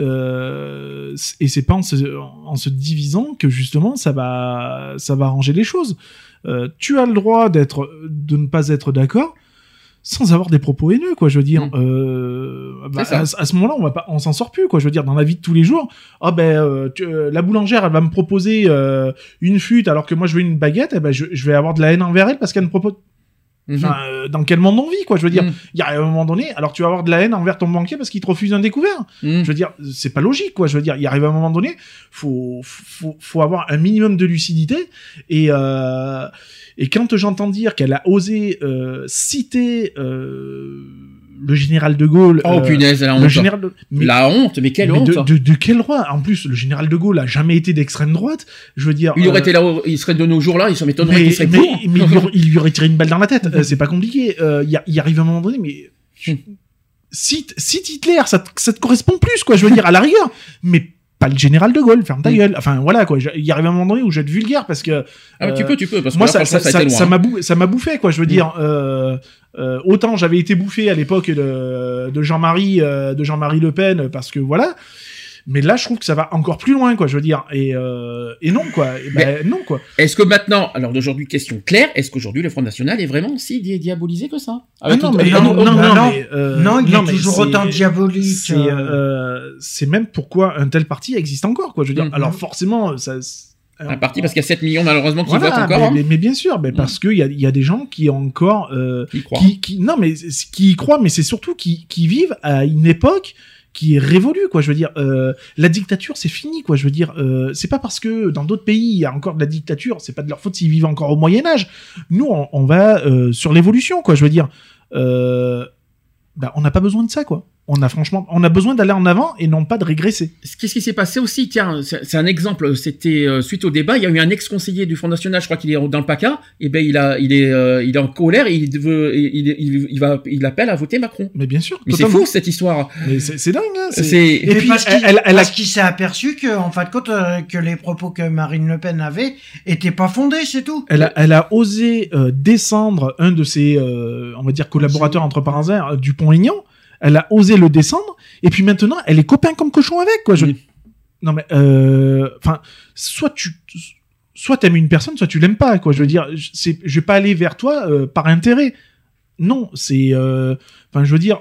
Euh, et c'est pas en se, en se divisant que justement ça va ça va arranger les choses. Euh, tu as le droit d'être de ne pas être d'accord sans avoir des propos haineux quoi je veux dire Mm. euh, bah, à, ce moment-là on va pas on s'en sort plus quoi je veux dire dans la vie de tous les jours ah ben euh, tu- euh, la boulangère elle va me proposer euh, une flûte alors que moi je veux une baguette eh ben je, je vais avoir de la haine envers elle parce qu'elle me propose Mhm. Enfin, euh, dans quel monde on vit quoi je veux dire Mhm. il y a un moment donné alors tu vas avoir de la haine envers ton banquier parce qu'il te refuse un découvert Mhm. je veux dire c'est pas logique quoi je veux dire il arrive un moment donné faut faut faut avoir un minimum de lucidité et euh, et quand j'entends dire qu'elle a osé euh, citer euh, le général de Gaulle Oh euh, punaise, la le honte. général de... mais- La honte, mais quelle mais honte. de, de, de quel droit En plus, le général de Gaulle a jamais été d'extrême droite. Je veux dire. Il aurait euh, été là, il serait de nos jours là, il se m'étonnerait mais, qu'il serait mais- pour. mais il, lui aurait, il lui aurait tiré une balle dans la tête. Euh, c'est pas compliqué. Euh, Il il arrive un moment donné, mais Hmm. cite, cite Hitler, ça, te- ça te correspond plus, quoi. Je veux dire, à la rigueur, mais pas le général de Gaulle. Ferme ta Hmm. gueule. Enfin voilà, quoi. Il arrive un moment donné où je vais être vulgaire parce que. Ah, mais tu euh, peux, tu peux, parce que moi, là, ça, m'a ça m'a bouffé, quoi. Je veux Mm. dire, euh, euh, autant j'avais été bouffé à l'époque de, de Jean-Marie, euh, de Jean-Marie Le Pen, parce que voilà. Mais là, je trouve que ça va encore plus loin, quoi. Je veux dire, et, euh, et non, quoi. Et ben, non, quoi. Est-ce que maintenant, alors d'aujourd'hui, question claire, est-ce qu'aujourd'hui le Front National est vraiment si di- diabolisé que ça? Ah Avec non, tout- mais non, tout- non, non, non, mais, euh, non, il est mais toujours autant diabolique. C'est euh, euh, c'est même pourquoi un tel parti existe encore, quoi. Je veux dire, Mhm. alors forcément, ça. un parti parce qu'il y a 7 millions malheureusement qui Voilà, votent encore. mais, hein. mais- mais bien sûr, mais parce qu'il y a, y a des gens qui ont encore euh, Qui croient. qui, qui- non mais qui y croient, mais c'est surtout qui, qui vivent à une époque qui est révolue, quoi. Je veux dire, euh, la dictature, c'est fini, quoi. Je veux dire, euh, c'est pas parce que dans d'autres pays il y a encore de la dictature, c'est pas de leur faute s'ils vivent encore au Moyen Âge. Nous, on, va euh, sur l'évolution, quoi. Je veux dire, euh, bah, on n'a pas besoin de ça, quoi. On a franchement, on a besoin d'aller en avant et non pas de régresser. Qu'est-ce qui s'est passé aussi Tiens, c'est un exemple. C'était euh, suite au débat, il y a eu un ex-conseiller du Front National, je crois qu'il est dans le PACA. Et ben il a, il est, euh, il est en colère et il veut, il, il, il va, il appelle à voter Macron. Mais bien sûr. Mais c'est fou cette histoire. Mais c'est dingue. Hein, c'est- C'est- Et Et puis, parce qu'il elle, a s'est aperçu que, en fin de compte, euh, que les propos que Marine Le Pen avait étaient pas fondés, c'est tout. Elle a, elle a osé euh, descendre un de ses, euh, on va dire, collaborateurs entre parenthèses, euh, Dupont-Aignan. Elle a osé le descendre. Et puis maintenant, elle est copain comme cochon avec, quoi. Je... Non, mais, euh, enfin, soit tu, soit t'aimes une personne, soit tu l'aimes pas, quoi. Je veux dire, c'est, je vais pas aller vers toi euh, par intérêt. Non, c'est, euh, enfin, je veux dire,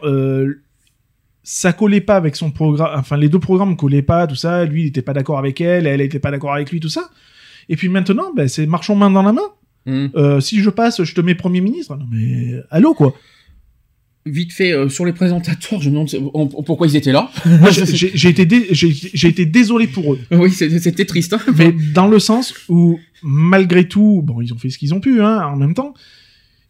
ça collait pas avec son programme, enfin, les deux programmes collaient pas, tout ça. Lui, il était pas d'accord avec elle, elle était pas d'accord avec lui, tout ça. Et puis maintenant, ben, c'est marchons main dans la main. Mm. Euh, si je passe, je te mets Premier ministre. Non mais, allô quoi. Vite fait euh, sur les présentateurs, je me demande pourquoi ils étaient là. Moi, j'ai- été, dé- désolé pour eux. Oui, c'était triste. hein. Mais dans le sens où, malgré tout, bon, ils ont fait ce qu'ils ont pu, hein, en même temps,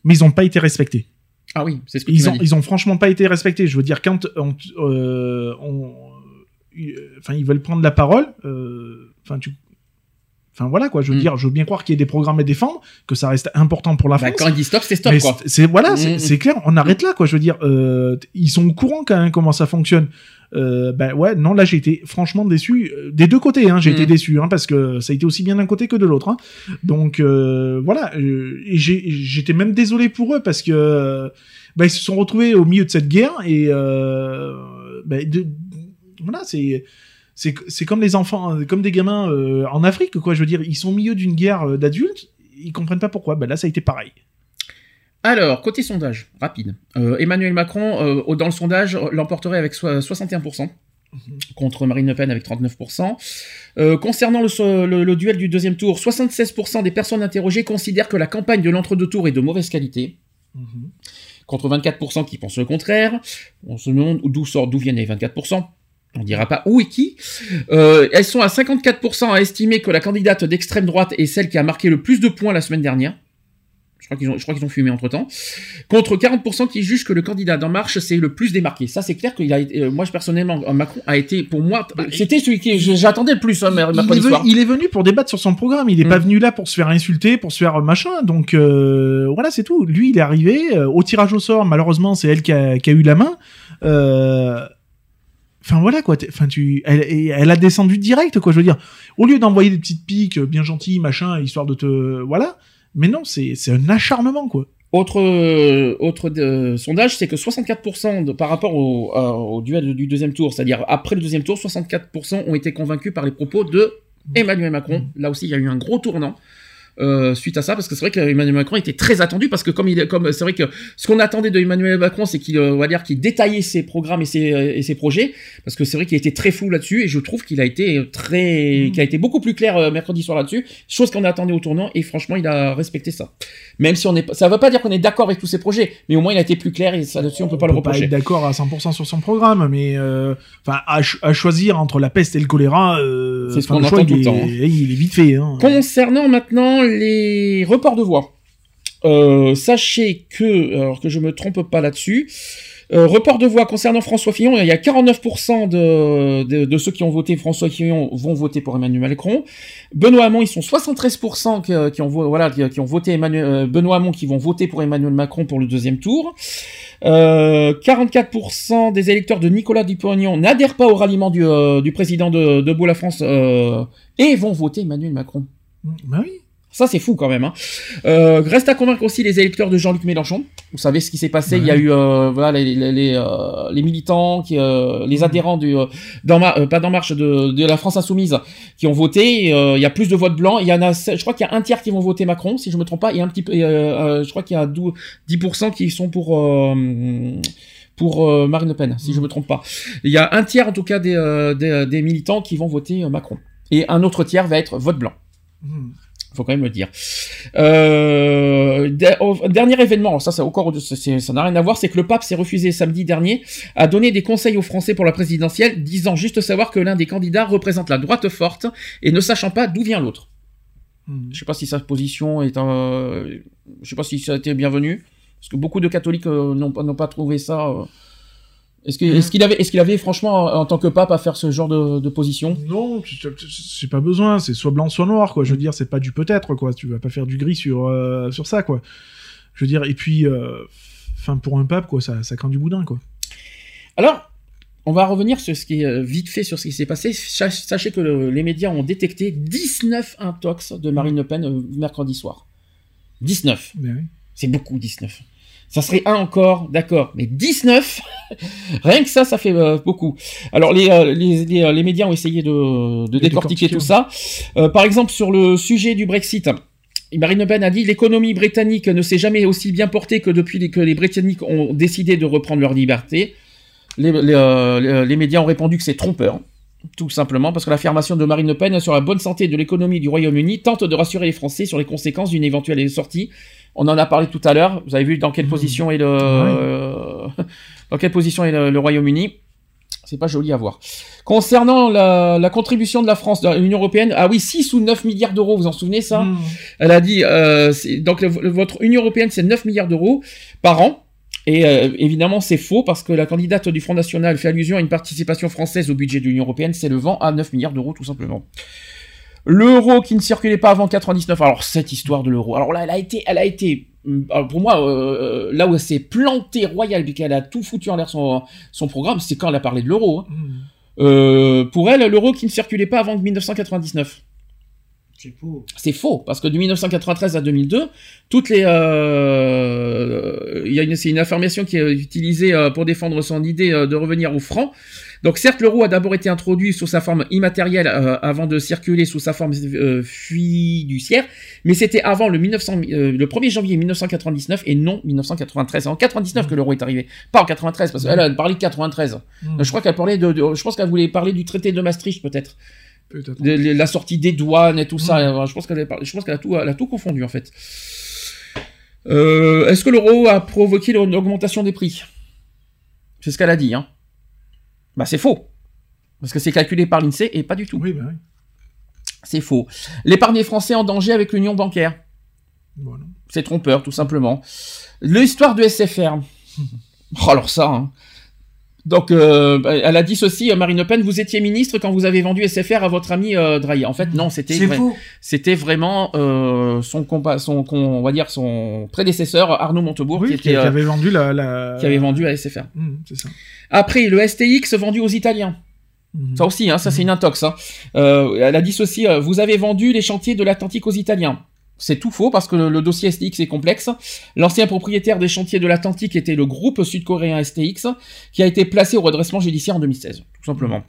mais ils ont pas été respectés. Ah oui, c'est ce que tu Ils m'as ont, dit. ils ont franchement pas été respectés. Je veux dire, quand on, euh, on- euh, enfin, ils veulent prendre la parole, euh, enfin, tu, enfin voilà quoi. Je Mm. veux dire, je veux bien croire qu'il y ait des programmes à défendre, que ça reste important pour la Bah, France. quand ils disent stop, c'est stop quoi. c'est- voilà, c'est Mm. c'est clair. On arrête là, quoi. Je veux dire, euh, ils sont au courant quand même comment ça fonctionne. Euh, ben ouais, non, là j'ai été franchement déçu euh, des deux côtés. Hein, j'ai Mm. été déçu hein, parce que ça a été aussi bien d'un côté que de l'autre. Hein. Donc euh, voilà, euh, et j'étais même désolé pour eux parce que euh, ben, ils se sont retrouvés au milieu de cette guerre et euh, ben, de- voilà, c'est c'est c'est comme les enfants, euh, comme des gamins euh, en Afrique, quoi. Je veux dire, ils sont au milieu d'une guerre euh, d'adultes, ils comprennent pas pourquoi. Ben là, ça a été pareil. Alors, côté sondage, rapide. Euh, Emmanuel Macron, dans le sondage, l'emporterait avec so- 61%, contre Marine Le Pen avec 39%. Euh, concernant le, so- le- le duel du deuxième tour, 76% des personnes interrogées considèrent que la campagne de l'entre-deux tours est de mauvaise qualité, contre 24% qui pensent le contraire. On se demande d'où viennent les 24%. On dira pas où et qui. Euh, elles sont à 54% à estimer que la candidate d'extrême droite est celle qui a marqué le plus de points la semaine dernière. Je crois qu'ils ont, je crois qu'ils ont fumé entre temps. Contre 40% qui jugent que le candidat d'En Marche c'est le plus démarqué. Ça, c'est clair qu'il a été, euh, moi, je, personnellement, euh, Macron a été, pour moi, c'était celui qui, j'attendais le plus, hein, il, est venu, il est venu pour débattre sur son programme. Il est Mm. pas venu là pour se faire insulter, pour se faire machin. Donc euh, voilà, c'est tout. Lui, il est arrivé euh, au tirage au sort. Malheureusement, c'est elle qui a, qui a eu la main. Enfin voilà quoi. Enfin tu, elle, elle a descendu direct quoi. Je veux dire, au lieu d'envoyer des petites piques euh, bien gentilles machin, histoire de te, voilà. Mais non, c'est c'est un acharnement quoi. Autre, euh, autre euh, sondage, c'est que 64% de, par rapport au, duel du deuxième tour, c'est-à-dire après le deuxième tour, 64% ont été convaincus par les propos de Emmanuel Macron. Là aussi, il y a eu un gros tournant. Euh, suite à ça, parce que c'est vrai qu'Emmanuel Macron était très attendu, parce que comme il, comme c'est vrai que ce qu'on attendait de Emmanuel Macron, c'est qu'il, euh, on va dire, qu'il détaillait ses programmes et ses, euh, et ses projets, parce que c'est vrai qu'il était très flou là-dessus, et je trouve qu'il a été très, qu'il a été beaucoup plus clair mercredi soir là-dessus, chose qu'on attendait au tournant, et franchement, il a respecté ça. Même si on est, ça veut pas dire qu'on est d'accord avec tous ses projets, mais au moins il a été plus clair, et ça là-dessus on peut pas le peut pas reprocher. être d'accord à 100% sur son programme, mais euh, enfin à, ch- à choisir entre la peste et le choléra, euh, C'est ce qu'on le choix, entend tout il le est- temps, hein. Il est vite fait. Hein. Concernant maintenant les reports de voix, euh, sachez que, alors que je me trompe pas là-dessus, euh, report de voix concernant François Fillon, il y a 49% de, ceux qui ont voté François Fillon vont voter pour Emmanuel Macron. Benoît Hamon, ils sont 73% qui, ont, vo- voilà, qui, ont voté euh, Benoît Hamon qui vont voter pour Emmanuel Macron pour le deuxième tour. Euh, 44% des électeurs de Nicolas Dupont-Aignan n'adhèrent pas au ralliement du, président de, de Beau la France et vont voter Emmanuel Macron. Bah oui. Ça, c'est fou quand même. Hein. Euh, reste à convaincre aussi les électeurs de Jean-Luc Mélenchon. Vous savez ce qui s'est passé. Il y a eu euh, voilà les les, les, euh, les militants, qui, euh, les adhérents du euh, dans ma, euh, pas d'en marche de, de la France insoumise qui ont voté. Euh, il y a plus de votes blancs. Il y en a, je crois qu'il y a un tiers qui vont voter Macron, si je me trompe pas, et un petit peu, je crois qu'il y a 12 10% qui sont pour. euh, pour euh, Marine Le Pen, si je me trompe pas. Il y a un tiers en tout cas des, euh, des, des militants qui vont voter euh, Macron. Et un autre tiers va être vote blanc faut quand même le dire. Euh, dernier événement, ça, encore, ça n'a rien à voir, c'est que le pape s'est refusé samedi dernier à donner des conseils aux Français pour la présidentielle, disant juste savoir que l'un des candidats représente la droite forte et ne sachant pas d'où vient l'autre. Je sais pas si sa position est, un, je sais pas si ça a été bienvenu, parce que beaucoup de catholiques euh, n'ont pas- n'ont pas trouvé ça. euh, Est-ce que- est-ce qu'il avait, est-ce qu'il avait franchement en tant que pape à faire ce genre de, de position? Non, j'ai pas besoin. C'est soit blanc, soit noir, quoi. Je veux dire, c'est pas du peut-être, quoi. Tu vas pas faire du gris sur euh, sur ça, quoi. Je veux dire, et puis, euh, enfin, pour un pape, quoi, ça, ça craint du boudin, quoi. Alors, on va revenir sur ce qui est euh, vite fait sur ce qui s'est passé. Sa- Sachez que le- les médias ont détecté 19 intox de Marine Le Pen mercredi soir. 19. Mais oui. C'est beaucoup, 19. Ça serait un encore, d'accord, mais 19, rien que ça, ça fait euh, beaucoup. Alors les, euh, les, les, euh, les médias ont essayé de, de décortiquer tout ça. Euh, par exemple, sur le sujet du Brexit, Marine Le Pen a dit l'économie britannique ne s'est jamais aussi bien portée que depuis que les Britanniques ont décidé de reprendre leur liberté. Les- les médias ont répondu que c'est trompeur. Tout simplement parce que l'affirmation de Marine Le Pen sur la bonne santé de l'économie du Royaume-Uni tente de rassurer les Français sur les conséquences d'une éventuelle sortie. On en a parlé tout à l'heure. Vous avez vu dans quelle position est le dans quelle position est le, le Royaume-Uni. C'est pas joli à voir. Concernant la, la contribution de la France dans l'Union européenne, ah oui, 6 ou 9 milliards d'euros, vous en souvenez ça? Mmh. Elle a dit, euh, donc le- votre Union européenne, c'est 9 milliards d'euros par an. Et euh, évidemment, c'est faux parce que la candidate du Front National fait allusion à une participation française au budget de l'Union européenne s'élevant à 9 milliards d'euros, tout simplement. L'euro qui ne circulait pas avant 99. Alors cette histoire de l'euro. Alors là, elle a été, elle a été, alors, pour moi, euh, là où elle s'est plantée royale puis qu'elle a tout foutu en l'air son, son programme, c'est quand elle a parlé de l'euro. hein. Mmh. Euh, pour elle, l'euro qui ne circulait pas avant 1999. C'est faux. C'est faux, parce que de 1993 à 2002, toutes les, euh, il y a une, c'est une affirmation qui est utilisée euh, pour défendre son idée euh, de revenir au franc. Donc certes, l'euro a d'abord été introduit sous sa forme immatérielle euh, avant de circuler sous sa forme euh, fiduciaire, mais c'était avant le 1900, euh, le 1er janvier 1999 et non 1993. C'est en 99 que l'euro est arrivé, pas en 93, parce qu'elle a parlé de 93. Mmh. Je crois qu'elle parlait de, de- je pense qu'elle voulait parler du traité de Maastricht peut-être Peut-être. de- de- la sortie des douanes et tout ça. Euh, Je pense qu'elle a, par- je pense qu'elle a tout, elle a tout confondu en fait. Euh, Est-ce que l'euro a provoqué une augmentation des prix? C'est ce qu'elle a dit. Hein. Bah c'est faux. Parce que c'est calculé par l'INSEE et pas du tout. Oui, bah oui. C'est faux. L'épargne Français en danger avec l'union bancaire. Voilà. C'est trompeur, tout simplement. L'histoire de SFR. Oh, alors ça. hein. Donc, euh, elle a dit ceci, euh, Marine Le Pen, vous étiez ministre quand vous avez vendu SFR à votre ami euh, Drahi. En fait, non, c'était vrai- c'était vraiment euh, son compa, son, on va dire son prédécesseur Arnaud Montebourg Oui, qui, qui, était, qui euh, avait vendu la. la... qui avait vendu à SFR. Mmh, ça. Après, le STX vendu aux Italiens. Mmh. Ça aussi, hein, ça c'est une intox. Hein. Euh, elle a dit ceci, euh, vous avez vendu les chantiers de l'Atlantique aux Italiens. C'est tout faux parce que le, dossier STX est complexe. L'ancien propriétaire des chantiers de l'Atlantique était le groupe sud-coréen STX qui a été placé au redressement judiciaire en 2016, tout simplement.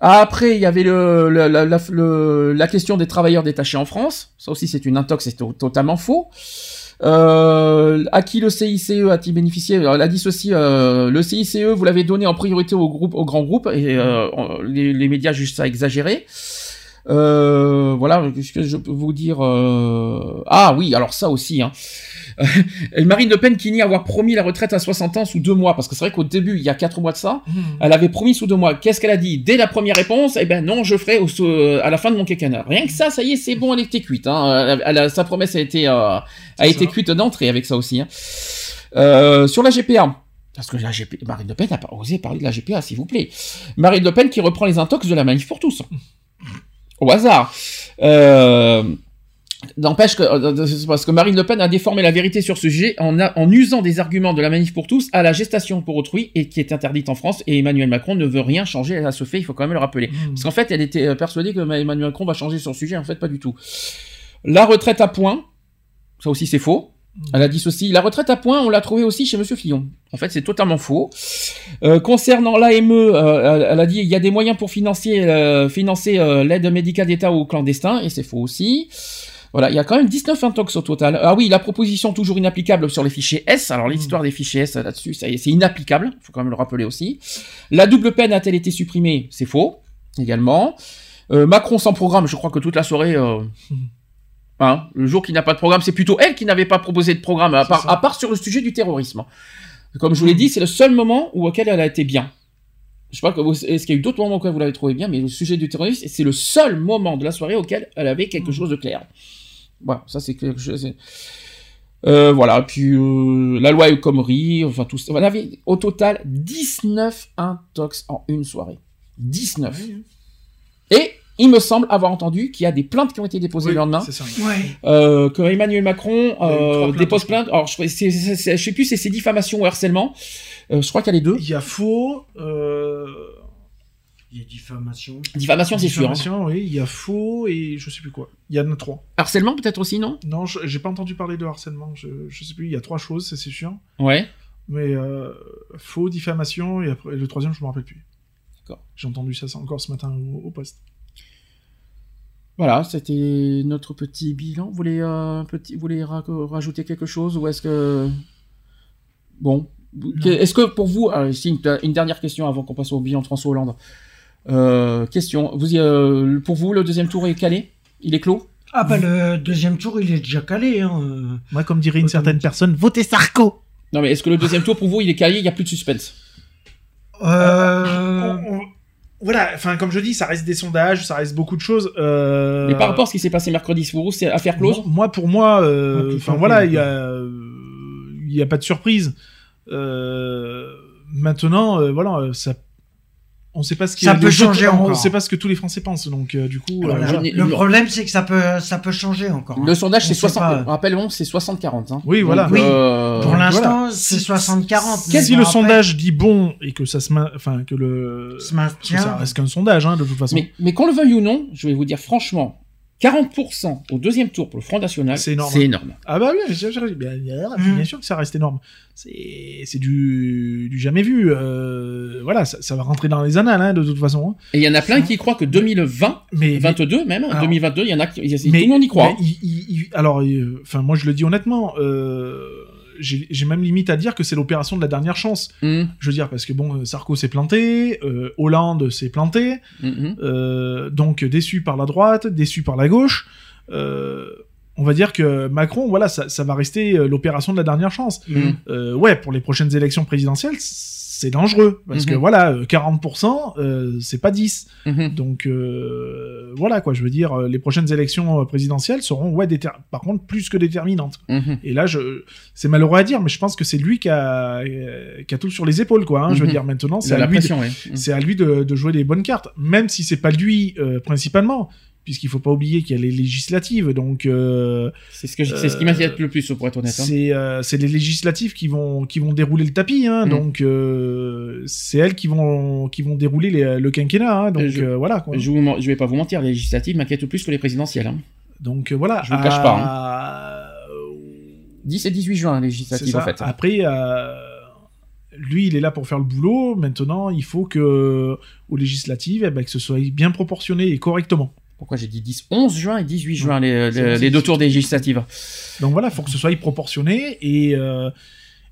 Après, il y avait la, question des travailleurs détachés en France. Ça aussi, c'est une intox, c'est to- totalement faux. Euh, à qui le CICE a-t-il bénéficié? Alors, Elle dit ceci euh, le CICE, vous l'avez donné en priorité au groupe, au grand groupe, et euh, les, les médias jugent ça exagéré. Euh, voilà, qu'est-ce que je peux vous dire euh, Ah oui, alors ça aussi. Hein. Marine Le Pen qui nie avoir promis la retraite à 60 ans sous deux mois, parce que c'est vrai qu'au début, il y a quatre mois de ça, Mmh. elle avait promis sous deux mois. Qu'est-ce qu'elle a dit? Dès la première réponse, eh ben non, je ferai au, sous- à la fin de mon quinquennat. Rien que ça, ça y est, c'est bon, elle était cuite. Hein. Elle- sa promesse a été, euh, a été ça. cuite d'entrée avec ça aussi. Hein. Euh, sur la GPA. Parce que la GPA, Marine Le Pen n'a pas osé parler de la GPA, s'il vous plaît. Marine Le Pen qui reprend les intox de la manif pour tous. Au hasard. Euh, N'empêche que, euh, c'est parce que Marine Le Pen a déformé la vérité sur ce sujet en, a- en usant des arguments de la manif pour tous à la gestation pour autrui et qui est interdite en France et Emmanuel Macron ne veut rien changer à ce fait, il faut quand même le rappeler. Mmh. Parce qu'en fait, elle était euh, persuadée que Emmanuel Macron va changer le sujet, en fait pas du tout. La retraite à points, ça aussi c'est faux. Elle a dit ceci, la retraite à points, on l'a trouvé aussi chez Monsieur Fillon. En fait, c'est totalement faux. Euh, concernant l'AME, euh, elle, a dit il y a des moyens pour financer, euh, financer l'aide médicale d'État aux clandestins, et c'est faux aussi. Voilà, il y a quand même 19 intox au total. Ah oui, la proposition toujours inapplicable sur les fichiers S. Alors l'histoire des fichiers S là-dessus, c'est inapplicable. Il faut quand même le rappeler aussi. La double peine a-t-elle été supprimée? C'est faux également. Macron sans programme, je crois que toute la soirée. Hein, le jour qu'il n'a pas de programme, c'est plutôt elle qui n'avait pas proposé de programme, à part, ça. à part sur le sujet du terrorisme. Comme je vous l'ai dit, c'est le seul moment où auquel elle a été bien. Je sais pas, est-ce qu'il y a eu d'autres moments auxquels vous l'avez trouvé bien, mais le sujet du terrorisme, c'est le seul moment de la soirée auquel elle avait quelque chose de clair. Voilà, ça c'est quelque chose. Euh, voilà, puis euh, la loi Khomri, enfin tout ça. On avait au total 19 intox en une soirée. 19. Et il me semble avoir entendu qu'il y a des plaintes qui ont été déposées Oui, le lendemain. c'est ça. Ouais. Euh, que Emmanuel Macron euh, dépose plainte. Alors je, je sais plus si c'est diffamation ou harcèlement. Euh, je crois qu'il y a les deux. Il y a faux. Euh... Il y a diffamation. Diffamation, c'est sûr. hein. diffamation, oui. Il y a faux et je sais plus quoi. Il y en a trois. Harcèlement peut-être aussi, non? Non, je- j'ai pas entendu parler de harcèlement. Je, je sais plus. Il y a trois choses, c'est sûr. Ouais. Mais euh, faux, diffamation et, après, et le troisième, je me rappelle plus. D'accord. J'ai entendu ça encore ce matin au, au poste. Voilà, c'était notre petit bilan. Vous voulez, euh, un petit, vous voulez ra- rajouter quelque chose ou est-ce que... Bon. Est-ce que pour vous... euh, ici, une, une dernière question avant qu'on passe au bilan de François Hollande. Euh, question. Vous, euh, pour vous, le deuxième tour est calé? Il est clos? Ah bah le deuxième tour, il est déjà calé. Hein. Moi, comme dirait une certaine personne, votez Sarko Non, mais est-ce que le deuxième tour, pour vous, il est calé Il n'y a plus de suspense? Euh, On- on- Voilà, enfin, comme je dis, ça reste des sondages, ça reste beaucoup de choses. euh, Mais par rapport à ce qui s'est passé mercredi, pour vous, c'est affaire close Moi, moi, pour moi, euh, enfin fait, voilà, il y a, euh, il y a pas de surprise. Euh, maintenant, euh, voilà, ça, on sait pas ce qui Ça est- peut changer autres- On encore. sait pas ce que tous les Français pensent, donc euh, du coup, euh, voilà. Le problème, c'est que ça peut, ça peut changer encore. hein. Le sondage, On c'est sait 60. pas. Rappelons, c'est 60-40. Hein. Oui, voilà. Donc, Oui. euh, Pour l'instant, voilà. c'est 60-40. mais si bon, le après, sondage dit bon et que ça se, main- enfin que le, se que maintient. ça reste qu'un sondage, hein, de toute façon. Mais, mais qu'on le veuille ou non, je vais vous dire franchement, 40% au deuxième tour pour le Front National, C'est énorme. Ah bah oui, bien, bien, bien sûr que ça reste énorme. C'est c'est du, du jamais vu. euh, voilà, ça, ça va rentrer dans les annales, hein, de toute façon. hein. Et il y en a plein qui croient que 2020, Mais, 22 même, Alors- 2022, il y en a qui, il y a- mais- tout le monde y croit. mais il- il- il- alors, euh, enfin, moi je le dis honnêtement, euh, j'ai même limite à dire que c'est l'opération de la dernière chance. Hum, Je veux dire, parce que bon, euh, Sarko s'est planté, euh, Hollande s'est planté, hum, hum. euh, donc déçu par la droite, déçu par la gauche. Euh, on va dire que Macron, voilà, ça, ça va rester l'opération de la dernière chance. Ouais, pour les prochaines élections présidentielles, c'est dangereux parce que Mhm. voilà, euh, 40%, euh, c'est pas 10. Mhm. Donc euh, voilà quoi, je veux dire, euh, les prochaines élections euh, présidentielles seront ouais, déter- par contre plus que déterminantes. Mhm. Et là, je, c'est malheureux à dire, mais je pense que c'est lui qui a, euh, qui a tout sur les épaules quoi. hein. Je veux dire, maintenant, c'est à lui c'est à lui de, de jouer les bonnes cartes, même si c'est pas lui euh, principalement, puisqu'il faut pas oublier qu'il y a les législatives, donc euh, C'est ce, que je- c'est ce qui m'inquiète le plus, pour être honnête. hein. c'est euh, c'est les législatives qui vont qui vont dérouler le tapis, hein, Mm. donc euh, c'est elles qui vont qui vont dérouler les- le quinquennat, hein, donc Je- euh, voilà. Quoi. Je, vous, men- je vais pas vous mentir, les législatives m'inquiètent plus que les présidentielles. hein. Donc euh, voilà. Je vous le cache pas, hein. pas. 10 et 18 juin, les législatives, en fait. Après, euh, lui, il est là pour faire le boulot. Maintenant, il faut que aux législatives, eh ben, que ce soit bien proportionné et correctement. Pourquoi j'ai dit 10 11 juin et 18 juin, les, deux tours législatives. Donc voilà, il faut que ce soit proportionné et, euh,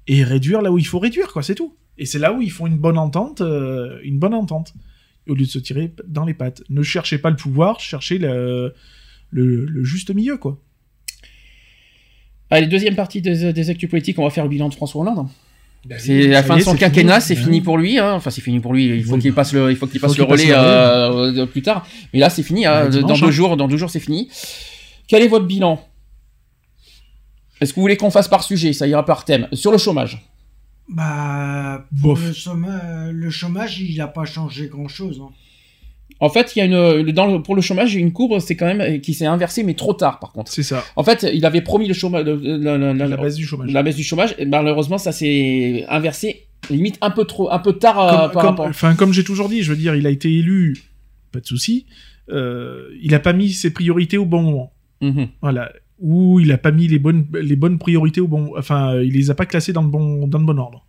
et réduire là où il faut réduire, quoi, c'est tout. Et c'est là où ils font une bonne entente, euh, une bonne entente, au lieu de se tirer dans les pattes. Ne cherchez pas le pouvoir, cherchez le, le, le juste milieu, quoi. Allez, deuxième partie des, des actus politiques, on va faire le bilan de François Hollande. Bah C'est la fin de son quinquennat, fini. c'est fini pour lui. hein. Enfin, c'est fini pour lui. Il faut Oui. qu'il passe le, il faut qu'il passe Faut le qu'il passe relais euh, plus tard. Mais là, c'est fini. hein. Ouais, dimanche, dans deux hein. jours, dans deux jours, c'est fini. Quel est votre bilan? Est-ce que vous voulez qu'on fasse par sujet? Ça ira par thème. Sur le chômage. Bah, pour le, chômage, le chômage, il n'a pas changé grand-chose. hein. En fait, il y a une dans le- pour le chômage, il y a une courbe, c'est quand même qui s'est inversée, mais trop tard, par contre. C'est ça. En fait, il avait promis le chômage, le- la, baisse du chômage. la baisse du chômage. Et malheureusement, ça s'est inversé, limite un peu trop, un peu tard euh, comme, par comme- rapport. enfin, comme j'ai toujours dit, je veux dire, il a été élu, pas de souci. euh, il a pas mis ses priorités au bon moment. Mhm. Voilà. Ou il a pas mis les bonnes, les bonnes priorités au bon, enfin, il les a pas classées dans le bon, dans le bon ordre.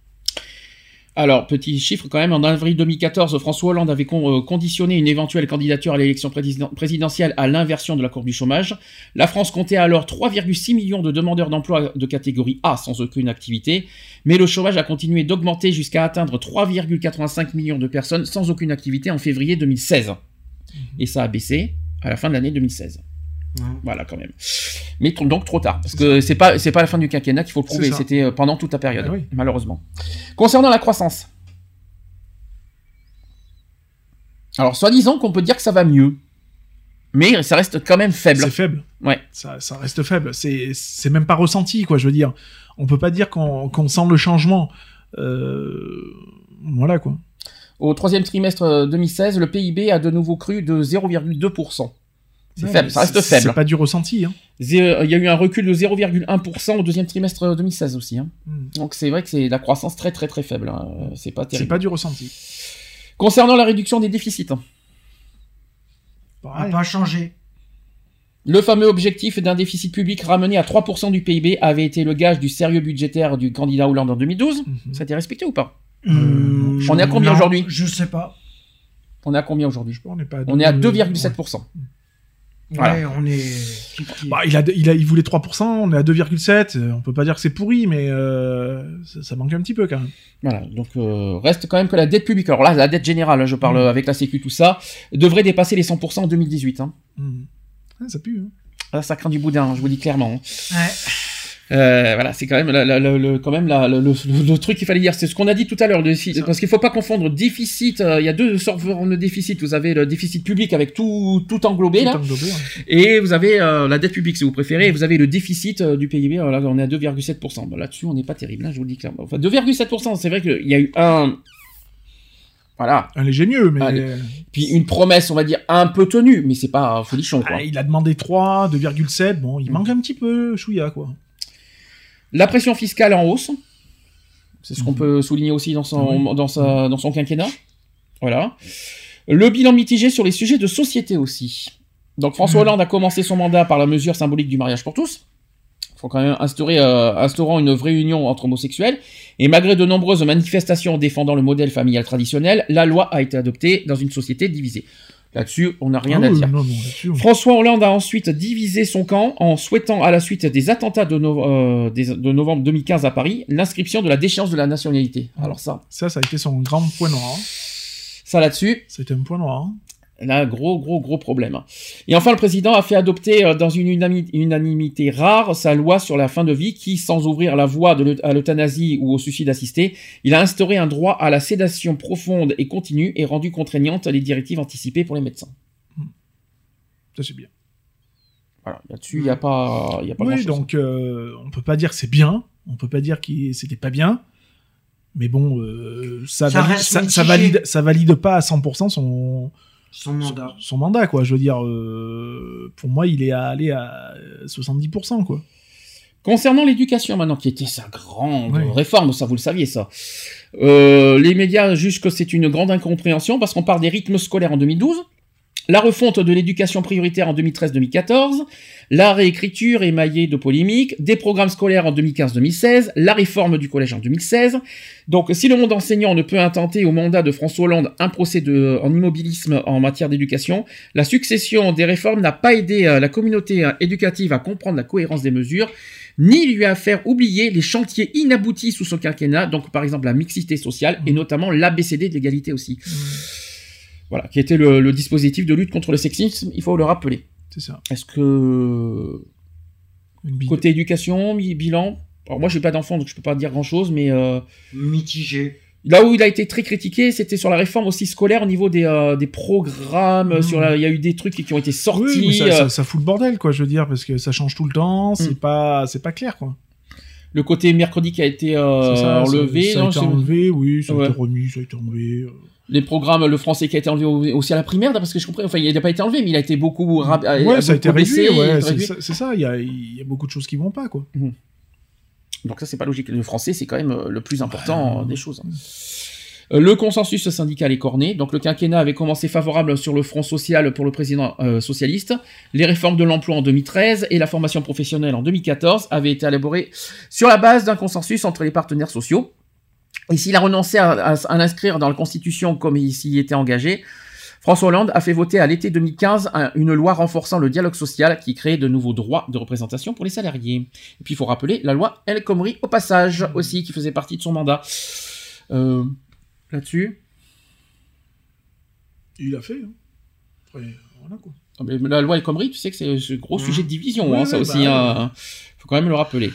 Alors, petit chiffre quand même, en avril 2014, François Hollande avait euh, conditionné une éventuelle candidature à l'élection président- présidentielle à l'inversion de la courbe du chômage. La France comptait alors 3,6 millions de demandeurs d'emploi de catégorie A sans aucune activité, mais le chômage a continué d'augmenter jusqu'à atteindre 3,85 millions de personnes sans aucune activité en février 2016. Et ça a baissé à la fin de l'année 2016. Voilà quand même. Mais donc trop tard, parce que c'est pas c'est pas la fin du quinquennat qu'il faut le prouver, c'était euh, pendant toute la période, oui. malheureusement. Concernant la croissance, alors soi-disant qu'on peut dire que ça va mieux. Mais ça reste quand même faible. C'est faible. Ouais. Ça, ça reste faible. C'est, même pas ressenti, quoi. Je veux dire, on peut pas dire qu'on, sent le changement. Euh, voilà, quoi. Au troisième trimestre euh, 2016, le PIB a de nouveau cru de 0,2%. C'est faible, ça reste faible. C'est pas du ressenti. Hein. Euh, il y a eu un recul de 0,1% au deuxième trimestre euh, 2016 aussi. Hein. Hmm. Donc c'est vrai que c'est la croissance très très très faible. Hein. Euh, c'est pas terrible. C'est pas du ressenti. Concernant la réduction des déficits. Pareil. Pas changé. Le fameux objectif d'un déficit public ramené à 3% du PIB avait été le gage du sérieux budgétaire du candidat Hollande en 2012. Mhm. Ça a été respecté ou pas? On est à combien aujourd'hui? Je sais pas. On est à combien aujourd'hui? On est à 2,7%. Ouais, on est. Bah, il, a, il, a, il voulait 3%, on est à 2,7%. Euh, on peut pas dire que c'est pourri, mais euh, ça, manque un petit peu quand même. Voilà, donc euh, reste quand même que la dette publique, alors là, la dette générale, hein, je parle mm. avec la Sécu, tout ça, devrait dépasser les 100% en 2018. Hein. Mmh. Ah, ça pue. Hein. Ah, ça craint du boudin, hein, je vous dis clairement. Hein. Ouais. Euh, voilà, c'est quand même, la- la- la- le, quand même le, truc qu'il fallait dire. C'est ce qu'on a dit tout à l'heure, parce qu'il faut pas confondre déficit. euh, Il y a deux sortes de déficit. Vous avez le déficit public avec tout, tout englobé Tout là, englobé, ouais. et vous avez euh, la dette publique si vous préférez. Et vous avez le déficit du PIB. Là, on est à 2,7%. Bon, Là-dessus, on n'est pas terrible. Hein, je vous le dis clairement. Enfin, 2,7%. C'est vrai qu'il y a eu un, voilà, Un léger mieux, mais Allez. puis une promesse, on va dire un peu tenue, mais c'est pas folichon quoi. ah, il a demandé 3, 2,7. Bon, il manque un petit peu, chouïa, quoi. La pression fiscale en hausse. C'est ce qu'on Mhm. peut souligner aussi dans son, Oui. dans sa, dans son quinquennat. Voilà. Le bilan mitigé sur les sujets de société aussi. Donc François Mhm. Hollande a commencé son mandat par la mesure symbolique du mariage pour tous. Il faut quand même instaurer, euh, instaurant une vraie union entre homosexuels. Et malgré de nombreuses manifestations défendant le modèle familial traditionnel, la loi a été adoptée dans une société divisée. Là-dessus, on n'a rien Ah à oui, dire. non, non, François Hollande a ensuite divisé son camp en souhaitant, à la suite des attentats de, no- euh, des- de novembre 2015 à Paris, l'inscription de la déchéance de la nationalité. Alors ça, Ça, ça a été son grand point noir. hein. ça là-dessus, C'était un point noir. hein. Là, gros, gros, gros problème. Et enfin, le président a fait adopter euh, dans une unanimité rare sa loi sur la fin de vie qui, sans ouvrir la voie de à l'euthanasie ou au suicide assisté, il a instauré un droit à la sédation profonde et continue et rendu contraignantes les directives anticipées pour les médecins. Ça, c'est bien. Voilà, là-dessus, il n'y a pas, il y a pas Oui, grand-chose. donc euh, on peut pas dire que c'est bien, on peut pas dire que c'était pas bien, mais bon, euh, ça, Ça valide, ça, valide, ça valide pas à 100% son, Son mandat. son mandat, quoi. Je veux dire, euh, pour moi, il est à aller à 70%, quoi. Concernant l'éducation maintenant, qui était sa grande Ouais. réforme, ça vous le saviez ça. Euh, les médias jugent que c'est une grande incompréhension parce qu'on parle des rythmes scolaires en 2012, la refonte de l'éducation prioritaire en 2013-2014, la réécriture émaillée de polémiques, des programmes scolaires en 2015-2016, la réforme du collège en 2016. Donc si le monde enseignant ne peut intenter au mandat de François Hollande un procès de, en immobilisme en matière d'éducation, la succession des réformes n'a pas aidé euh, la communauté euh, éducative à comprendre la cohérence des mesures ni lui a fait oublier les chantiers inaboutis sous son quinquennat, donc par exemple la mixité sociale et notamment l'ABCD de l'égalité aussi. Voilà, qui était le, le dispositif de lutte contre le sexisme, il faut le rappeler. C'est ça. Est-ce que côté éducation, bilan, alors moi j'ai pas d'enfant donc je peux pas dire grand chose, mais euh, Mitigé. là où il a été très critiqué, c'était sur la réforme aussi scolaire au niveau des, euh, des programmes, sur la- il y a eu des trucs qui ont été sortis. Oui, mais ça, euh, ça, ça fout le bordel, quoi. Je veux dire, parce que ça change tout le temps, c'est Mm. pas, c'est pas clair, quoi. le côté mercredi qui a été euh, ça, enlevé, Ça, ça a non, été c'est- enlevé, oui, ça a Ouais. été remis, ça a été enlevé. Euh. les programmes, le français qui a été enlevé au- aussi à la primaire, parce que je comprends, enfin il n'a pas été enlevé, mais il a été beaucoup, Ouais, ça a été réduit, ouais, c'est ça- il y a, il y a beaucoup de choses qui vont pas, quoi. Donc ça c'est pas logique. Le français c'est quand même euh, le plus important Ouais. euh, des choses. Euh, Le consensus syndical est corné. Donc le quinquennat avait commencé favorable sur le front social pour le président euh, socialiste. Les réformes de l'emploi en 2013 et la formation professionnelle en 2014 avaient été élaborées sur la base d'un consensus entre les partenaires sociaux. Et s'il a renoncé à, à- à l'inscrire dans la Constitution comme il s'y était engagé, François Hollande a fait voter à l'été 2015 un- une loi renforçant le dialogue social qui crée de nouveaux droits de représentation pour les salariés. Et puis il faut rappeler la loi El Khomri au passage aussi qui faisait partie de son mandat. Euh, Là-dessus, Il a fait, hein. Après, voilà, quoi. Ah, mais la loi El Khomri, tu sais que c'est un gros Mmh. sujet de division, Ouais, hein, ça ouais, aussi. bah, hein. faut quand même le rappeler.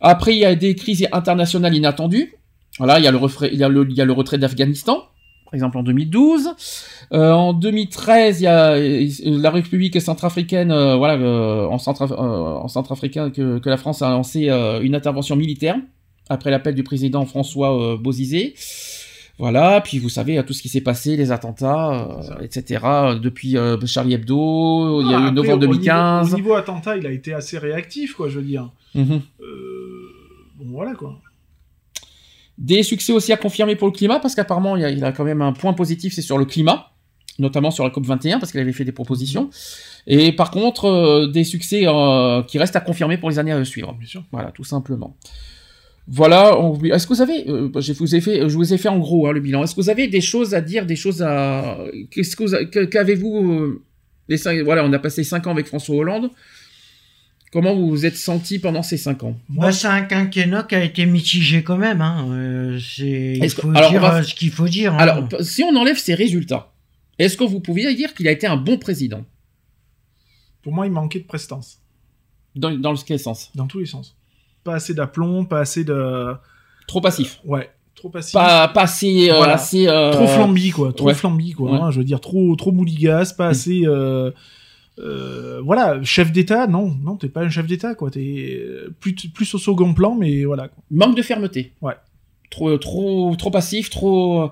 Après, il y a des crises internationales inattendues. Voilà, il y a le, refra- il y a le, il y a le retrait d'Afghanistan. par exemple en 2012. Euh, en 2013, il y a la République centrafricaine, euh, voilà, euh, en, centra, euh, en centrafricain, que, que la France a lancé euh, une intervention militaire après l'appel du président François euh, Bozizé. Voilà, puis vous savez tout ce qui s'est passé, les attentats, euh, etc. Depuis euh, Charlie Hebdo, il y a Ah, eu après, novembre au niveau- 2015. Au niveau, attentat, il a été assez réactif, quoi, je veux dire. Mhm. Euh, bon, voilà, quoi. Des succès aussi à confirmer pour le climat, parce qu'apparemment, il, a- il a quand même un point positif, c'est sur le climat, notamment sur la COP21, parce qu'il avait fait des propositions. Et par contre, euh, des succès euh, qui restent à confirmer pour les années à suivre. Bien sûr. Voilà, tout simplement. Voilà, on- est-ce que vous avez, euh, je vous ai fait, je vous ai fait en gros hein, le bilan. Est-ce que vous avez des choses à dire, des choses à, qu'est-ce que vous, a- que- qu'avez-vous, les cinq, voilà, on a passé cinq ans avec François Hollande. Comment vous vous êtes senti pendant ces cinq ans? Bah, c'est un quinquennat qui a été mitigé quand même. Hein. Euh, c'est... Il que- faut alors, dire va- euh, ce qu'il faut dire. hein. Alors, si on enlève ses résultats, est-ce que vous pouviez dire qu'il a été un bon président? Pour moi, il manquait de prestance. dans, dans le quel sens? Dans tous les sens. Pas assez d'aplomb, pas assez de. Trop passif. Ouais, trop passif. Pas, pas assez, euh, Voilà. assez, euh, Trop flambi, quoi. Trop ouais. flambi, quoi. Ouais. hein, je veux dire, trop, trop mouligasse, pas assez. Euh, euh, voilà, chef d'État, non, non, t'es pas un chef d'État, quoi. T'es euh, plus, plus au second plan, mais voilà. Quoi. Manque de fermeté. Ouais. Trop, trop, trop passif, trop.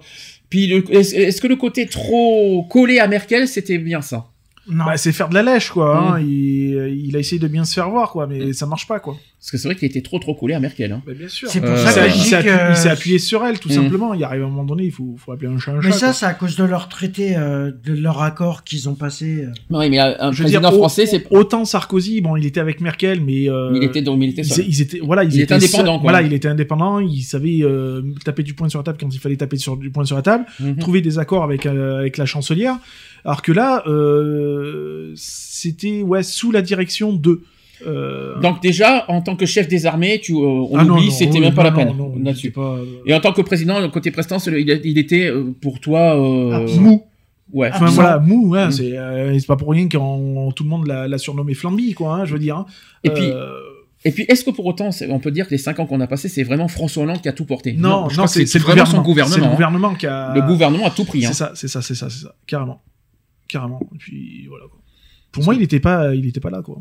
Puis, est-ce que le côté trop collé à Merkel, c'était bien ça? Non. Bah, c'est faire de la lèche, quoi. hein. Mm. Il, il a essayé de bien se faire voir, quoi, mais Mm. ça marche pas, quoi. Parce que c'est vrai qu'il était trop, trop collé à Merkel. Hein. Bah, bien sûr. C'est pour Euh, ça Il que s'est- appuyé, sur elle, tout Mm. simplement. Il arrive à un moment donné, il faut, faut appeler un chat un Mais chat, ça, quoi. c'est à cause de leur traité, euh, de leur accord qu'ils ont passé. euh. Oui, mais un Je veux dire, président au- français, c'est. autant Sarkozy, bon, il était avec Merkel, mais euh, Il était donc, il était ils, seul. ils étaient, voilà, ils Il étaient était indépendant, seuls. quoi. Voilà, il était indépendant. Il savait euh, taper du poing sur la table quand il fallait taper sur du poing sur la table, Mhm. trouver des accords avec euh, avec la chancelière. Alors que là, euh, c'était ouais sous la direction de. Euh, Donc déjà, en tant que chef des armées, tu, euh, on ah oublie, c'était oui, même pas non, la peine non, non, il là-dessus. était pas, euh, Et en tant que président, côté prestance, il, il était pour toi euh, mou. Ouais. Enfin voilà, mou, ouais, Mm. c'est euh, c'est pas pour rien qu'on tout le monde l'a l'a surnommé Flamby, quoi. hein, je veux dire. hein. Et puis, Et puis, est-ce que pour autant, on peut dire que les cinq ans qu'on a passés, c'est vraiment François Hollande qui a tout porté? Non, je non, crois que c'est vraiment gouvernement. son gouvernement. C'est le hein. gouvernement qui a. Le gouvernement a tout pris. hein. C'est ça, c'est ça, c'est ça, c'est ça, carrément, carrément. Et puis voilà. Quoi. Pour moi, il était pas, il était pas là, quoi.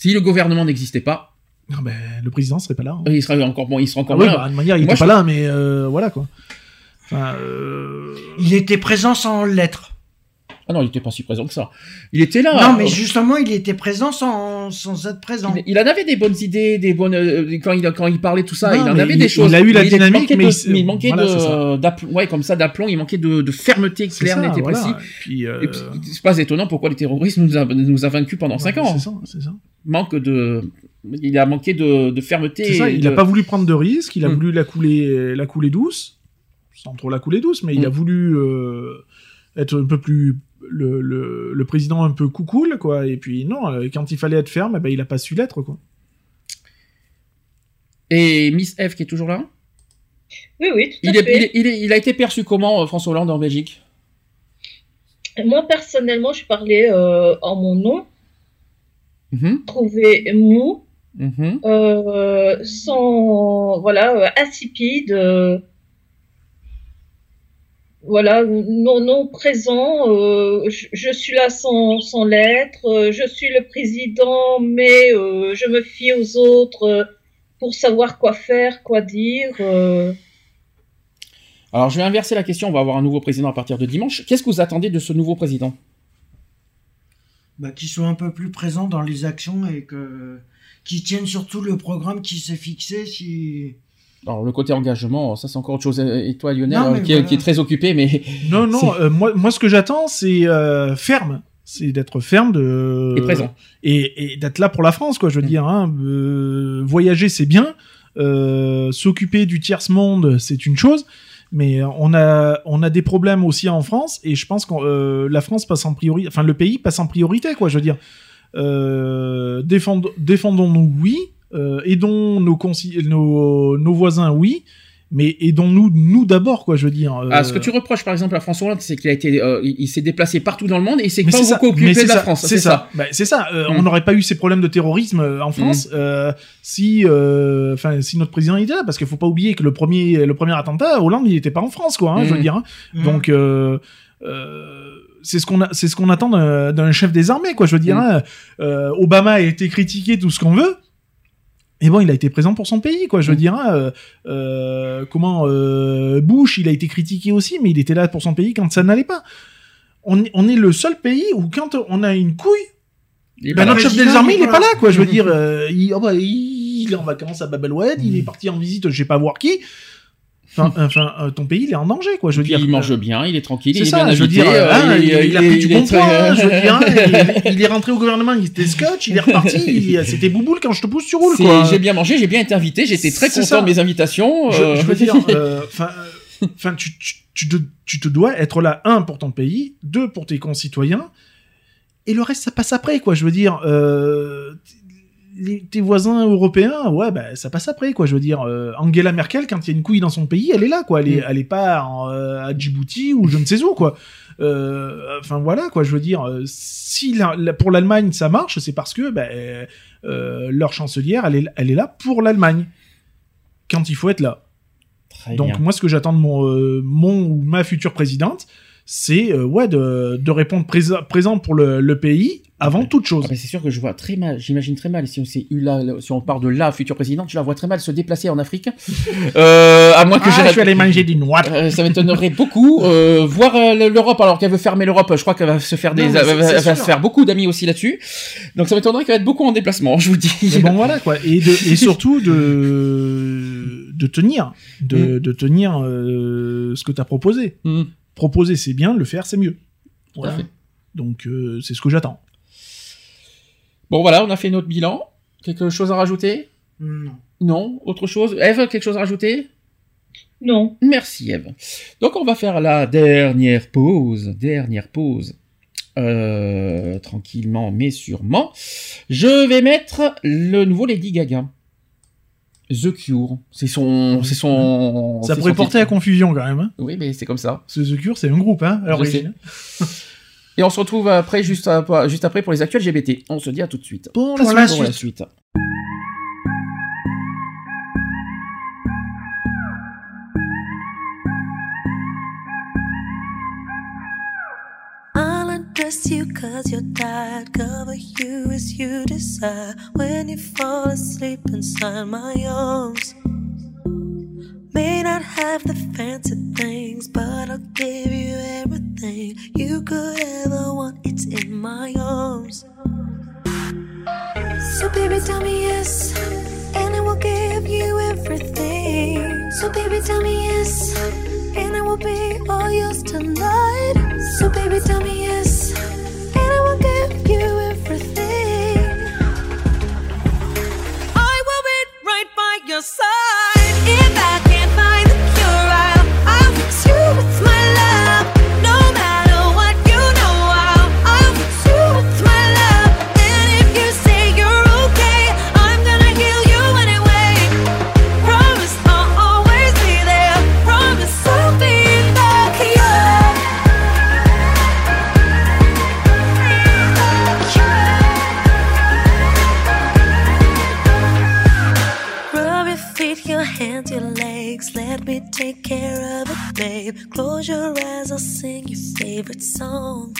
Si le gouvernement n'existait pas, Non, ben, le président serait pas là. hein. il serait encore bon, il serait Ah encore ouais, là. bah, de manière, il Moi, était je- pas là, mais euh, voilà quoi. Enfin, euh, Il était présent sans l'être. Ah non, il était pas si présent que ça. Il était là. non, mais euh, justement, il était présent sans, sans être présent. il, il en avait des bonnes idées, des bonnes euh, quand il quand il parlait tout ça, Non, il en mais avait il- des choses. il a eu la dynamique, mais de- il manquait d'aplomb, ouais, comme ça d'aplomb, il manquait de, de fermeté c'est claire, et voilà. précis. Et puis, euh, Et puis, c'est pas étonnant pourquoi les terroristes nous a, nous a vaincus pendant 5 ouais, ans. C'est ça, c'est ça. Manque de, il a manqué de, de fermeté. Ça, il de- a pas voulu prendre de risques, il a Mm. voulu la couler, la couler douce, sans trop la couler douce, mais il a Mm. voulu euh, être un peu plus le, le, le président un peu coucoule, quoi. Et puis non, euh, quand il fallait être ferme, eh ben, il a pas su l'être, quoi. Et Miss F qui est toujours là? Oui, oui, tout à Il, est- fait. il, est- il est- il a été perçu comment euh, François Hollande en Belgique? Moi, personnellement, je parlais euh, en mon nom, Mhm, trouvé mou, mhm. euh, sans, voilà, insipide, euh, voilà, non, non présent, euh, je, je suis là sans, sans l'être, euh, je suis le président, mais euh, je me fie aux autres pour savoir quoi faire, quoi dire. euh. Alors je vais inverser la question, on va avoir un nouveau président à partir de dimanche. Qu'est-ce que vous attendez de ce nouveau président? Bah, qu'il soit un peu plus présent dans les actions et que qu'il tienne surtout le programme qui s'est fixé. Si Alors le côté engagement, ça c'est encore autre chose. Et toi Lionel, Non, euh, qui, est- voilà. qui est très occupé, mais Non, non, euh, moi, moi, ce que j'attends, c'est euh, ferme. C'est d'être ferme de... Et présent. Et, et d'être là pour la France, quoi, je veux Mm. dire. Hein. Euh, voyager, c'est bien. Euh, S'occuper du tiers-monde, c'est une chose. Mais on a, on a des problèmes aussi en France. Et je pense que euh, la France passe en priorité... Enfin, le pays passe en priorité, quoi, je veux dire. Euh, défend- Défendons-nous, oui. Euh, aidons nos, nos, nos voisins, oui. mais aidons-nous nous d'abord quoi je veux dire euh, Ah, ce que tu reproches par exemple à François Hollande, c'est qu'il a été, euh, il, il s'est déplacé partout dans le monde et il s'est pas beaucoup occupé de la ça, France. c'est ça. Bah, c'est ça. Euh, Mm. On n'aurait pas eu ces problèmes de terrorisme euh, en France euh, si, euh, enfin, si notre président était là, parce qu'il faut pas oublier que le premier, le premier attentat, Hollande, il était pas en France, quoi. hein, Je veux Mm. dire. hein. Mm. Donc. Euh, euh, c'est ce qu'on a, c'est ce qu'on attend d'un d'un chef des armées, quoi. Je veux dire, Mm. hein. Euh, Obama a été critiqué, tout ce qu'on veut. Et bon, il a été présent pour son pays, quoi. Je veux Mm. dire, hein, euh, euh, comment euh, Bush, il a été critiqué aussi, mais il était là pour son pays quand ça n'allait pas. On est, on est le seul pays où quand on a une couille, ben, pas notre chef des armées, il est pas là, quoi. Je veux dire, euh, il, oh, bah, il, il est en vacances à Babelwed, il est parti en visite, je sais pas voir qui. Enfin, enfin, euh, ton pays, il est en danger, quoi. Je veux Puis dire, il mange bien, il est tranquille, c'est il est ça, bien je veux dire, euh, hein, il, il, est- il a pris est- du est bon poids, hein, je veux dire, il, il est rentré au gouvernement, il était scotch, il est reparti, c'était bouboule quand je te pousse, tu roules, quoi. J'ai bien mangé, j'ai bien été invité, j'étais très content ça. de mes invitations. Je, euh, je veux dire, euh, enfin, enfin, tu, tu, tu te, tu te dois être là, un, pour ton pays, deux, pour tes concitoyens, et le reste, ça passe après, quoi. Je veux dire, euh, les- tes voisins européens, ouais, bah, ça passe après, quoi. Je veux dire, euh, Angela Merkel, quand il y a une couille dans son pays, elle est là, quoi. Elle est, Mm. elle est pas en, euh, à Djibouti ou je ne sais où, quoi. Euh, Enfin voilà, quoi. Je veux dire, si la- la- pour l'Allemagne ça marche, c'est parce que bah, leur chancelière, elle est, elle est là pour l'Allemagne quand il faut être là. Très Donc bien. moi, ce que j'attends de mon, mon ou ma future présidente, c'est euh, ouais de, de répondre présa- présent pour le, le pays avant toute chose. Ah, c'est sûr que je vois très mal, j'imagine très mal si on, s'est eu là, si on parle de la future présidente, je la vois très mal se déplacer en Afrique. Euh, à moins que Ah, je vais aller manger des noix. Euh, ça m'étonnerait beaucoup. Euh, voir euh, l'Europe alors qu'elle veut fermer l'Europe, je crois qu'elle va se faire des, Non, elle va, se faire beaucoup d'amis aussi là-dessus. Donc ça m'étonnerait qu'elle va être beaucoup en déplacement, je vous dis. Mais bon voilà quoi. Et, de, et surtout de de tenir, de, de tenir euh, ce que tu as proposé. Mm. Proposer c'est bien, le faire c'est mieux. Voilà. Donc euh, c'est ce que j'attends. Bon voilà, on a fait notre bilan. Quelque chose à rajouter? Non. Non Autre chose? Eve, quelque chose à rajouter? Non. Merci Eve. Donc on va faire la dernière pause. Dernière pause. Euh, tranquillement mais sûrement. Je vais mettre le nouveau Lady Gaga. The Cure. C'est son, c'est son. Ça pourrait son porter à confusion quand même. Hein. Oui, mais c'est comme ça. Ce The Cure c'est un groupe hein, l'origine. Et on se retrouve après, juste, à- juste après pour les actuels GBT. On se dit à tout de suite. Pour Pour la Pour la suite. I'll you cause you're tired. Cover you as you desire. When you fall asleep inside my arms. May not have the fancy things, but I'll give you everything you could ever want. It's in my arms. So baby, tell me yes, and I will give you everything. So baby, tell me yes, and I will be all yours tonight. So baby, tell me yes, and I will give you everything. I will be right by your side. If I take care of it, babe. Close your eyes, I'll sing your favorite song.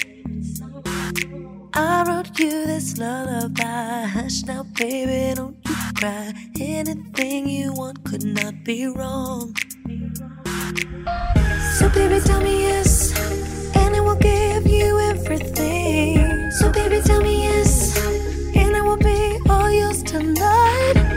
I wrote you this lullaby. Hush now, baby, don't you cry. Anything you want could not be wrong. So, baby, tell me yes, and I will give you everything. So, baby, tell me yes, and I will be all yours tonight.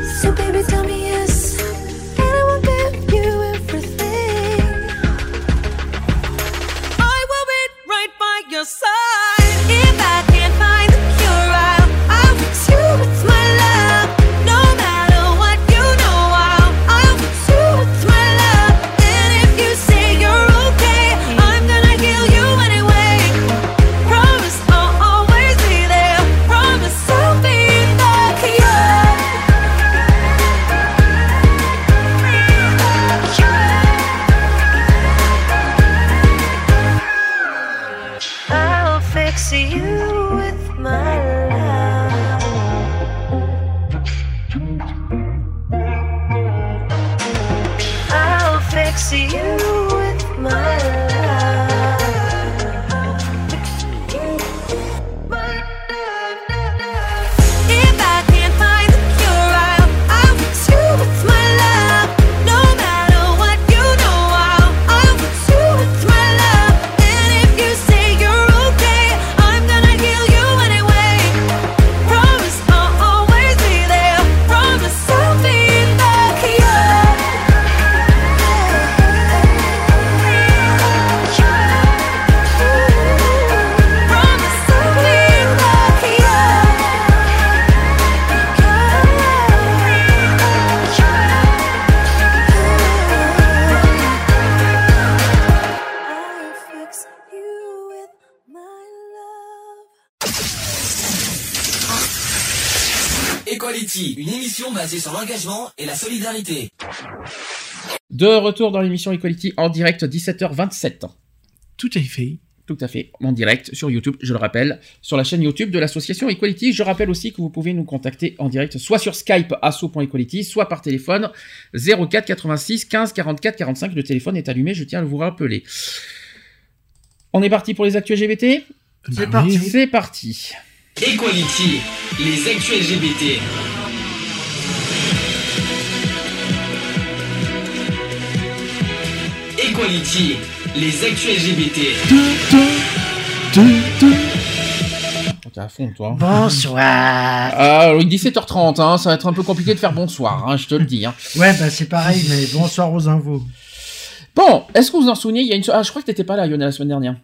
Émission basée sur l'engagement et la solidarité. De retour dans l'émission Equality en direct 17h27. Tout à fait. Tout à fait, en direct sur YouTube, je le rappelle, sur la chaîne YouTube de l'association Equality. Je rappelle aussi que vous pouvez nous contacter en direct, soit sur Skype asso.equality, soit par téléphone 04 86 15 44 45. Le téléphone est allumé, je tiens à vous rappeler. On est parti pour les actus LGBT C'est parti. C'est parti. Equality, les actus LGBT. Equality, les actus LGBT. T'es à fond, toi. Bonsoir. Ah, oui, 17h30, hein, ça va être un peu compliqué de faire bonsoir, hein, je te le dis. hein. Ouais, bah c'est pareil, mais bonsoir aux infos. Bon, est-ce que vous vous en souvenez Il y a une. Ah, je crois que t'étais pas là, Lionel, la semaine dernière.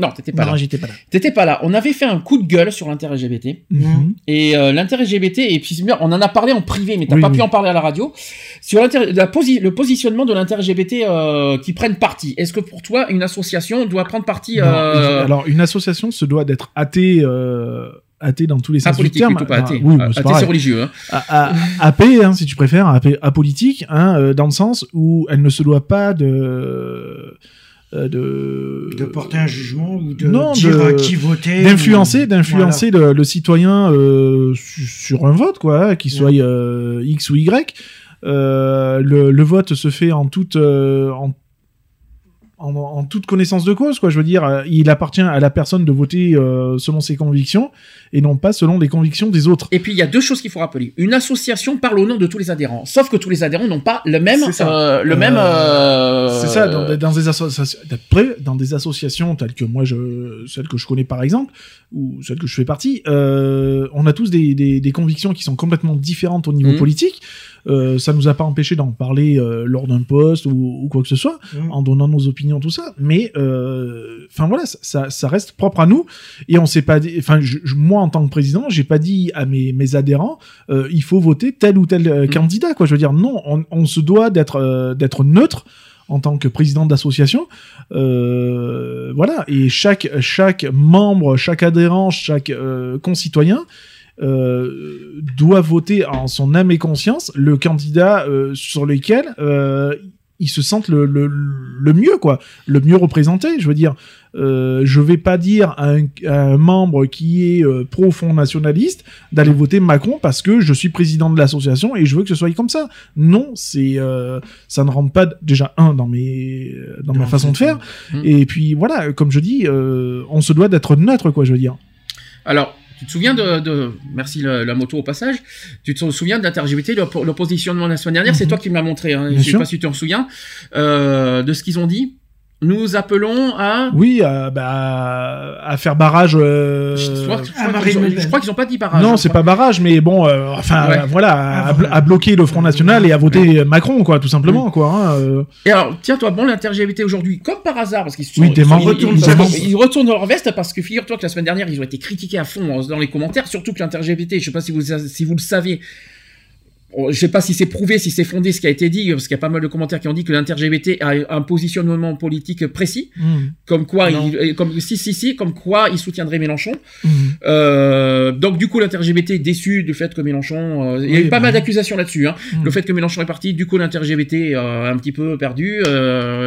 Non, t'étais pas Non, là. j'étais pas là. T'étais pas là. On avait fait un coup de gueule sur l'inter-LGBT. Mhm. Et euh, l'inter-LGBT, et puis c'est bien, on en a parlé en privé, mais t'as Oui, pas oui. pu en parler à la radio, sur l'inter- la posi- le positionnement de l'inter-LGBT euh, qui prennent parti. Est-ce que pour toi, une association doit prendre parti Non, euh, Alors, une association se doit d'être athée, euh, athée dans tous les sens du terme. pas athée. Ah, oui, athée, c'est religieux, hein. A- a- AP, hein, si tu préfères, AP, apolitique, hein, euh, dans le sens où elle ne se doit pas de de De porter un jugement ou de non, dire de- à qui voter. d'influencer ou- d'influencer le, le citoyen euh, su- sur un vote quoi hein, qu'il soit euh, x ou y Euh, le, le vote se fait en toute euh, en, en, en toute connaissance de cause quoi je veux dire euh, il appartient à la personne de voter euh, selon ses convictions et non pas selon les convictions des autres Et puis il y a deux choses qu'il faut rappeler. Une association parle au nom de tous les adhérents, sauf que tous les adhérents n'ont pas le même, euh, le Euh, même. C'est ça, dans des, dans des associations, dans des associations telles que moi, je, celle que je connais par exemple, ou celle que je fais partie, on a tous des, des, des convictions qui sont complètement différentes au niveau Mhm. politique. Ça nous a pas empêché d'en parler lors d'un poste ou, ou quoi que ce soit, Mhm. en donnant nos opinions, tout ça. Mais, euh, enfin voilà, ça, ça, ça reste propre à nous. Et on s'est pas dit, enfin, moi en tant que président, j'ai pas dit à mes, mes adhérents, euh, il faut voter tel ou tel euh, candidat, quoi. Je veux dire, non, on, on se doit d'être d'être neutre en tant que président d'association. Euh, voilà, et chaque, chaque membre, chaque adhérent, chaque euh, concitoyen euh, doit voter en son âme et conscience le candidat sur lequel euh, il se sente le, le, le mieux, quoi, le mieux représenté. Je veux dire, euh, je vais pas dire à un, à un membre qui est euh, pro Front nationaliste d'aller voter Macron parce que je suis président de l'association et je veux que ce soit comme ça. Non, c'est euh, ça ne rentre pas déjà un dans mes dans ma façon de faire Mhm. et puis voilà, comme je dis, euh, on se doit d'être neutre, quoi, je veux dire. Alors, tu te souviens de, de- merci la, la moto au passage, tu te souviens de l'inter-LGBT, le, le positionnement la semaine dernière, c'est Mhm. toi qui me l'as montré, hein, je sais sûr. pas si tu t'en souviens, euh, de ce qu'ils ont dit? Nous appelons à... Oui, à, bah, à faire barrage. euh, Je crois, je crois à qu'ils ont- pas dit barrage. non, hein, c'est pas barrage, mais bon, euh, enfin, Ouais. voilà, à, bloquer le Front National et à voter Macron, quoi, tout simplement, quoi. hein, euh. Et alors, tiens, toi, bon, l'inter-LGBT aujourd'hui, comme par hasard, parce qu'ils se sont, Oui, ils, sont- ils- Retournent ils- leur ils- veste. ils retournent leur veste parce que figure-toi que la semaine dernière, ils ont été critiqués à fond euh, dans les commentaires, surtout que l'inter-LGBT, je sais pas si vous, si vous le savez, Bon, Je sais pas si c'est prouvé, si c'est fondé ce qui a été dit, parce qu'il y a pas mal de commentaires qui ont dit que l'inter-LGBT a un positionnement politique précis, Mm. comme quoi, Non. il, comme si si si, comme quoi il soutiendrait Mélenchon. Mm. Euh, donc du coup l'inter-LGBT est déçu du fait que Mélenchon, euh, il y a eu pas bah mal d'accusations là-dessus. Hein. Mm. Le fait que Mélenchon est parti, du coup l'inter-LGBT euh, un petit peu perdu,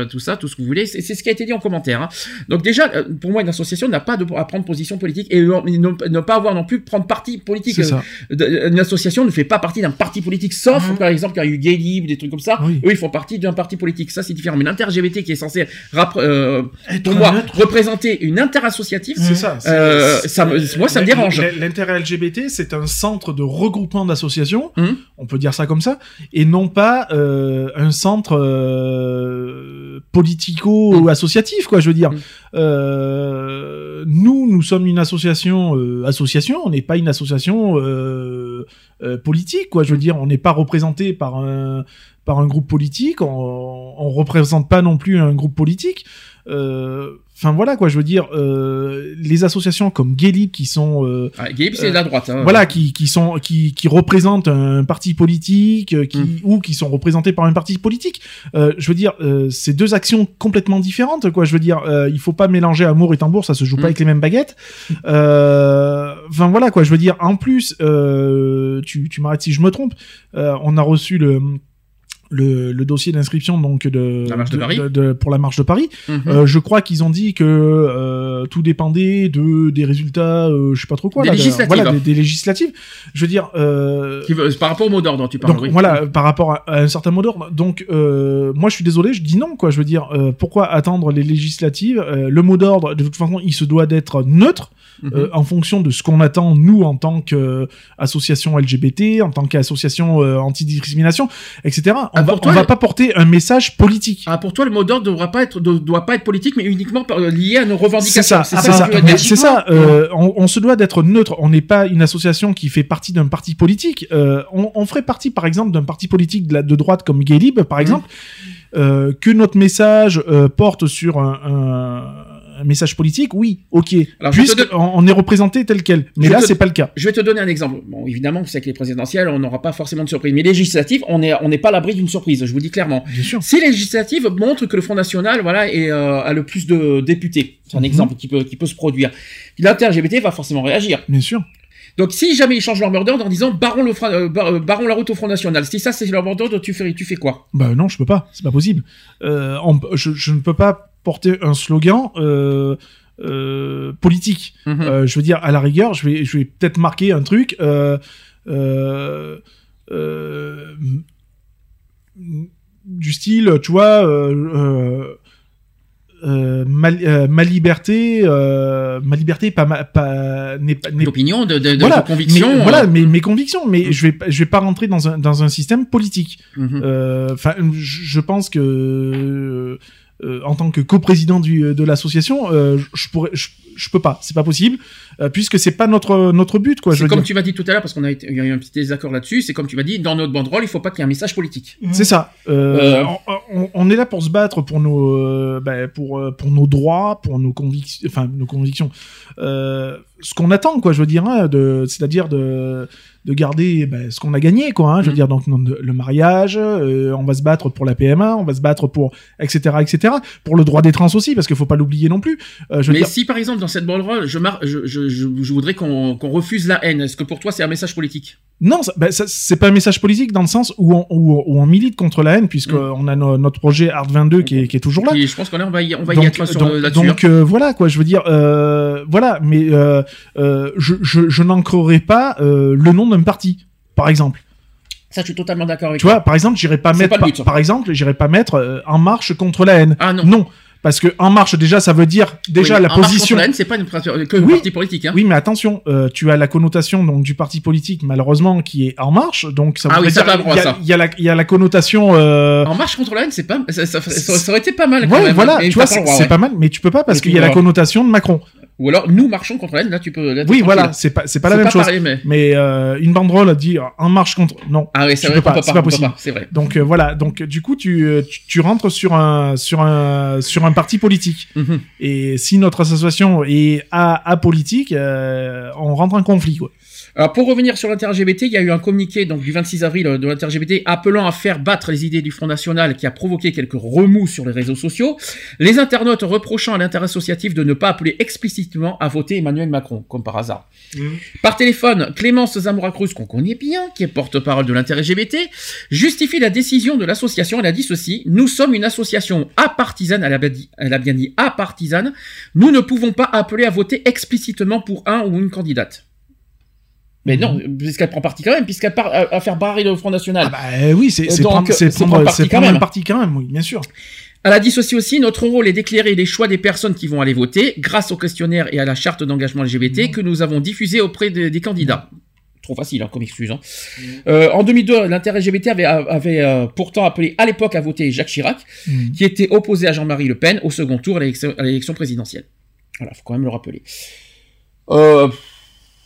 tout ça, tout ce que vous voulez, c'est ce qui a été dit en commentaire. Hein. Donc déjà, pour moi, une association n'a pas de, à prendre position politique et ne, ne pas avoir non plus prendre parti politique. Une association ne fait pas partie d'un parti politique. Politique, sauf Mhm. par exemple quand il y a eu Gay Libre, des trucs comme ça. Oui. Eux, ils font partie d'un parti politique. Ça, c'est différent. Mais l'inter-LGBT qui est censé, euh, pour moi, neutre. représenter une inter-associative, ça. Euh, c'est- ça me- moi, ça me dérange. l- L'intérêt LGBT, c'est un centre de regroupement d'associations, Mhm. on peut dire ça comme ça, et non pas euh, un centre euh, politico-associatif, quoi. Je veux dire. Euh, nous, nous sommes une association, euh, association. On n'est pas une association euh, euh, politique, quoi. Je veux dire, on n'est pas représenté par un par un groupe politique. On, on représente pas non plus un groupe politique. Euh, Enfin voilà quoi, je veux dire, euh, les associations comme Gay Libre qui sont euh, Ah, c'est de la droite. hein. voilà, qui, qui sont qui, qui représentent un parti politique, euh, qui Mm. ou qui sont représentés par un parti politique. Euh, je veux dire, c'est deux actions complètement différentes, quoi. Je veux dire, il faut pas mélanger amour et tambour, ça se joue Mm. pas avec les mêmes baguettes. Enfin voilà, quoi. Je veux dire, en plus, tu, tu m'arrêtes si je me trompe. on a reçu le le, le dossier d'inscription donc de, La de Paris. de- pour la marche de Paris. Mhm. Euh, je crois qu'ils ont dit que euh, tout dépendait de des résultats, euh, je sais pas trop quoi, Des là, législatives. voilà, des, des législatives. Je veux dire, euh, Qui veut- par rapport au mot d'ordre dont tu parles. donc oui. voilà, par rapport à, à un certain mot d'ordre. Donc euh, moi, je suis désolé, je dis non, quoi. Je veux dire, euh, pourquoi attendre les législatives? Euh, Le mot d'ordre, de toute façon, il se doit d'être neutre. Mhm. euh, en fonction de ce qu'on attend nous en tant qu'association LGBT, en tant qu'association euh, anti-discrimination, etc. On Ah, va, pour toi, on va pas porter un message politique. Ah, pour toi, le mot d'ordre ne doit pas être, doit pas être politique, mais uniquement par- lié à nos revendications. C'est ça, C'est c'est ça, ça. dire. c'est ça. euh, on, on se doit d'être neutre. On n'est pas une association qui fait partie d'un parti politique. Euh, on, on ferait partie, par exemple, d'un parti politique de, la- de droite comme Gay Libre, Mmh. par exemple, euh, que notre message euh, porte sur un- un message politique. Oui, ok. Alors, je te Puisque donne- on, on est représenté tel quel. Mais Je là, te- c'est pas le cas. Je vais te donner un exemple. Bon, évidemment, vous savez que les présidentielles, on n'aura pas forcément de surprise. Mais législatives, on n'est on n'est pas à l'abri d'une surprise, je vous dis clairement. Bien sûr. Si les législatives montrent que le Front National voilà, est, euh, a le plus de députés, c'est un Mhm. exemple qui peut, qui peut se produire, l'inter-LGBT va forcément réagir. Bien sûr. Donc si jamais ils changent leur d'ordre en disant barrons, le euh, euh, barrons la route au Front National, si ça c'est leur d'ordre, tu fais, tu fais quoi? Bah non, je peux pas. C'est pas possible. Euh, on- je, je ne peux pas porter un slogan euh, euh, politique. Mhm. Euh, je veux dire, à la rigueur, je vais, je vais peut-être marquer un truc. Du style, tu vois. Euh, ma, euh, ma liberté, euh, ma liberté pas ma, pas n'est pas n'est D'opinion, de, de, de, voilà, conviction. mais, voilà, mes, mes convictions, mais je vais je vais pas rentrer dans un dans un système politique. mhm. Enfin, je pense que euh, en tant que coprésident du de l'association, euh, je pourrais, je, je peux pas, c'est pas possible, euh, puisque c'est pas notre notre but, quoi. C'est comme dire. tu m'as dit tout à l'heure, parce qu'on a été- il y a eu un petit désaccord là-dessus, c'est comme tu m'as dit, dans notre banderole, il faut pas qu'il y ait un message politique. C'est ça. Euh, Euh, on, on- on est là pour se battre pour nos, euh, ben, pour euh, pour nos droits, pour nos convictions, enfin nos convictions. Euh, ce qu'on attend, quoi, je veux dire, hein, de, c'est-à-dire de de garder ben, ce qu'on a gagné, quoi. Hein, je veux Mhm. dire, donc le mariage, euh, on va se battre pour la PMA, on va se battre pour etc etc, pour le droit des trans aussi, parce qu'il faut pas l'oublier non plus. Euh, je veux Mais dire, si par exemple dans cette banderole, je, mar- je, je, je, je voudrais qu'on refuse la haine, est-ce que pour toi c'est un message politique? Non, ben, c'est pas un message politique dans le sens où on, où, où on milite contre la haine, puisque Mm. on a no- notre projet Art 22 qui est, qui est toujours là. Et je pense qu'on on va y, on va y donc, être sur donc, là-dessus. donc, euh, voilà quoi, je veux dire, euh, voilà, mais euh, euh, je, je, je n'ancrerai pas euh, le nom d'un parti, par exemple. Ça, je suis totalement d'accord avec Tu vois, par exemple, j'irai pas mettre, pas par, exemple, j'irai pas mettre euh, En Marche contre la haine. Ah non. Non, parce que En Marche déjà, ça veut dire déjà Oui, la En Marche position. contre la haine, c'est pas une, que Oui. parti politique. Hein. Oui, mais attention, euh, tu as la connotation donc du parti politique malheureusement qui est En Marche, donc ça Ah oui, dire il y a- il y, a la il y a la connotation. euh, En marche contre la haine, c'est pas, ça, ça, ça- ça aurait été pas mal. quand Ouais, même, voilà, tu vois, c'est pas mal, mais tu peux pas parce tu qu'il y a la connotation de Macron. Ou alors, nous marchons contre la haine, là, tu peux. là, Oui, voilà, c'est pas, c'est pas la même pas chose. pareil, mais- Mais euh, une banderole à dire en marche contre. Non. Ah oui, c'est vrai pas, c'est pas, on possible. c'est vrai. Donc euh, voilà, donc du coup tu, euh, tu tu rentres sur un sur un sur un parti politique. Mhm. Et si notre association est a apolitique, euh, on rentre en conflit quoi. Alors pour revenir sur l'inter-LGBT, il y a eu un communiqué donc du 26 avril euh, de l'inter-LGBT appelant à faire battre les idées du Front National qui a provoqué quelques remous sur les réseaux sociaux. Les internautes reprochant à l'inter-associatif de ne pas appeler explicitement à voter Emmanuel Macron, comme par hasard. Par téléphone, Clémence Zamora Cruz, qu'on connaît bien, qui est porte-parole de l'inter-LGBT, justifie la décision de l'association. Elle a dit ceci Nous sommes une association apartisane. Elle a bien dit, elle a bien dit apartisane. Nous ne pouvons pas appeler à voter explicitement pour un ou une candidate. Mais non, puisqu'elle prend parti quand même, puisqu'elle part à, à faire barrer le Front National. Bah oui, c'est c'est prendre, prendre, parti quand même. parti quand même, oui, bien sûr. Elle a dit ceci aussi, notre rôle est d'éclairer les choix des personnes qui vont aller voter grâce au questionnaire et à la charte d'engagement LGBT que nous avons diffusé auprès de- des candidats. Trop facile hein, comme excuse. hein. Euh, en 2002, l'intérêt LGBT avait, avait euh, pourtant appelé à l'époque à voter Jacques Chirac, Mm. qui était opposé à Jean-Marie Le Pen au second tour à l'élection à l'élection présidentielle. Voilà, faut quand même le rappeler. Euh,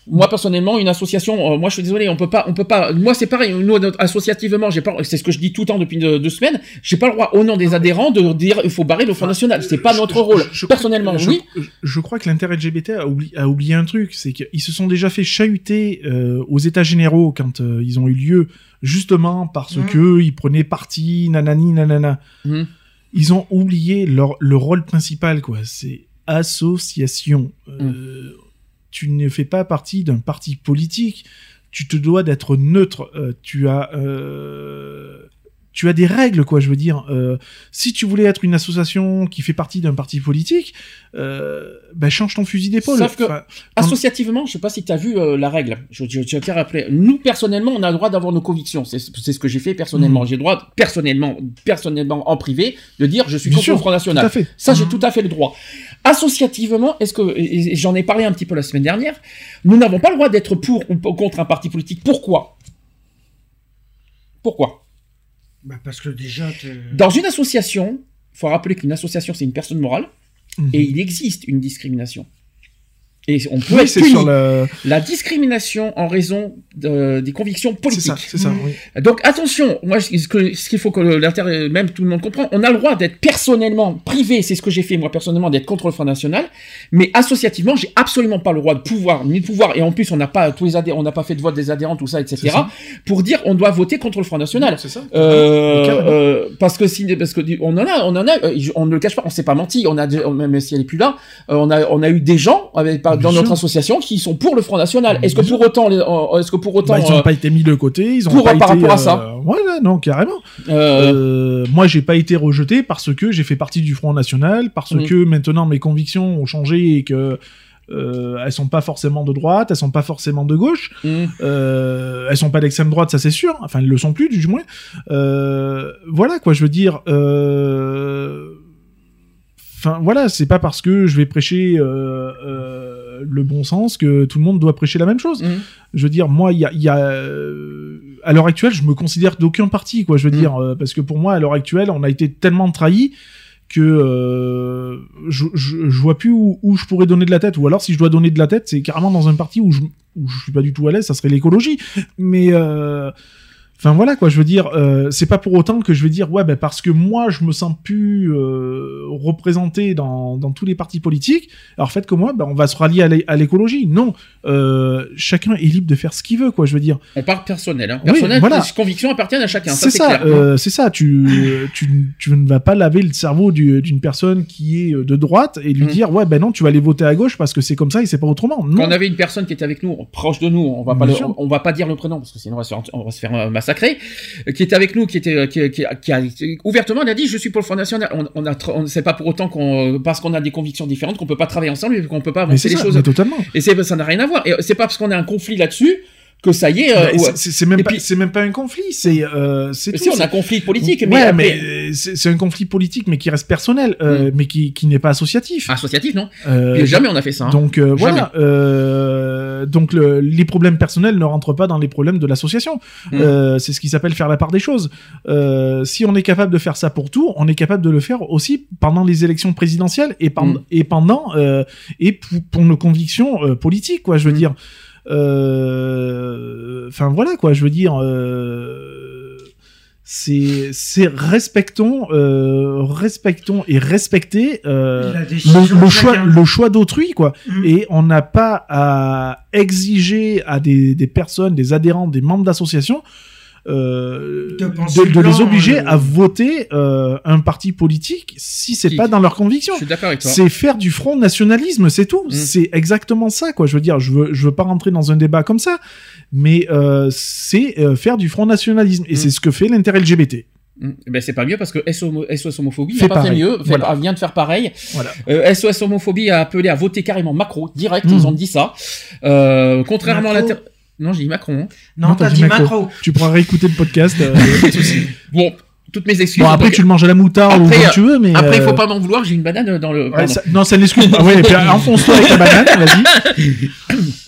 moi personnellement, une association, euh, moi je suis désolé, on peut pas, on peut pas. Moi c'est pareil, nous associativement, j'ai pas, c'est ce que je dis tout le temps depuis deux, deux semaines, j'ai pas le droit au nom des adhérents de dire il faut barrer le Front National. C'est pas notre rôle. personnellement, je, oui. je- crois que l'intérêt LGBT a, oubli- a oublié un truc, c'est qu'ils se sont déjà fait chahuter euh, aux États généraux quand euh, ils ont eu lieu, justement parce Mhm. que ils prenaient parti, nanani, nanana. Mhm. Ils ont oublié leur, le rôle principal, quoi. C'est association. Mhm. Tu ne fais pas partie d'un parti politique. Tu te dois d'être neutre. Euh, tu as euh, tu as des règles, quoi. Je veux dire, euh, si tu voulais être une association qui fait partie d'un parti politique, ben change ton fusil d'épaule. Sauf que Enfin, associativement, je sais pas si tu as vu la règle. Je, je, je tiens à rappeler. Nous personnellement, on a le droit d'avoir nos convictions. C'est ce que j'ai fait personnellement. Mhm. J'ai le droit personnellement, personnellement en privé, de dire je suis Bien contre le Front National. Ça, j'ai Mhm. tout à fait le droit. Associativement, est-ce que et- j'en ai parlé un petit peu la semaine dernière, nous n'avons pas le droit d'être pour ou contre un parti politique. Pourquoi? Pourquoi? Bah, parce que déjà, Dans une association, il faut rappeler qu'une association c'est une personne morale et il existe une discrimination. Et on peut Oui, être c'est puni. sur La discrimination en raison de- des convictions politiques. ça, c'est ça, oui. Donc attention, moi ce qu'il faut que l'intérêt, même tout le monde comprend, on a le droit d'être personnellement privé, c'est ce que j'ai fait moi personnellement, d'être contre le Front National, mais associativement, j'ai absolument pas le droit de pouvoir, ni de pouvoir, et en plus on n'a pas tous les adhérents, on n'a pas fait de vote des adhérents, tout ça, etc. C'est ça. Pour dire on doit voter contre le Front National. C'est ça. Euh, euh, parce que si, parce que on en a, on en a, euh, on ne le cache pas, on s'est pas menti, on a, même si elle est plus là, on a, on a eu des gens avec, par- dans notre association qui sont pour le Front National. Est-ce que pour autant, euh, est-ce que pour autant, ils n'ont euh, pas été mis de côté, ils ont pour- pas par été, rapport à euh, ça. Voilà, non, carrément. Euh, Euh, moi, j'ai pas été rejeté parce que j'ai fait partie du Front National, parce Mm. que maintenant mes convictions ont changé et que euh, elles sont pas forcément de droite, elles sont pas forcément de gauche, mm. euh, elles sont pas d'extrême droite, ça c'est sûr. Enfin, elles le sont plus, du moins. Euh, voilà quoi, je veux dire. euh, Enfin voilà, c'est pas parce que je vais prêcher euh, euh, le bon sens que tout le monde doit prêcher la même chose. Mhm. Je veux dire, moi, il y a, il y a euh, à l'heure actuelle, je me considère d'aucun parti, quoi. Je veux Mhm. dire, euh, parce que pour moi, à l'heure actuelle, on a été tellement trahis que euh, je, je, je vois plus où, où je pourrais donner de la tête. Ou alors, si je dois donner de la tête, c'est carrément dans un parti où je, où je suis pas du tout à l'aise. Ça serait l'écologie. Mais euh, Enfin voilà quoi, je veux dire, euh, c'est pas pour autant que je vais dire ouais ben parce que moi je me sens plus euh, représenté dans, dans tous les partis politiques. Alors faites comme moi, ben on va se rallier à l'é- à l'écologie. Non, euh, chacun est libre de faire ce qu'il veut quoi. Je veux dire. On parle personnel. Hein. Oui, Personnel, voilà. les convictions appartiennent à chacun. C'est ça, c'est ça. Tu, tu, tu ne vas pas laver le cerveau du- d'une personne qui est de droite et lui Mhm. dire ouais ben non tu vas aller voter à gauche parce que c'est comme ça et c'est pas autrement. Non. Quand on avait une personne qui était avec nous, proche de nous, on va pas, le- on, on va pas dire le prénom parce que sinon on va se faire, on va se faire euh, qui était avec nous, qui était, euh, qui, qui, qui a ouvertement, il a dit je suis pour le Front National. On, on a, on c'est pas pour autant qu'on, parce qu'on a des convictions différentes, qu'on peut pas travailler ensemble et qu'on peut pas avancer les ça, choses. totalement. Et c'est, ça n'a rien à voir. Et c'est pas parce qu'on a un conflit là-dessus que ça y est. euh, ouais. c'est- même même pas un conflit c'est euh, c'est Si, on a un conflit politique, mais ouais après- mais c'est un conflit politique mais qui reste personnel euh, mais qui qui n'est pas associatif Associatif, non Euh, Mais jamais on a fait ça. hein. donc euh, voilà euh, donc le- les problèmes personnels ne rentrent pas dans les problèmes de l'association Mm. Euh, c'est ce qui s'appelle faire la part des choses Euh, si on est capable de faire ça pour tout on est capable de le faire aussi pendant les élections présidentielles et, pen- Mm. et pendant euh, et pour, pour nos convictions euh, politiques quoi je veux Mm. dire enfin voilà quoi je veux dire euh, c'est c'est respectons euh, respectons et respecter euh, le, choix chacun. le choix d'autrui quoi Mm. et on n'a pas à exiger à des, des personnes des adhérents des membres d'associations euh, De penser de, de les obliger euh, à voter euh, un parti politique si c'est pas dans leurs convictions Je suis d'accord avec toi. c'est faire du front nationalisme, c'est tout. Mm. C'est exactement ça, quoi. Je veux dire, je veux, je veux pas rentrer dans un débat comme ça, mais euh, c'est euh, faire du front nationalisme, et Mm. c'est ce que fait l'intérêt LGBT. Mm. Ben c'est pas mieux parce que SO SOS homophobie Fait pas fait mieux, fait- Voilà. vient de faire pareil. Voilà. Euh, SOS homophobie a appelé à voter carrément Macron direct, ils ont dit ça. Euh, contrairement à Macron. l'inter Non, j'ai dit Macron. hein. Non, t'as dit Macron. Tu pourras réécouter le podcast. euh, y a pas de souci. Bon, toutes mes excuses. bon, après, Donc, tu le manges à la moutarde ou comme tu veux, mais. Après, il euh, faut pas m'en vouloir, j'ai une banane dans le. ouais, ça- non, ça n'excuse pas. Ouais, et puis enfonce-toi avec la banane, vas-y.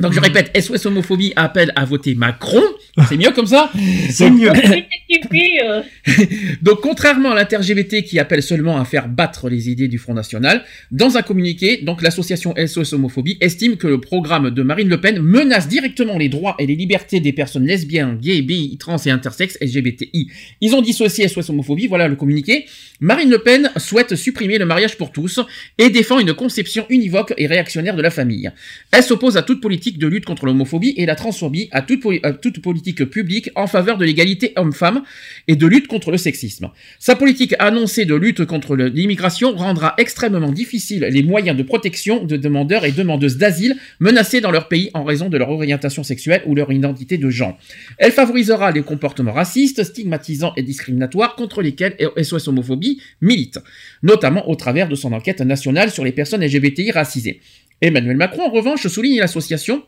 Donc je répète, SOS homophobie appelle à voter Macron. C'est mieux comme ça C'est mieux. euh, Donc, contrairement à l'inter-LGBT qui appelle seulement à faire battre les idées du Front National, dans un communiqué, donc l'association SOS Homophobie estime que le programme de Marine Le Pen menace directement les droits et les libertés des personnes lesbiennes, gays, bi, trans et intersexes LGBTI. Ils ont dissocié SOS Homophobie, voilà le communiqué. Marine Le Pen souhaite supprimer le mariage pour tous et défend une conception univoque et réactionnaire de la famille. Elle s'oppose à toute politique de lutte contre l'homophobie et la transphobie, à toute, politique publique en faveur de l'égalité homme-femme et de lutte contre le sexisme. Sa politique annoncée de lutte contre l'immigration rendra extrêmement difficile les moyens de protection de demandeurs et demandeuses d'asile menacés dans leur pays en raison de leur orientation sexuelle ou leur identité de genre. Elle favorisera les comportements racistes, stigmatisants et discriminatoires contre lesquels SOS Homophobie milite, notamment au travers de son enquête nationale sur les personnes LGBTI racisées. Emmanuel Macron, en revanche, souligne l'association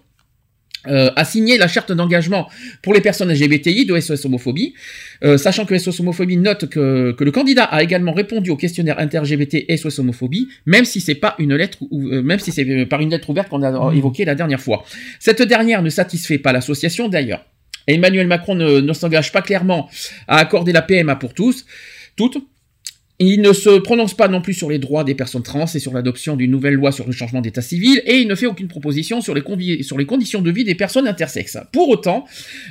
euh, a signé la charte d'engagement pour les personnes LGBTI de SOS Homophobie, euh, sachant que SOS Homophobie note que, que le candidat a également répondu au questionnaire inter-LGBT SOS Homophobie, même si c'est pas une lettre, ou, euh, même si c'est par une lettre ouverte qu'on a Mmh. évoqué la dernière fois. Cette dernière ne satisfait pas l'association d'ailleurs. Emmanuel Macron ne, ne s'engage pas clairement à accorder la PMA pour tous, toutes. Il ne se prononce pas non plus sur les droits des personnes trans et sur l'adoption d'une nouvelle loi sur le changement d'état civil, et il ne fait aucune proposition sur les, conditions de vie des personnes intersexes. Pour autant,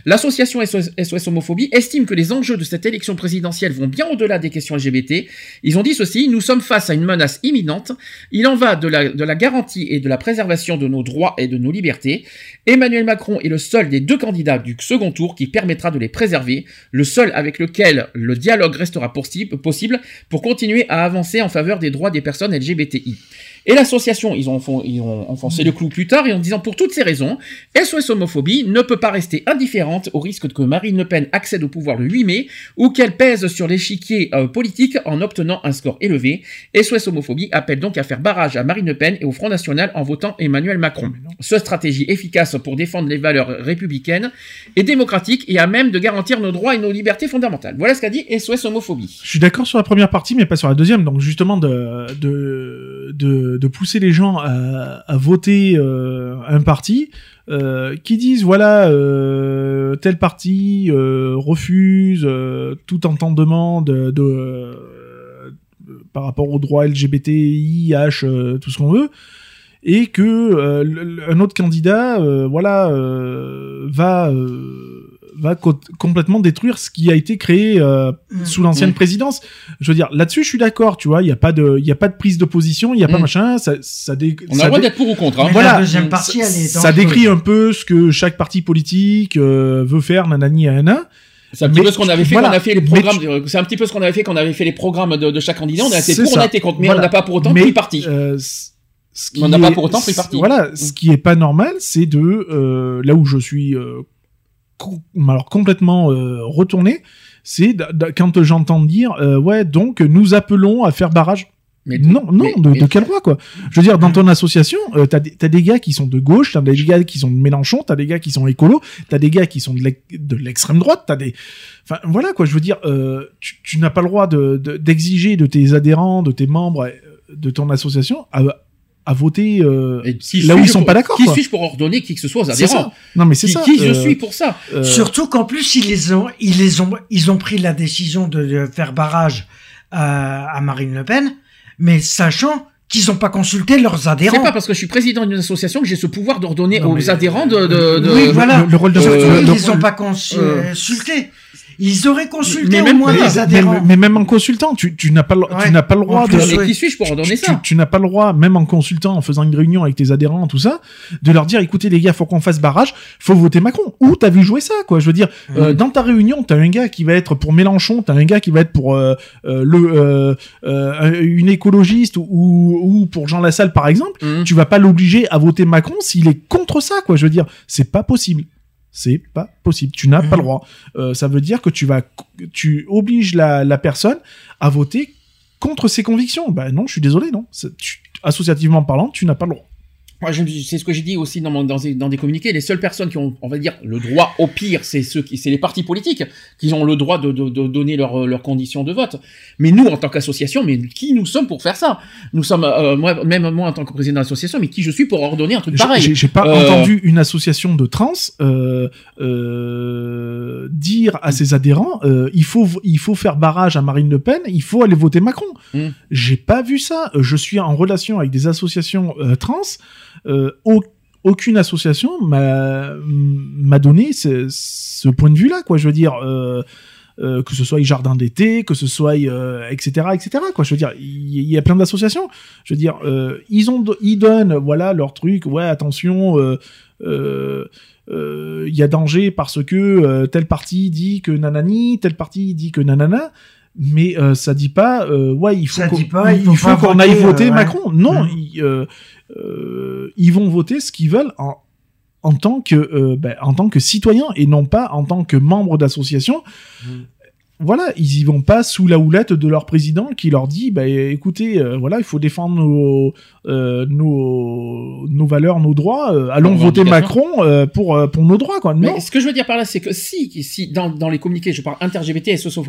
l'association SOS, Homophobie estime que les enjeux de cette élection présidentielle vont bien au-delà des questions LGBT. Ils ont dit ceci, nous sommes face à une menace imminente, il en va de la, de la garantie et de la préservation de nos droits et de nos libertés. Emmanuel Macron est le seul des deux candidats du second tour qui permettra de les préserver, le seul avec lequel le dialogue restera possible, possible pour continuer à avancer en faveur des droits des personnes LGBTI. Et l'association, ils ont, enfon- ils ont enfoncé le clou plus tard et en disant pour toutes ces raisons, SOS Homophobie ne peut pas rester indifférente au risque que Marine Le Pen accède au pouvoir le 8 mai ou qu'elle pèse sur l'échiquier euh, politique en obtenant un score élevé. SOS Homophobie appelle donc à faire barrage à Marine Le Pen et au Front National en votant Emmanuel Macron. Ce stratégie efficace pour défendre les valeurs républicaines et démocratiques et à même de garantir nos droits et nos libertés fondamentales. Voilà ce qu'a dit SOS Homophobie. Je suis d'accord sur la première partie, mais pas sur la deuxième. Donc justement de de de, de pousser les gens à, voter euh, un parti euh, qui disent voilà euh, tel parti refuse tout entendement de, par rapport aux droits LGBTI, H, tout ce qu'on veut, et que un autre candidat, voilà, va va co- complètement détruire ce qui a été créé euh, sous l'ancienne Mm. présidence. Je veux dire, là-dessus, je suis d'accord, tu vois, il y a pas de, il y a pas de prise de position, il y a pas Mm. machin, ça, ça dé- On a le droit d'être pour ou contre. Hein. Voilà. la deuxième partie, elle est ça décrit un peu ce que chaque parti politique euh, veut faire, nanani, nanana. C'est un petit Mais peu ce qu'on avait fait voilà. quand on a fait les Mais programmes. C'est un petit peu ce qu'on avait fait quand on avait fait les programmes de, de chaque candidat. On a été pour, on a été contre, mais Voilà. on n'a pas pour autant Mais, pris parti. euh, c- ce qui On n'a pas pour autant pris parti. Voilà, ce qui est pas normal, c'est de euh, là où je suis euh, alors complètement euh, retourné, c'est quand j'entends dire euh, ouais donc nous appelons à faire barrage. Mais- non, non, mais- de, mais- de quel droit quoi? Je veux dire, dans ton association, euh, t'as des, gars qui sont de gauche, t'as des gars qui sont de Mélenchon, t'as des gars qui sont écolos, t'as des gars qui sont de l'ex- de l'extrême droite, t'as des, enfin voilà quoi. Je veux dire, euh, tu, tu n'as pas le droit de de- d'exiger de, tes adhérents, de tes membres, de ton association à, à voter euh, là où ils sont pour- pas d'accord. Qui suis-je pour ordonner qui que ce soit aux C'est adhérents. Non mais c'est Qui, ça. qui je euh, suis pour ça euh, Surtout qu'en plus, ils les ont, ils les ont, ils ont pris la décision de, faire barrage à, à Marine Le Pen, mais sachant qu'ils n'ont pas consulté leurs C'est adhérents. pas parce que je suis président d'une association que j'ai ce pouvoir d'ordonner aux adhérents de. de, de- oui, voilà. le- le rôle de- Surtout, le- ils le- les ont pas euh, consultés. Ils auraient consulté mais au même, moins mais- les adhérents. mais- mais même en consultant, tu, tu n'as pas, le- Ouais. tu n'as pas le droit de. Mais qui suis-je pour ordonner tu, ça tu- tu n'as pas le droit, même en consultant, en faisant une réunion avec tes adhérents, tout ça, de leur dire, écoutez les gars, faut qu'on fasse barrage, faut voter Macron. Où t'as vu jouer ça, quoi? Je veux dire, euh, dans ta réunion, t'as un gars qui va être pour Mélenchon, t'as un gars qui va être pour euh, euh, le euh, euh, une écologiste ou, ou pour Jean Lassalle, par exemple. Mhm. Tu vas pas l'obliger à voter Macron s'il est contre ça, quoi. Je veux dire, c'est pas possible. C'est pas possible. Tu n'as pas le droit. Euh, ça veut dire que tu vas, tu obliges la, la personne à voter contre ses convictions. Ben non, je suis désolé, non. Tu- associativement parlant, tu n'as pas le droit. Moi, c'est ce que j'ai dit aussi dans, mon- dans, des, dans des communiqués. Les seules personnes qui ont, on va dire, le droit au pire, c'est ceux qui, c'est les partis politiques qui ont le droit de, de, de donner leurs leurs conditions de vote. Mais nous, en tant qu'association, mais qui nous sommes pour faire ça? Nous sommes, euh, moi, même moi en tant que président d'association, mais qui je suis pour ordonner un truc pareil? J'ai pas Euh, entendu une association de trans euh, euh, dire à ses adhérents euh, il faut il faut faire barrage à Marine Le Pen, il faut aller voter Macron. Mm. J'ai pas vu ça. Euh, Je suis en relation avec des associations euh, trans. Euh, au- aucune association m'a donné ce, point de vue-là, quoi. Je veux dire. Euh, euh, que ce soit les jardins d'été, que ce soit etc etc quoi. Je veux dire, il y, a plein d'associations. Je veux dire, ils ont ils donnent voilà leur truc. Ouais, attention, il y a danger parce que telle partie dit que nanani, telle partie dit que nanana. Mais euh, ça dit pas, euh, ouais, il faut qu'on il faut voter, aille voter euh, ouais. Macron. Non, Mhm. ils, euh, euh, ils vont voter ce qu'ils veulent en, en tant que euh, ben, en tant que citoyen et non pas en tant que membre d'association. Voilà, ils y vont pas sous la houlette de leur président qui leur dit, bah, écoutez, euh, voilà, il faut défendre nos, euh, nos, nos valeurs, nos droits. euh, allons voter. Macron pour pour nos droits, quoi. Non. Mais ce que je veux dire par là, c'est que si, si dans, dans les communiqués, je parle inter-LGBT, SOS,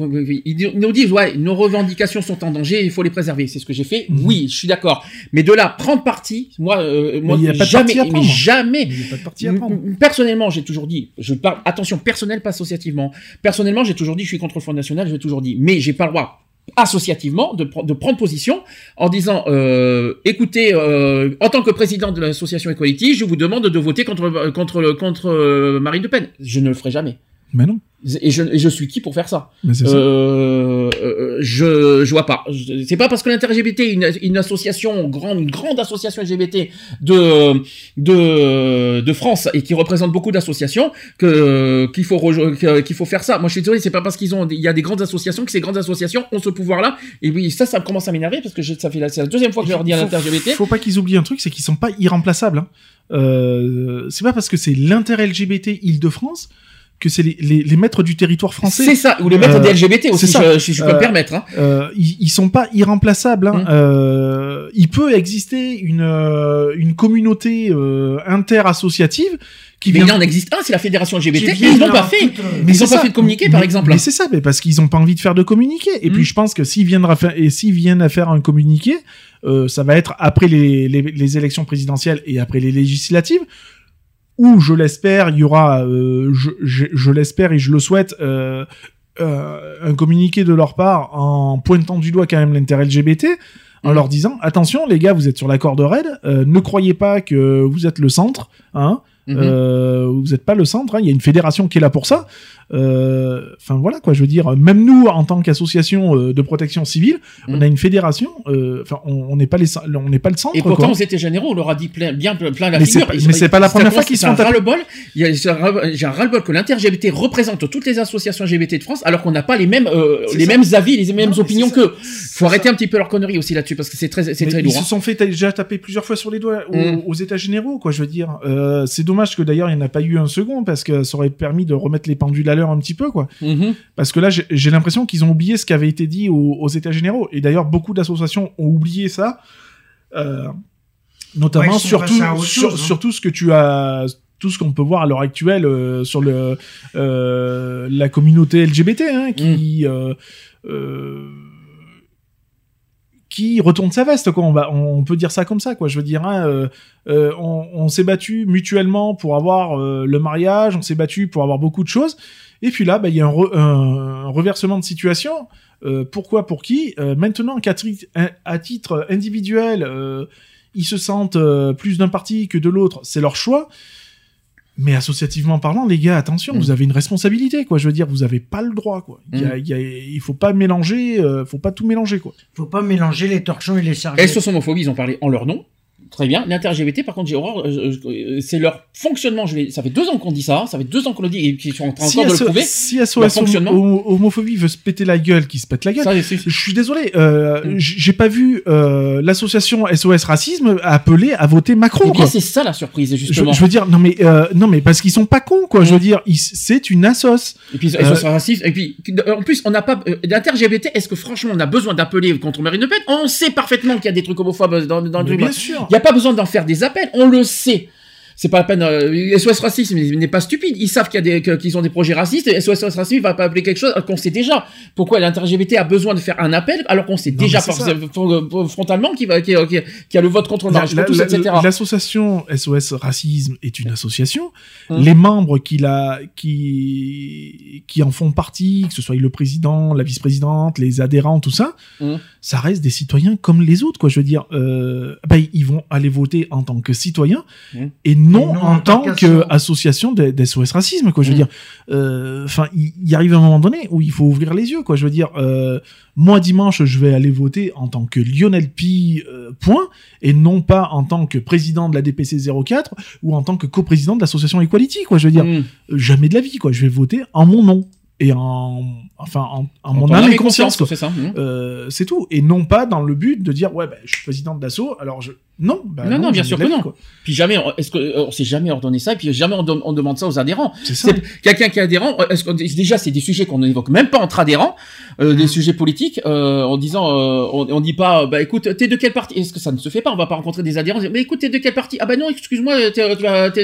ils nous disent, ouais, nos revendications sont en danger, il faut les préserver. C'est ce que j'ai fait. Oui, je suis d'accord. Mais de là, prendre parti, moi, moi, jamais, mais jamais. Il y a pas de parti à prendre. Personnellement, j'ai toujours dit, je parle, attention, personnel, pas associativement. Personnellement, j'ai toujours dit, je suis contre le Front Je toujours dit. Mais j'ai pas le droit, associativement, de, pre- de prendre position en disant, euh, écoutez, euh, en tant que président de l'association Equality, je vous demande de voter contre, contre, contre euh, Marine Le Pen. Je ne le ferai jamais. Mais non. Et je, et je suis qui pour faire ça c'est ça. euh, euh, je, je vois pas. C'est pas parce que l'inter-LGBT est une, une association grande, une grande association LGBT de de de France et qui représente beaucoup d'associations que qu'il faut qu'il faut faire ça. Moi, je suis désolé, c'est pas parce qu'ils ont il y a des grandes associations que ces grandes associations ont ce pouvoir-là. Et oui, ça, ça commence à m'énerver parce que je- ça fait la, la deuxième fois que je leur dis à l'inter-LGBT. Faut pas qu'ils oublient un truc, c'est qu'ils sont pas irremplaçables. Hein. Euh, c'est pas parce que c'est l'inter-LGBT Île-de-France que c'est les, les, les maîtres du territoire français. C'est ça, ou les maîtres Euh, des LGBT aussi, je- si je peux me Euh, permettre, hein. euh, ils, ils sont pas irremplaçables. Hein. Euh, il peut exister une, euh, une communauté euh, inter-associative qui Mais vient. il en existe un, c'est la fédération LGBT. Vient ils l'ont pas fait. toute, euh, ils ont c'est pas fait de communiqué, par Mais- exemple. Mais c'est ça, mais parce qu'ils ont pas envie de faire de communiqué. Et puis je pense que s'ils viennent à faire, et s'ils viennent à faire un communiqué, euh, ça va être après les, les, les élections présidentielles et après les législatives, où je l'espère, il y aura, euh, je, je, je l'espère et je le souhaite, euh, euh, un communiqué de leur part en pointant du doigt quand même l'intérêt LGBT. En Mm. leur disant attention les gars vous êtes sur la corde raide ne croyez pas que vous êtes le centre hein Mhm. euh, vous n'êtes pas le centre, hein, il y a une fédération qui est là pour ça. Euh, Enfin voilà quoi, je veux dire, même nous en tant qu'association euh, de protection civile, on a une fédération. euh, Enfin, on n'est pas les, on n'est pas le centre. Et pourtant, quoi. aux états généraux, on leur a dit plein, bien plein la Mais figure. pas- Ils- mais c'est pas la première fois qu'ils sont un ras-le-bol. C'est un ras- J'ai un ras-le-bol que l'inter-LGBT représente toutes les associations LGBT de France, alors qu'on n'a pas les mêmes, les ça. mêmes avis, les mêmes Non, opinions qu'eux. Faut arrêter un petit peu leur connerie aussi là-dessus, parce que c'est très, c'est très ils lourd. se hein. sont fait déjà taper plusieurs fois sur les doigts aux, Mm. aux états généraux, quoi. Je veux dire, Euh, c'est dommage que d'ailleurs il n'y en a pas eu un second parce que ça aurait permis de remettre les pendules à l'heure un petit peu, quoi. Mhm. Parce que là, j'ai l'impression qu'ils ont oublié ce qui avait été dit aux, aux états généraux. Et d'ailleurs, beaucoup d'associations ont oublié ça, euh, notamment Ouais, sont sur, chose, hein. sur tout ce que tu as tout ce qu'on peut voir à l'heure actuelle euh, sur le euh, la communauté LGBT hein, Mm. qui euh, euh, qui retourne sa veste quoi on va on peut dire ça comme ça quoi je veux dire hein, euh, euh, on, on s'est battu mutuellement pour avoir euh, le mariage on s'est battu pour avoir beaucoup de choses et puis là bah, il y a un, re- un- un reversement de situation Euh, pourquoi pour qui? Euh, maintenant qu'à tri- à titre individuel euh, ils se sentent euh, plus d'un parti que de l'autre c'est leur choix mais associativement parlant, les gars, attention, Mm. vous avez une responsabilité, quoi. Je veux dire, vous avez pas le droit, quoi. Il, y a- Mm. il y a- il faut pas mélanger, euh, faut pas tout mélanger, quoi. Faut pas mélanger les torchons et les Et serviettes. sur homophobie, ils ont parlé en leur nom. Très bien. L'inter-LGBT, par contre, j'ai horreur. euh, euh, c'est leur fonctionnement. Je l'ai- ça fait deux ans qu'on dit ça. Ça fait deux ans qu'on le dit et qu'ils sont en train Si, encore de le SO prouver. si SOS fonctionnement. homo- homophobie veut se péter la gueule, qui se pète la gueule. Ça, c'est- Je suis désolé, euh, Mm. j- j'ai pas vu euh, l'association SOS Racisme appeler à voter Macron, Eh bien, quoi. c'est ça la surprise, Je, justement. je veux dire, non mais euh, non mais parce qu'ils sont pas cons, quoi. Je veux dire, ils- c'est une assos. Et puis, Euh, ils sont racistes. Et puis, euh, en plus, on n'a pas. Euh, L'inter-LGBT, est-ce que franchement, on a besoin d'appeler contre Marine Le Pen? On sait parfaitement qu'il y a des trucs homophobes dans, dans le Mais truc. bien sûr. Il y a pas besoin d'en faire des appels, on le sait. C'est pas la peine. Euh, SOS Racisme n'est pas stupide. Ils savent qu'il y a des, qu'ils ont des projets racistes. Et SOS Racisme va pas appeler quelque chose qu'on sait déjà. Pourquoi l'inter-LGBT a besoin de faire un appel alors qu'on sait Non, déjà frontalement qu'il va, qu'il y a- le vote contre le La- mariage pour la- tous, la- etc. L'association SOS Racisme est une association. Hum. Les membres qui, la, qui, qui en font partie, que ce soit le président, la vice-présidente, les adhérents, tout ça, Hum. Ça reste des citoyens comme les autres, quoi. Je veux dire, euh, ben, ils vont aller voter en tant que citoyens Hum. et non, Et non en en tant tant qu'asso. qu'association de- d'SOS Racisme, quoi. Je veux Hum. dire, euh, enfin, il il arrive un moment donné où il faut ouvrir les yeux, quoi. Je veux dire, euh, moi dimanche, je vais aller voter en tant que Lionel Pi, euh, point, et non pas en tant que président de la DPC 04 ou en tant que coprésident de l'association Equality, quoi. Je veux dire, Mm. euh, jamais de la vie, quoi. Je vais voter en mon nom et en, enfin, en, en mon âme et conscience, c'est ça. mm. Euh, c'est tout. Et non pas dans le but de dire, ouais, ben, je suis président de l'assaut, alors je. Non, bah non, non, bien sûr que non. quoi. Puis jamais, on- est-ce que euh, on s'est jamais ordonné ça, et puis jamais on, dem- on demande ça aux adhérents. C'est quelqu'un qui est adhérent. euh, Est-ce déjà c'est des sujets qu'on n'évoque même pas entre adhérents, euh, Mmh. des sujets politiques, euh, en disant, euh, on, on dit pas, bah écoute, t'es de quel parti Est-ce que ça ne se fait pas On va pas rencontrer des adhérents. Mais écoute, t'es de quel parti Ah bah non, excuse-moi, t'es,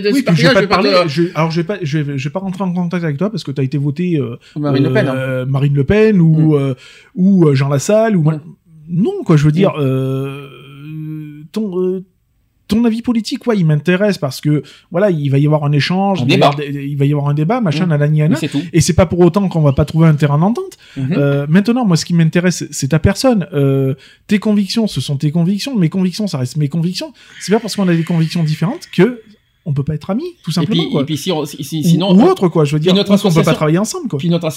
de Oui, puis je vais pas te je vais parler. te- je- alors, je vais pas, je vais, je vais pas rentrer en contact avec toi parce que tu as été voté euh, Marine Le Pen, hein. Marine Le Pen ou euh, ou euh, Jean Lassalle ou Mm. non quoi. Je veux dire, euh, ton ton avis politique, ouais, il m'intéresse parce que voilà, il va y avoir un échange, Un il va y débat. avoir des- il va y avoir un débat, machin, Mm. Mais nanana. c'est tout. Et c'est pas pour autant qu'on va pas trouver un terrain d'entente. Mhm. Euh, maintenant, moi, ce qui m'intéresse, c'est ta personne. Euh, tes convictions, ce sont tes convictions. Mes convictions, ça reste mes convictions. C'est pas parce qu'on a des convictions différentes que on peut pas être amis, tout Et simplement. puis, quoi. et puis si, on- si- si- Ou- sinon, ou on- autre, quoi. Je veux dire, notre ou qu'on peut pas travailler ensemble, quoi. Puis notre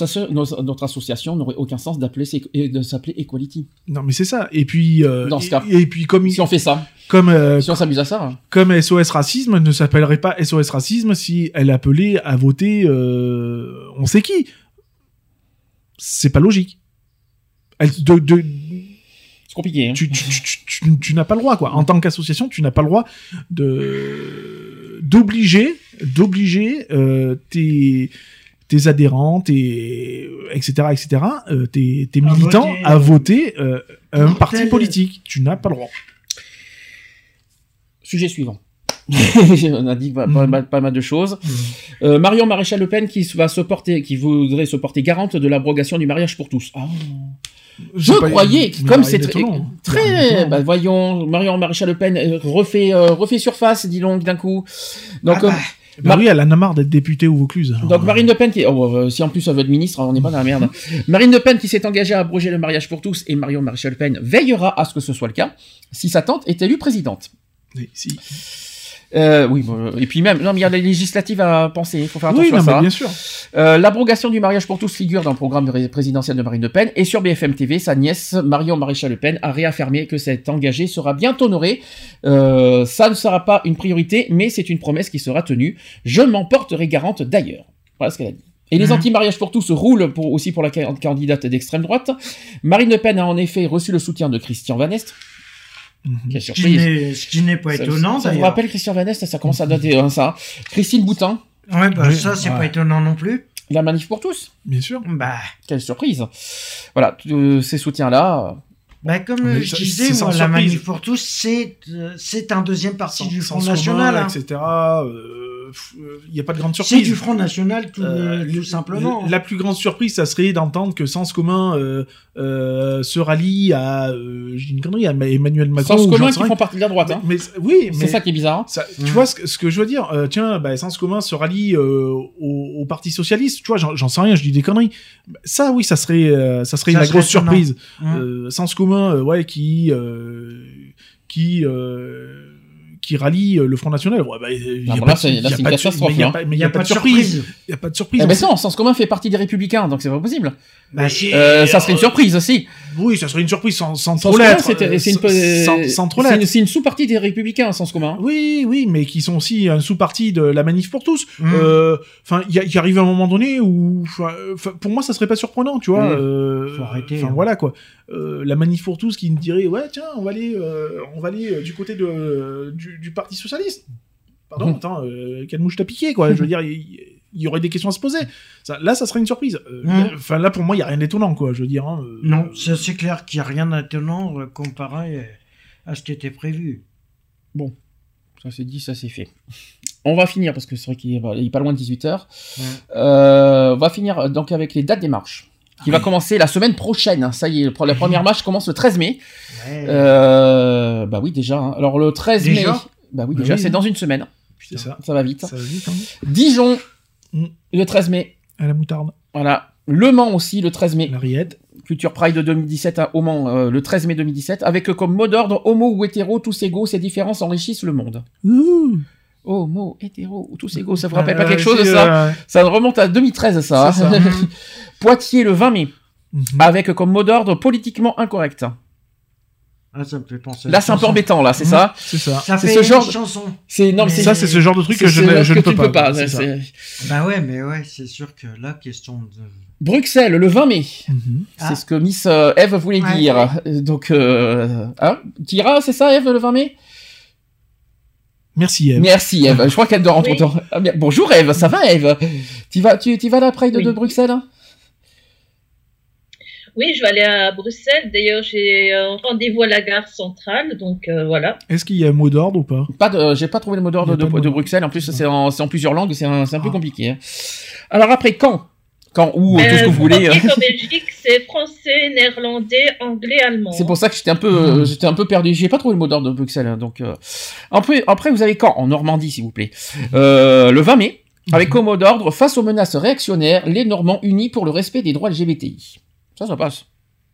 notre association n'aurait aucun sens d'appeler de s'appeler Equality. Non, mais c'est ça. Et puis, euh, Dans ce cas. et, puis comme Si on fait ça, comme euh, si on s'amuse à ça. hein. comme SOS Racisme ne s'appellerait pas SOS Racisme si elle appelait à voter, euh, on sait qui. C'est pas logique. Elle, de, de, C'est compliqué. hein. tu, tu, tu, tu- tu n'as pas le droit quoi. En tant qu'association, tu n'as pas le droit de d'obliger d'obliger euh, tes tes adhérents, tes etc etc euh, tes, tes À militants voter. à voter euh, un parti politique. Tu n'as pas le droit. Sujet suivant. On a dit pas, pas mal, pas mal de choses. Euh, Marion Maréchal Le Pen qui va se porter, qui voudrait se porter garante de l'abrogation du mariage pour tous. Ah. Je croyais, mais comme c'est d'étonnant. très, très, d'étonnant. bah, voyons, Marion Maréchal Le Pen euh, refait, euh, refait surface, dis donc d'un coup. Donc, Ah bah, euh, Bah oui, elle en a marre d'être députée au Vaucluse. Alors, donc Marine Le Pen qui, oh, si en plus elle veut être ministre, on n'est pas dans la merde. Marine Le Pen qui s'est engagée à abroger le mariage pour tous et Marion Maréchal Le Pen veillera à ce que ce soit le cas si sa tante est élue présidente. Oui, si. Euh, oui, bon, euh, et puis même, non, mais il y a les législatives à penser, il faut faire Oui, attention non, à ça. bien sûr. Euh, L'abrogation du mariage pour tous figure dans le programme de ré- présidentiel de Marine Le Pen et sur BFM TV, sa nièce Marion Maréchal Le Pen a réaffirmé que cet engagé sera bien honoré. Euh, ça ne sera pas une priorité, mais c'est une promesse qui sera tenue. Je m'en porterai garante d'ailleurs. Voilà ce qu'elle a dit. Et les Mhm. anti-mariages pour tous roulent pour, aussi pour la ca- candidate d'extrême droite. Marine Le Pen a en effet reçu le soutien de Christian Van Est. Mhm. Quelle ce qui surprise. n'est- ce qui n'est pas Ça- étonnant Ça, vous rappelle Christian Van Est Ça commence à dater, hein, ça. Christine Boutin, Ouais, bah Oui, ça, c'est ouais. pas étonnant non plus. la manif pour tous. Bien sûr. Bah, Quelle surprise. Voilà, tous ces soutiens-là. bah comme Mais euh, je ça- disais, moi, la manif pour tous, c'est euh, c'est un deuxième parti Sans- du Front commun, National. hein. etc. euh, euh, Il n'y a pas de grande C'est surprise. du Front National tout, Euh, tout simplement. La plus grande surprise, ça serait d'entendre que Sens commun euh, euh, se rallie à, euh, j'ai une connerie, à Emmanuel Macron. Sens commun qui font partie de la droite. Hein. Mais, mais- oui, mais C'est ça qui est bizarre. hein. tu vois ce que, ce que je veux dire euh, Tiens, bah, Sens commun se rallie euh, au, au Parti socialiste. Tu vois, j'en sais rien, je dis des conneries. Ça, oui, ça serait, euh, ça serait Ça la serait grosse surprise. Euh, Sens commun, euh, ouais, qui, euh, qui, euh, qui rallie euh, le Front National. Ouais, bah, il y Ah, a bon, pas là, de- c'est- là, il y a c'est une pas de- catastrophe, mais il y a pas- Mais il n'y a, pas de surprise. Il n'y a pas de surprise. Eh ben non, Sens commun fait partie des républicains, donc c'est pas possible. Bah, Euh, ça serait une surprise aussi. Oui, ça serait une surprise sans, sans Sens trop commun, l'être. c'est euh, une, sans, sans trop c'est l'être. une, c'est une sous-partie des républicains, Sens commun. Oui, oui, mais qui sont aussi un sous-parti de la manif pour tous. Mm. Euh, Enfin, il y, a- il y arrive un moment donné où, pour moi, ça serait pas surprenant, tu vois. Mm. euh, Faut arrêter, Enfin hein. voilà quoi. Euh, la manif pour tous qui me dirait, ouais, tiens, on va aller, euh, on va aller euh, du côté de du, du Parti socialiste. Pardon, Mm. attends, euh, quelle mouche t'as piqué quoi. Je veux dire, il y, aurait des questions à se poser. Ça, là, ça serait une surprise. Euh, Mm. Enfin là, pour moi, il y a rien d'étonnant quoi. Je veux dire. hein, euh, Non, ça, c'est clair qu'il n'y a rien d'étonnant euh, comparé à ce qui était prévu. Bon, ça c'est dit, ça c'est fait. On va finir parce que c'est vrai qu'il est, est pas loin de 18h. on va finir donc avec les dates des marches. Qui va commencer la semaine prochaine. Ça y est, le- la première marche commence le 13 mai. Ouais. Euh, bah oui, déjà. hein. Alors le 13 Déjà? mai. Bah oui, Bah déjà, oui, c'est hein. dans une semaine. C'est ça. Ça va vite. Ça va vite, hein. Dijon, Mm. le 13 mai. À la moutarde. Voilà. Le Mans aussi, le 13 mai. La rillette. Culture Pride 2017 à- au Mans, euh, le 13 mai 2017, avec euh, comme mot d'ordre homo ou hétéro, tous égaux, ces différences enrichissent le monde. Homo, hétéro, ou tous égaux, ça vous rappelle Euh, pas quelque chose ça euh, Ça remonte à 2013 ça. Poitiers le 20 mai, Mhm. avec comme mot d'ordre politiquement incorrect. Ah, ça me fait penser à Là c'est un peu embêtant là, c'est Mhm. ça C'est ça. Ça C'est fait ce genre de- chanson. C'est non, c'est Ça, c'est ce genre de truc que je, ne, je que ne peux pas. peux pas. Bah ouais, mais ouais, c'est sûr que là, question de. Bruxelles le 20 mai. Mhm. C'est Ah. ce que Miss euh, Eve voulait Ouais. dire. Donc, euh, hein Tira, c'est ça, Eve, le 20 mai? Merci, Eve. Merci, Eve. Je crois qu'elle dort entre Oui. temps. Ah, bien. Bonjour, Eve. Ça va, Eve? Tu vas, tu, tu vas à la Pride Oui. de Bruxelles? Oui, je vais aller à Bruxelles. D'ailleurs, j'ai un rendez-vous à la gare centrale, donc euh, voilà. Est-ce qu'il y a un mot d'ordre ou pas? Pas de, j'ai pas trouvé le mot d'ordre de. Bruxelles. En plus, c'est en, c'est en plusieurs langues. C'est un, c'est un peu Ah. compliqué. hein. Alors après, quand? Quand ou tout ce que Euh, vous voulez. frontier en Belgique, c'est français, néerlandais, anglais, allemand. C'est pour ça que j'étais un peu, euh, j'étais un peu perdu. J'ai pas trouvé le mot d'ordre de Bruxelles. hein, donc, euh. après, après, vous avez quand? En Normandie, s'il vous plaît. Euh, le 20 mai, avec comme mot d'ordre face aux menaces réactionnaires, les Normands unis pour le respect des droits LGBTI. Ça, ça passe.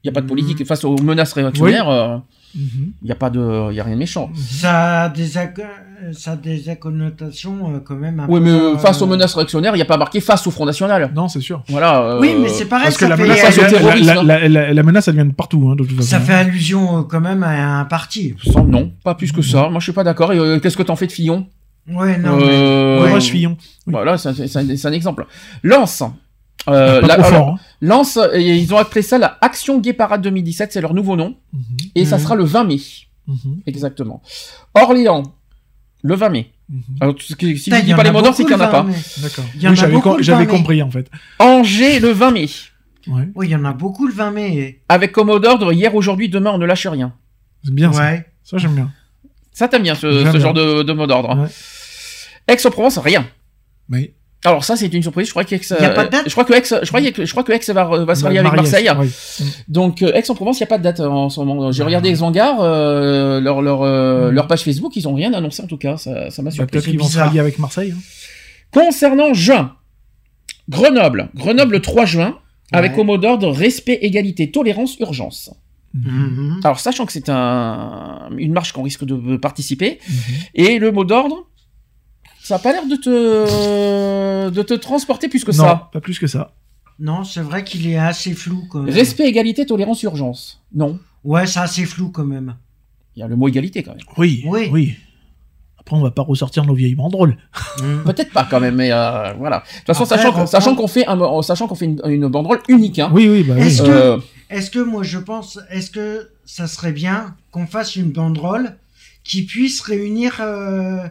Il y a pas de politique face aux menaces réactionnaires. Euh. Il y a pas de, il y a rien de méchant. Ça a des, ça a des connotations euh, quand même. Oui, mais euh, face aux menaces réactionnaires, il n'y a pas marqué face au Front National. Non, c'est sûr. Voilà. euh, Oui, mais c'est pareil, Parce que ça la fait, menace, la, terrorisme, la- la- la- la menace, elle vient de partout, hein, de toute façon. ça fait allusion euh, quand même à un parti. sans- non, pas plus que ça. Moi, je suis pas d'accord. Euh, Qu'est-ce que t'en fais de Fillon? Ouais, non, mais- Euh, Courage, Fillon. Oui. Voilà, c'est un, un exemple. Lance. Euh, la- alors, hein. Lance, euh, ils ont appelé ça la Action Gay Parade 2017, c'est leur nouveau nom. Mhm. Et ça Mhm. sera le 20 mai. Mhm. Exactement. Orléans, le 20 mai. Alors, tout ce que- si je dis pas les mots d'ordre, c'est qu'il n'y en a pas. 20 mai. D'accord. Il y en Oui, a j'avais beaucoup, com- le j'avais 20 mai. compris, en fait. Angers, le 20 mai. Ouais. Oui, il y en a beaucoup le 20 mai. Avec comme mot d'ordre, hier, aujourd'hui, demain, on ne lâche rien. C'est bien ça. Ouais. Ça, j'aime bien. Ça, t'aimes bien ce, J'aime ce bien. genre de, de mot d'ordre. Ouais. Aix-en-Provence, rien. Oui. Alors ça, c'est une surprise. Je crois qu'Aix, date je crois que Aix, je crois que, je crois que Aix va, va se rallier avec Mariès, Marseille. oui. Donc euh, Aix-en-Provence, il n'y a pas de date euh, en ce moment. J'ai regardé les hangars, euh, leur, leur, euh, Mm. leur page Facebook, ils ont rien annoncé en tout cas. Ça, ça m'a Bah, surpris. Peut-être qu'ils vont se rallier avec Marseille. hein. Concernant juin, Grenoble, Grenoble le 3 juin, avec au mot d'ordre respect, égalité, tolérance, urgence. Mhm. Alors sachant que c'est un, une marche qu'on risque de participer, Mhm. et le mot d'ordre, ça a pas l'air de te, de te transporter plus que non, ça. pas plus que ça. Non, c'est vrai qu'il est assez flou quand même. Respect, égalité, tolérance, urgence. Non. Ouais, c'est assez flou quand même. Il y a le mot égalité quand même. Oui, Oui. oui. Après, on va pas ressortir nos vieilles banderoles. Mhm. Peut-être pas quand même, mais euh, voilà. De toute façon, Après, sachant, que- reprendre- sachant qu'on fait, un, sachant qu'on fait une, une banderole unique. Hein, Oui, oui, bah oui. Est-ce que- euh, Est-ce que moi je pense, est-ce que ça serait bien qu'on fasse une banderole qui puisse réunir, euh,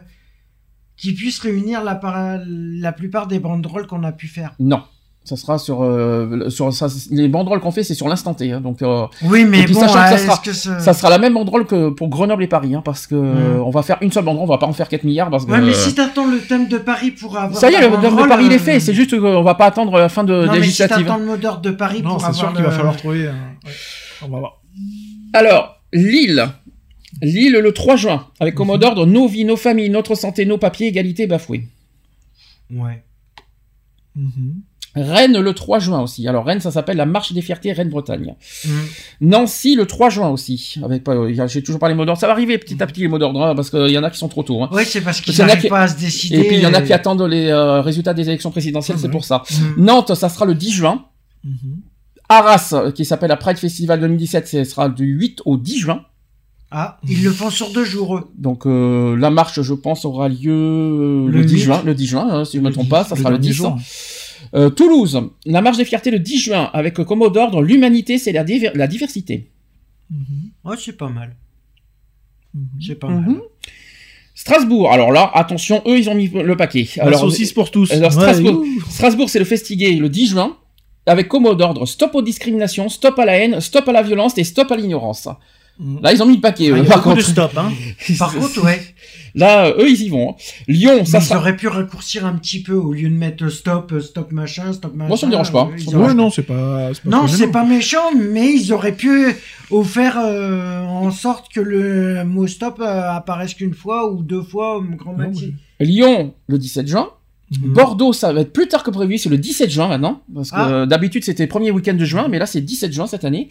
qui puisse réunir la, la plupart des banderoles qu'on a pu faire non. Ça sera sur, euh, sur ça, les banderoles qu'on fait, c'est sur l'instant T. hein, donc, euh, Oui, mais Et puis, bon, sachant que ça sera- que ce- ça sera la même banderole que pour Grenoble et Paris, hein, parce que euh, on va faire une seule banderole, on va pas en faire 4 milliards. Parce que, Ouais, mais euh, si t'attends le thème de Paris pour avoir. ça y est, le modèle de Paris il est euh, fait. C'est juste qu'on va pas attendre la fin de Non, mais si législative. t'attends le mot d'ordre de Paris Non, pour c'est avoir sûr qu'il le- va falloir trouver. euh, ouais. On va voir. Alors, Lille. Lille le 3 juin, avec comme mot d'ordre nos vies, nos familles, notre santé, nos papiers, égalité bafouée. Ouais. Mhm. Rennes le 3 juin aussi. Alors Rennes, ça s'appelle la marche des fiertés Rennes-Bretagne. Mhm. Nancy le 3 juin aussi. Avec euh, j'ai toujours pas les mots d'ordre. Ça va arriver petit à petit les mots d'ordre, hein, parce qu'il y en a qui sont trop tôt. hein. Ouais, c'est parce qu'ils n'arrivent qui- pas à se décider. Et puis il y en a qui attendent les euh, résultats des élections présidentielles, c'est pour ça. Mhm. Nantes, ça sera le 10 juin. Mhm. Arras, euh, qui s'appelle la Pride Festival 2017, ce sera du 8 au 10 juin. Ah, ils le font sur deux jours, eux. Donc euh, la marche, je pense, aura lieu euh, le, Le 10 huit. juin. Le 10 juin, hein, si je ne me trompe 10, pas, ça sera le dernier 10. jour. Euh, Toulouse, la marche des fiertés le 10 juin, avec comme mot d'ordre l'humanité, c'est la, diver- la diversité. Mhm. Ouais, c'est pas mal. Mhm. C'est pas mal. Strasbourg, alors là, attention, eux, ils ont mis le paquet. Alors, saucisse pour tous. alors, Strasbourg. Strasbourg, c'est le Festigué le 10 juin, avec comme mot d'ordre stop aux discriminations, stop à la haine, stop à la violence et stop à l'ignorance. Là, ils ont mis le paquet. Ah, eux, il y a par beaucoup de contre. stop, hein. Par contre, ouais. Là, eux, ils y vont. hein. Lyon, ça Mais ils auraient pu raccourcir un petit peu au lieu de mettre stop, stop machin, stop machin. Moi, ça me dérange pas. euh, auraient- Ouais, non, c'est pas. pas Non, c'est pas méchant, mais ils auraient pu euh, faire euh, en sorte que le mot stop euh, apparaisse qu'une fois ou deux fois au grand maxi. Lyon, le 17 juin. Mhm. Bordeaux, ça va être plus tard que prévu, c'est le 17 juin maintenant. Parce que Ah. euh, d'habitude, c'était le premier week-end de juin, mais là, c'est 17 juin cette année.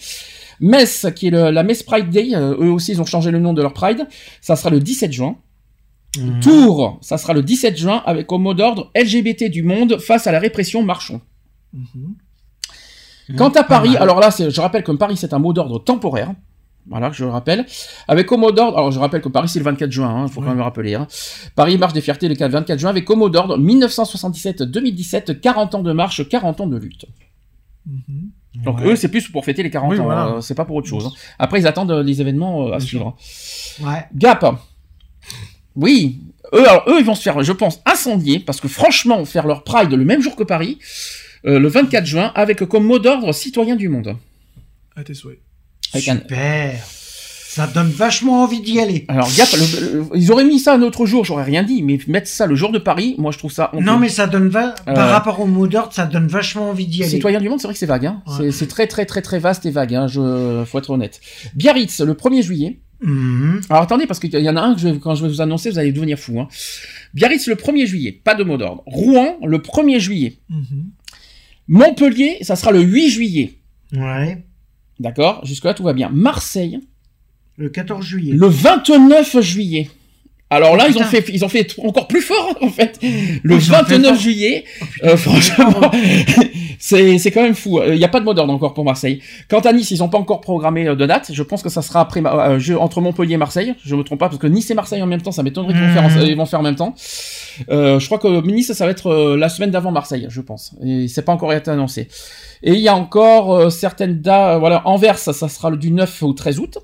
Metz, qui est le- la Metz Pride Day, euh, eux aussi, ils ont changé le nom de leur Pride. Ça sera le 17 juin. Mhm. Tours, ça sera le 17 juin, avec au mot d'ordre LGBT du monde face à la répression marchons. Quant à Paris, alors là, je rappelle que Paris, c'est un mot d'ordre temporaire. Voilà, je le rappelle. Avec au mot d'ordre, alors je rappelle que Paris, c'est le 24 juin, il faut quand même le rappeler. hein. Paris marche des fiertés le 24 juin, avec au mot d'ordre 1977-2017, 40 ans de marche, 40 ans de lutte. Donc Ouais. eux, c'est plus pour fêter les 40 Oui, ans, voilà. euh, c'est pas pour autre chose. hein. Après, ils attendent euh, les événements euh, à suivre. Ouais. Gap. Oui. Eux, alors, eux, ils vont se faire, je pense, incendier, parce que franchement, faire leur Pride le même jour que Paris, euh, le 24 juin, avec comme mot d'ordre citoyen du monde. À tes souhaits. Avec un- Super. Ça donne vachement envie d'y aller. Alors, Gap, le- le- ils auraient mis ça un autre jour, j'aurais rien dit, mais mettre ça le jour de Paris, moi je trouve ça. honteux. Non, mais ça donne va... Euh, par rapport au mot d'ordre, ça donne vachement envie d'y aller. Citoyen du monde, c'est vrai que c'est vague. Hein. Ouais. C'est- très très très très vaste et vague. Hein. Je faut être honnête. Biarritz, le 1er juillet. Mhm. Alors attendez, parce qu'il y en a un que je quand je vais vous annoncer, vous allez devenir fou. Hein. Biarritz, le 1er juillet, pas de mot d'ordre. Rouen, le 1er juillet. Montpellier, ça sera le 8 juillet. Ouais. D'accord? Jusque-là, tout va bien. Marseille, Le 14 juillet. le 29 juillet. Alors là, Oh, ils ont fait, ils ont fait encore plus fort en fait. Le ont fait 29 fort. juillet, Oh, euh, franchement, c'est c'est quand même fou. Il n'y a pas de mot d'ordre encore pour Marseille. Quant à Nice, ils n'ont pas encore programmé euh, de date. Je pense que ça sera après euh, jeu entre Montpellier et Marseille. Je me trompe pas parce que Nice et Marseille en même temps, ça m'étonnerait qu'ils vont, faire en- ils vont faire en même temps. Euh, je crois que Nice, ça va être euh, la semaine d'avant Marseille, je pense. Et c'est pas encore été annoncé. Et il y a encore euh, certaines dates. voilà, Anvers, ça, ça sera le du 9 au 13 août.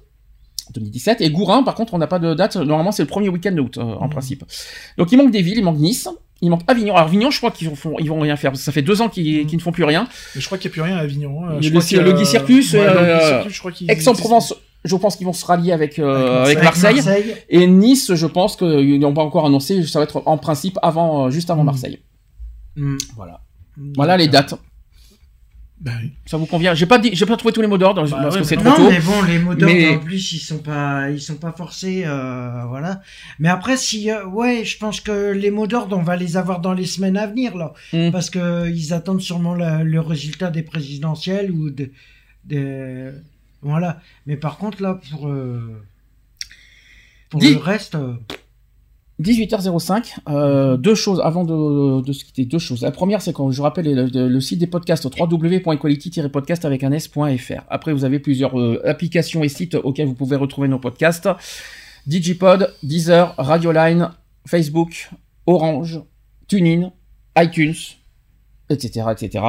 2017 et Gourin par contre on n'a pas de date normalement c'est le premier week-end d'août euh, en principe donc il manque des villes il manque Nice il manque Avignon alors Avignon je crois qu'ils vont ils vont rien faire parce que ça fait deux ans qu'ils qu'ils ne font plus rien Mais je crois qu'il n'y a plus rien à Avignon. hein. Je crois le, Circus, euh, Circus, je crois qu'il- Aix-en-Provence je pense qu'ils vont se rallier avec, euh, Avec Marseille. Marseille. Marseille. et Nice je pense qu'ils n'ont pas encore annoncé ça va être en principe avant juste avant Marseille Mm. voilà voilà les dates Ben oui. ça vous convient j'ai pas dit j'ai pas trouvé tous les mots d'ordre parce ouais, que c'est trop Non, tôt mais bon, les mots d'ordre Mais- en plus, ils sont pas, ils sont pas forcés, euh, voilà. Mais après, si, euh, ouais, je pense que les mots d'ordre, on va les avoir dans les semaines à venir, là, Mm. parce que ils attendent sûrement la- le résultat des présidentielles ou de, de- voilà. Mais par contre, là, pour, euh, pour Dis- le reste, euh, 18h05, euh, deux choses avant de, de se quitter, deux choses. La première, c'est quand je rappelle le, site des podcasts www.equality-podcast avec un s.fr. Après, vous avez plusieurs euh, applications et sites auxquels vous pouvez retrouver nos podcasts. Digipod, Deezer, Radioline, Facebook, Orange, TuneIn, iTunes, etc., etc.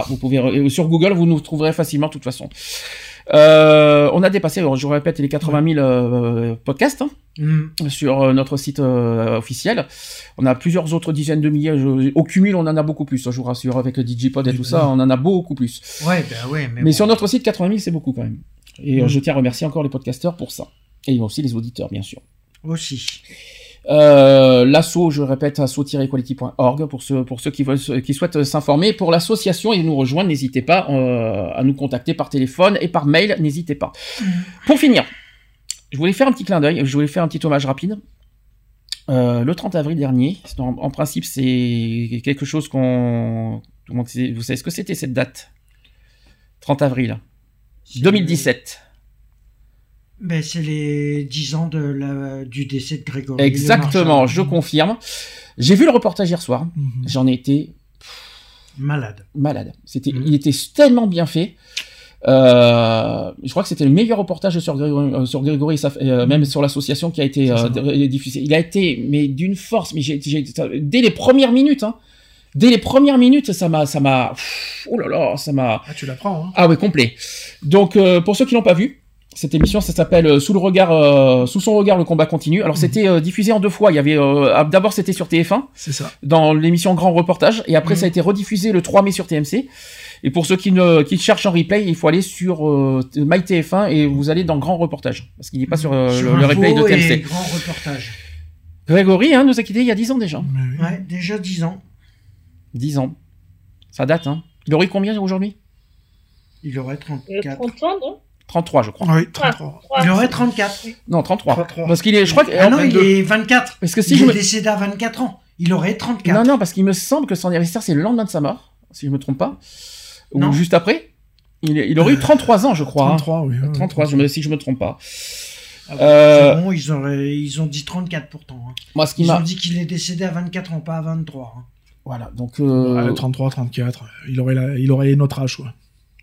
Et sur Google, vous nous trouverez facilement de toute façon. Euh, on a dépassé, alors, je répète, les 80 000 euh, podcasts hein, mm, sur euh, notre site euh, officiel. On a plusieurs autres dizaines de milliers. je- au cumul, on en a beaucoup plus. hein, Je vous rassure, avec le Digipod et tout ça, on en a beaucoup plus. ouais, ben ouais, mais, Mais bon. sur notre site, 80 000, c'est beaucoup quand même. Et euh, Mm. je tiens à remercier encore les podcasteurs pour ça. Et aussi les auditeurs, bien sûr. aussi. Euh, l'asso, je répète, asso-equality.org pour ceux, pour ceux qui, veulent, qui souhaitent s'informer. Pour l'association et nous rejoindre, n'hésitez pas euh, à nous contacter par téléphone et par mail, n'hésitez pas. Pour finir, je voulais faire un petit clin d'œil, je voulais faire un petit hommage rapide. Euh, le 30 avril dernier, en, en principe, c'est quelque chose qu'on. Vous savez ce que c'était cette date? 30 avril 2017. Ben, c'est les 10 ans de la, du décès de Grégory. Exactement, je confirme. J'ai vu le reportage hier soir. Mhm. J'en ai été Malade. malade. C'était, Mhm. il était tellement bien fait. Euh, je crois que c'était le meilleur reportage sur Grégory, euh, sur Grégory euh, même sur l'association qui a été euh, diffusé. Il a été, mais d'une force. Mais dès les premières minutes, hein, dès les premières minutes, ça m'a, ça m'a, oh là là, ça m'a. Ah, tu l'apprends, hein. Ah oui, complet. Donc pour ceux qui l'ont pas vu, cette émission, ça s'appelle euh, Sous le regard, euh, sous son regard, le combat continue. Alors c'était euh, diffusé en deux fois. Il y avait euh, d'abord c'était sur TF1 C'est ça. dans l'émission Grand Reportage et après Mhm. ça a été rediffusé le 3 mai sur TMC. Et pour ceux qui ne qui cherchent en replay, il faut aller sur euh, MyTF1 et vous allez dans grand reportage parce qu'il n'est pas sur, euh, Sur le, replay de et TMC. grand reportage. Grégory hein, nous a quittés il y a 10 ans déjà. Ouais, déjà 10 ans. 10 ans. Ça date hein. Il aurait combien aujourd'hui? Il aurait Euh, 34. 30 ans, non 33 je crois. Oui, 33. Il aurait 34. Non 33. 33. Parce qu'il est je crois que Ah non, il 22. est 24. Parce que si il je est me décédé à 24 ans. Il aurait 34. Non non parce qu'il me semble que son anniversaire c'est le lendemain de sa mort si je me trompe pas ou Non. juste après. Il, est- il aurait eu 33 ans je crois. hein. 33, oui. ouais, 33 je me, si je me trompe pas. Ah bon, Euh, bon, ils, auraient, ils ont dit 34 pourtant. hein. Moi ce qui Ils m'a ont dit qu'il est décédé à 24 ans, pas à 23. hein. voilà donc euh, Ouais, 33, 34. Il aurait, la- il aurait notre âge, quoi.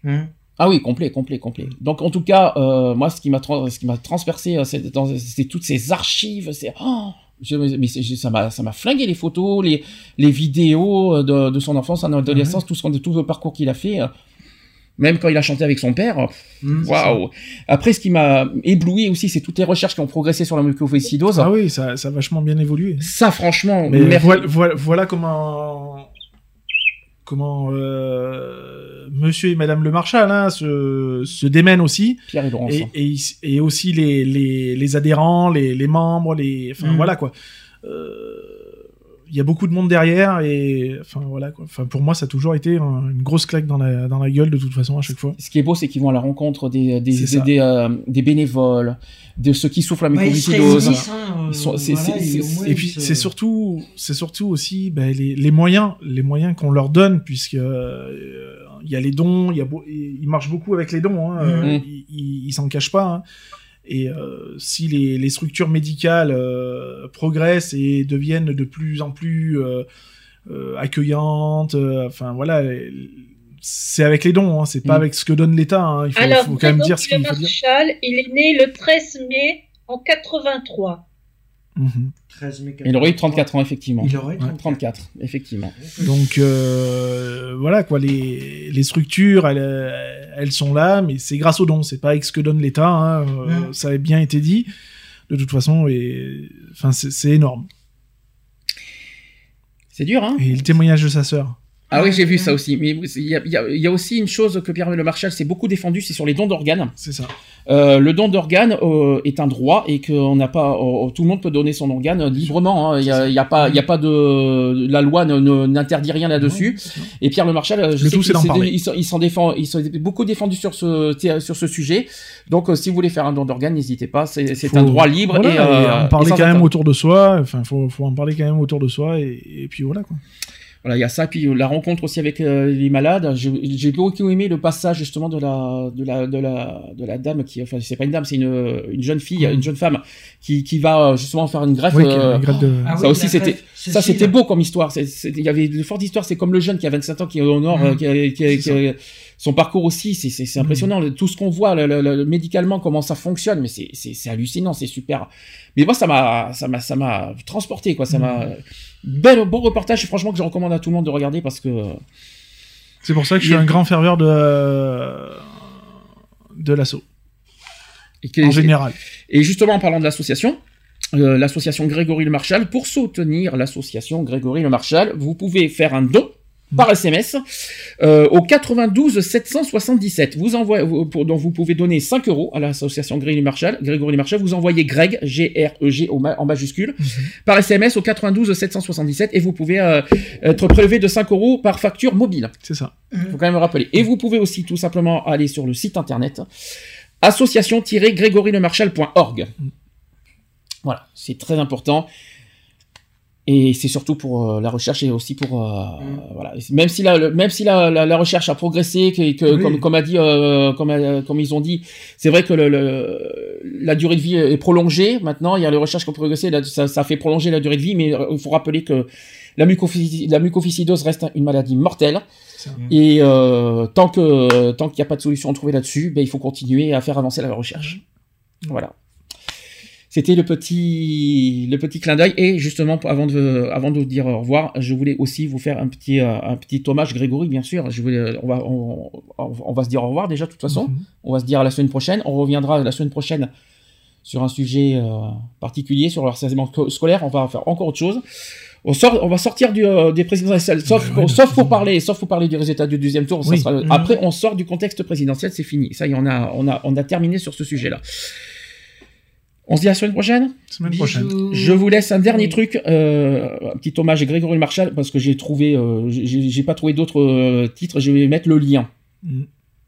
Hein Ah oui, complet, complet, complet. Donc en tout cas, euh, moi, ce qui m'a tra- ce qui m'a transpercé, euh, c'est toutes ces archives. C'est oh, je- mais ça m'a ça m'a flingué les photos, les les vidéos euh, de, de son enfance, son adolescence, tout son tout le parcours qu'il a fait. Même quand il a chanté avec son père, Mmh, waouh. Après, ce qui m'a ébloui aussi, c'est toutes les recherches qui ont progressé sur la mucoviscidose. Ah oui, ça, ça a vachement bien évolué. Ça, franchement, Mais merci. voilà, voilà, voilà comment comment euh, Monsieur et Madame le Marshal hein, se, se démènent aussi. Pierre et Laurence. Et, et, ils- et aussi les, les, les adhérents, les, les membres, les, enfin Mm. voilà quoi. Euh, Il y a beaucoup de monde derrière et enfin voilà quoi. Enfin pour moi ça a toujours été un- une grosse claque dans la dans la gueule de toute façon à chaque fois. Ce qui est beau, c'est qu'ils vont à la rencontre des, des, euh, des bénévoles, de ceux qui souffrent la mucoviscidose. euh, et puis c'est surtout c'est surtout aussi ben, les, les moyens les moyens qu'on leur donne puisque euh, il y a les dons il y a beau- ils marchent beaucoup avec les dons hein, euh, ils s'en cachent pas hein. Et euh, si les, les structures médicales euh, progressent et deviennent de plus en plus euh, euh, accueillantes euh, enfin voilà c'est avec les dons hein, c'est pas Mhm. avec ce que donne l'État hein. il faut, Alors, faut quand même dire ce qu'il Le faut dire Marchal, il est né le 13 mai en 83. Mhm. 13 mai Il aurait eu 34 ans, effectivement. Il aurait eu 34. 34, effectivement. Donc euh, voilà quoi, les, les structures, elles, euh, elles sont là, mais c'est grâce aux dons, c'est pas avec ce que donne l'État. hein, euh. Ça a bien été dit. De toute façon, et enfin c'est énorme. C'est dur, hein Et le témoignage de sa sœur. Ah oui, j'ai vu ça aussi. Mais il y a, y y aussi une chose que Pierre Le Marchal s'est beaucoup défendu, c'est sur les dons d'organes. C'est ça. Euh, le don d'organes euh, est un droit et qu'on n'a pas, euh, tout le monde peut donner son organe euh, librement. hein. Il y a, il y a pas, il a pas de, la loi n'interdit rien là-dessus. Et Pierre Le Marchal, je Le sais tout, il s'en- défend, il s'est beaucoup défendu sur ce, sur ce sujet. Donc, euh, si vous voulez faire un don d'organes, n'hésitez pas. C'est un droit libre voilà, et, en parler quand même autour de soi. Enfin, faut, faut en parler quand même autour de soi et, et puis voilà quoi. Voilà, il y a ça, puis euh, la rencontre aussi avec euh, les malades. J'ai j'ai beaucoup aimé le passage justement de la de la de la de la dame qui, enfin c'est pas une dame, c'est une, une jeune fille, une jeune femme qui qui va euh, justement faire une greffe. Oui, euh, une greffe de- Ah ça oui, aussi c'était ça c'était beau comme histoire. Il y avait de fortes histoires. C'est comme le jeune qui a 27 ans qui est au nord, euh, qui, a- qui a- qui a- son parcours aussi, c'est c'est c'est impressionnant. Tout ce qu'on voit, le, le- le- médicalement comment ça fonctionne, mais c'est c'est c'est hallucinant, c'est super. Mais moi ça m'a ça m'a ça m'a transporté quoi. Ça m'a bel bon reportage. Franchement que je recommande à tout le monde de regarder parce que C'est pour ça que je suis un grand ferveur de de l'assaut. Et En général. Et justement, en parlant de l'association, euh, l'association Grégory Le Marchal, pour soutenir l'association Grégory Le Marchal, vous pouvez faire un don par SMS euh, au 92 777. Vous envoyez, vous- pour, donc vous pouvez donner 5 euros à l'association Grégory Marchal. Grégory Marchal, vous envoyez Greg, G-R-E-G au ma- en majuscule, par SMS au 92 777 et vous pouvez euh, être prélevé de 5 euros par facture mobile. C'est ça. Il faut quand même le rappeler. Et vous pouvez aussi tout simplement aller sur le site internet association-grégorylemarchal.org. Voilà, c'est très important. Et c'est surtout pour euh, la recherche et aussi pour euh, voilà. Même si la le- même si la, la, la recherche a progressé, que, que- Oui. comme comme a dit euh, comme comme ils ont dit, c'est vrai que le, le- la durée de vie est prolongée. Maintenant, il y a les recherches qui ont progressé, là, ça, ça fait prolonger la durée de vie, mais euh, il faut rappeler que la, mucovisci- la mucoviscidose reste une maladie mortelle. Et euh, tant que tant qu'il n'y a pas de solution à trouver là-dessus, ben, il faut continuer à faire avancer la recherche. Voilà. C'était le petit le petit clin d'œil et justement avant de avant de vous dire au revoir, je voulais aussi vous faire un petit euh, un petit hommage Grégory bien sûr. Je voulais on va on, on va se dire au revoir déjà de toute façon. On va se dire à la semaine prochaine. On reviendra la semaine prochaine sur un sujet euh, particulier, sur le harcèlement sco- scolaire. On va faire encore autre chose. On, sort, on va sortir du, euh, des présidentielles, sauf, ouais, sauf pour parler, sauf pour parler du résultat du deuxième tour. ça Oui. sera- Mhm. Après, on sort du contexte présidentiel, c'est fini. Ça y est, on a, on a, on a terminé sur ce sujet-là. On se dit à la semaine prochaine. Semaine prochaine. Je vous laisse un dernier truc, euh, un petit hommage à Grégory Marshall parce que j'ai trouvé, euh, j'ai pas trouvé d'autres euh, titres. Je vais mettre le lien, Mm.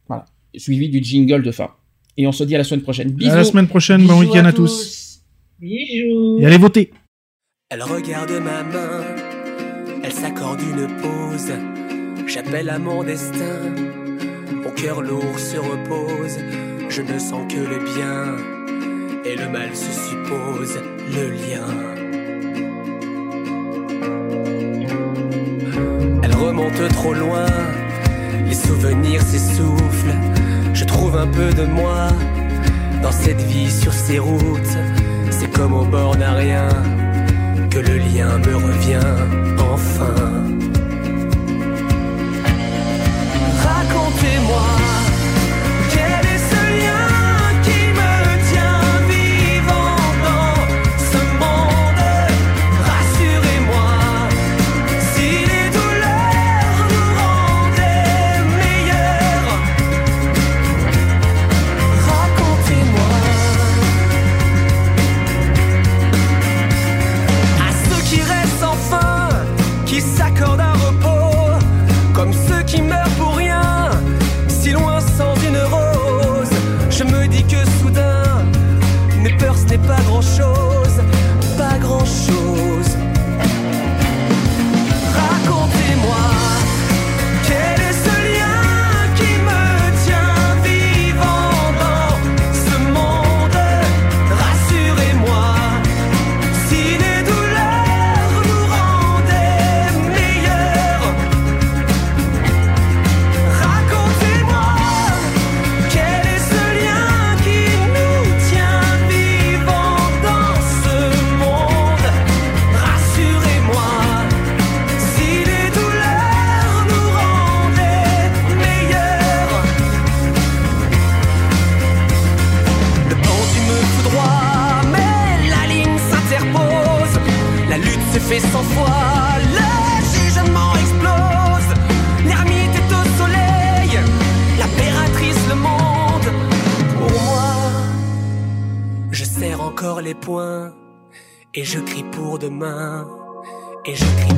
voilà, suivi du jingle de fin. Et on se dit à la semaine prochaine. Bisous. À la semaine prochaine, bon week-end à tous. Bisous. Et allez voter. Elle regarde ma main, elle s'accorde une pause. J'appelle à mon destin, mon cœur lourd se repose. Je ne sens que le bien, et le mal se suppose, le lien. Elle remonte trop loin, les souvenirs s'essoufflent. Je trouve un peu de moi dans cette vie sur ces routes. C'est comme au bord d'un rien que le lien me revient enfin. Racontez-moi, et je crie pour demain. Et je crie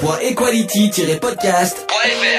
www.equality-podcast.fr.